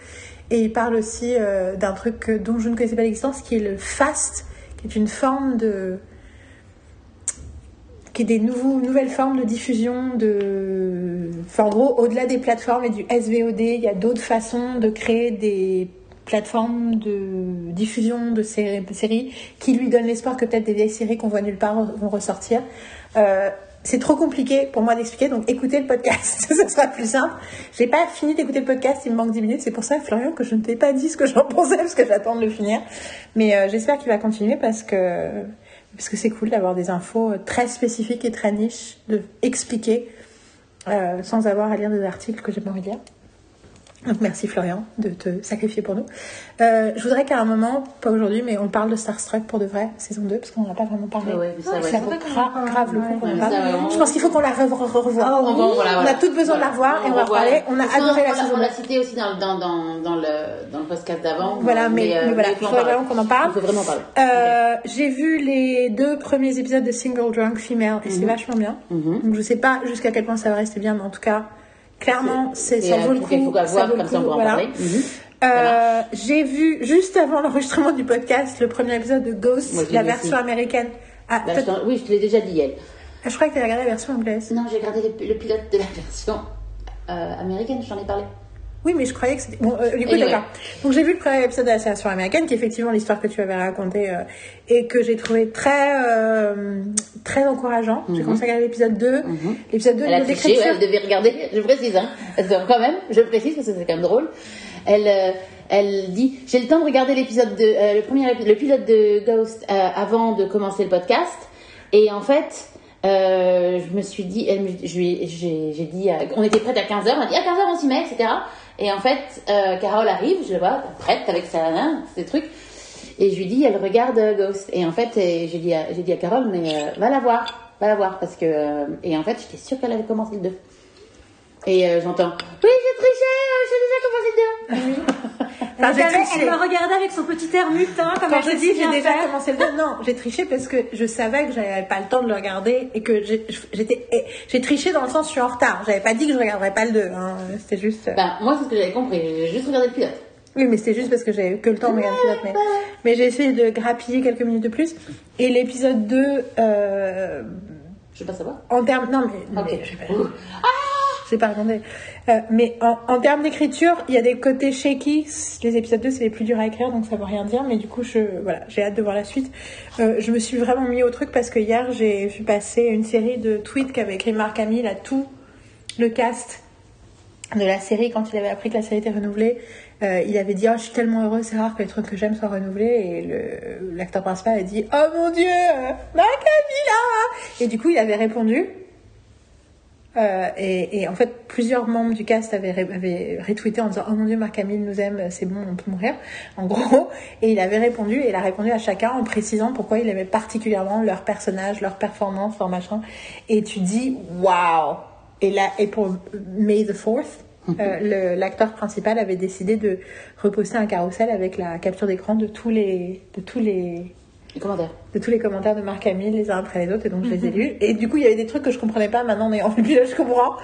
Et il parle aussi d'un truc dont je ne connaissais pas l'existence, qui est le fast, qui est une forme de qui est des nouveaux, nouvelles formes de diffusion de... Enfin, en gros, au-delà des plateformes et du SVOD, il y a d'autres façons de créer des plateformes de diffusion de sé- de séries qui lui donnent l'espoir que peut-être des vieilles séries qu'on voit nulle part vont ressortir. Euh, c'est trop compliqué pour moi d'expliquer, donc écoutez le podcast, ce sera plus simple. J'ai pas fini d'écouter le podcast, il me manque 10 minutes, c'est pour ça, Florian, que je ne t'ai pas dit ce que j'en pensais, parce que j'attends de le finir. Mais euh, j'espère qu'il va continuer parce que parce que c'est cool d'avoir des infos euh, très spécifiques et très niches, de expliquer euh, sans avoir à lire des articles que j'ai pas envie de lire. Donc merci Florian de te sacrifier pour nous. Euh, je voudrais qu'à un moment, pas aujourd'hui, mais on parle de Starstruck pour de vrai, saison 2, parce qu'on n'en a pas vraiment parlé. Ah ouais, mais ça, ouais. Ça vaut gra- grave le coup qu'on en parle. Je pense qu'il faut qu'on la re- re- re- revoie. On voilà, on a toutes besoin de la revoir et on va reparler. On a adoré la on l'a- saison On 2. l'a cité aussi dans, dans, dans, dans, le, dans le podcast d'avant. Voilà, mais, euh, mais voilà, il faut vraiment qu'on en parle. Il faut vraiment en parler. Euh, j'ai vu les deux premiers épisodes de Single Drunk Female et Mhm. c'est vachement bien. Donc je sais pas jusqu'à quel point ça va rester bien, mais en tout cas, clairement, c'est ça vaut le coup. faut voir, ça vaut le comme ça on en parler. Mhm. Euh, j'ai vu juste avant l'enregistrement du podcast le premier épisode de Ghost, Moi, la version aussi. américaine. Ah, Bah, je oui, je te l'ai déjà dit, elle. je crois que tu as regardé la version anglaise. Non, j'ai regardé le, le pilote de la version euh, américaine, je t'en ai parlé. Oui, mais je croyais que c'était. Bon, euh, du coup, d'accord. Donc, j'ai vu le premier épisode de la version américaine, qui est effectivement l'histoire que tu avais racontée euh, et que j'ai trouvé très, euh, très encourageant. J'ai commencé à regarder l'épisode 2. L'épisode 2, Mhm. Elle a triché, ouais, elle devait regarder, je précise, hein. Parce que quand même, je précise parce que c'est quand même drôle. Elle, euh, elle dit, j'ai le temps de regarder l'épisode de, le premier le pilote de Ghost avant de commencer le podcast. Et en fait, euh, je me suis dit, j'ai dit, on était prête à 15h, on a dit à 15h on s'y met, etc. Et en fait, euh, Carole arrive, je vois, prête avec sa, hein, ces trucs. Et je lui dis, elle regarde euh, Ghost. Et en fait, j'ai dit, dit à Carole, mais va la voir, va la voir. Parce que, et en fait, j'étais sûre qu'elle avait commencé le 2. Et j'entends, oui, j'ai triché, j'ai déjà commencé le 2. Enfin, elle, triché. elle me regardait avec son petit air mutin, comme Quand elle je dis j'ai déjà faire. commencé le film, non, j'ai triché parce que je savais que j'avais pas le temps de le regarder et que j'étais, j'ai triché dans le sens je suis en retard. J'avais pas dit que je regarderais pas le 2. Hein. C'était juste. euh, Bah, moi, c'est ce que j'avais compris. J'ai juste regardé le pilote. Oui, mais c'était juste parce que j'avais eu que le temps de regarder le pilote. Mais, mais j'ai essayé de grappiller quelques minutes de plus. Et l'épisode 2, euh, Je veux pas savoir. en termes. Non, mais. Ok. mais je vais pas, je vais pas raconter. Euh, mais en, termes d'écriture, il y a des côtés shaky. Les épisodes 2, c'est les plus durs à écrire, donc ça veut rien dire. Mais du coup, je, voilà, j'ai hâte de voir la suite. Euh, je me suis vraiment mis au truc parce que hier, j'ai vu passer une série de tweets qu'avait écrit Marc Hamill à tout le cast de la série quand il avait appris que la série était renouvelée. Euh, il avait dit oh, je suis tellement heureux, c'est rare que les trucs que j'aime soient renouvelés. Et l'acteur principal a dit oh mon dieu, Marc Hamill ah Et du coup, il avait répondu. Euh, et, et en fait, plusieurs membres du cast avaient, retweeté en disant Oh mon dieu, Marc Hamill nous aime, c'est bon, on peut mourir. En gros, et il avait répondu, et il a répondu à chacun en précisant pourquoi il aimait particulièrement leur personnage, leur performance, leur machin. Et tu dis Waouh Et là, et pour May the 4th, euh, le- l'acteur principal avait décidé de reposter un carrousel avec la capture d'écran de tous les, de tous les, Les commentaires. de tous les commentaires de Marc Hamill les uns après les autres et donc je les ai lus. Et du coup il y avait des trucs que je comprenais pas maintenant mais en vu le pilote je comprends.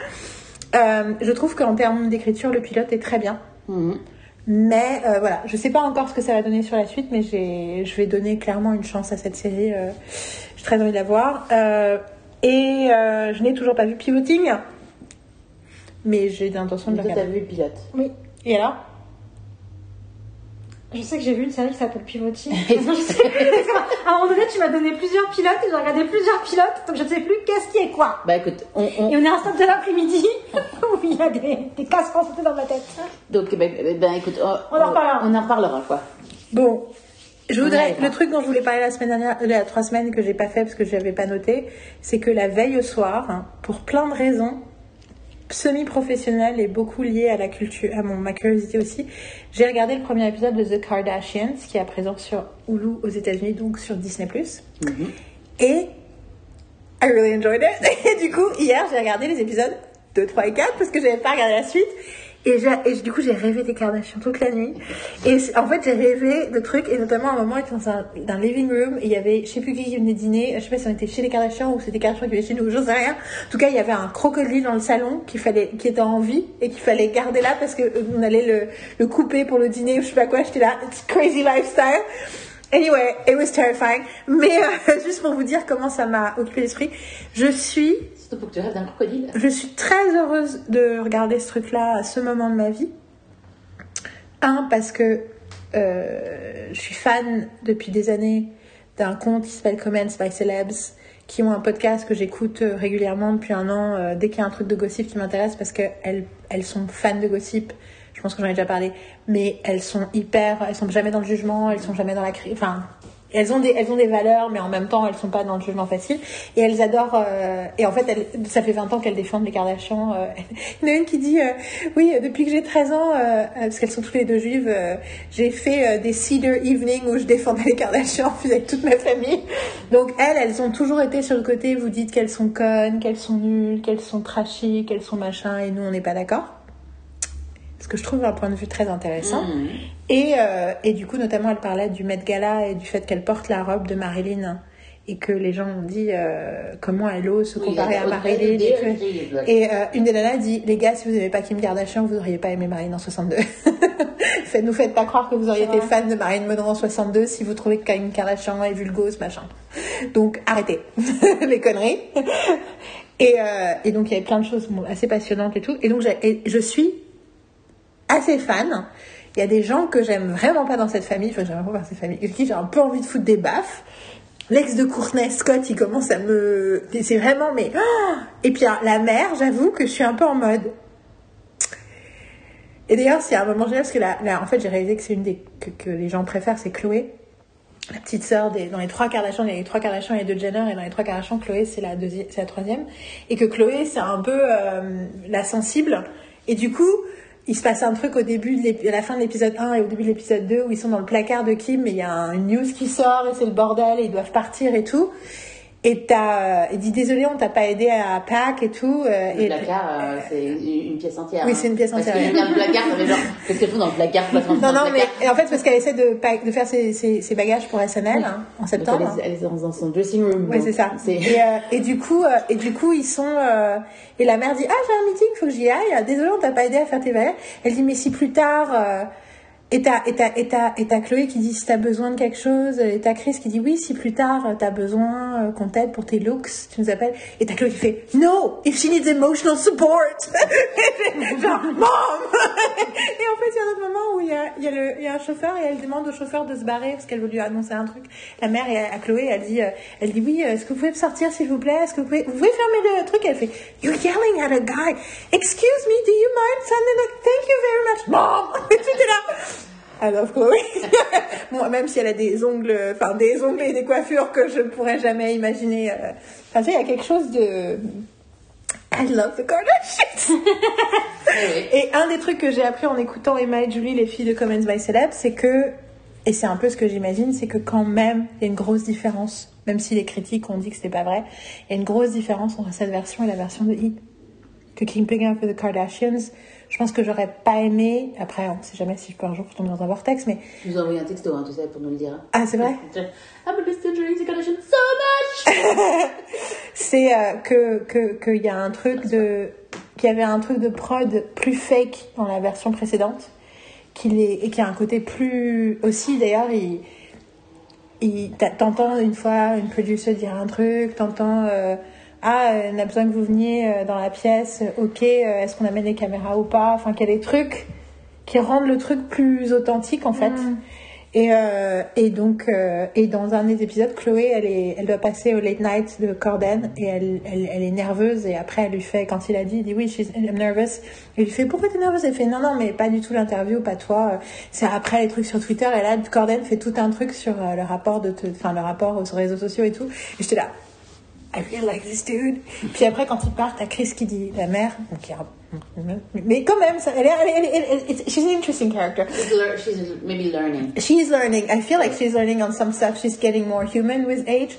Euh, je trouve qu'en termes d'écriture le pilote est très bien. Mhm. mais euh, voilà je sais pas encore ce que ça va donner sur la suite mais je vais donner clairement une chance à cette série euh, j'ai très envie de la voir. Et je n'ai toujours pas vu Pivoting mais j'ai l'intention de le Toi, t'as regarder. vu le pilote. oui. Et alors? Je sais que j'ai vu une série qui s'appelle Pivoting. à un moment donné, tu m'as donné plusieurs pilotes et j'ai regardé plusieurs pilotes, donc je ne sais plus qu'est-ce qui est quoi. Bah écoute, on, on- Et on est à un stade de l'après-midi où il y a des, des casques sauter dans ma tête. donc ben, ben, écoute, on, On en reparlera. On en reparlera quoi. Bon, je voudrais le truc dont je voulais parler la semaine dernière, euh, il y a trois semaines que j'ai pas fait parce que je n'avais pas noté, c'est que la veille au soir, pour plein de raisons semi-professionnelles et beaucoup liées à la culture, à mon ma curiosité aussi, j'ai regardé le premier épisode de The Kardashians qui est à présent sur Hulu aux États-Unis, donc sur Disney+. Et I really enjoyed it. Et du coup, hier, j'ai regardé les épisodes 2, 3 et 4 parce que j'avais pas regardé la suite. Et, du coup, j'ai rêvé des Kardashians toute la nuit. Et en fait, j'ai rêvé de trucs, et notamment à un moment, on était dans un, dans living room, et il y avait, je sais plus qui qui venait dîner, je sais pas si on était chez les Kardashians ou c'était Kardashians qui venaient chez nous, j'en sais rien. En tout cas, il y avait un crocodile dans le salon qu'il fallait, qui était en vie, et qu'il fallait garder là parce que euh, on allait le, couper pour le dîner ou je sais pas quoi, j'étais là, crazy lifestyle. Anyway, it was terrifying. Mais euh, juste pour vous dire comment ça m'a occupé l'esprit, je suis, Surtout pour que tu rêves d'un crocodile. je suis très heureuse de regarder ce truc-là à ce moment de ma vie. Un, parce que euh, je suis fan depuis des années d'un compte qui s'appelle Comments by Celebs, qui ont un podcast que j'écoute euh, régulièrement depuis un an euh, dès qu'il y a un truc de gossip qui m'intéresse parce qu'elles elles sont fans de gossip. Je pense que j'en ai déjà parlé, mais elles sont hyper, elles sont jamais dans le jugement, elles sont jamais dans la crise. Enfin, elles ont des, elles ont des valeurs, mais en même temps, elles sont pas dans le jugement facile. Et elles adorent. euh, et en fait, ça fait 20 ans qu'elles défendent les Kardashians. euh. Il y en a une qui dit, euh, oui, euh, depuis que j'ai 13 ans, parce qu'elles sont toutes les deux juives, j'ai fait des Cedar Evening où je défendais les Kardashians avec toute ma famille. Donc elles, elles ont toujours été sur le côté. Vous dites qu'elles sont connes, qu'elles sont nulles, qu'elles sont trashy, qu'elles sont machin, et nous, on n'est pas d'accord. Ce que je trouve un point de vue très intéressant. Mhm. Et, euh, et du coup, notamment, elle parlait du Met Gala et du fait qu'elle porte la robe de Marilyn. Et que les gens ont dit euh, comment elle ose se comparer à Marilyn. Et, que- euh, une des nanas dit Les gars, si vous n'aimez pas Kim Kardashian, vous n'auriez pas aimé Marilyn en 62. Faites, nous faites pas croire que vous auriez été fan de Marilyn Monroe en 62 si vous trouvez que Kim Kardashian est vulgose, machin. Donc arrêtez les conneries. Et, euh, et donc il y avait plein de choses bon, assez passionnantes et tout. Et donc et je suis assez fan. Il y a des gens que j'aime vraiment pas dans cette famille, enfin j'aime pas dans cette famille, qui j'ai un peu envie de foutre des baffes. L'ex de Courtney Scott, il commence à me... C'est vraiment, mais... ah Et puis la mère, j'avoue que je suis un peu en mode... Et d'ailleurs, c'est un moment génial parce que là, là, en fait, j'ai réalisé que c'est une des... Que, les gens préfèrent, c'est Chloé. La petite sœur des... Dans les trois Kardashians, il y a les trois Kardashians et les deux Jenner, et dans les trois Kardashians, Chloé, c'est la deuxième, la troisième. Et que Chloé, c'est un peu euh, la sensible. Et du coup, il se passe un truc au début, de à la fin de l'épisode 1 et au début de l'épisode 2 où ils sont dans le placard de Kim et il y a un- une news qui sort et c'est le bordel et ils doivent partir et tout. Et t'as, il dit désolé, on t'a pas aidé à pack et tout. euh, Le et placard, euh, c'est une, une pièce entière. Oui, hein. c'est une pièce Parce entière, que ouais. bien le placard, fait genre, qu'est-ce qu'elles font dans le placard non, non, mais en fait, parce qu'elle essaie de, de faire ses, ses, ses bagages pour SNL hein, en Donc, septembre. elle est, elle est dans, son dressing room. Oui, c'est ça. Et, euh, et du coup, euh, et du coup, ils sont. euh, et la mère dit ah j'ai un meeting, faut que j'y aille. Désolée, on t'a pas aidé à faire tes bagages. Elle dit mais si plus tard. Euh, et t'as, et, t'as, et, t'as, et t'as Chloé qui dit si t'as besoin de quelque chose, et t'as Chris qui dit oui, si plus tard euh, t'as besoin euh, qu'on t'aide pour tes looks, tu nous appelles. Et t'as Chloé qui fait No, if she needs emotional support. Genre, mom Et en fait, il y a un autre moment où il y a, y, a le, y a un chauffeur et elle demande au chauffeur de se barrer parce qu'elle veut lui annoncer un truc. La mère et à Chloé, elle dit, euh, elle dit oui, euh, est-ce que vous pouvez me sortir s'il vous plaît? Est-ce que vous pouvez, vous pouvez fermer le truc? Elle fait You're yelling at a guy. Excuse me, do you mind sending a thank you very much, mom? Et est là. I love Chloé. Moi, même si elle a des ongles, enfin des ongles et des coiffures que je ne pourrais jamais imaginer. euh, Enfin, tu sais, il y a quelque chose de. I love the Kardashians. Et un des trucs que j'ai appris en écoutant Emma et Julie, les filles de Comments by Celeb, c'est que, et c'est un peu ce que j'imagine, c'est que quand même, il y a une grosse différence, même si les critiques ont dit que c'était pas vrai, il y a une grosse différence entre cette version et la version de E. Que Keeping Up with the Kardashians, je pense que j'aurais pas aimé, après, on sait jamais si je peux un jour tomber dans un vortex, mais, Je vous ai envoyé un texto, hein, tu sais, pour nous le dire. hein. ah, c'est vrai? I'm a Mr. Julie Kardashian so much c'est euh, que que qu'il y a un truc de qu'il y avait un truc de prod plus fake dans la version précédente qu'il est et qui a un côté plus aussi d'ailleurs il t'entends une fois une producer dire un truc t'entends euh, ah euh, on a besoin que vous veniez euh, dans la pièce ok euh, est-ce qu'on amène les caméras ou pas? Enfin qu'il y a des trucs qui rendent le truc plus authentique en fait et, euh, et donc, euh, et dans un des épisodes, Chloé, elle, est, elle doit passer au late night de Corden et elle, elle, elle est nerveuse. Et après, elle lui fait, quand il a dit, il dit oui, she's, I'm nervous. Et il lui fait, pourquoi t'es nerveuse? Elle fait, non, non, mais pas du tout l'interview, pas toi. C'est après les trucs sur Twitter. Et là, Corden fait tout un truc sur le rapport de, enfin, le rapport aux réseaux sociaux et tout. Et j'étais là. I really like this dude. Puis après, quand ils partent, t'as Chris qui dit la mère. Donc, il y a- mais quand même, ça, elle est, elle est, elle est- elle est- she's an interesting character. She's, lear- she's maybe learning. She's learning. I feel like she's learning on some stuff. She's getting more human with age.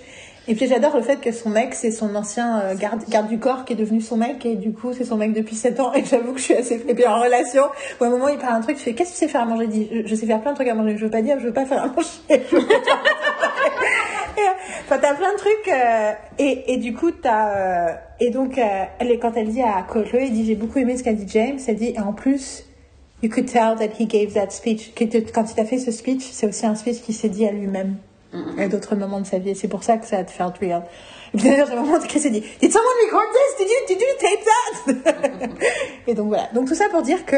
Et puis j'adore le fait que son mec, c'est son ancien euh, garde, garde du corps qui est devenu son mec. Et du coup, c'est son mec depuis 7 ans. Et j'avoue que je suis assez... Puis en relation, où à un moment, il parle un truc, je fais, qu'est-ce que tu sais faire à manger? Il dit, je, je sais faire plein de trucs à manger. Je veux pas dire, je veux pas faire à manger. Enfin, t'as plein de trucs. euh, et, et du coup, t'as... euh, et donc, euh, elle, quand elle dit à Chloé, elle dit, j'ai beaucoup aimé ce qu'a dit James. Elle dit, et en plus... You could tell that he gave that speech. Te- Quand il a fait ce speech, c'est aussi un speech qu'il s'est dit à lui-même à d'autres moments de sa vie. C'est pour ça que ça a felt real. D'ailleurs, j'ai où Chris a dit Did someone record this? Did you, did you tape that? et donc voilà. Donc tout ça pour dire que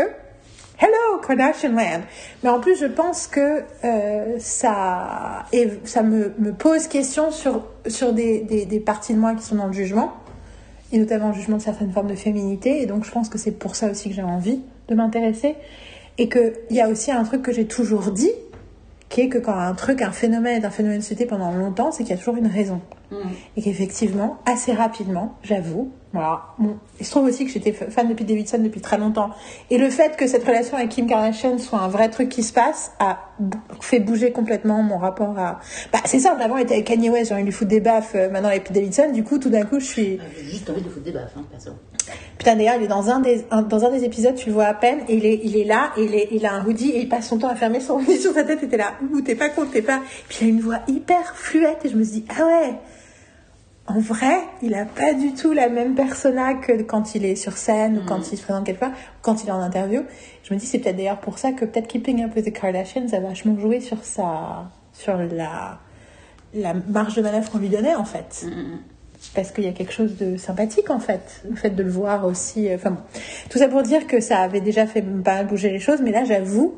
Hello, Kardashian Land. Mais en plus, je pense que euh, ça, ça me, me pose question sur, sur des, des, des parties de moi qui sont dans le jugement, et notamment le jugement de certaines formes de féminité. Et donc, je pense que c'est pour ça aussi que j'ai envie de m'intéresser. Et qu'il y a aussi un truc que j'ai toujours dit, qui est que quand un truc, un phénomène un phénomène de société pendant longtemps, c'est qu'il y a toujours une raison. Et qu'effectivement, assez rapidement, j'avoue, voilà, bon, il se trouve aussi que j'étais fan de Pete Davidson depuis très longtemps. Et le fait que cette relation avec Kim Kardashian soit un vrai truc qui se passe a fait bouger complètement mon rapport à... Bah, c'est simple, avant, était avec Kanye West, genre il lui fout des baffes, euh, maintenant avec Pete Davidson, du coup, tout d'un coup, je suis... Ah, J'ai juste envie de foutre des baffes, hein, perso. Putain, d'ailleurs, il est dans un des, un- dans un des épisodes, tu le vois à peine, et il est, il est là, et il, est, il a un hoodie, et il passe son temps à fermer son hoodie sur sa tête, et t'es là, ouh, t'es pas con, t'es pas. Puis il a une voix hyper fluette, et je me suis dit, ah ouais, en vrai, il a pas du tout la même persona que quand il est sur scène, ou quand il se présente quelque part, ou quand il est en interview. Je me dis, c'est peut-être d'ailleurs pour ça que peut-être Keeping Up with the Kardashians a vachement joué sur sa, sur la, la marge de manœuvre qu'on lui donnait, en fait parce qu'il y a quelque chose de sympathique en fait, le fait de le voir aussi. euh, Enfin, bon. tout ça pour dire que ça avait déjà fait pas mal bouger les choses, mais là, j'avoue,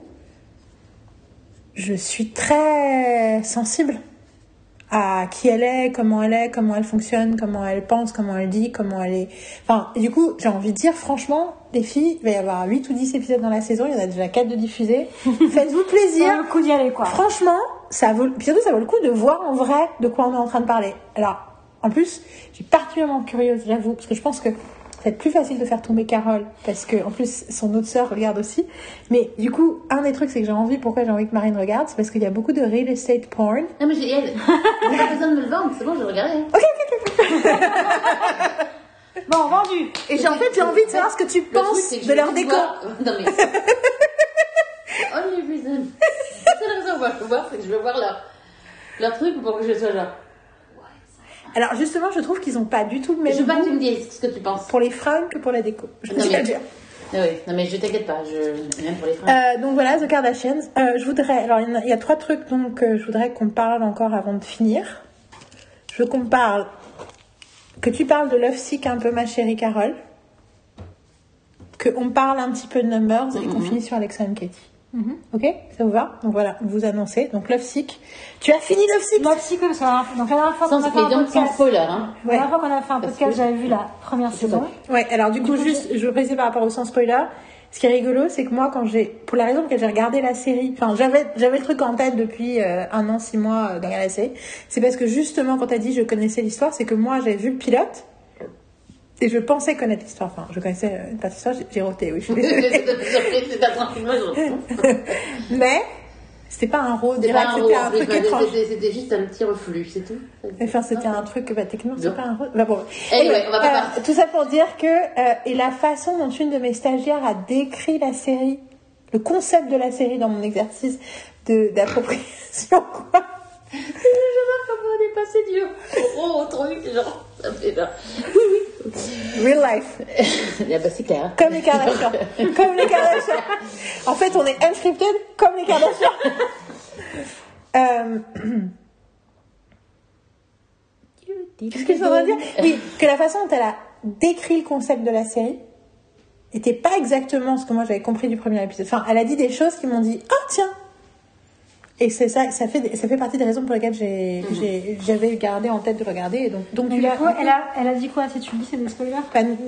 je suis très sensible à qui elle est, comment elle est, comment elle fonctionne, comment elle pense, comment elle dit, comment elle est. Enfin, et du coup, j'ai envie de dire, franchement, les filles, il va y avoir 8 ou 10 épisodes dans la saison, il y en a déjà 4 de diffusés. Faites-vous plaisir. C'est le coup d'y aller, quoi. Franchement, ça vaut, surtout, ça vaut le coup de voir en vrai de quoi on est en train de parler. Alors, en plus, je suis particulièrement curieuse, j'avoue, parce que je pense que ça va être plus facile de faire tomber Carole parce que en plus son autre sœur regarde aussi. Mais du coup, un des trucs c'est que j'ai envie, pourquoi j'ai envie que Marine regarde, c'est parce qu'il y a beaucoup de real estate porn. Non, mais j'ai pas besoin de me le vendre, c'est bon, j'ai regardé. hein. Bon, vendu. Et j'ai en fait j'ai envie de savoir ce que tu penses c'est de je leur veux déco. voir- Non, mais. Only reason. La seule raison pourquoi je veux voir, c'est que je veux voir leur, leur truc pour que je sois genre. Alors justement, je trouve qu'ils ont pas du tout le même Je veux pas que tu me dises ce que tu penses. pour les fringues que pour la déco. Je Non, à mais- dire. Ah oui, non, mais je t'inquiète pas, je... même pour les fringues. Euh, donc voilà, The Kardashians. Euh, je voudrais, alors il y, a, il y a trois trucs donc euh, je voudrais qu'on parle encore avant de finir. Je veux qu'on parle, que tu parles de Love Sick un peu ma chérie Carole, qu'on parle un petit peu de Numbers et qu'on finisse sur Alexa and Katie. Ok, ça vous va Donc voilà, vous annoncez. Donc Love Sick. Tu as fini Love Sick psy comme ça. Donc, la dernière fois qu'on sans, a fait un sans podcast, spoiler, hein. la dernière fois qu'on a fait un Parce podcast, que- j'avais vu la première saison. Ouais, alors du coup, juste, je veux préciser par rapport au sans spoiler. Ce qui est rigolo, c'est que moi, quand j'ai, pour la raison pour laquelle j'ai regardé la série, enfin, j'avais, j'avais le truc en tête depuis euh, un an, six mois euh, regarder la série. C'est parce que justement, quand t'as dit je connaissais l'histoire, c'est que moi, j'avais vu le pilote et je pensais connaître l'histoire. Enfin, je connaissais euh, une partie de l'histoire, j'ai, roté, oui, je suis Mais c'était pas un c'était rôle, un truc c'était- étrange. c'était- juste un petit reflux, c'est tout. Enfin, c'était un truc, bah, techniquement, c'est pas un road. Bah, bon. Anyway, on va pas Euh, tout ça pour dire que, euh, et la façon dont une de mes stagiaires a décrit la série, le concept de la série dans mon exercice d'appropriation, quoi. Je vois comment on est passé du gros truc, genre, ça fait genre. Real life. Ah bah c'est clair. Comme les Kardashians. comme les Kardashians. En fait, on est unscripted comme les Kardashians. euh... Qu'est-ce que je de dire? Oui, que la façon dont elle a décrit le concept de la série était pas exactement ce que moi j'avais compris du premier épisode. Enfin, elle a dit des choses qui m'ont dit « Ah, tiens !» Et c'est ça, ça fait, ça fait partie des raisons pour lesquelles j'ai, j'ai- j'avais gardé en tête de regarder. Et donc, donc Mais du coup, elle a, elle a dit quoi Si tu dis, c'est des spoilers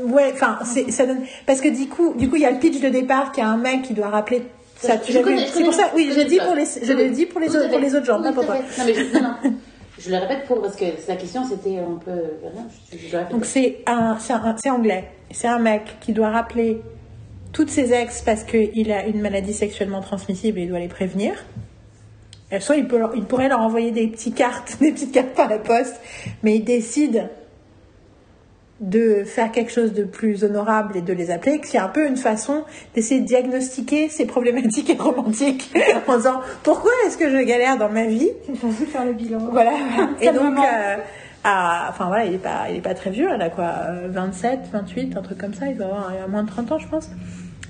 ouais, enfin, c'est- ça donne. Parce que du coup, du coup, il y a le pitch de départ qui a un mec qui doit rappeler. Ça, tu C'est pour ça. Oui, je dis pour les, je le dis pour les autres, pour les autres gens, toi. fait. Non, mais je, non, non. Je le répète pour parce que la question c'était un peu. Je, je. Donc un- c'est anglais. C'est un mec qui doit rappeler toutes ses ex parce qu'il a une maladie sexuellement transmissible et il doit les prévenir. Euh, Soit il, peut leur- il pourrait leur envoyer des petites cartes, des petites cartes par la poste, mais il décide de faire quelque chose de plus honorable et de les appeler, que c'est un peu une façon d'essayer de diagnostiquer ces problématiques romantiques en disant pourquoi est-ce que je galère dans ma vie? C'est facile de faire le bilan. voilà. Et donc, euh, à- enfin voilà, il est pas, il est pas très vieux, elle a quoi, euh, 27, 28, un truc comme ça, il doit avoir euh, moins de 30 ans, je pense.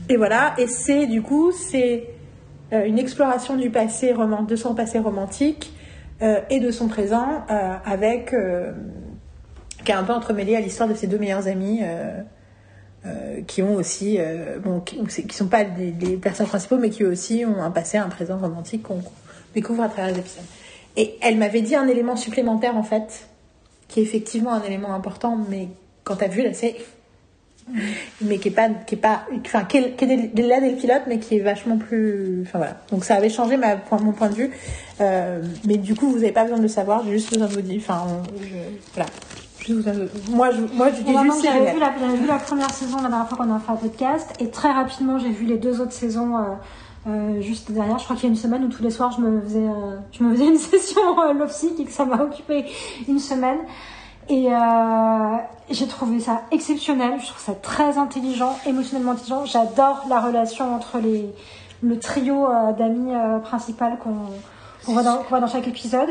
Et voilà, et c'est du coup, c'est euh, une exploration du passé, de son passé romantique euh, et de son présent, euh, avec euh, qui est un peu entremêlé à l'histoire de ses deux meilleurs amis. euh, euh, qui ont aussi, euh, bon, qui, qui sont pas les, les personnages principaux, mais qui aussi ont un passé, un présent romantique qu'on découvre à travers les épisodes. Et elle m'avait dit un élément supplémentaire en fait, qui est effectivement un élément important, mais quand t'as vu la série, mais qui est pas, qui est pas, enfin, qui est, qui est dès- là dès le pilote, mais qui est vachement plus, enfin voilà. Donc ça avait changé ma, point- mon point de vue, Euh, mais du coup vous avez pas besoin de le savoir, j'ai juste besoin de vous dire, enfin, voilà. Juste besoin de- moi, je, moi, je dis juste j'avais vu, la, j'avais vu la première saison la dernière fois qu'on a fait un podcast et très rapidement j'ai vu les deux autres saisons euh, euh, juste derrière. Je crois qu'il y a une semaine où tous les soirs je me faisais, euh, je me faisais une session euh, et que ça m'a occupé une semaine. Et euh, j'ai trouvé ça exceptionnel, je trouve ça très intelligent, émotionnellement intelligent. J'adore la relation entre les, le trio euh, d'amis euh, principal qu'on qu'on voit, dans- qu'on voit dans chaque épisode.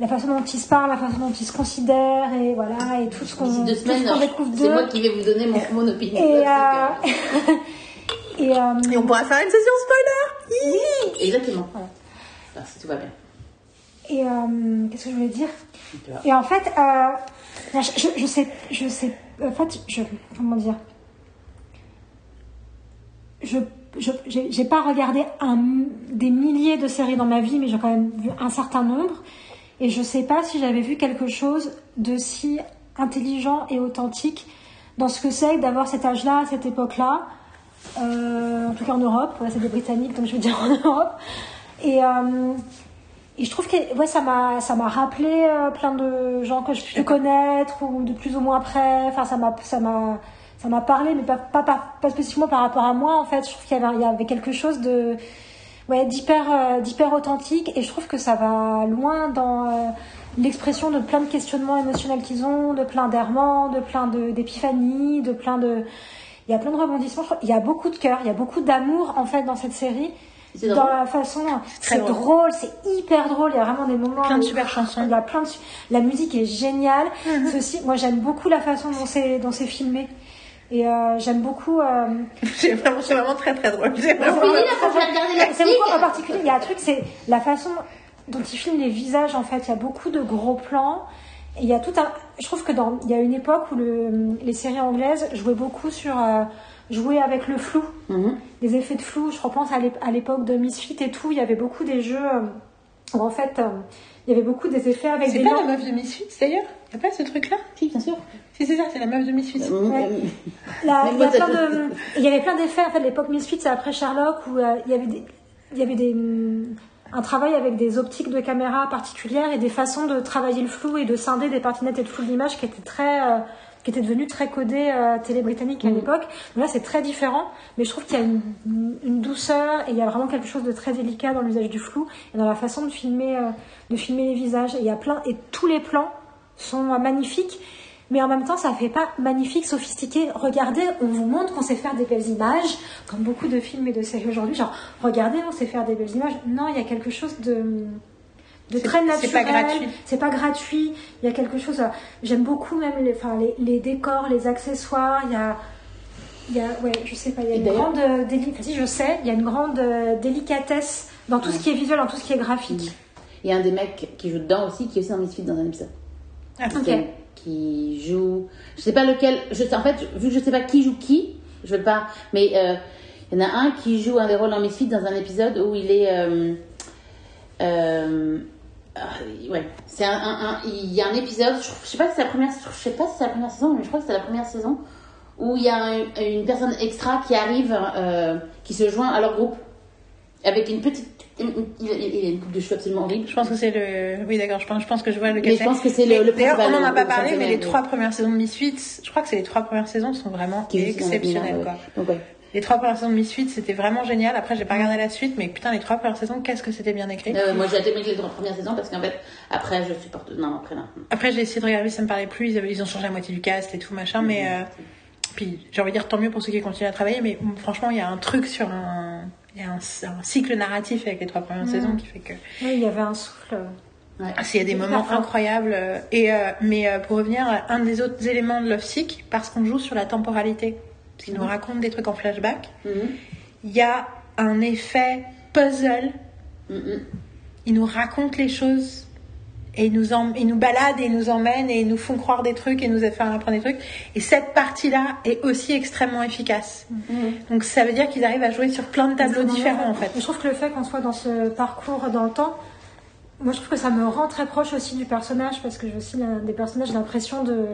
La façon dont ils se parlent, la façon dont ils se considèrent, et voilà, et tout ce qu'on deux qu'on découvre c'est d'eux. moi qui vais vous donner mon, mon opinion. Et, euh, et, euh, Et on pourra faire une session spoiler. C'est que- Exactement. Ah, si tout va bien. et euh, qu'est-ce que je voulais dire? Et en fait, euh, je, je, sais, je sais, en fait, je, comment dire, je, j'ai pas regardé des milliers de séries dans ma vie, mais j'ai quand même vu un certain nombre, et je sais pas si j'avais vu quelque chose de si intelligent et authentique dans ce que c'est d'avoir cet âge-là, cette époque-là, euh, en tout cas en Europe, c'est des Britanniques, donc je veux dire en Europe, et euh, et je trouve que ouais, ça m'a ça m'a rappelé euh, plein de gens que je pu connaître ou de plus ou moins près. Enfin, ça m'a ça m'a ça m'a parlé, mais pas, pas, pas, pas spécifiquement par rapport à moi, en fait. Je trouve qu'il y avait, il y avait quelque chose de, ouais, d'hyper, euh, d'hyper authentique, et je trouve que ça va loin dans euh, l'expression de plein de questionnements émotionnels qu'ils ont, de plein d'errements, de plein de, d'épiphanies, de plein de, il y a plein de rebondissements. Il y a beaucoup de cœur, il y a beaucoup d'amour, en fait, dans cette série. Dans drôle. la façon, c'est drôle. drôle, c'est hyper drôle. Il y a vraiment des moments. Plein de super chansons. Il y a plein de, la musique est géniale. Mhm. Ceci, moi j'aime beaucoup la façon dont c'est, dont c'est filmé. Et euh, j'aime beaucoup. Euh, C'est vraiment, vraiment très très drôle. C'est vraiment- Oui, la en particulier. Il y a un truc, c'est la façon dont il filme les visages. En fait, il y a beaucoup de gros plans. Et il y a tout un. Je trouve que dans, il y a une époque où le, les séries anglaises jouaient beaucoup sur euh, jouer avec le flou, Mhm. les effets de flou. Je repense à l'ép- à l'époque de Misfit et tout. Il y avait beaucoup des jeux euh, où en fait euh, il y avait beaucoup des effets avec C'est des pas la meuf de Misfits d'ailleurs Y a pas ce truc-là? Si, bien sûr. Si, c'est ça, c'est la meuf de Misfits. Euh, Ouais. il y, il avait plein d'effets en fait l'époque Misfits c'est après Sherlock où euh, il y avait des, il y avait des hum, un travail avec des optiques de caméra particulières et des façons de travailler le flou et de scinder des parties nettes et de flou de l'image qui étaient très euh, qui étaient devenues très codées euh, télé britannique à l'époque. Donc là c'est très différent, mais je trouve qu'il y a une, une douceur et il y a vraiment quelque chose de très délicat dans l'usage du flou et dans la façon de filmer euh, de filmer les visages. Et il y a plein et tous les plans sont euh, magnifiques. Mais en même temps, ça fait pas magnifique, sophistiqué. Regardez, on vous montre qu'on sait faire des belles images, comme beaucoup de films et de séries aujourd'hui. Genre, regardez, on sait faire des belles images. Non, il y a quelque chose de, de très naturel. c'est pas gratuit. C'est pas gratuit. Il y a quelque chose. euh, J'aime beaucoup même les, enfin, les, les décors, les accessoires. Il y a, il y a, ouais, je sais pas. Il y a Et une grande euh, déli- enfin, si je sais, il y a une grande euh, délicatesse dans tout ce qui est visuel, dans tout ce qui est graphique. Il y a un des mecs qui joue dedans aussi, qui est aussi dans Misfits dans un épisode. Ah, Ok. Qui- joue. Je sais pas lequel. Je sais, en fait, vu que je sais pas qui joue qui, je veux pas. Mais euh, il y en a un qui joue un des rôles dans Misfits dans un épisode où il est. euh, ouais, c'est un, Il y a un épisode, je, sais pas si c'est la première, je sais pas si c'est la première saison, mais je crois que c'est la première saison où il y a un- une personne extra qui arrive, euh, qui se joint à leur groupe avec une petite. il, a- il a une coupe de cheveux absolument horrible. Je pense que c'est le. Oui, d'accord, je pense, je pense que je vois le Mais je pense que c'est le- le D'ailleurs, on n'en a pas parlé, mais les trois premières saisons de Misfits, je crois que c'est les trois premières saisons sont vraiment qui dans la exceptionnelles. Quoi. Donc, ouais. Les trois premières saisons de Misfits, c'était vraiment génial. Après, j'ai pas regardé la suite, mais putain, les trois premières saisons, qu'est-ce que c'était bien écrit. Euh, moi j'ai aimé les trois premières saisons parce qu'en fait après je supporte non après non Après, j'ai essayé de regarder, ça me parlait plus. Ils, avaient- ils ont changé la moitié du cast et tout machin, mais euh, puis j'ai envie de dire tant mieux pour ceux qui continuent à travailler. Mais mm, franchement, il y a un truc sur un, il y a un, un cycle narratif avec les trois premières saisons qui fait que Oui, il y avait un souffle. Ah, s'il y a des C'est moments incroyables. euh, Et euh, mais euh, pour revenir à un des autres éléments de Love Sick, parce qu'on joue sur la temporalité, parce qu'il nous raconte des trucs en flashback, Mhm. il y a un effet puzzle. Mhm. Il nous raconte les choses et il nous, il nous balade et il nous emmène et ils nous font croire des trucs et nous fait apprendre des trucs. Et cette partie-là est aussi extrêmement efficace. Donc ça veut dire qu'ils arrivent à jouer sur plein de tableaux différents en fait. Je trouve que le fait qu'on soit dans ce parcours dans le temps, moi je trouve que ça me rend très proche aussi du personnage parce que j'ai aussi la- des personnages j'ai l'impression de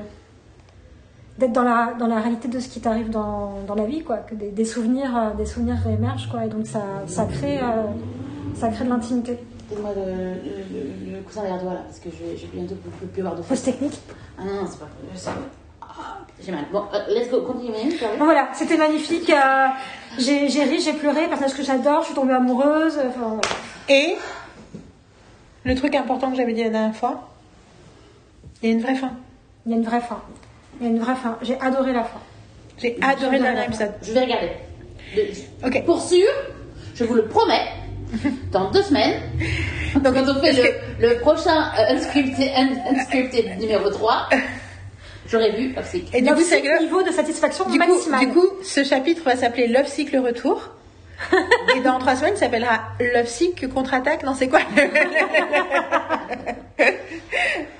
d'être dans la, dans la réalité de ce qui t'arrive dans, dans la vie quoi. Que des, des souvenirs euh, des souvenirs réémergent quoi. Et donc ça, ça crée euh, ça crée de l'intimité. Donne-moi le, le, coussin derrière toi là parce que je, je vais bientôt plus, plus, plus avoir de fausse technique. Ah non non c'est pas Ah, j'ai mal. Bon euh, let's go. Continue bon voilà c'était magnifique. Euh, j'ai j'ai ri j'ai pleuré personnage que j'adore je suis tombée amoureuse enfin. Et le truc important que j'avais dit la dernière fois, il y a une vraie fin. il y a une vraie fin il y a une vraie fin j'ai adoré la fin J'ai adoré le dernier épisode. je vais regarder Le- Ok. pour sûr je vous le promets dans deux semaines Donc, quand on fait que- le, le prochain euh, unscripted, un- unscripted numéro 3 j'aurais vu Love Sick. Et du coup, c'est que niveau de satisfaction du coup, maximale du coup, ce chapitre va s'appeler Love Sick le retour. Et dans trois semaines, il s'appellera Love Sick contre-attaque. Non, c'est quoi?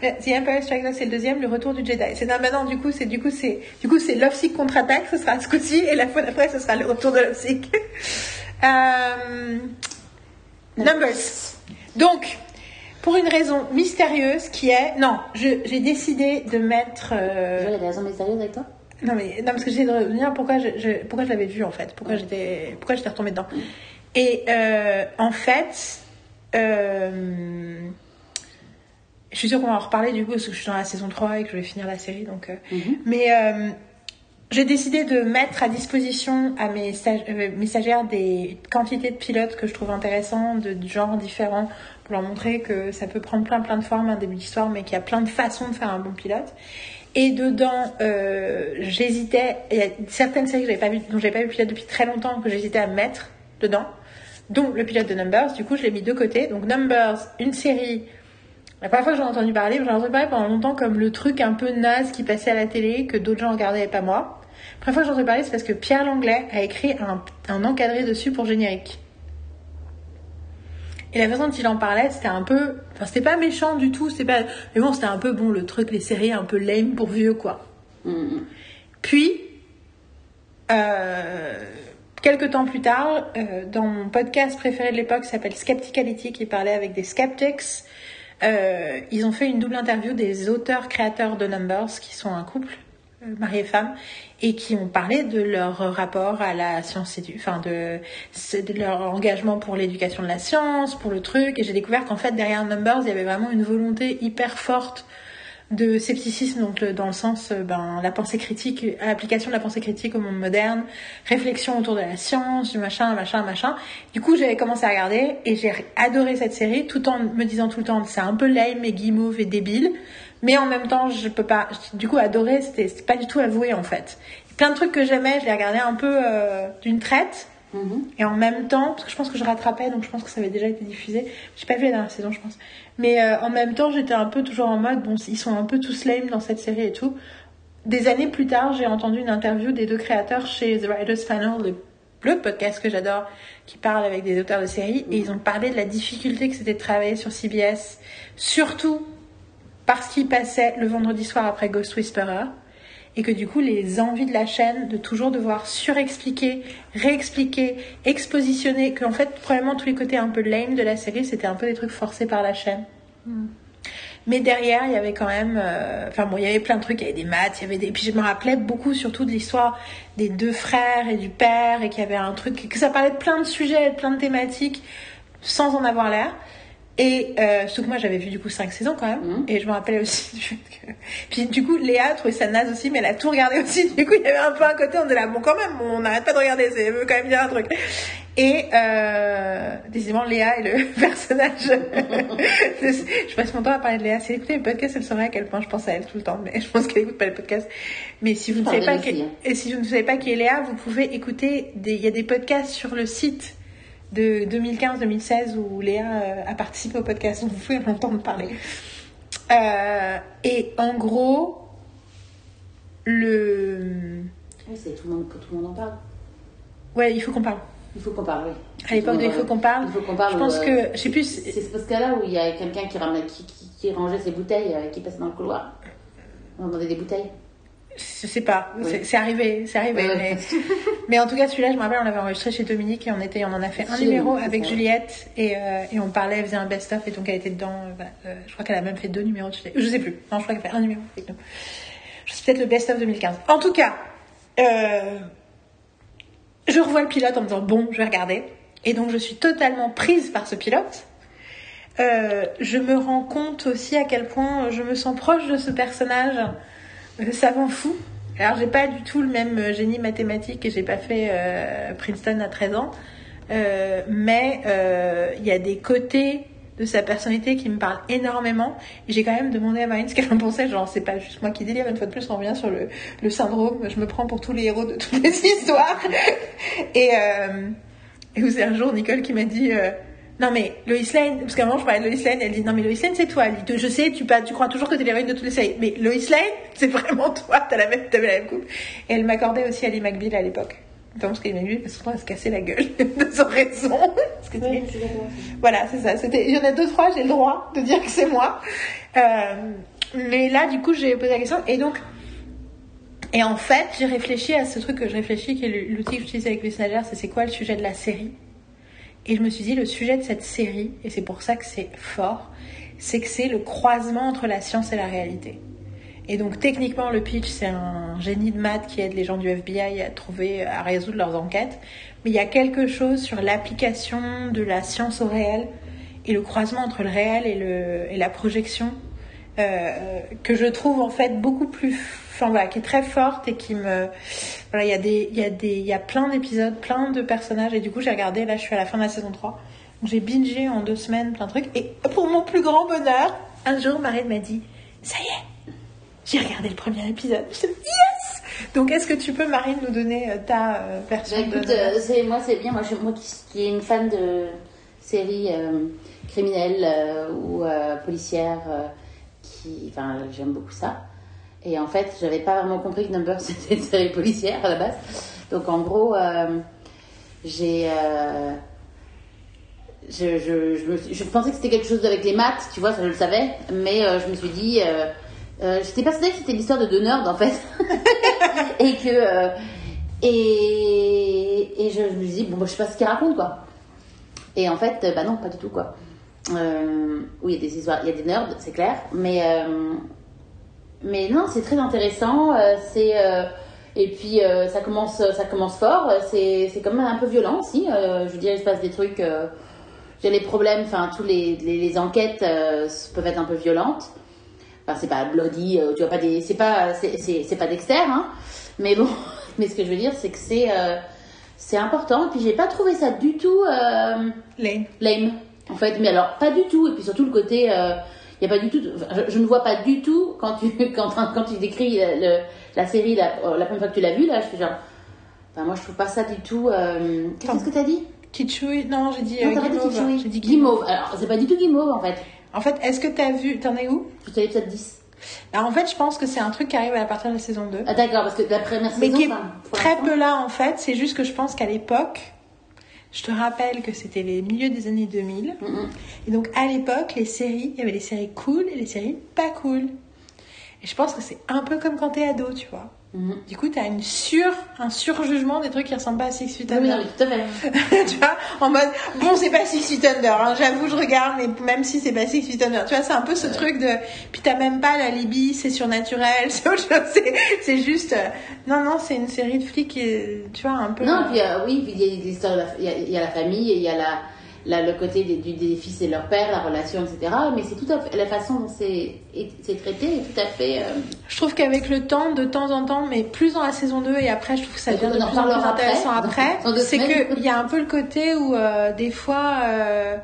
The Empire Strikes Back, c'est le deuxième, le retour du Jedi. C'est non, maintenant, du coup, c'est du coup, c'est du coup, c'est Love Sick contre-attaque. Ce sera ce coup-ci, et la fois d'après, ce sera le retour de Love Sick. Euh, Numbers. Donc, pour une raison mystérieuse qui est, non, je- j'ai décidé de mettre. euh, Tu vois, il y a des raisons mystérieuses avec toi? Non mais non parce que j'essaie de revenir pourquoi je, je- pourquoi je l'avais vu en fait? Pourquoi j'étais pourquoi j'étais retombée dedans? Et euh, en fait euh, je suis sûre qu'on va en reparler du coup parce que je suis dans la saison 3 et que je vais finir la série donc euh, mais euh, j'ai décidé de mettre à disposition à mes, stage- mes stagiaires des quantités de pilotes que je trouve intéressants, de, de genres différents, pour leur montrer que ça peut prendre plein plein de formes, un début d'histoire, mais qu'il y a plein de façons de faire un bon pilote. Et dedans, euh, j'hésitais, il y a certaines séries que j'avais pas vu, dont j'avais pas vu le pilote depuis très longtemps, que j'hésitais à mettre dedans, dont le pilote de Numbers, du coup je l'ai mis de côté. Donc Numbers, une série la première fois que j'en ai entendu parler, j'en ai entendu parler pendant longtemps comme le truc un peu naze qui passait à la télé, que d'autres gens regardaient et pas moi. La première fois que j'en ai parler, c'est parce que Pierre Langlais a écrit un, un encadré dessus pour générique. Et la façon dont il en parlait, c'était un peu. Enfin, c'était pas méchant du tout, c'était pas. Mais bon, c'était un peu bon, le truc, les séries un peu lame pour vieux, quoi. Mhm. Puis, euh, quelques temps plus tard, euh, dans mon podcast préféré de l'époque, qui s'appelle Skepticality, qui parlait avec des skeptics, euh, ils ont fait une double interview des auteurs-créateurs de Numbers, qui sont un couple, euh, mari et femme, et qui ont parlé de leur rapport à la science, enfin de, leur engagement pour l'éducation de la science, pour le truc, et j'ai découvert qu'en fait derrière Numbers, il y avait vraiment une volonté hyper forte de scepticisme, donc dans le sens, euh, ben, la pensée critique, application de la pensée critique au monde moderne, réflexion autour de la science, du machin, machin, machin. Du coup, j'avais commencé à regarder et j'ai adoré cette série, tout en me disant tout le temps, c'est un peu lame et guimauve et débile, mais en même temps, je peux pas. Du coup, adorer, c'était pas du tout avoué en fait. Plein de trucs que j'aimais, je les regardais un peu euh, d'une traite. Mhm. Et en même temps, parce que je pense que je rattrapais, donc je pense que ça avait déjà été diffusé. J'ai pas vu la dernière saison, je pense. Mais euh, en même temps, j'étais un peu toujours en mode, bon, ils sont un peu tous lame dans cette série et tout. Des années plus tard, j'ai entendu une interview des deux créateurs chez The Writers Panel, le, le podcast que j'adore, qui parle avec des auteurs de séries, et ils ont parlé de la difficulté que c'était de travailler sur CBS, surtout parce qu'ils passaient le vendredi soir après Ghost Whisperer et que du coup les envies de la chaîne de toujours devoir surexpliquer, réexpliquer, expositionner, que en fait probablement tous les côtés un peu lame de la série c'était un peu des trucs forcés par la chaîne. Mais derrière, il y avait quand même, euh, enfin bon, il y avait plein de trucs, il y avait des maths, il y avait des, puis je me rappelais beaucoup surtout de l'histoire des deux frères et du père et qu'il y avait un truc, que ça parlait de plein de sujets, de plein de thématiques, sans en avoir l'air. Et euh, surtout que moi j'avais vu du coup cinq saisons quand même, Mhm. et je me rappelais aussi du fait que, puis du coup Léa trouvait ça naze aussi, mais elle a tout regardé aussi. Du coup il y avait un peu un côté on est là, bon quand même, on n'arrête pas de regarder, veut quand même dire un truc. Et euh, décidément Léa est le personnage. je passe mon temps à parler de Léa. Si elle écoutait les podcasts, elle saurait à quel point je pense à elle tout le temps. Mais je pense qu'elle écoute pas les podcasts. Mais si vous ne savez pas qui, et si vous ne savez pas qui est Léa, vous pouvez écouter des, il y a des podcasts sur le site de 2015-2016 où Léa euh, a participé au podcast. Donc vous pouvez en entendre parler. Euh, et en gros, le, Oui, c'est tout le monde, que tout le monde en parle. ouais, il faut qu'on parle. Il faut qu'on parle, oui. À l'époque de Il faut qu'on parle, Il faut qu'on parle. je pense euh, que, je sais plus, C'est ce cas-là où il y a quelqu'un qui, qui, qui, qui rangeait ses bouteilles, euh, qui passait dans le couloir. On demandait des bouteilles. Je sais pas, Oui. c'est- arrivé, c'est arrivé. Ouais. Mais, mais en tout cas, celui-là, je me rappelle, on l'avait enregistré chez Dominique et on, était, on en a fait un numéro avec ça. Juliette et, euh, et on parlait, elle faisait un best-of et donc elle était dedans. euh, voilà. Euh, je crois qu'elle a même fait deux numéros de Juliette. Je sais plus. Non, je crois qu'elle a fait un numéro nous. Je sais peut-être le best-of 2015. En tout cas, euh, je revois le pilote en me disant bon, je vais regarder. Et donc, je suis totalement prise par ce pilote. Je me rends compte aussi à quel point je me sens proche de ce personnage savant fou. Alors, j'ai pas du tout le même euh, génie mathématique et j'ai pas fait euh, Princeton à 13 ans. Euh, mais il y a des côtés de sa personnalité qui me parlent énormément. J'ai quand même demandé à Marine ce qu'elle en pensait. Genre, c'est pas juste moi qui délire. Une fois de plus, on revient sur le, syndrome. Je me prends pour tous les héros de toutes les histoires. et, et c'est un jour Nicole qui m'a dit non mais Lois Lane parce qu'à un moment je parlais de Lois Lane elle dit non mais Lois Lane c'est toi Elle dit, je sais tu, pas, tu crois toujours que t'es l'héroïne de toutes les séries mais Lois Lane c'est vraiment toi t'as la même t'avais la même coupe et elle m'accordait aussi Ali McBeal à l'époque notamment parce qu'Ali McBeal parce que elle se cassait la gueule de son raison Parce que c'est- voilà, c'est ça. C'était, il y en a deux, trois, j'ai le droit de dire que c'est moi. Euh, mais là, du coup, j'ai posé la question. Et donc, et en fait, j'ai réfléchi à ce truc que je réfléchis, qui est l'outil que j'utilise avec les stagiaires, c'est c'est quoi le sujet de la série? Et je me suis dit, le sujet de cette série, et c'est pour ça que c'est fort, c'est que c'est le croisement entre la science et la réalité. Et donc techniquement, le pitch, c'est un génie de maths qui aide les gens du FBI à trouver, à résoudre leurs enquêtes. Mais il y a quelque chose sur l'application de la science au réel et le croisement entre le réel et, le, et la projection euh, que je trouve en fait beaucoup plus, enfin voilà, qui est très forte et qui me, voilà, il y a des, il y a des, il y a plein d'épisodes, plein de personnages. Et du coup j'ai regardé, là je suis à la fin de la saison 3, donc j'ai bingé en deux semaines plein de trucs. Et pour mon plus grand bonheur, un jour Marine m'a dit, ça y est, j'ai regardé le premier épisode, je me suis dit, yes! Donc est-ce que tu peux Marine nous donner euh, ta euh, version Bah, écoute, de... euh, c'est, moi c'est bien, moi, je, moi qui, qui est une fan de séries euh, criminelles ou policières, qui, enfin j'aime beaucoup ça. Et en fait, j'avais pas vraiment compris que Number c'était une série policière à la base. Donc en gros, euh, j'ai. euh, je, je, je, pensais que c'était quelque chose avec les maths, tu vois, ça je le savais, mais euh, je me suis dit. J'étais persuadée que c'était l'histoire de deux nerds en fait. et que. et, et je, me dis, bon, bah, je sais pas ce qu'il raconte quoi. Et en fait, bah non, pas du tout quoi. Oui, il y a des histoires, il y a des nerds, c'est clair, mais. Mais non, c'est très intéressant. euh, c'est euh, et puis euh, ça commence, ça commence fort. C'est c'est quand même un peu violent aussi. je veux dire, il se passe des trucs. j'ai les problèmes, enfin tous les, les, les enquêtes peuvent être un peu violentes. Enfin, c'est pas bloody, tu vois pas des, c'est pas, c'est pas Dexter, hein. Mais bon, mais ce que je veux dire, c'est que c'est c'est important. Et puis j'ai pas trouvé ça du tout. Euh, Lane. lame en fait mais alors pas du tout et puis surtout le côté y a pas du tout je, je ne vois pas du tout quand tu quand, quand tu décris le- le- la série la, euh, la première fois que tu l'as vue là je fais genre enfin, moi je trouve pas ça du tout euh, qu'est-ce que t'as dit? Kitschui, non, j'ai dit non euh, Guimauve. J'ai dit Guimauve. Alors c'est pas du tout Guimauve en fait. En fait, est-ce que t'as vu, t'en es où? Je suis à l'épisode 10 Alors, En fait, je pense que c'est un truc qui arrive à partir de la saison 2. ah d'accord parce que la première mais saison qui est enfin, très peu là en fait. C'est juste que je pense qu'à l'époque, je te rappelle que c'était les milieux des années 2000. Mhm. Et donc à l'époque, les séries, il y avait les séries cool et les séries pas cool. Et je pense que c'est un peu comme quand t'es ado, tu vois. Mhm. Du coup, t'as une sur, un surjugement des trucs qui ressemblent pas à Six Feet Ah oui, Under. non, mais tout à fait tu vois, en mode, bon, c'est pas Six Feet Under, hein, j'avoue, je regarde, mais même si c'est pas Six Feet Under, tu vois, c'est un peu ce truc de, puis t'as même pas la Libye, c'est surnaturel, c'est autre chose, c'est, juste, euh, non, non, c'est une série de flics tu vois, un peu. Non, puis euh, oui, puis il y a des histoires, il y, y a la famille, et il y a la, la- le côté des, du- des fils et leur père, la relation, etc. Mais c'est tout à fait, la façon dont c'est est- c'est traité est tout à fait. euh, Je trouve qu'avec le temps, de temps en temps, mais plus dans la saison 2 et après, je trouve que ça devient de plus en plus intéressant après, c'est semaines. que il y a un peu le côté où euh, des fois, euh,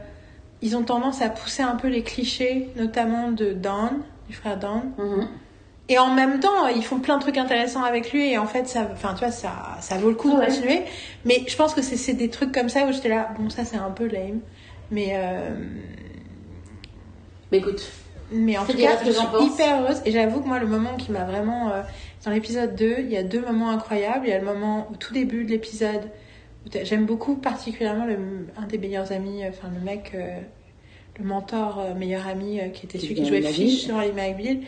ils ont tendance à pousser un peu les clichés, notamment de Don, du frère Don. mhm. Et en même temps, ils font plein de trucs intéressants avec lui et en fait, ça, enfin, tu vois, ça, ça vaut le coup de Ouais. continuer. Mais je pense que c'est c'est des trucs comme ça où j'étais là, bon, ça c'est un peu lame. Mais, euh, Mais écoute, mais en tout cas, je suis pense. hyper heureuse. Et j'avoue que moi, le moment qui m'a vraiment. euh, dans l'épisode 2, il y a deux moments incroyables. Il y a le moment au tout début de l'épisode. où J'aime beaucoup particulièrement le, un des meilleurs amis, euh, enfin le mec, euh, le mentor, meilleur ami, qui était celui qui jouait Fish sur Ali McBeal,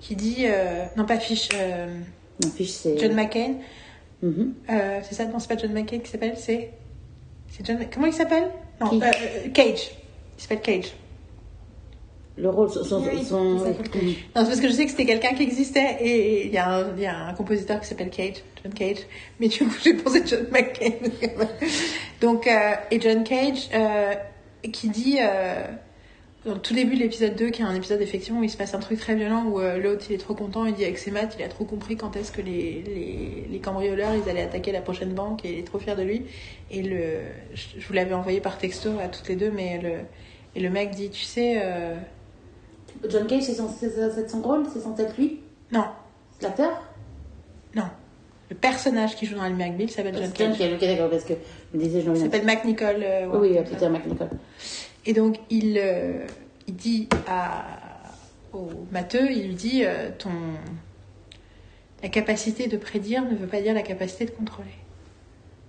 qui dit. euh, non, pas Fish, euh, mon fiche c'est. John McCain. Mhm. Euh, c'est ça, non, c'est pas John McCain qui s'appelle, c'est. C'est John. Comment il s'appelle? Non, Cage. Il s'appelle Cage. Le rôle, son. son, Oui, son- il s'appelle Non, c'est parce que je sais que c'était quelqu'un qui existait et il y, a un- y a un compositeur qui s'appelle Cage, John Cage. Mais du coup, j'ai pensé John McCain. Donc, et John Cage qui dit, dans le tout début de l'épisode 2, qui est un épisode effectivement où il se passe un truc très violent, où euh, l'autre il est trop content, il dit avec ses maths, il a trop compris quand est-ce que les, les, les cambrioleurs ils allaient attaquer la prochaine banque et il est trop fier de lui. Et le, je, je vous l'avais envoyé par texto à toutes les deux, mais le, et le mec dit, tu sais, euh, John Cage, c'est son, son rôle, c'est censé être lui, non, l'acteur. Non. Le personnage qui joue dans Ali McBeal s'appelle John John Cage. Cage, ok, d'accord, parce que je me disais, je s'appelle Mac Nicole. euh, Oui, oui, ouais. Peter McNichol. Et donc, il, euh, il dit à, au matheux, il lui dit euh, ton, La capacité de prédire ne veut pas dire la capacité de contrôler.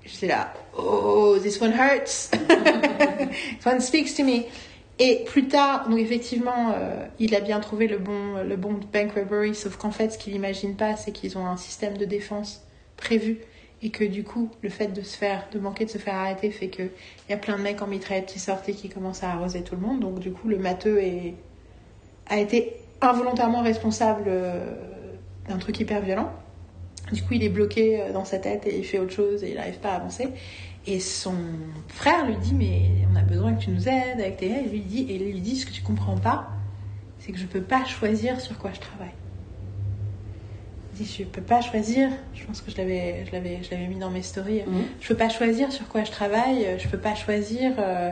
J'étais là, oh, this one hurts. this one speaks to me. Et plus tard, donc effectivement, euh, il a bien trouvé le bon, le bon bank robbery, sauf qu'en fait, ce qu'il n'imagine pas, c'est qu'ils ont un système de défense prévu et que du coup, le fait de se faire, de manquer de se faire arrêter fait que il y a plein de mecs en mitraillette qui sortent et qui commencent à arroser tout le monde. Donc du coup, le matheux a été involontairement responsable euh, d'un truc hyper violent. Du coup, il est bloqué euh, dans sa tête et il fait autre chose et il n'arrive pas à avancer. Et son frère lui dit mais on a besoin que tu nous aides avec tes il lui dit et lui dit ce que tu comprends pas c'est que je peux pas choisir sur quoi je travaille. Je dis, je peux pas choisir, je pense que je l'avais, je l'avais, je l'avais mis dans mes stories, Mhm. je peux pas choisir sur quoi je travaille, je peux pas choisir, euh,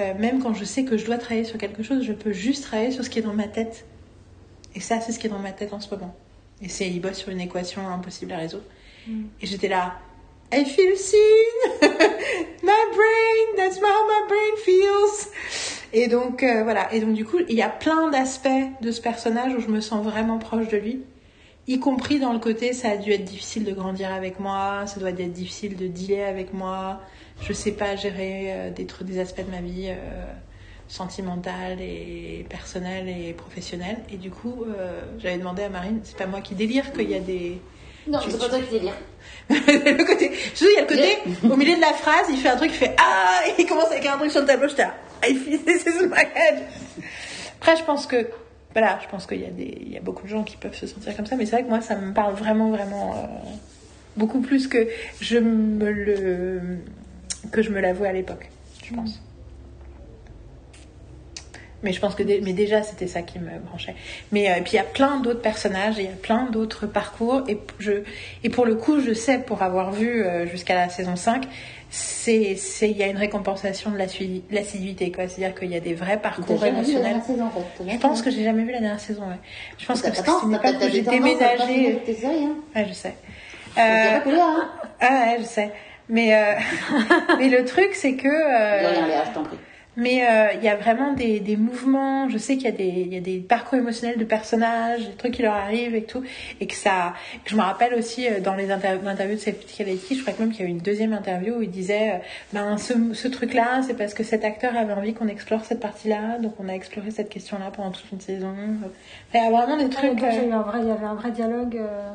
euh, même quand je sais que je dois travailler sur quelque chose, je peux juste travailler sur ce qui est dans ma tête. Et ça, c'est ce qui est dans ma tête en ce moment. Et c'est, il bosse sur une équation impossible à résoudre. Et j'étais là, I feel seen, my brain, that's how my brain feels. Et donc, euh, voilà. Et donc, du coup, il y a plein d'aspects de ce personnage où je me sens vraiment proche de lui. Y compris dans le côté, ça a dû être difficile de grandir avec moi, ça doit être difficile de dealer avec moi. Je sais pas gérer euh, des aspects de ma vie euh, sentimentale et personnelle et professionnelle. Et du coup, euh, j'avais demandé à Marine, c'est pas moi qui délire qu'il y a des Non, c'est pas toi qui délire. le côté, je il y a le côté, au milieu de la phrase, il fait un truc, il fait Ah et Il commence à écrire un truc sur le tableau, j'étais là, I feel this is my head. Après, je pense que, voilà, je pense qu'il y, a des- il y a beaucoup de gens qui peuvent se sentir comme ça, mais c'est vrai que moi, ça me parle vraiment, vraiment euh, beaucoup plus que je me le. que je me l'avouais à l'époque, je pense. Mais je pense que dé- mais déjà c'était ça qui me branchait. Mais euh, puis il y a plein d'autres personnages, il y a plein d'autres parcours et je et pour le coup je sais pour avoir vu euh, jusqu'à la saison 5 c'est c'est il y a une récompensation de la sui- de l'assiduité quoi, c'est-à-dire qu'il y a des vrais parcours émotionnels. saison Je pense que j'ai jamais vu la dernière saison. Ouais. Je pense que parce pas que c'est t'as où j'ai à pas déménagé. Ouais, je sais. C'est Euh, pas que hein. ah ouais, je sais. Mais euh, mais le truc c'est que euh, je mais euh, il y a vraiment des, des mouvements. Je sais qu'il y a des il y a des parcours émotionnels de personnages, des trucs qui leur arrivent et tout, et que ça. que je me rappelle aussi euh, dans les inter- interviews de Safety je crois que même qu'il y a eu une deuxième interview où il disait euh, ben ce, ce truc-là, c'est parce que cet acteur avait envie qu'on explore cette partie-là, donc on a exploré cette question-là pendant toute une saison. Il y a vraiment des trucs. il y euh, il y avait un vrai dialogue, euh,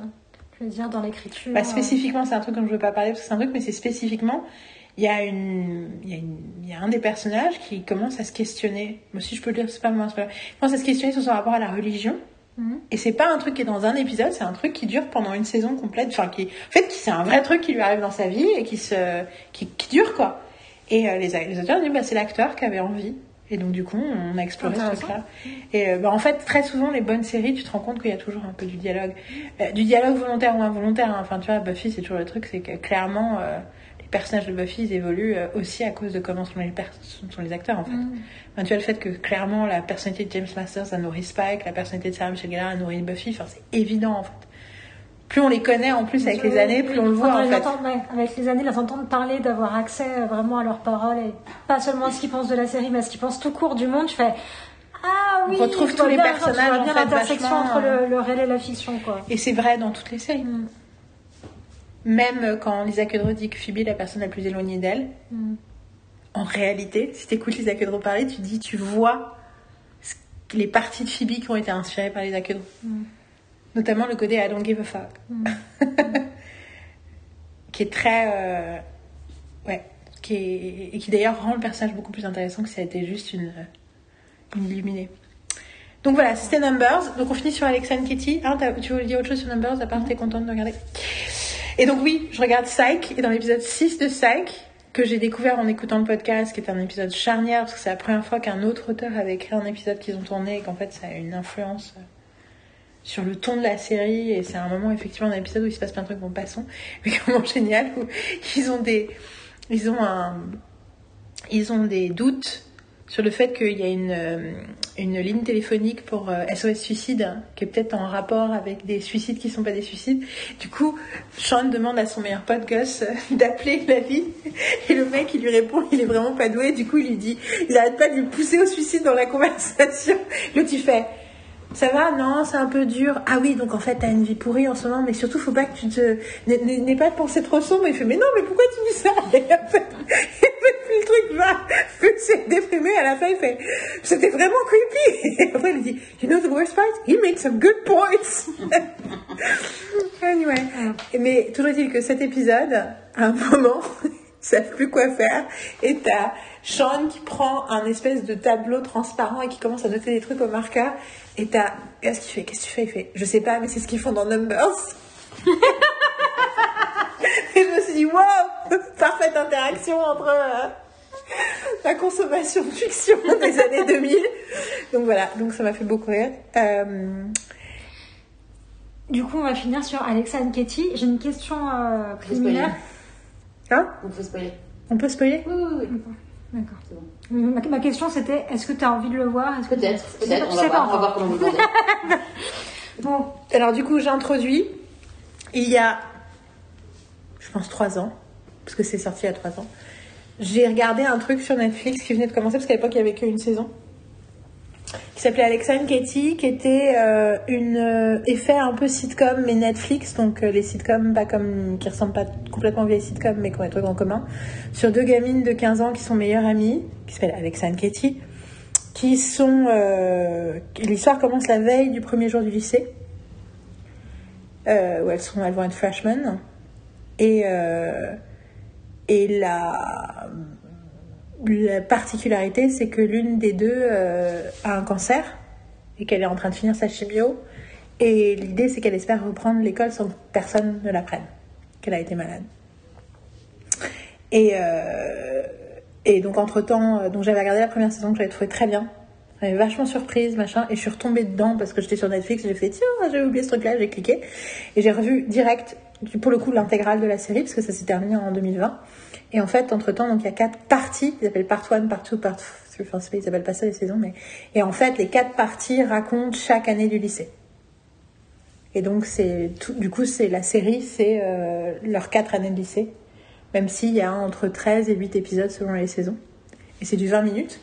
je veux dire, dans l'écriture. Bah, spécifiquement, c'est un truc dont je veux pas parler parce que c'est un truc, mais c'est spécifiquement, il y a une, il y a une, il y a un des personnages qui commence à se questionner. Moi aussi, je peux le dire, c'est pas moi, c'est pas moi. Il commence à se questionner sur son rapport à la religion. Mhm. Et c'est pas un truc qui est dans un épisode, c'est un truc qui dure pendant une saison complète. Enfin, qui, en fait, c'est un vrai truc qui lui arrive dans sa vie et qui se, qui, qui dure quoi. Et euh, les, les auteurs disent, bah, c'est l'acteur qui avait envie. Et donc, du coup, on a exploré ce truc-là. Et euh, bah, en fait, très souvent, les bonnes séries, tu te rends compte qu'il y a toujours un peu du dialogue. Euh, du dialogue volontaire ou involontaire. hein. Enfin, tu vois, Buffy, c'est toujours le truc, c'est que clairement, personnages de Buffy, ils évoluent euh, aussi à cause de comment sont les, sont les acteurs, en fait. Enfin, tu vois, le fait que clairement, la personnalité de James Masters a nourri Spike, la personnalité de Sarah Michelle Gellar a nourri Buffy. Enfin, c'est évident, en fait. Plus on les connaît, en plus, avec les années, plus on le voit, en fait. entend- avec les années, les entendre parler, d'avoir accès euh, vraiment à leurs paroles et pas seulement à ce qu'ils pensent de la série, mais à ce qu'ils pensent tout court du monde, je fais Ah oui, On retrouve tous les bien, personnages, vois en bien fait, l'intersection entre euh, le, le réel et la fiction, quoi. Et c'est vrai dans toutes les séries. Mm. Même quand Lisa Kudrow dit que Phoebe est la personne la plus éloignée d'elle, Mm. en réalité, si t'écoutes Lisa Kudrow parler, tu dis, tu vois les parties de Phoebe qui ont été inspirées par Lisa Kudrow. Mm. Notamment le côté I don't give a fuck. Mm. qui est très... euh, ouais. Qui est, et qui d'ailleurs rend le personnage beaucoup plus intéressant que si ça a été juste une, euh, une illuminée. Donc voilà, c'était Numbers. Donc on finit sur Alexa and Kitty. Hein, tu veux dire autre chose sur Numbers à part t'es contente de regarder? Et donc oui, je regarde Psych. Et dans l'épisode 6 de Psych, que j'ai découvert en écoutant le podcast, qui est un épisode charnière, parce que c'est la première fois qu'un autre auteur avait écrit un épisode qu'ils ont tourné et qu'en fait ça a une influence euh, sur le ton de la série. Et c'est un moment, effectivement, un épisode où il se passe plein de trucs, bon, passons, mais comment génial, où ils ont des... Ils ont un... Ils ont des doutes sur le fait qu'il y a une, euh, une ligne téléphonique pour euh, SOS Suicide hein, qui est peut-être en rapport avec des suicides qui sont pas des suicides. Du coup, Sean demande à son meilleur pote Gus euh, d'appeler la ligne et le mec il lui répond il est vraiment pas doué. Du coup, il lui dit il arrête pas de lui pousser au suicide dans la conversation. L'autre il fait ça va? Non, c'est un peu dur. Ah oui, donc en fait, t'as une vie pourrie en ce moment, mais surtout, faut pas que tu te. n'aie- pas de pensée trop sombre. Il fait, mais non, mais pourquoi tu dis ça? Et en fait, et puis le truc va, c'est déprimé. À la fin, il fait, c'était vraiment creepy. Et après, il dit, you know the worst part? He made some good points. anyway. Mais toujours est-il que cet épisode, à un moment, savent plus quoi faire. Et t'as Sean qui prend un espèce de tableau transparent et qui commence à noter des trucs au marqueur. Et t'as. Qu'est-ce qu'il fait Qu'est-ce que tu fais Il fait Je sais pas, mais c'est ce qu'ils font dans Numbers. et je me suis dit, wow Parfaite interaction entre. euh, la consommation de fiction des années 2000. Donc voilà, donc ça m'a fait beaucoup rire. Euh, Du coup, on va finir sur Alexa and Katie. J'ai une question euh, préliminaire. Hein On peut spoiler. On peut spoiler Oui, oui, oui. D'accord. C'est bon. Ma, ma question c'était est-ce que tu as envie de le voir? Est-ce que Peut-être, tu sais pas- peut-être. tu On, va pas voir, on va voir comment vous. Bon, Alors du coup, j'introduis. Il y a, je pense, trois ans, parce que c'est sorti il y a trois ans. J'ai regardé un truc sur Netflix qui venait de commencer, parce qu'à l'époque, il n'y avait qu'une saison, qui s'appelait Alexa and Katie, qui était euh, une euh, effet un peu sitcom, mais Netflix, donc euh, les sitcoms pas comme, qui ressemblent pas complètement aux vieilles sitcoms, mais qui ont des trucs en commun, sur deux gamines de 15 ans qui sont meilleures amies, qui s'appellent Alexa and Katie, qui sont... L'histoire commence la veille du premier jour du lycée où elles, sont, elles vont être freshmen. Et, et la, la particularité, c'est que l'une des deux euh, a un cancer et qu'elle est en train de finir sa chimio. Et l'idée, c'est qu'elle espère reprendre l'école sans que personne ne la prenne, qu'elle a été malade. Et, euh, et donc, entre-temps, euh, donc j'avais regardé la première saison que j'avais trouvé très bien. J'avais vachement surprise, machin, et je suis retombée dedans parce que j'étais sur Netflix et j'ai fait tiens, j'ai oublié ce truc-là, j'ai cliqué. Et j'ai revu direct, pour le coup, l'intégrale de la série, parce que ça s'est terminé en 2020. Et en fait, entre-temps, donc il y a quatre parties, ils appellent part 1, part 2, part... Enfin, ils appellent pas ça les saisons, mais... Et en fait, les quatre parties racontent chaque année du lycée. Et donc, c'est tout... du coup, c'est la série, c'est euh, leurs quatre années de lycée. Même s'il y a entre 13 et 8 épisodes selon les saisons. Et c'est du 20 minutes.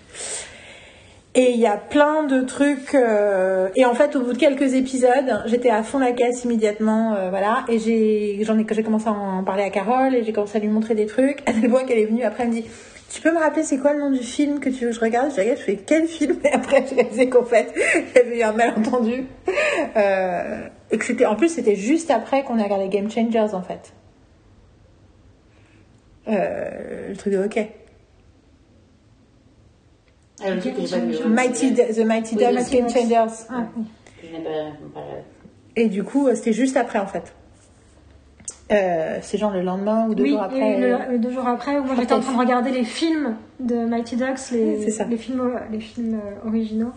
Et il y a plein de trucs. euh, Et en fait, au bout de quelques épisodes, j'étais à fond la caisse immédiatement, euh, voilà. Et j'ai, j'en ai, j'ai commencé à en parler à Carole et j'ai commencé à lui montrer des trucs. À tel point qu'elle est venue après, elle me dit, tu peux me rappeler c'est quoi le nom du film que tu veux que je regarde? Je regarde, je fais quel film? Et après, j'ai réalisé qu'en fait, il y avait eu un malentendu. Euh, et que c'était, en plus, c'était juste après qu'on a regardé Game Changers, en fait. Euh, le truc de hockey. Ah, le truc que j'ai pas vu. ouais. Mighty, The Mighty Mighty Game. Changers. ah, Et du coup, euh, c'était juste après en fait. Euh, c'est genre le lendemain ou deux oui, jours après. oui, le- euh, le deux jours après, où moi j'étais en train de regarder les films de Mighty Ducks, les, films, les films originaux.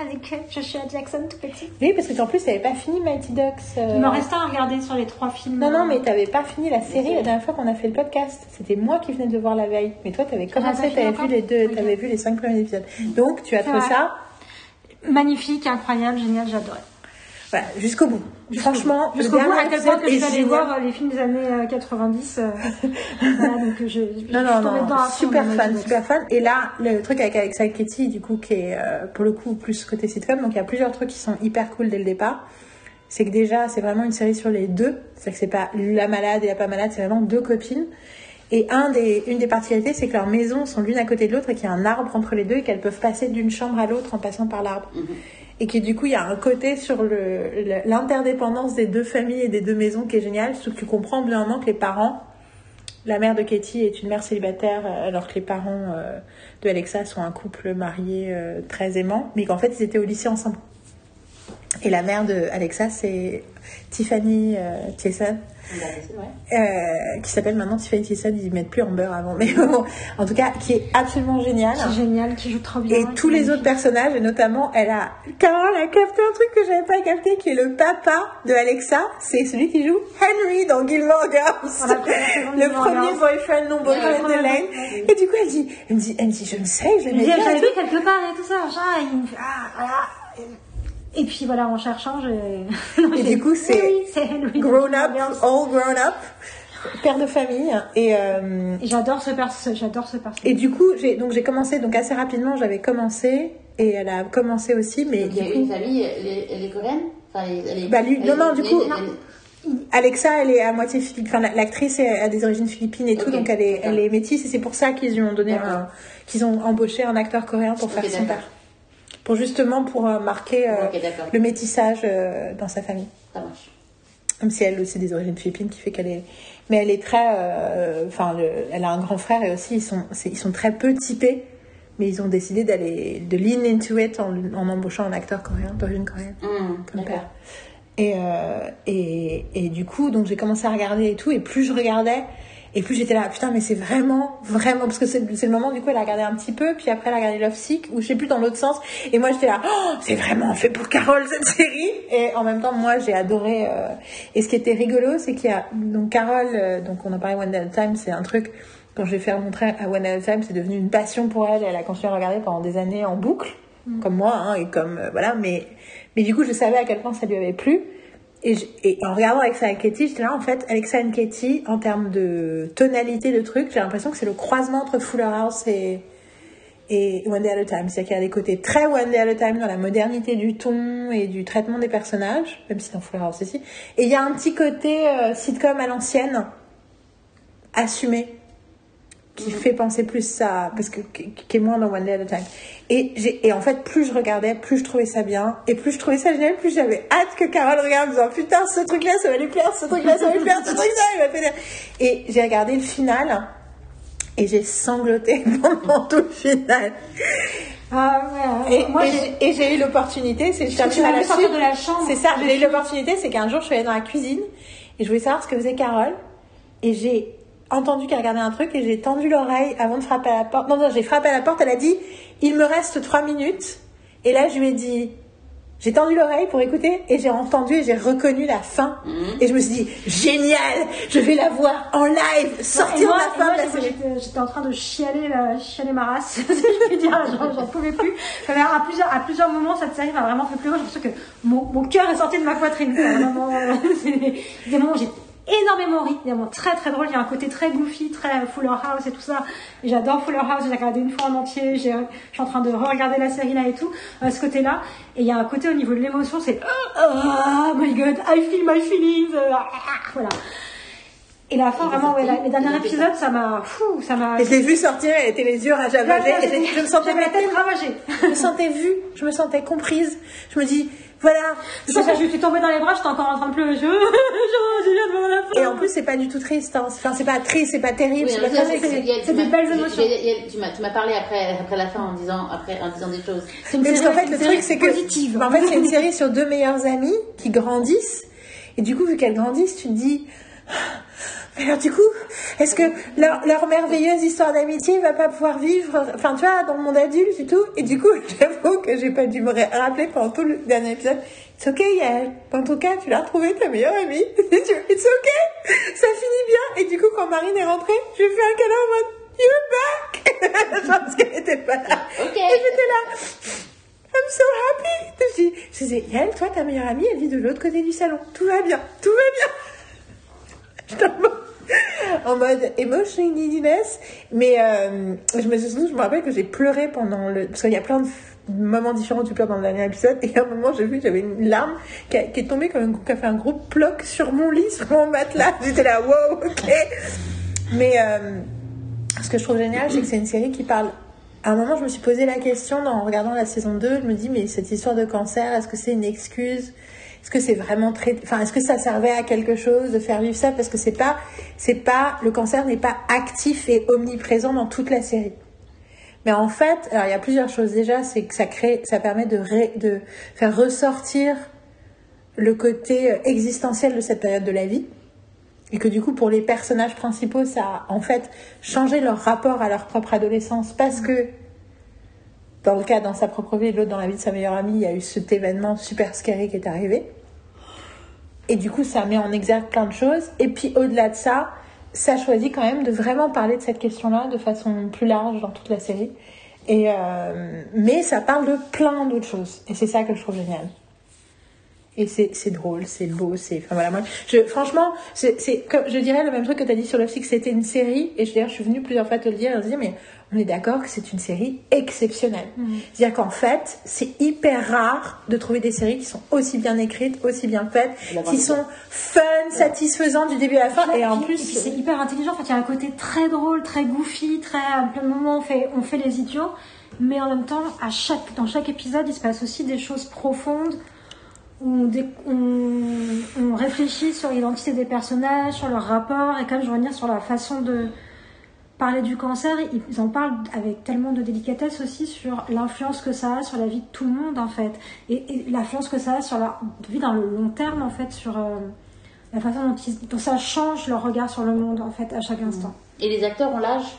Avec Joshua Jackson tout petit. Oui, parce que en plus, t'avais pas fini Mighty Ducks. euh, Il m'en restait à regarder sur les trois films. Non, non, mais t'avais pas fini la série la dernière fois qu'on a fait le podcast. C'était moi qui venais de voir la veille. Mais toi, t'avais commencé, t'avais vu les deux, t'avais vu les cinq premiers épisodes. Donc, tu as trouvé ça, Magnifique, incroyable, génial, j'adorais. Voilà, jusqu'au bout. Franchement, Jusqu'au bout, à tel point que je allée génial. voir euh, les films des années euh, 90. euh, voilà, donc euh, je, je, je Non, non, suis tombée non, fond super fan, super fan. Et là, le truc avec Alexa et Katie, du coup, qui est euh, pour le coup plus côté sitcom, donc il y a plusieurs trucs qui sont hyper cool dès le départ. C'est que déjà, c'est vraiment une série sur les deux. C'est que c'est pas la malade et la pas malade, c'est vraiment deux copines. Et un des, une des particularités, c'est que leurs maisons sont l'une à côté de l'autre et qu'il y a un arbre entre les deux et qu'elles peuvent passer d'une chambre à l'autre en passant par l'arbre. Et que du coup, il y a un côté sur l'interdépendance des deux familles et des deux maisons qui est génial. Surtout que tu comprends bien que les parents, la mère de Katie est une mère célibataire, euh, alors que les parents euh, de Alexa sont un couple marié euh, très aimant, mais qu'en fait, ils étaient au lycée ensemble. Et la mère de Alexa, c'est Tiffany euh, Thiessen, Euh, qui s'appelle maintenant Tiffany Thiessen, ils mettent plus en beurre avant, mais bon, en tout cas, qui est absolument géniale. Qui est génial, qui joue trop bien. Et tous les autres personnages, et notamment, elle a, Carole a capté un truc que j'avais pas capté, qui est le papa de Alexa. C'est celui qui joue Henry dans Gilmore Girls. Le premier boyfriend non boyfriend de Lane. Et du coup, elle dit, elle me dit, elle me dit, je ne sais, je me tout. quelque part et tout ça, et il me fait, ah, voilà. Et puis voilà, en cherchant, j'ai. Et du coup, c'est Oui. Grown up, all grown up, père de famille. Et, euh, Et j'adore ce perso, j'adore ce perso. et du coup, j'ai, donc j'ai commencé, donc assez rapidement, j'avais commencé, et elle a commencé aussi, mais Donc, il y du a coup, une famille, elle est, elle est coréenne? Enfin, elle, est- elle est- Bah, lui- non, non, du coup, elle- non. elle- Alexa, elle est à moitié philippine. Enfin, la- l'actrice a des origines philippines et tout, donc elle est, elle est métisse et c'est pour ça qu'ils lui ont donné qu'ils ont embauché un acteur coréen pour faire son père. Pour justement pour euh, marquer euh, le métissage euh, dans sa famille. Ça marche. Même si elle aussi des origines philippines, qui fait qu'elle est. Mais elle est très. Enfin, le- elle a un grand frère et aussi ils sont, ils sont très peu typés. Mais ils ont décidé d'aller de lean into it en, en embauchant un acteur coréen d'origine coréenne Hum, comme père. Et, euh, et, et du coup, donc j'ai commencé à regarder et tout, et plus je regardais, Et plus j'étais là, putain, mais c'est vraiment, vraiment, parce que c'est le moment, du coup, elle a regardé un petit peu, puis après, elle a regardé Love Sick, ou je sais plus, dans l'autre sens. Et moi, j'étais là, oh, c'est vraiment fait pour Carole, cette série. Et en même temps, moi, j'ai adoré. euh, Et ce qui était rigolo, c'est qu'il y a, donc, Carole, euh, donc, on en parlait One Day at a Time, c'est un truc, quand je vais faire montrer à One Day at a Time, c'est devenu une passion pour elle. Elle a continué à regarder pendant des années en boucle, comme moi, hein, et comme, euh, voilà, mais, mais du coup, je savais à quel point ça lui avait plu. Et, en regardant Alexa et Katie, j'étais là, en fait, Alexa et Katie, en termes de tonalité de truc, j'ai l'impression que c'est le croisement entre Fuller House et, et One Day at a Time. C'est-à-dire qu'il y a des côtés très One Day at a Time dans la modernité du ton et du traitement des personnages, même si dans Fuller House aussi. Et il y a un petit côté euh, sitcom à l'ancienne, assumé, qui fait penser plus ça, parce que qui est moins dans One Day at a Time. Et, j'ai, et en fait, plus je regardais, plus je trouvais ça bien, et plus je trouvais ça génial, plus j'avais hâte que Carole regarde en disant putain, ce truc-là, ça va lui plaire, ce truc-là, ça va lui plaire, ce truc-là, il va faire. Et j'ai regardé le final, et j'ai sangloté pendant tout le final. Ah ouais, Et, moi et j'ai. eu l'opportunité, c'est je Tu sortir de la chambre. C'est ça, j'ai eu l'opportunité, c'est qu'un jour je suis allée dans la cuisine et je voulais savoir ce que faisait Carole et j'ai entendu qu'elle regardait un truc et j'ai tendu l'oreille avant de frapper à la porte. Non, non, j'ai frappé à la porte, elle a dit il me reste trois minutes et là je lui ai dit j'ai tendu l'oreille pour écouter et j'ai entendu et j'ai reconnu la fin et je me suis dit génial, je vais la voir en live sortir moi, la fin de la j'étais- série. j'étais j'étais en train de chialer, la- chialer ma race, je peux dire, j'en pouvais plus. J'avais- À plusieurs, à plusieurs moments, cette série m'a vraiment fait pleurer. J'ai l'impression que mon, mon cœur est sorti de ma poitrine. Vraiment, euh, des, moments où j'ai énormément moments très très drôles. Il y a un côté très goofy, très Fuller House et tout ça. J'adore Fuller House, j'ai regardé une fois en entier. Je suis en train de re-regarder la série là et tout, à ce côté-là. Et il y a un côté au niveau de l'émotion, c'est oh, my god, I feel my feelings. euh, ah, ah, voilà. Et la fin, vraiment, ouais, la- les derniers épisodes, ça m'a, fou, ça m'a. Et je l'ai vue sortir, elle était les yeux ravagés j'ai- je me sentais la tête ravagée. je me sentais vue, je me sentais comprise. Je me dis, voilà. Je pense que je suis tombée dans les bras, j'étais encore en train de pleurer. Je, je, je viens de voir la fin. Et en plus, c'est pas du tout triste. hein. Enfin, c'est pas triste, c'est pas terrible, Oui, c'est des m'as- belles émotions. Tu m'as tu m'as parlé après, après la fin en disant, après, en disant des choses. C'est une Mais parce série- qu'en fait, le truc, c'est que. positive. En fait, c'est une série sur deux meilleures amies qui grandissent. Et du coup, vu qu'elles grandissent, tu te dis. Alors, du coup, est-ce que leur, leur merveilleuse histoire d'amitié va pas pouvoir vivre, enfin, tu vois, dans le monde adulte et tout? Et du coup, j'avoue que j'ai pas dû me rappeler pendant tout le dernier épisode. It's okay, Yael. En tout cas, tu l'as retrouvé ta meilleure amie. It's okay. Ça finit bien. Et du coup, quand Marine est rentrée, je lui ai fait un câlin en mode You're back. Genre, parce qu'elle était pas là. Ok. Et j'étais là. I'm so happy. Je dis, je disais, Yael, toi, ta meilleure amie, elle vit de l'autre côté du salon. Tout va bien, tout va bien. En mode- emotional neediness. Mais euh, je me suis je me rappelle que j'ai pleuré pendant le. Parce qu'il y a plein de moments différents où tu pleures dans le dernier épisode. Et à un moment, j'ai vu que j'avais une larme qui est tombée comme un, qui a fait un gros ploc sur mon lit, sur mon matelas. J'étais là, wow, ok. Mais euh, ce que je trouve génial, c'est que c'est une série qui parle. À un moment, je me suis posé la question en regardant la saison 2. Je me dis, mais cette histoire de cancer, est-ce que c'est une excuse Est-ce que c'est vraiment très. Enfin, est-ce que ça servait à quelque chose de faire vivre ça? Parce que c'est pas. C'est pas. Le cancer n'est pas actif et omniprésent dans toute la série. Mais en fait, alors il y a plusieurs choses. Déjà, c'est que ça crée. Ça permet de, faire ressortir le côté euh, existentiel de cette période de la vie. Et que du coup, pour les personnages principaux, ça a en fait changé leur rapport à leur propre adolescence parce que, dans le cas dans sa propre vie et l'autre dans la vie de sa meilleure amie, il y a eu cet événement super scary qui est arrivé. Et du coup, ça met en exergue plein de choses. Et puis, au-delà de ça, ça choisit quand même de vraiment parler de cette question-là de façon plus large dans toute la série. Et euh, mais ça parle de plein d'autres choses. Et c'est ça que je trouve génial. Et c'est c'est drôle, c'est beau, c'est. Enfin voilà, moi, je, franchement, c'est c'est comme je dirais le même truc que tu as dit sur Love Sick, c'était une série. Et je, d'ailleurs, je suis venue plusieurs fois te le dire et te dire, mais on est d'accord que c'est une série exceptionnelle. C'est-à-dire qu'en fait, c'est hyper rare de trouver des séries qui sont aussi bien écrites, aussi bien faites, qui sont fun, satisfaisantes du début à la fin. Et en plus, c'est hyper intelligent. En fait, il y a un côté très drôle, très goofy, très à plein de moments on fait, on fait les idiots, mais en même temps, à chaque, dans chaque épisode, il se passe aussi des choses profondes. On, dé- on, on réfléchit sur l'identité des personnages, sur leur rapport, et comme je veux revenir sur la façon de parler du cancer, ils en parlent avec tellement de délicatesse aussi sur l'influence que ça a sur la vie de tout le monde en fait, et, et l'influence que ça a sur la vie dans le long terme en fait, sur, euh, la façon dont, ils- dont ça change leur regard sur le monde en fait à chaque instant. Et les acteurs ont l'âge?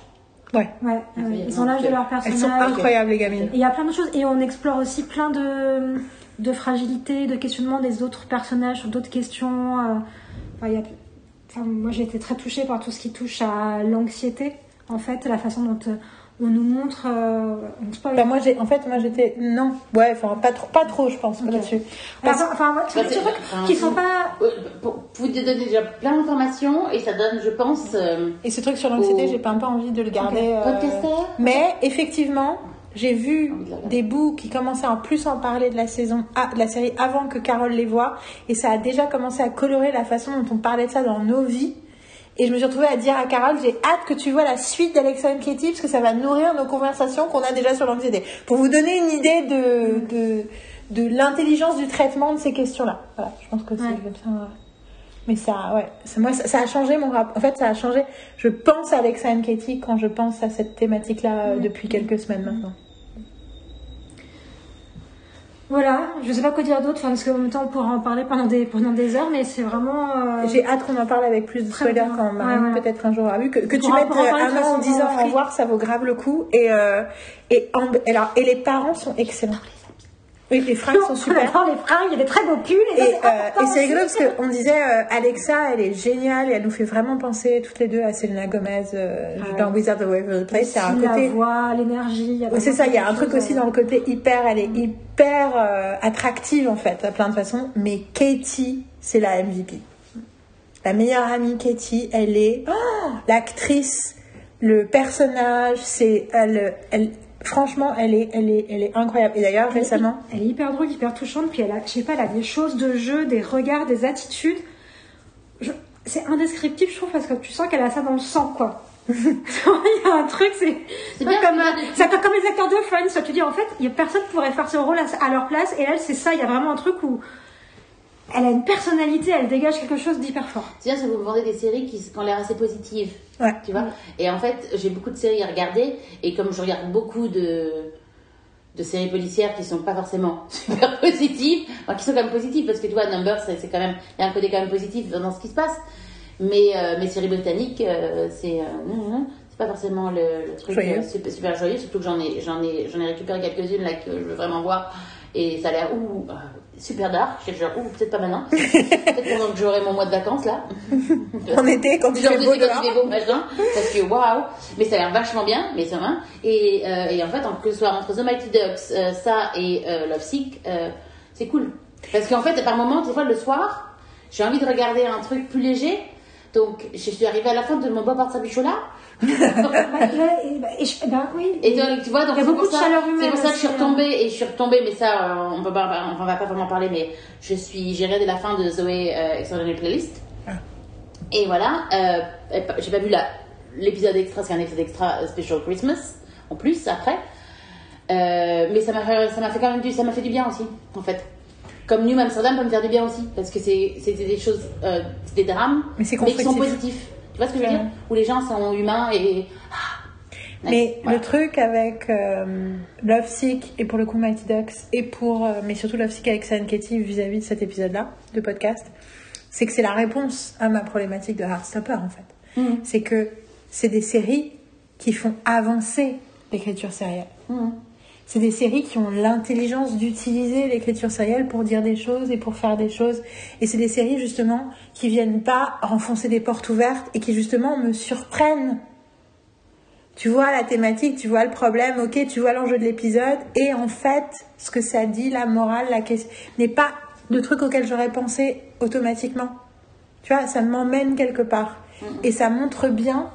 Ouais. Ils ont l'âge de leur Elles personnage. sont incroyables, les gamines. Il y a plein de choses et on explore aussi plein de, de fragilités, de questionnements des autres personnages sur d'autres questions. euh, enfin, il y a- enfin, moi j'ai été très touchée par tout ce qui touche à l'anxiété, en fait, la façon dont euh, on nous montre. euh, on spoil. Enfin, moi, j'ai, en fait, moi, j'étais, non, ouais, enfin, pas trop, pas trop, je pense, Ok. là-dessus. Enfin, Parce- enfin, ouais, c'est des trucs enfin, qui sont pas. Euh, vous donner déjà plein d'informations et ça donne, je pense, euh, Et ce truc sur l'anxiété, j'ai pas un peu envie de le garder. euh, podcaster. Mais effectivement, j'ai vu des bouts qui commençaient à en plus en parler de la saison A, de la série avant que Carole les voit, et ça a déjà commencé à colorer la façon dont on parlait de ça dans nos vies. Et je me suis retrouvée à dire à Carole, j'ai hâte que tu vois la suite d'Alexa and Katie, parce que ça va nourrir nos conversations qu'on a déjà sur l'anxiété. Pour vous donner une idée de, de, de l'intelligence du traitement de ces questions-là. Voilà, je pense que c'est Ouais. comme ça. Mais ça, ouais, ça, moi, ça, ça a changé mon rapport. En fait, ça a changé. Je pense à Alexa and Katie quand je pense à cette thématique-là euh, depuis quelques semaines maintenant. Voilà, je sais pas quoi dire d'autre, enfin, parce qu'en même temps on pourra en parler pendant des, pendant des heures, mais c'est vraiment. euh, J'ai hâte qu'on en parle avec plus de spoilers quand Marine Ouais, ouais. peut-être un jour a vu. Que, tu mettes euh, un an en free. voir, ça vaut grave le coup. Et, euh, et, Amb- alors, et les parents sont excellents. Oui, les fringues sont on super. adore les fringues, il y a des très beaux pulls, et, Et, c'est euh, c'est rigolo parce qu'on disait euh, Alexa, elle est géniale et elle nous fait vraiment penser toutes les deux à Selena Gomez euh, Ah dans Wizard of Waverly Place. C'est un côté. La voix, l'énergie. c'est ça, il y a un truc aussi dans le côté hyper, elle est hyper attractive en fait, à plein de façons. Mais Katie, c'est la MVP. La meilleure amie Katie, elle est oh, l'actrice, le personnage, c'est elle, elle, franchement, elle est, elle est, elle est incroyable. Et d'ailleurs, Elle est- récemment, Elle est hyper drôle, hyper touchante, puis elle a, je sais pas, elle a des choses de jeu, des regards, des attitudes. Je- C'est indescriptible, je trouve, parce que tu sens qu'elle a ça dans le sang, quoi. Il y a un truc, c'est C'est pas bien comme, euh, c'est comme les acteurs de Friends. Tu dis, en fait, il y a personne qui pourrait faire ce rôle à, à leur place, et elle, c'est ça. Il y a vraiment un truc où elle a une personnalité, elle dégage quelque chose d'hyper fort. C'est bien, c'est que vous me vendez des séries qui, qui ont l'air assez positives. ouais. Tu vois Et en fait, j'ai beaucoup de séries à regarder. Et comme je regarde beaucoup de, de séries policières qui sont pas forcément super positives, enfin, qui sont quand même positives, parce que tu vois, Numbers, c'est quand même, il y a un côté quand même positif dans, ce qui se passe. Mais euh, mes séries britanniques, euh, c'est euh, c'est pas forcément le, le truc Joyeux. euh, super, super joyeux, surtout que j'en ai, j'en ai, j'en ai récupéré quelques-unes là que je veux vraiment voir. Et ça a l'air ouh, euh, super dark. Je suis genre, ouh, peut-être pas maintenant. peut-être pendant que j'aurai mon mois de vacances là. En été, quand tu fais beau quand dehors. beau, machin, parce que waouh, mais ça a l'air vachement bien, mais ça va. Et, euh, et en fait, que ce soit entre The Mighty Ducks, euh, ça et euh, Love Sick, c'est cool. Parce qu'en fait, par moments, des fois, le soir, j'ai envie de regarder un truc plus léger. Donc, je suis arrivée à la fin de mon Bob Sabichola. Bah, ouais, et, bah, je- bah, oui. Et donc, tu vois, donc Il y a c'est beaucoup pour de ça- chaleur humaine C'est pour ça que je suis hein. retombée, et je suis retombée, mais ça, euh, on pas, on va pas vraiment parler, mais je suis, j'ai regardé la fin de Zoé euh, Extraordinary Playlist. Ah. Et voilà, euh, j'ai pas vu l'épisode extra, c'est un épisode extra euh, Special Christmas, en plus, après. Euh, mais ça m'a fait, quand même du, ça m'a fait du bien aussi, en fait. Comme New Amsterdam peut me faire du bien aussi, parce que c'était des choses, euh, des drames, Mais c'est qui sont positifs. Vois ce que je veux dire. Où les gens sont humains et. ah, Mais. Voilà. le truc avec euh, Love Sick et pour le coup Mighty Ducks et pour euh, mais surtout Love Sick avec San Katie vis-à-vis de cet épisode-là de podcast, c'est que c'est la réponse à ma problématique de Heartstopper en fait. Mhm. C'est que c'est des séries qui font avancer l'écriture sérielle. Mhm. C'est des séries qui ont l'intelligence d'utiliser l'écriture sérielle pour dire des choses et pour faire des choses. Et c'est des séries justement qui viennent pas renfoncer des portes ouvertes et qui justement me surprennent. Tu vois la thématique, tu vois le problème, ok, tu vois l'enjeu de l'épisode et en fait, ce que ça dit, la morale, la question, n'est pas de trucs auxquels j'aurais pensé automatiquement. Tu vois, ça m'emmène quelque part. Et ça montre bien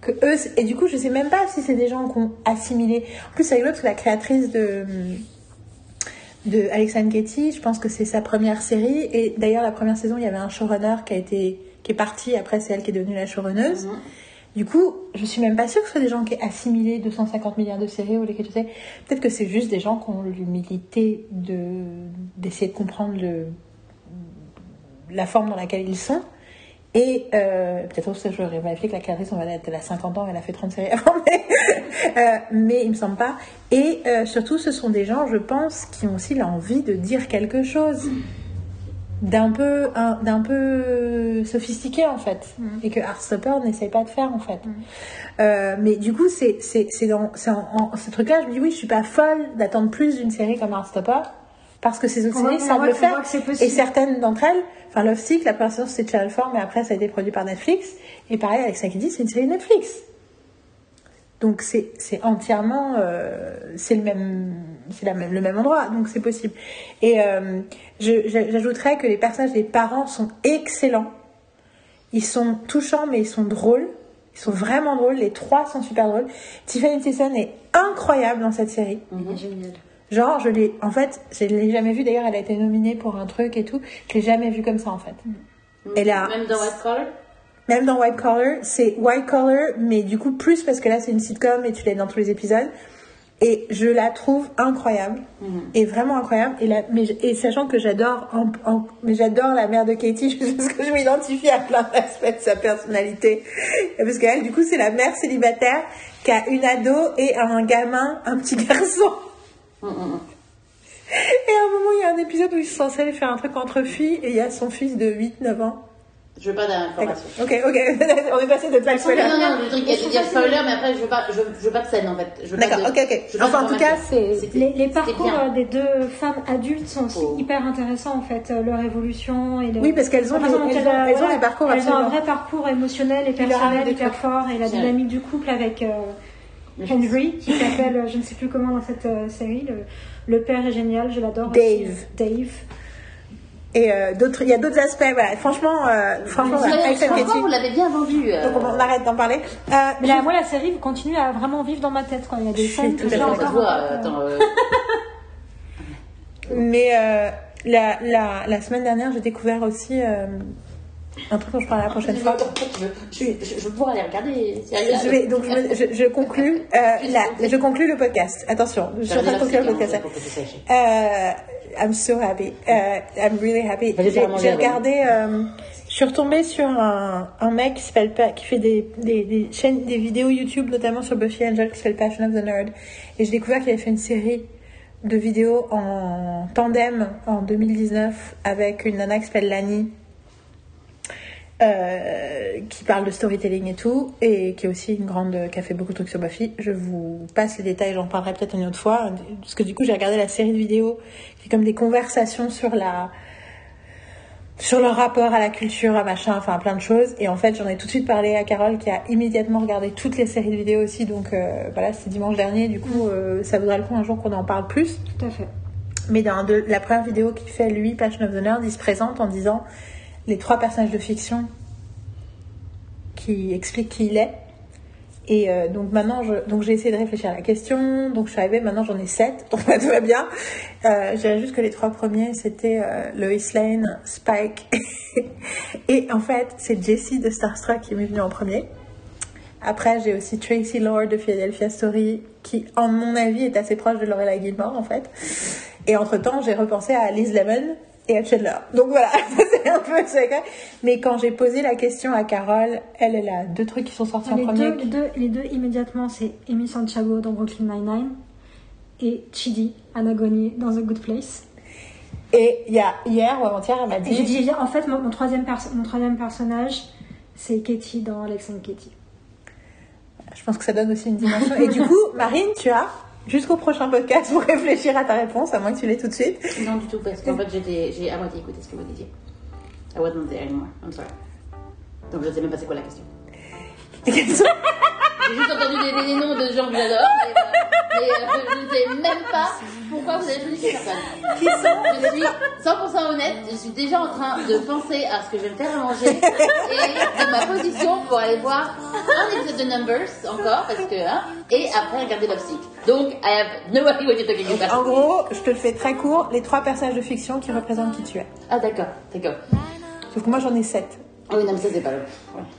que eux et du coup je sais même pas si c'est des gens qui ont assimilé en plus parce que la créatrice de de Alexandre Getty je pense que c'est sa première série. Et d'ailleurs la première saison il y avait un showrunner qui a été qui est parti. Après c'est elle qui est devenue la showrunneuse. Mhm. du coup je suis même pas sûre que ce soit des gens qui aient assimilé 250 milliards de séries ou l'écriture série peut-être que c'est juste des gens qui ont l'humilité de d'essayer de comprendre le la forme dans laquelle ils sont et euh, peut-être aussi, je vais vérifier que la créatrice, on va être, elle a 50 ans, elle a fait 30 séries avant, mais, euh, mais il me semble pas. Et euh, surtout, ce sont des gens, je pense, qui ont aussi l'envie de dire quelque chose. d'un peu un- d'un peu sophistiqué en fait Mhm. et que Heartstopper n'essaye pas de faire en fait Mhm. Euh, mais du coup c'est c'est c'est dans c'est en, en- ce truc là je me dis oui je suis pas folle d'attendre plus d'une série comme Heartstopper parce que ces on savent le faire. et certaines d'entre elles enfin Love Sick la première saison c'était Channel 4 mais après ça a été produit par Netflix. Et pareil avec Sakidi c'est une série Netflix. Donc c'est c'est entièrement euh, c'est le même c'est la même, le même endroit. Donc c'est possible. Et euh, j'ajouterais que les personnages des parents sont excellents. Ils sont touchants mais ils sont drôles. Ils sont vraiment drôles. Les trois sont super drôles. Tiffany Thiessen est incroyable dans cette série. Mhm. Génial. Genre je l'ai en fait je l'ai jamais vue d'ailleurs elle a été nominée pour un truc et tout je l'ai jamais vue comme ça en fait Elle a- Même dans White Collar? Même dans White Collar, c'est White Collar, mais du coup plus parce que là c'est une sitcom et tu l'as dans tous les épisodes. Et je la trouve incroyable, Mhm. et vraiment incroyable. Et, la, mais, et sachant que j'adore, en, en- mais j'adore la mère de Katie, juste parce que je m'identifie à plein d'aspects de sa personnalité. Parce qu'elle, du coup, c'est la mère célibataire qui a une ado et un gamin, un petit garçon. Mhm. Et à un moment, il y a un épisode où ils sont censés aller faire un truc entre filles et il y a son fils de 8-9 ans. Je veux pas D'accord. d'informations. Ok, ok, on est passé de pas Non, spoiler. non, non, le truc, il y a- spoiler, mais après, je veux pas, je, je veux pas de scène, en fait. D'accord, ok, ok. Enfin, en tout cas, Les, les parcours bien. euh, des deux femmes adultes sont aussi Oh. hyper intéressants en fait, euh, leur évolution et le- Oui, parce qu'elles ont des- elles ont- elles ont des parcours Elles ont un absolument. vrai parcours émotionnel et personnel hyper fort et la dynamique du couple avec euh, Henry qui s'appelle, euh, je ne sais plus comment dans cette euh, série, le, le père est génial, je l'adore. aussi. Dave. Dave. Et euh, d'autres, il y a d'autres aspects. Voilà. Franchement, euh, franchement, Alex and franchement, vous l'avez bien vendu. euh. Donc on, on arrête d'en parler. Euh, Mais là, moi, la série continue à vraiment vivre dans ma tête. Quoi. Il y a des scènes tout que j'ai encore. euh, euh, attends, euh, mais euh, la, la, la semaine dernière, j'ai découvert aussi un truc dont je parlerai la prochaine fois. Je veux, je, je, je veux pouvoir aller regarder. Je vais donc je, je, conclus euh, je conclus le podcast. Attention, je suis en train de conclure le podcast. Euh, I'm so happy. Euh, I'm really happy. J'ai regardé. euh, je suis retombée sur un, un mec qui s'appelle qui fait des, des, des chaînes, des vidéos YouTube, notamment sur Buffy Angel, qui s'appelle Passion of the Nerd. Et j'ai découvert qu'il avait fait une série de vidéos en tandem en 2019 avec une nana qui s'appelle Lani. Euh, qui parle de storytelling et tout, et qui est aussi une grande, qui a fait beaucoup de trucs sur Buffy. Je vous passe les détails, j'en parlerai peut-être une autre fois, parce que du coup j'ai regardé la série de vidéos, qui est comme des conversations sur la, sur leur rapport à la culture, à machin, enfin à plein de choses. Et en fait, j'en ai tout de suite parlé à Carole, qui a immédiatement regardé toutes les séries de vidéos aussi. Donc euh, voilà, c'était dimanche dernier. Du coup, euh, ça vaudrait le coup un jour qu'on en parle plus. Tout à fait. Mais dans de- la première vidéo qu'il fait, lui, Passion of the Nerd, il se présente en disant les trois personnages de fiction qui expliquent qui il est. Et euh, donc maintenant, j'ai essayé de réfléchir à la question. Donc je suis arrivée, maintenant j'en ai sept, donc tout va bien. Euh, je dirais juste que les trois premiers, c'était euh, Lois Lane, Spike. et en fait, c'est Jessie de Starstruck qui m'est venue en premier. Après, j'ai aussi Tracy Lord de Philadelphia Story, qui, en mon avis, est assez proche de Lorelai Gilmore, en fait. Et entre-temps, j'ai repensé à Liz Lemon et à Chandler. Donc voilà, c'est un peu secret. Mais quand j'ai posé la question à Carole, elle, elle a deux trucs qui sont sortis en premier. deux, les, deux, les deux immédiatement, c'est Amy Santiago dans Brooklyn Nine-Nine et Chidi Anagoni dans The Good Place. Et il y a hier ou avant-hier, elle m'a Et j'ai dit... dit, en fait, mon, mon troisième, mon troisième personnage, c'est Katie dans Alex and Katie. Je pense que ça donne aussi une dimension. Et du coup, Marine, tu as jusqu'au prochain podcast pour réfléchir à ta réponse, à moins que tu l'aies tout de suite. Non, du tout, parce qu'en fait, j'ai à moitié écouté ce que vous disiez. I wasn't there anymore. I'm sorry. Donc, je sais même pas c'est quoi la question. J'ai juste entendu des, des noms de gens que j'adore, mais, euh, mais, euh, je ne sais même pas pourquoi vous avez choisi ces personnes. Qui sont Je suis 100% honnête, je suis déjà en train de penser à ce que je vais me faire à manger et de ma position pour aller voir un épisode de Numbers encore, parce que, hein, et après regarder Love Sick. Donc, I have no idea what you're talking En about. gros, je te le fais très court, les trois personnages de fiction qui représentent qui tu es. Ah, d'accord, d'accord. Sauf que moi j'en ai sept. Ah oui, non, mais ça, c'est pas le.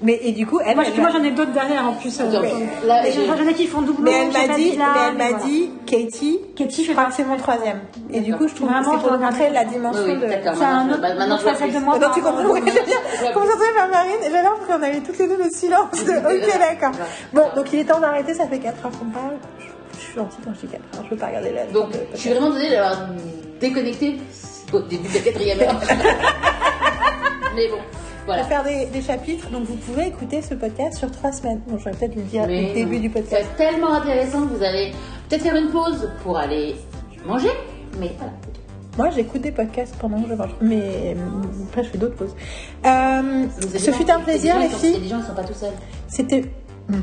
Mais et du coup, elle, Moi, elle moi, m'a- j'en ai d'autres derrière en plus. euh, Attends, mais- là, mais j'ai- J'en ai qui font doublon. mais elle m'a dit, là, mais elle mais m'a voilà. dit, Katie, Katie je crois que c'est mon troisième. Et du coup, je trouve que Vraiment, c'est pour montrer la dimension Oui, oui, de. C'est un Maintenant, autre, bah, maintenant, je facette de moi. Attends, par tu comprends à- oui, j'aime bien. vois Comment ça plus. fait faire Marine J'adore parce qu'on avait toutes les deux le silence. de, ok, d'accord. Bon, donc il est temps d'arrêter, ça fait 4 heures qu'on parle. Je, je suis gentille quand je dis 4 heures, je veux pas regarder la Donc, je suis vraiment désolée d'avoir déconnecté au début de la quatrième heure. Mais bon, Faire des, des chapitres, donc vous pouvez écouter ce podcast sur trois semaines. Bon, je vais peut-être le dire Mais au début non. du podcast. être tellement intéressant que vous allez peut-être faire une pause pour aller manger. Mais voilà. Moi, j'écoute des podcasts pendant que je mange, mais euh, après, je fais d'autres pauses. Euh, ce fut un plaisir, les filles. Les gens ne sont pas tout seuls. C'était. Hmm.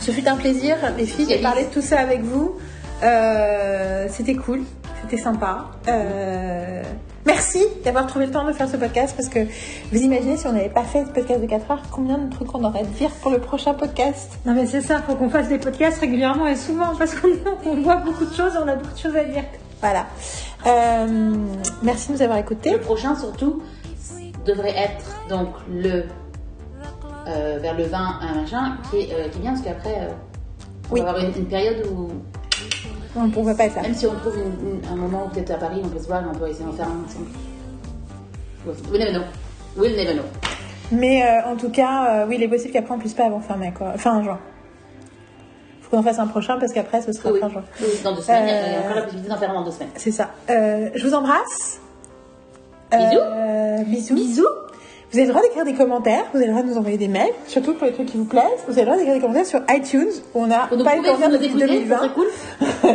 Ce fut un plaisir, les filles, de parler de tout ça avec vous. Euh, C'était cool, c'était sympa. Euh, Merci d'avoir trouvé le temps de faire ce podcast parce que vous imaginez si on n'avait pas fait ce podcast de 4 heures, combien de trucs on aurait à dire pour le prochain podcast? Non mais c'est ça, faut qu'on fasse des podcasts régulièrement et souvent parce qu'on on voit beaucoup de choses et on a beaucoup de choses à dire. Voilà. Euh, merci de nous avoir écoutés. Le prochain, surtout, devrait être donc le euh, vers le 20, un machin, qui est, euh, qui est bien parce qu'après, euh, on Oui. va avoir une, une période où, On ne pouvait pas être là. même si on trouve une- une- un moment où peut-être à Paris, on peut se voir, on peut essayer d'en faire un ensemble. We'll never know. We'll never know. Mais euh, en tout cas, euh, oui, il est possible qu'après on puisse pas avant fin mai, quoi. Fin juin. Faut qu'on en fasse un prochain parce qu'après ce sera Oui, fin juin. oui, dans deux semaines, il y a- Euh, encore la possibilité d'en faire un dans deux semaines. C'est ça. Euh, je vous embrasse. Bisous. Euh, bisous. Bisous. Vous avez le droit d'écrire des commentaires, vous avez le droit de nous envoyer des mails, surtout pour les trucs qui vous plaisent. Vous avez le droit d'écrire des commentaires sur iTunes, où on a Pour nous pas eu commentaires depuis écoutez, ce 2020. serait cool.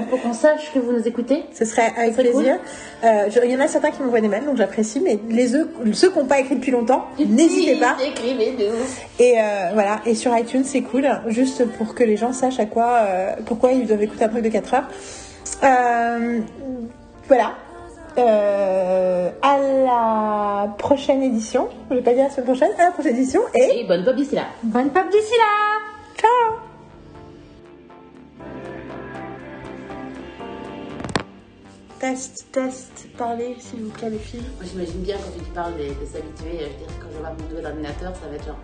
Pour qu'on sache que vous nous écoutez. Ce serait avec plaisir. Euh, je- Il y en a certains qui m'envoient des mails, donc j'apprécie, mais les eux- ceux qui n'ont pas écrit depuis longtemps, n'hésitez pas. Écrivez-nous. Et euh, voilà, et sur iTunes, c'est cool, juste pour que les gens sachent à quoi, euh, pourquoi ils doivent écouter un truc de 4 heures. Euh, voilà. Euh, à la prochaine édition. Je vais pas dire la semaine prochaine, à la prochaine édition. Et Et bonne pop d'ici là. Bonne pop d'ici là ciao Test, test, parlez s'il vous plaît les filles. Moi, j'imagine bien quand tu parles de, de s'habituer. Je veux dire, quand je vais voir mon nouvel ordinateur, ça va être genre.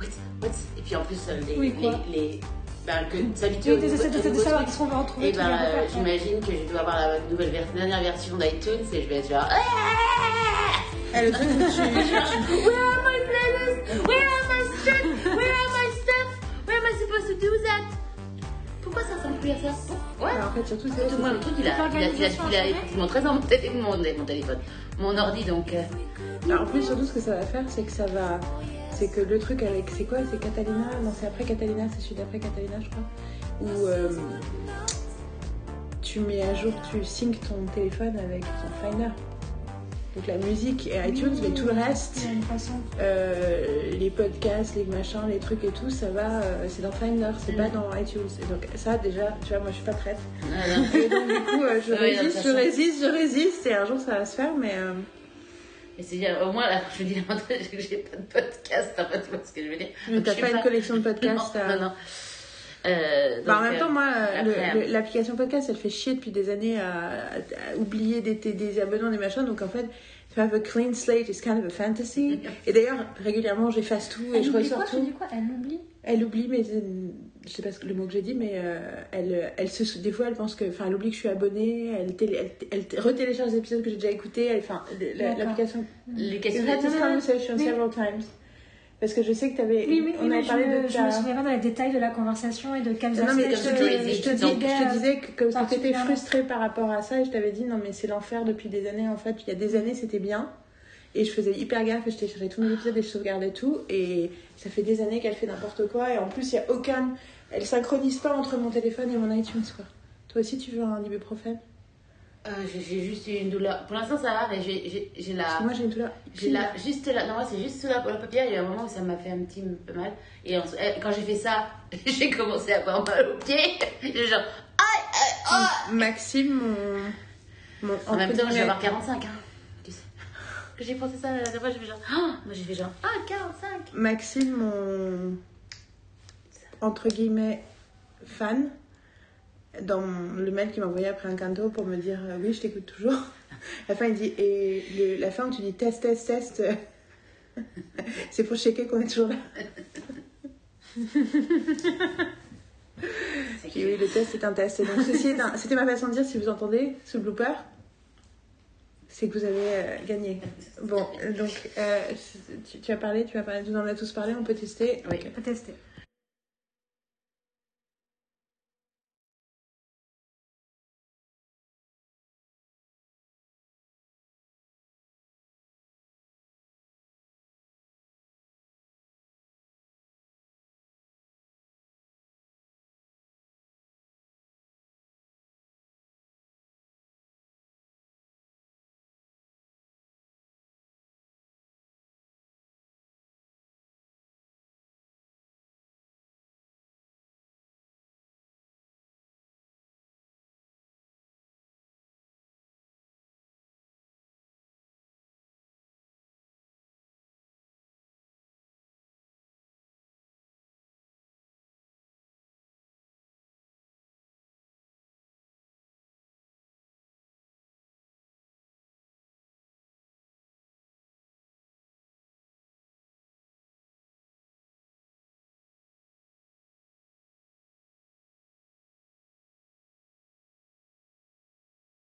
What? What? Et puis en plus, euh, les. Oui, quoi? les, les- ben, que s'habituer Oui, au de, savoir truc. qu'est-ce qu'on va retrouver Et ben, euh, j'imagine que je dois avoir la nouvelle ver- dernière version d'iTunes et je vais être genre. Ah Eh, le truc tu- Where are my playlists? Where are my stuff? Where are my stuff? Where am I supposed to do that? Pourquoi ça ressemble plus à ça? Ouais. Alors, en fait, surtout, c'est Tout moi, le truc, il a, il a, il a, il a, effectivement très dans mon téléphone, mon ordi, donc. euh, Alors, en plus, surtout, ce que ça va faire, c'est que ça va. C'est que le truc avec. C'est quoi? C'est Catalina Non, c'est après Catalina, c'est celui d'après Catalina, je crois. Où euh, tu mets à jour, tu syncs ton téléphone avec ton Finder. Donc la musique et iTunes, mais tout le reste, une façon. euh, les podcasts, les machins, les trucs et tout, ça va, euh, c'est dans Finder, c'est pas dans iTunes. Et donc ça, déjà, tu vois, moi je suis pas prête. non. Et donc du coup, euh, je non, résiste, je résiste, je résiste, et un jour ça va se faire, mais. Euh, Mais c'est bien, au moins, là, je dis l'avantage, c'est que j'ai pas de podcast, en fait, tu vois ce que je veux dire. Mais Donc, t'as suis pas une collection de podcasts Non, à- non, non. Euh, Bah, en même euh, temps, moi, euh, le- l'application podcast, elle fait chier depuis des années à, à- à oublier des, des, abonnements, des machins. Donc, en fait, to have a clean slate is kind of a fantasy. Et d'ailleurs, régulièrement, j'efface tout et Elle je oublie ressors quoi Tu tout. dis quoi? Elle oublie? Elle oublie, mais euh, je sais pas le mot que j'ai dit, mais euh, elle, elle se, des fois, elle pense que, enfin, elle oublie que je suis abonnée. Elle, télé, elle, elle retélécharge des épisodes que j'ai déjà écoutés. Enfin, l'application. Les We've questions conversation several times. Parce que je sais que t'avais. Oui, oui, on oui, avait je, parlé me, de je me souviens pas dans les détails de la conversation et de quels Non, mais je comme te, tu je- les je te disais que, que t'étais particulièrement. frustrée par rapport à ça et je t'avais dit non mais c'est l'enfer depuis des années en fait. Il y a des années c'était bien et je faisais hyper gaffe et je téléchargeais tous mes épisodes et je sauvegardais tout et ça fait des années qu'elle fait n'importe quoi et en plus il y a aucun... Elle synchronise pas entre mon téléphone et mon iTunes quoi. Toi aussi tu veux un ibuprofène? Euh, j'ai- juste une douleur. Pour l'instant, ça va, mais j'ai- la. Parce que moi j'ai une douleur. J'ai la, juste là, non, moi c'est juste sous la, la paupière, il y a eu un moment où ça m'a fait un petit peu mal. Et en- eh, quand j'ai fait ça, j'ai commencé à avoir mal aux pieds. J'ai genre, aïe, aïe, aïe. Maxime mon... mon En même temps, je vais avoir 45, hein. Tu sais. J'ai pensé ça la dernière fois, j'ai fait genre, ah moi j'ai fait genre, ah, 45. Maxime, mon entre guillemets fan, dans le mail qu'il m'a envoyé après un canto pour me dire euh, oui, je t'écoute toujours. La fin, il dit et le- la fin où tu dis test, test, test, c'est pour checker qu'on est toujours là. Puis oui, le test est un test. Et donc, ceci c'était ma façon de dire si vous entendez ce blooper, c'est que vous avez euh, gagné. Bon, donc euh, tu, tu as parlé, tu as parlé, nous en a tous parlé, on peut tester. Oui. On peut tester.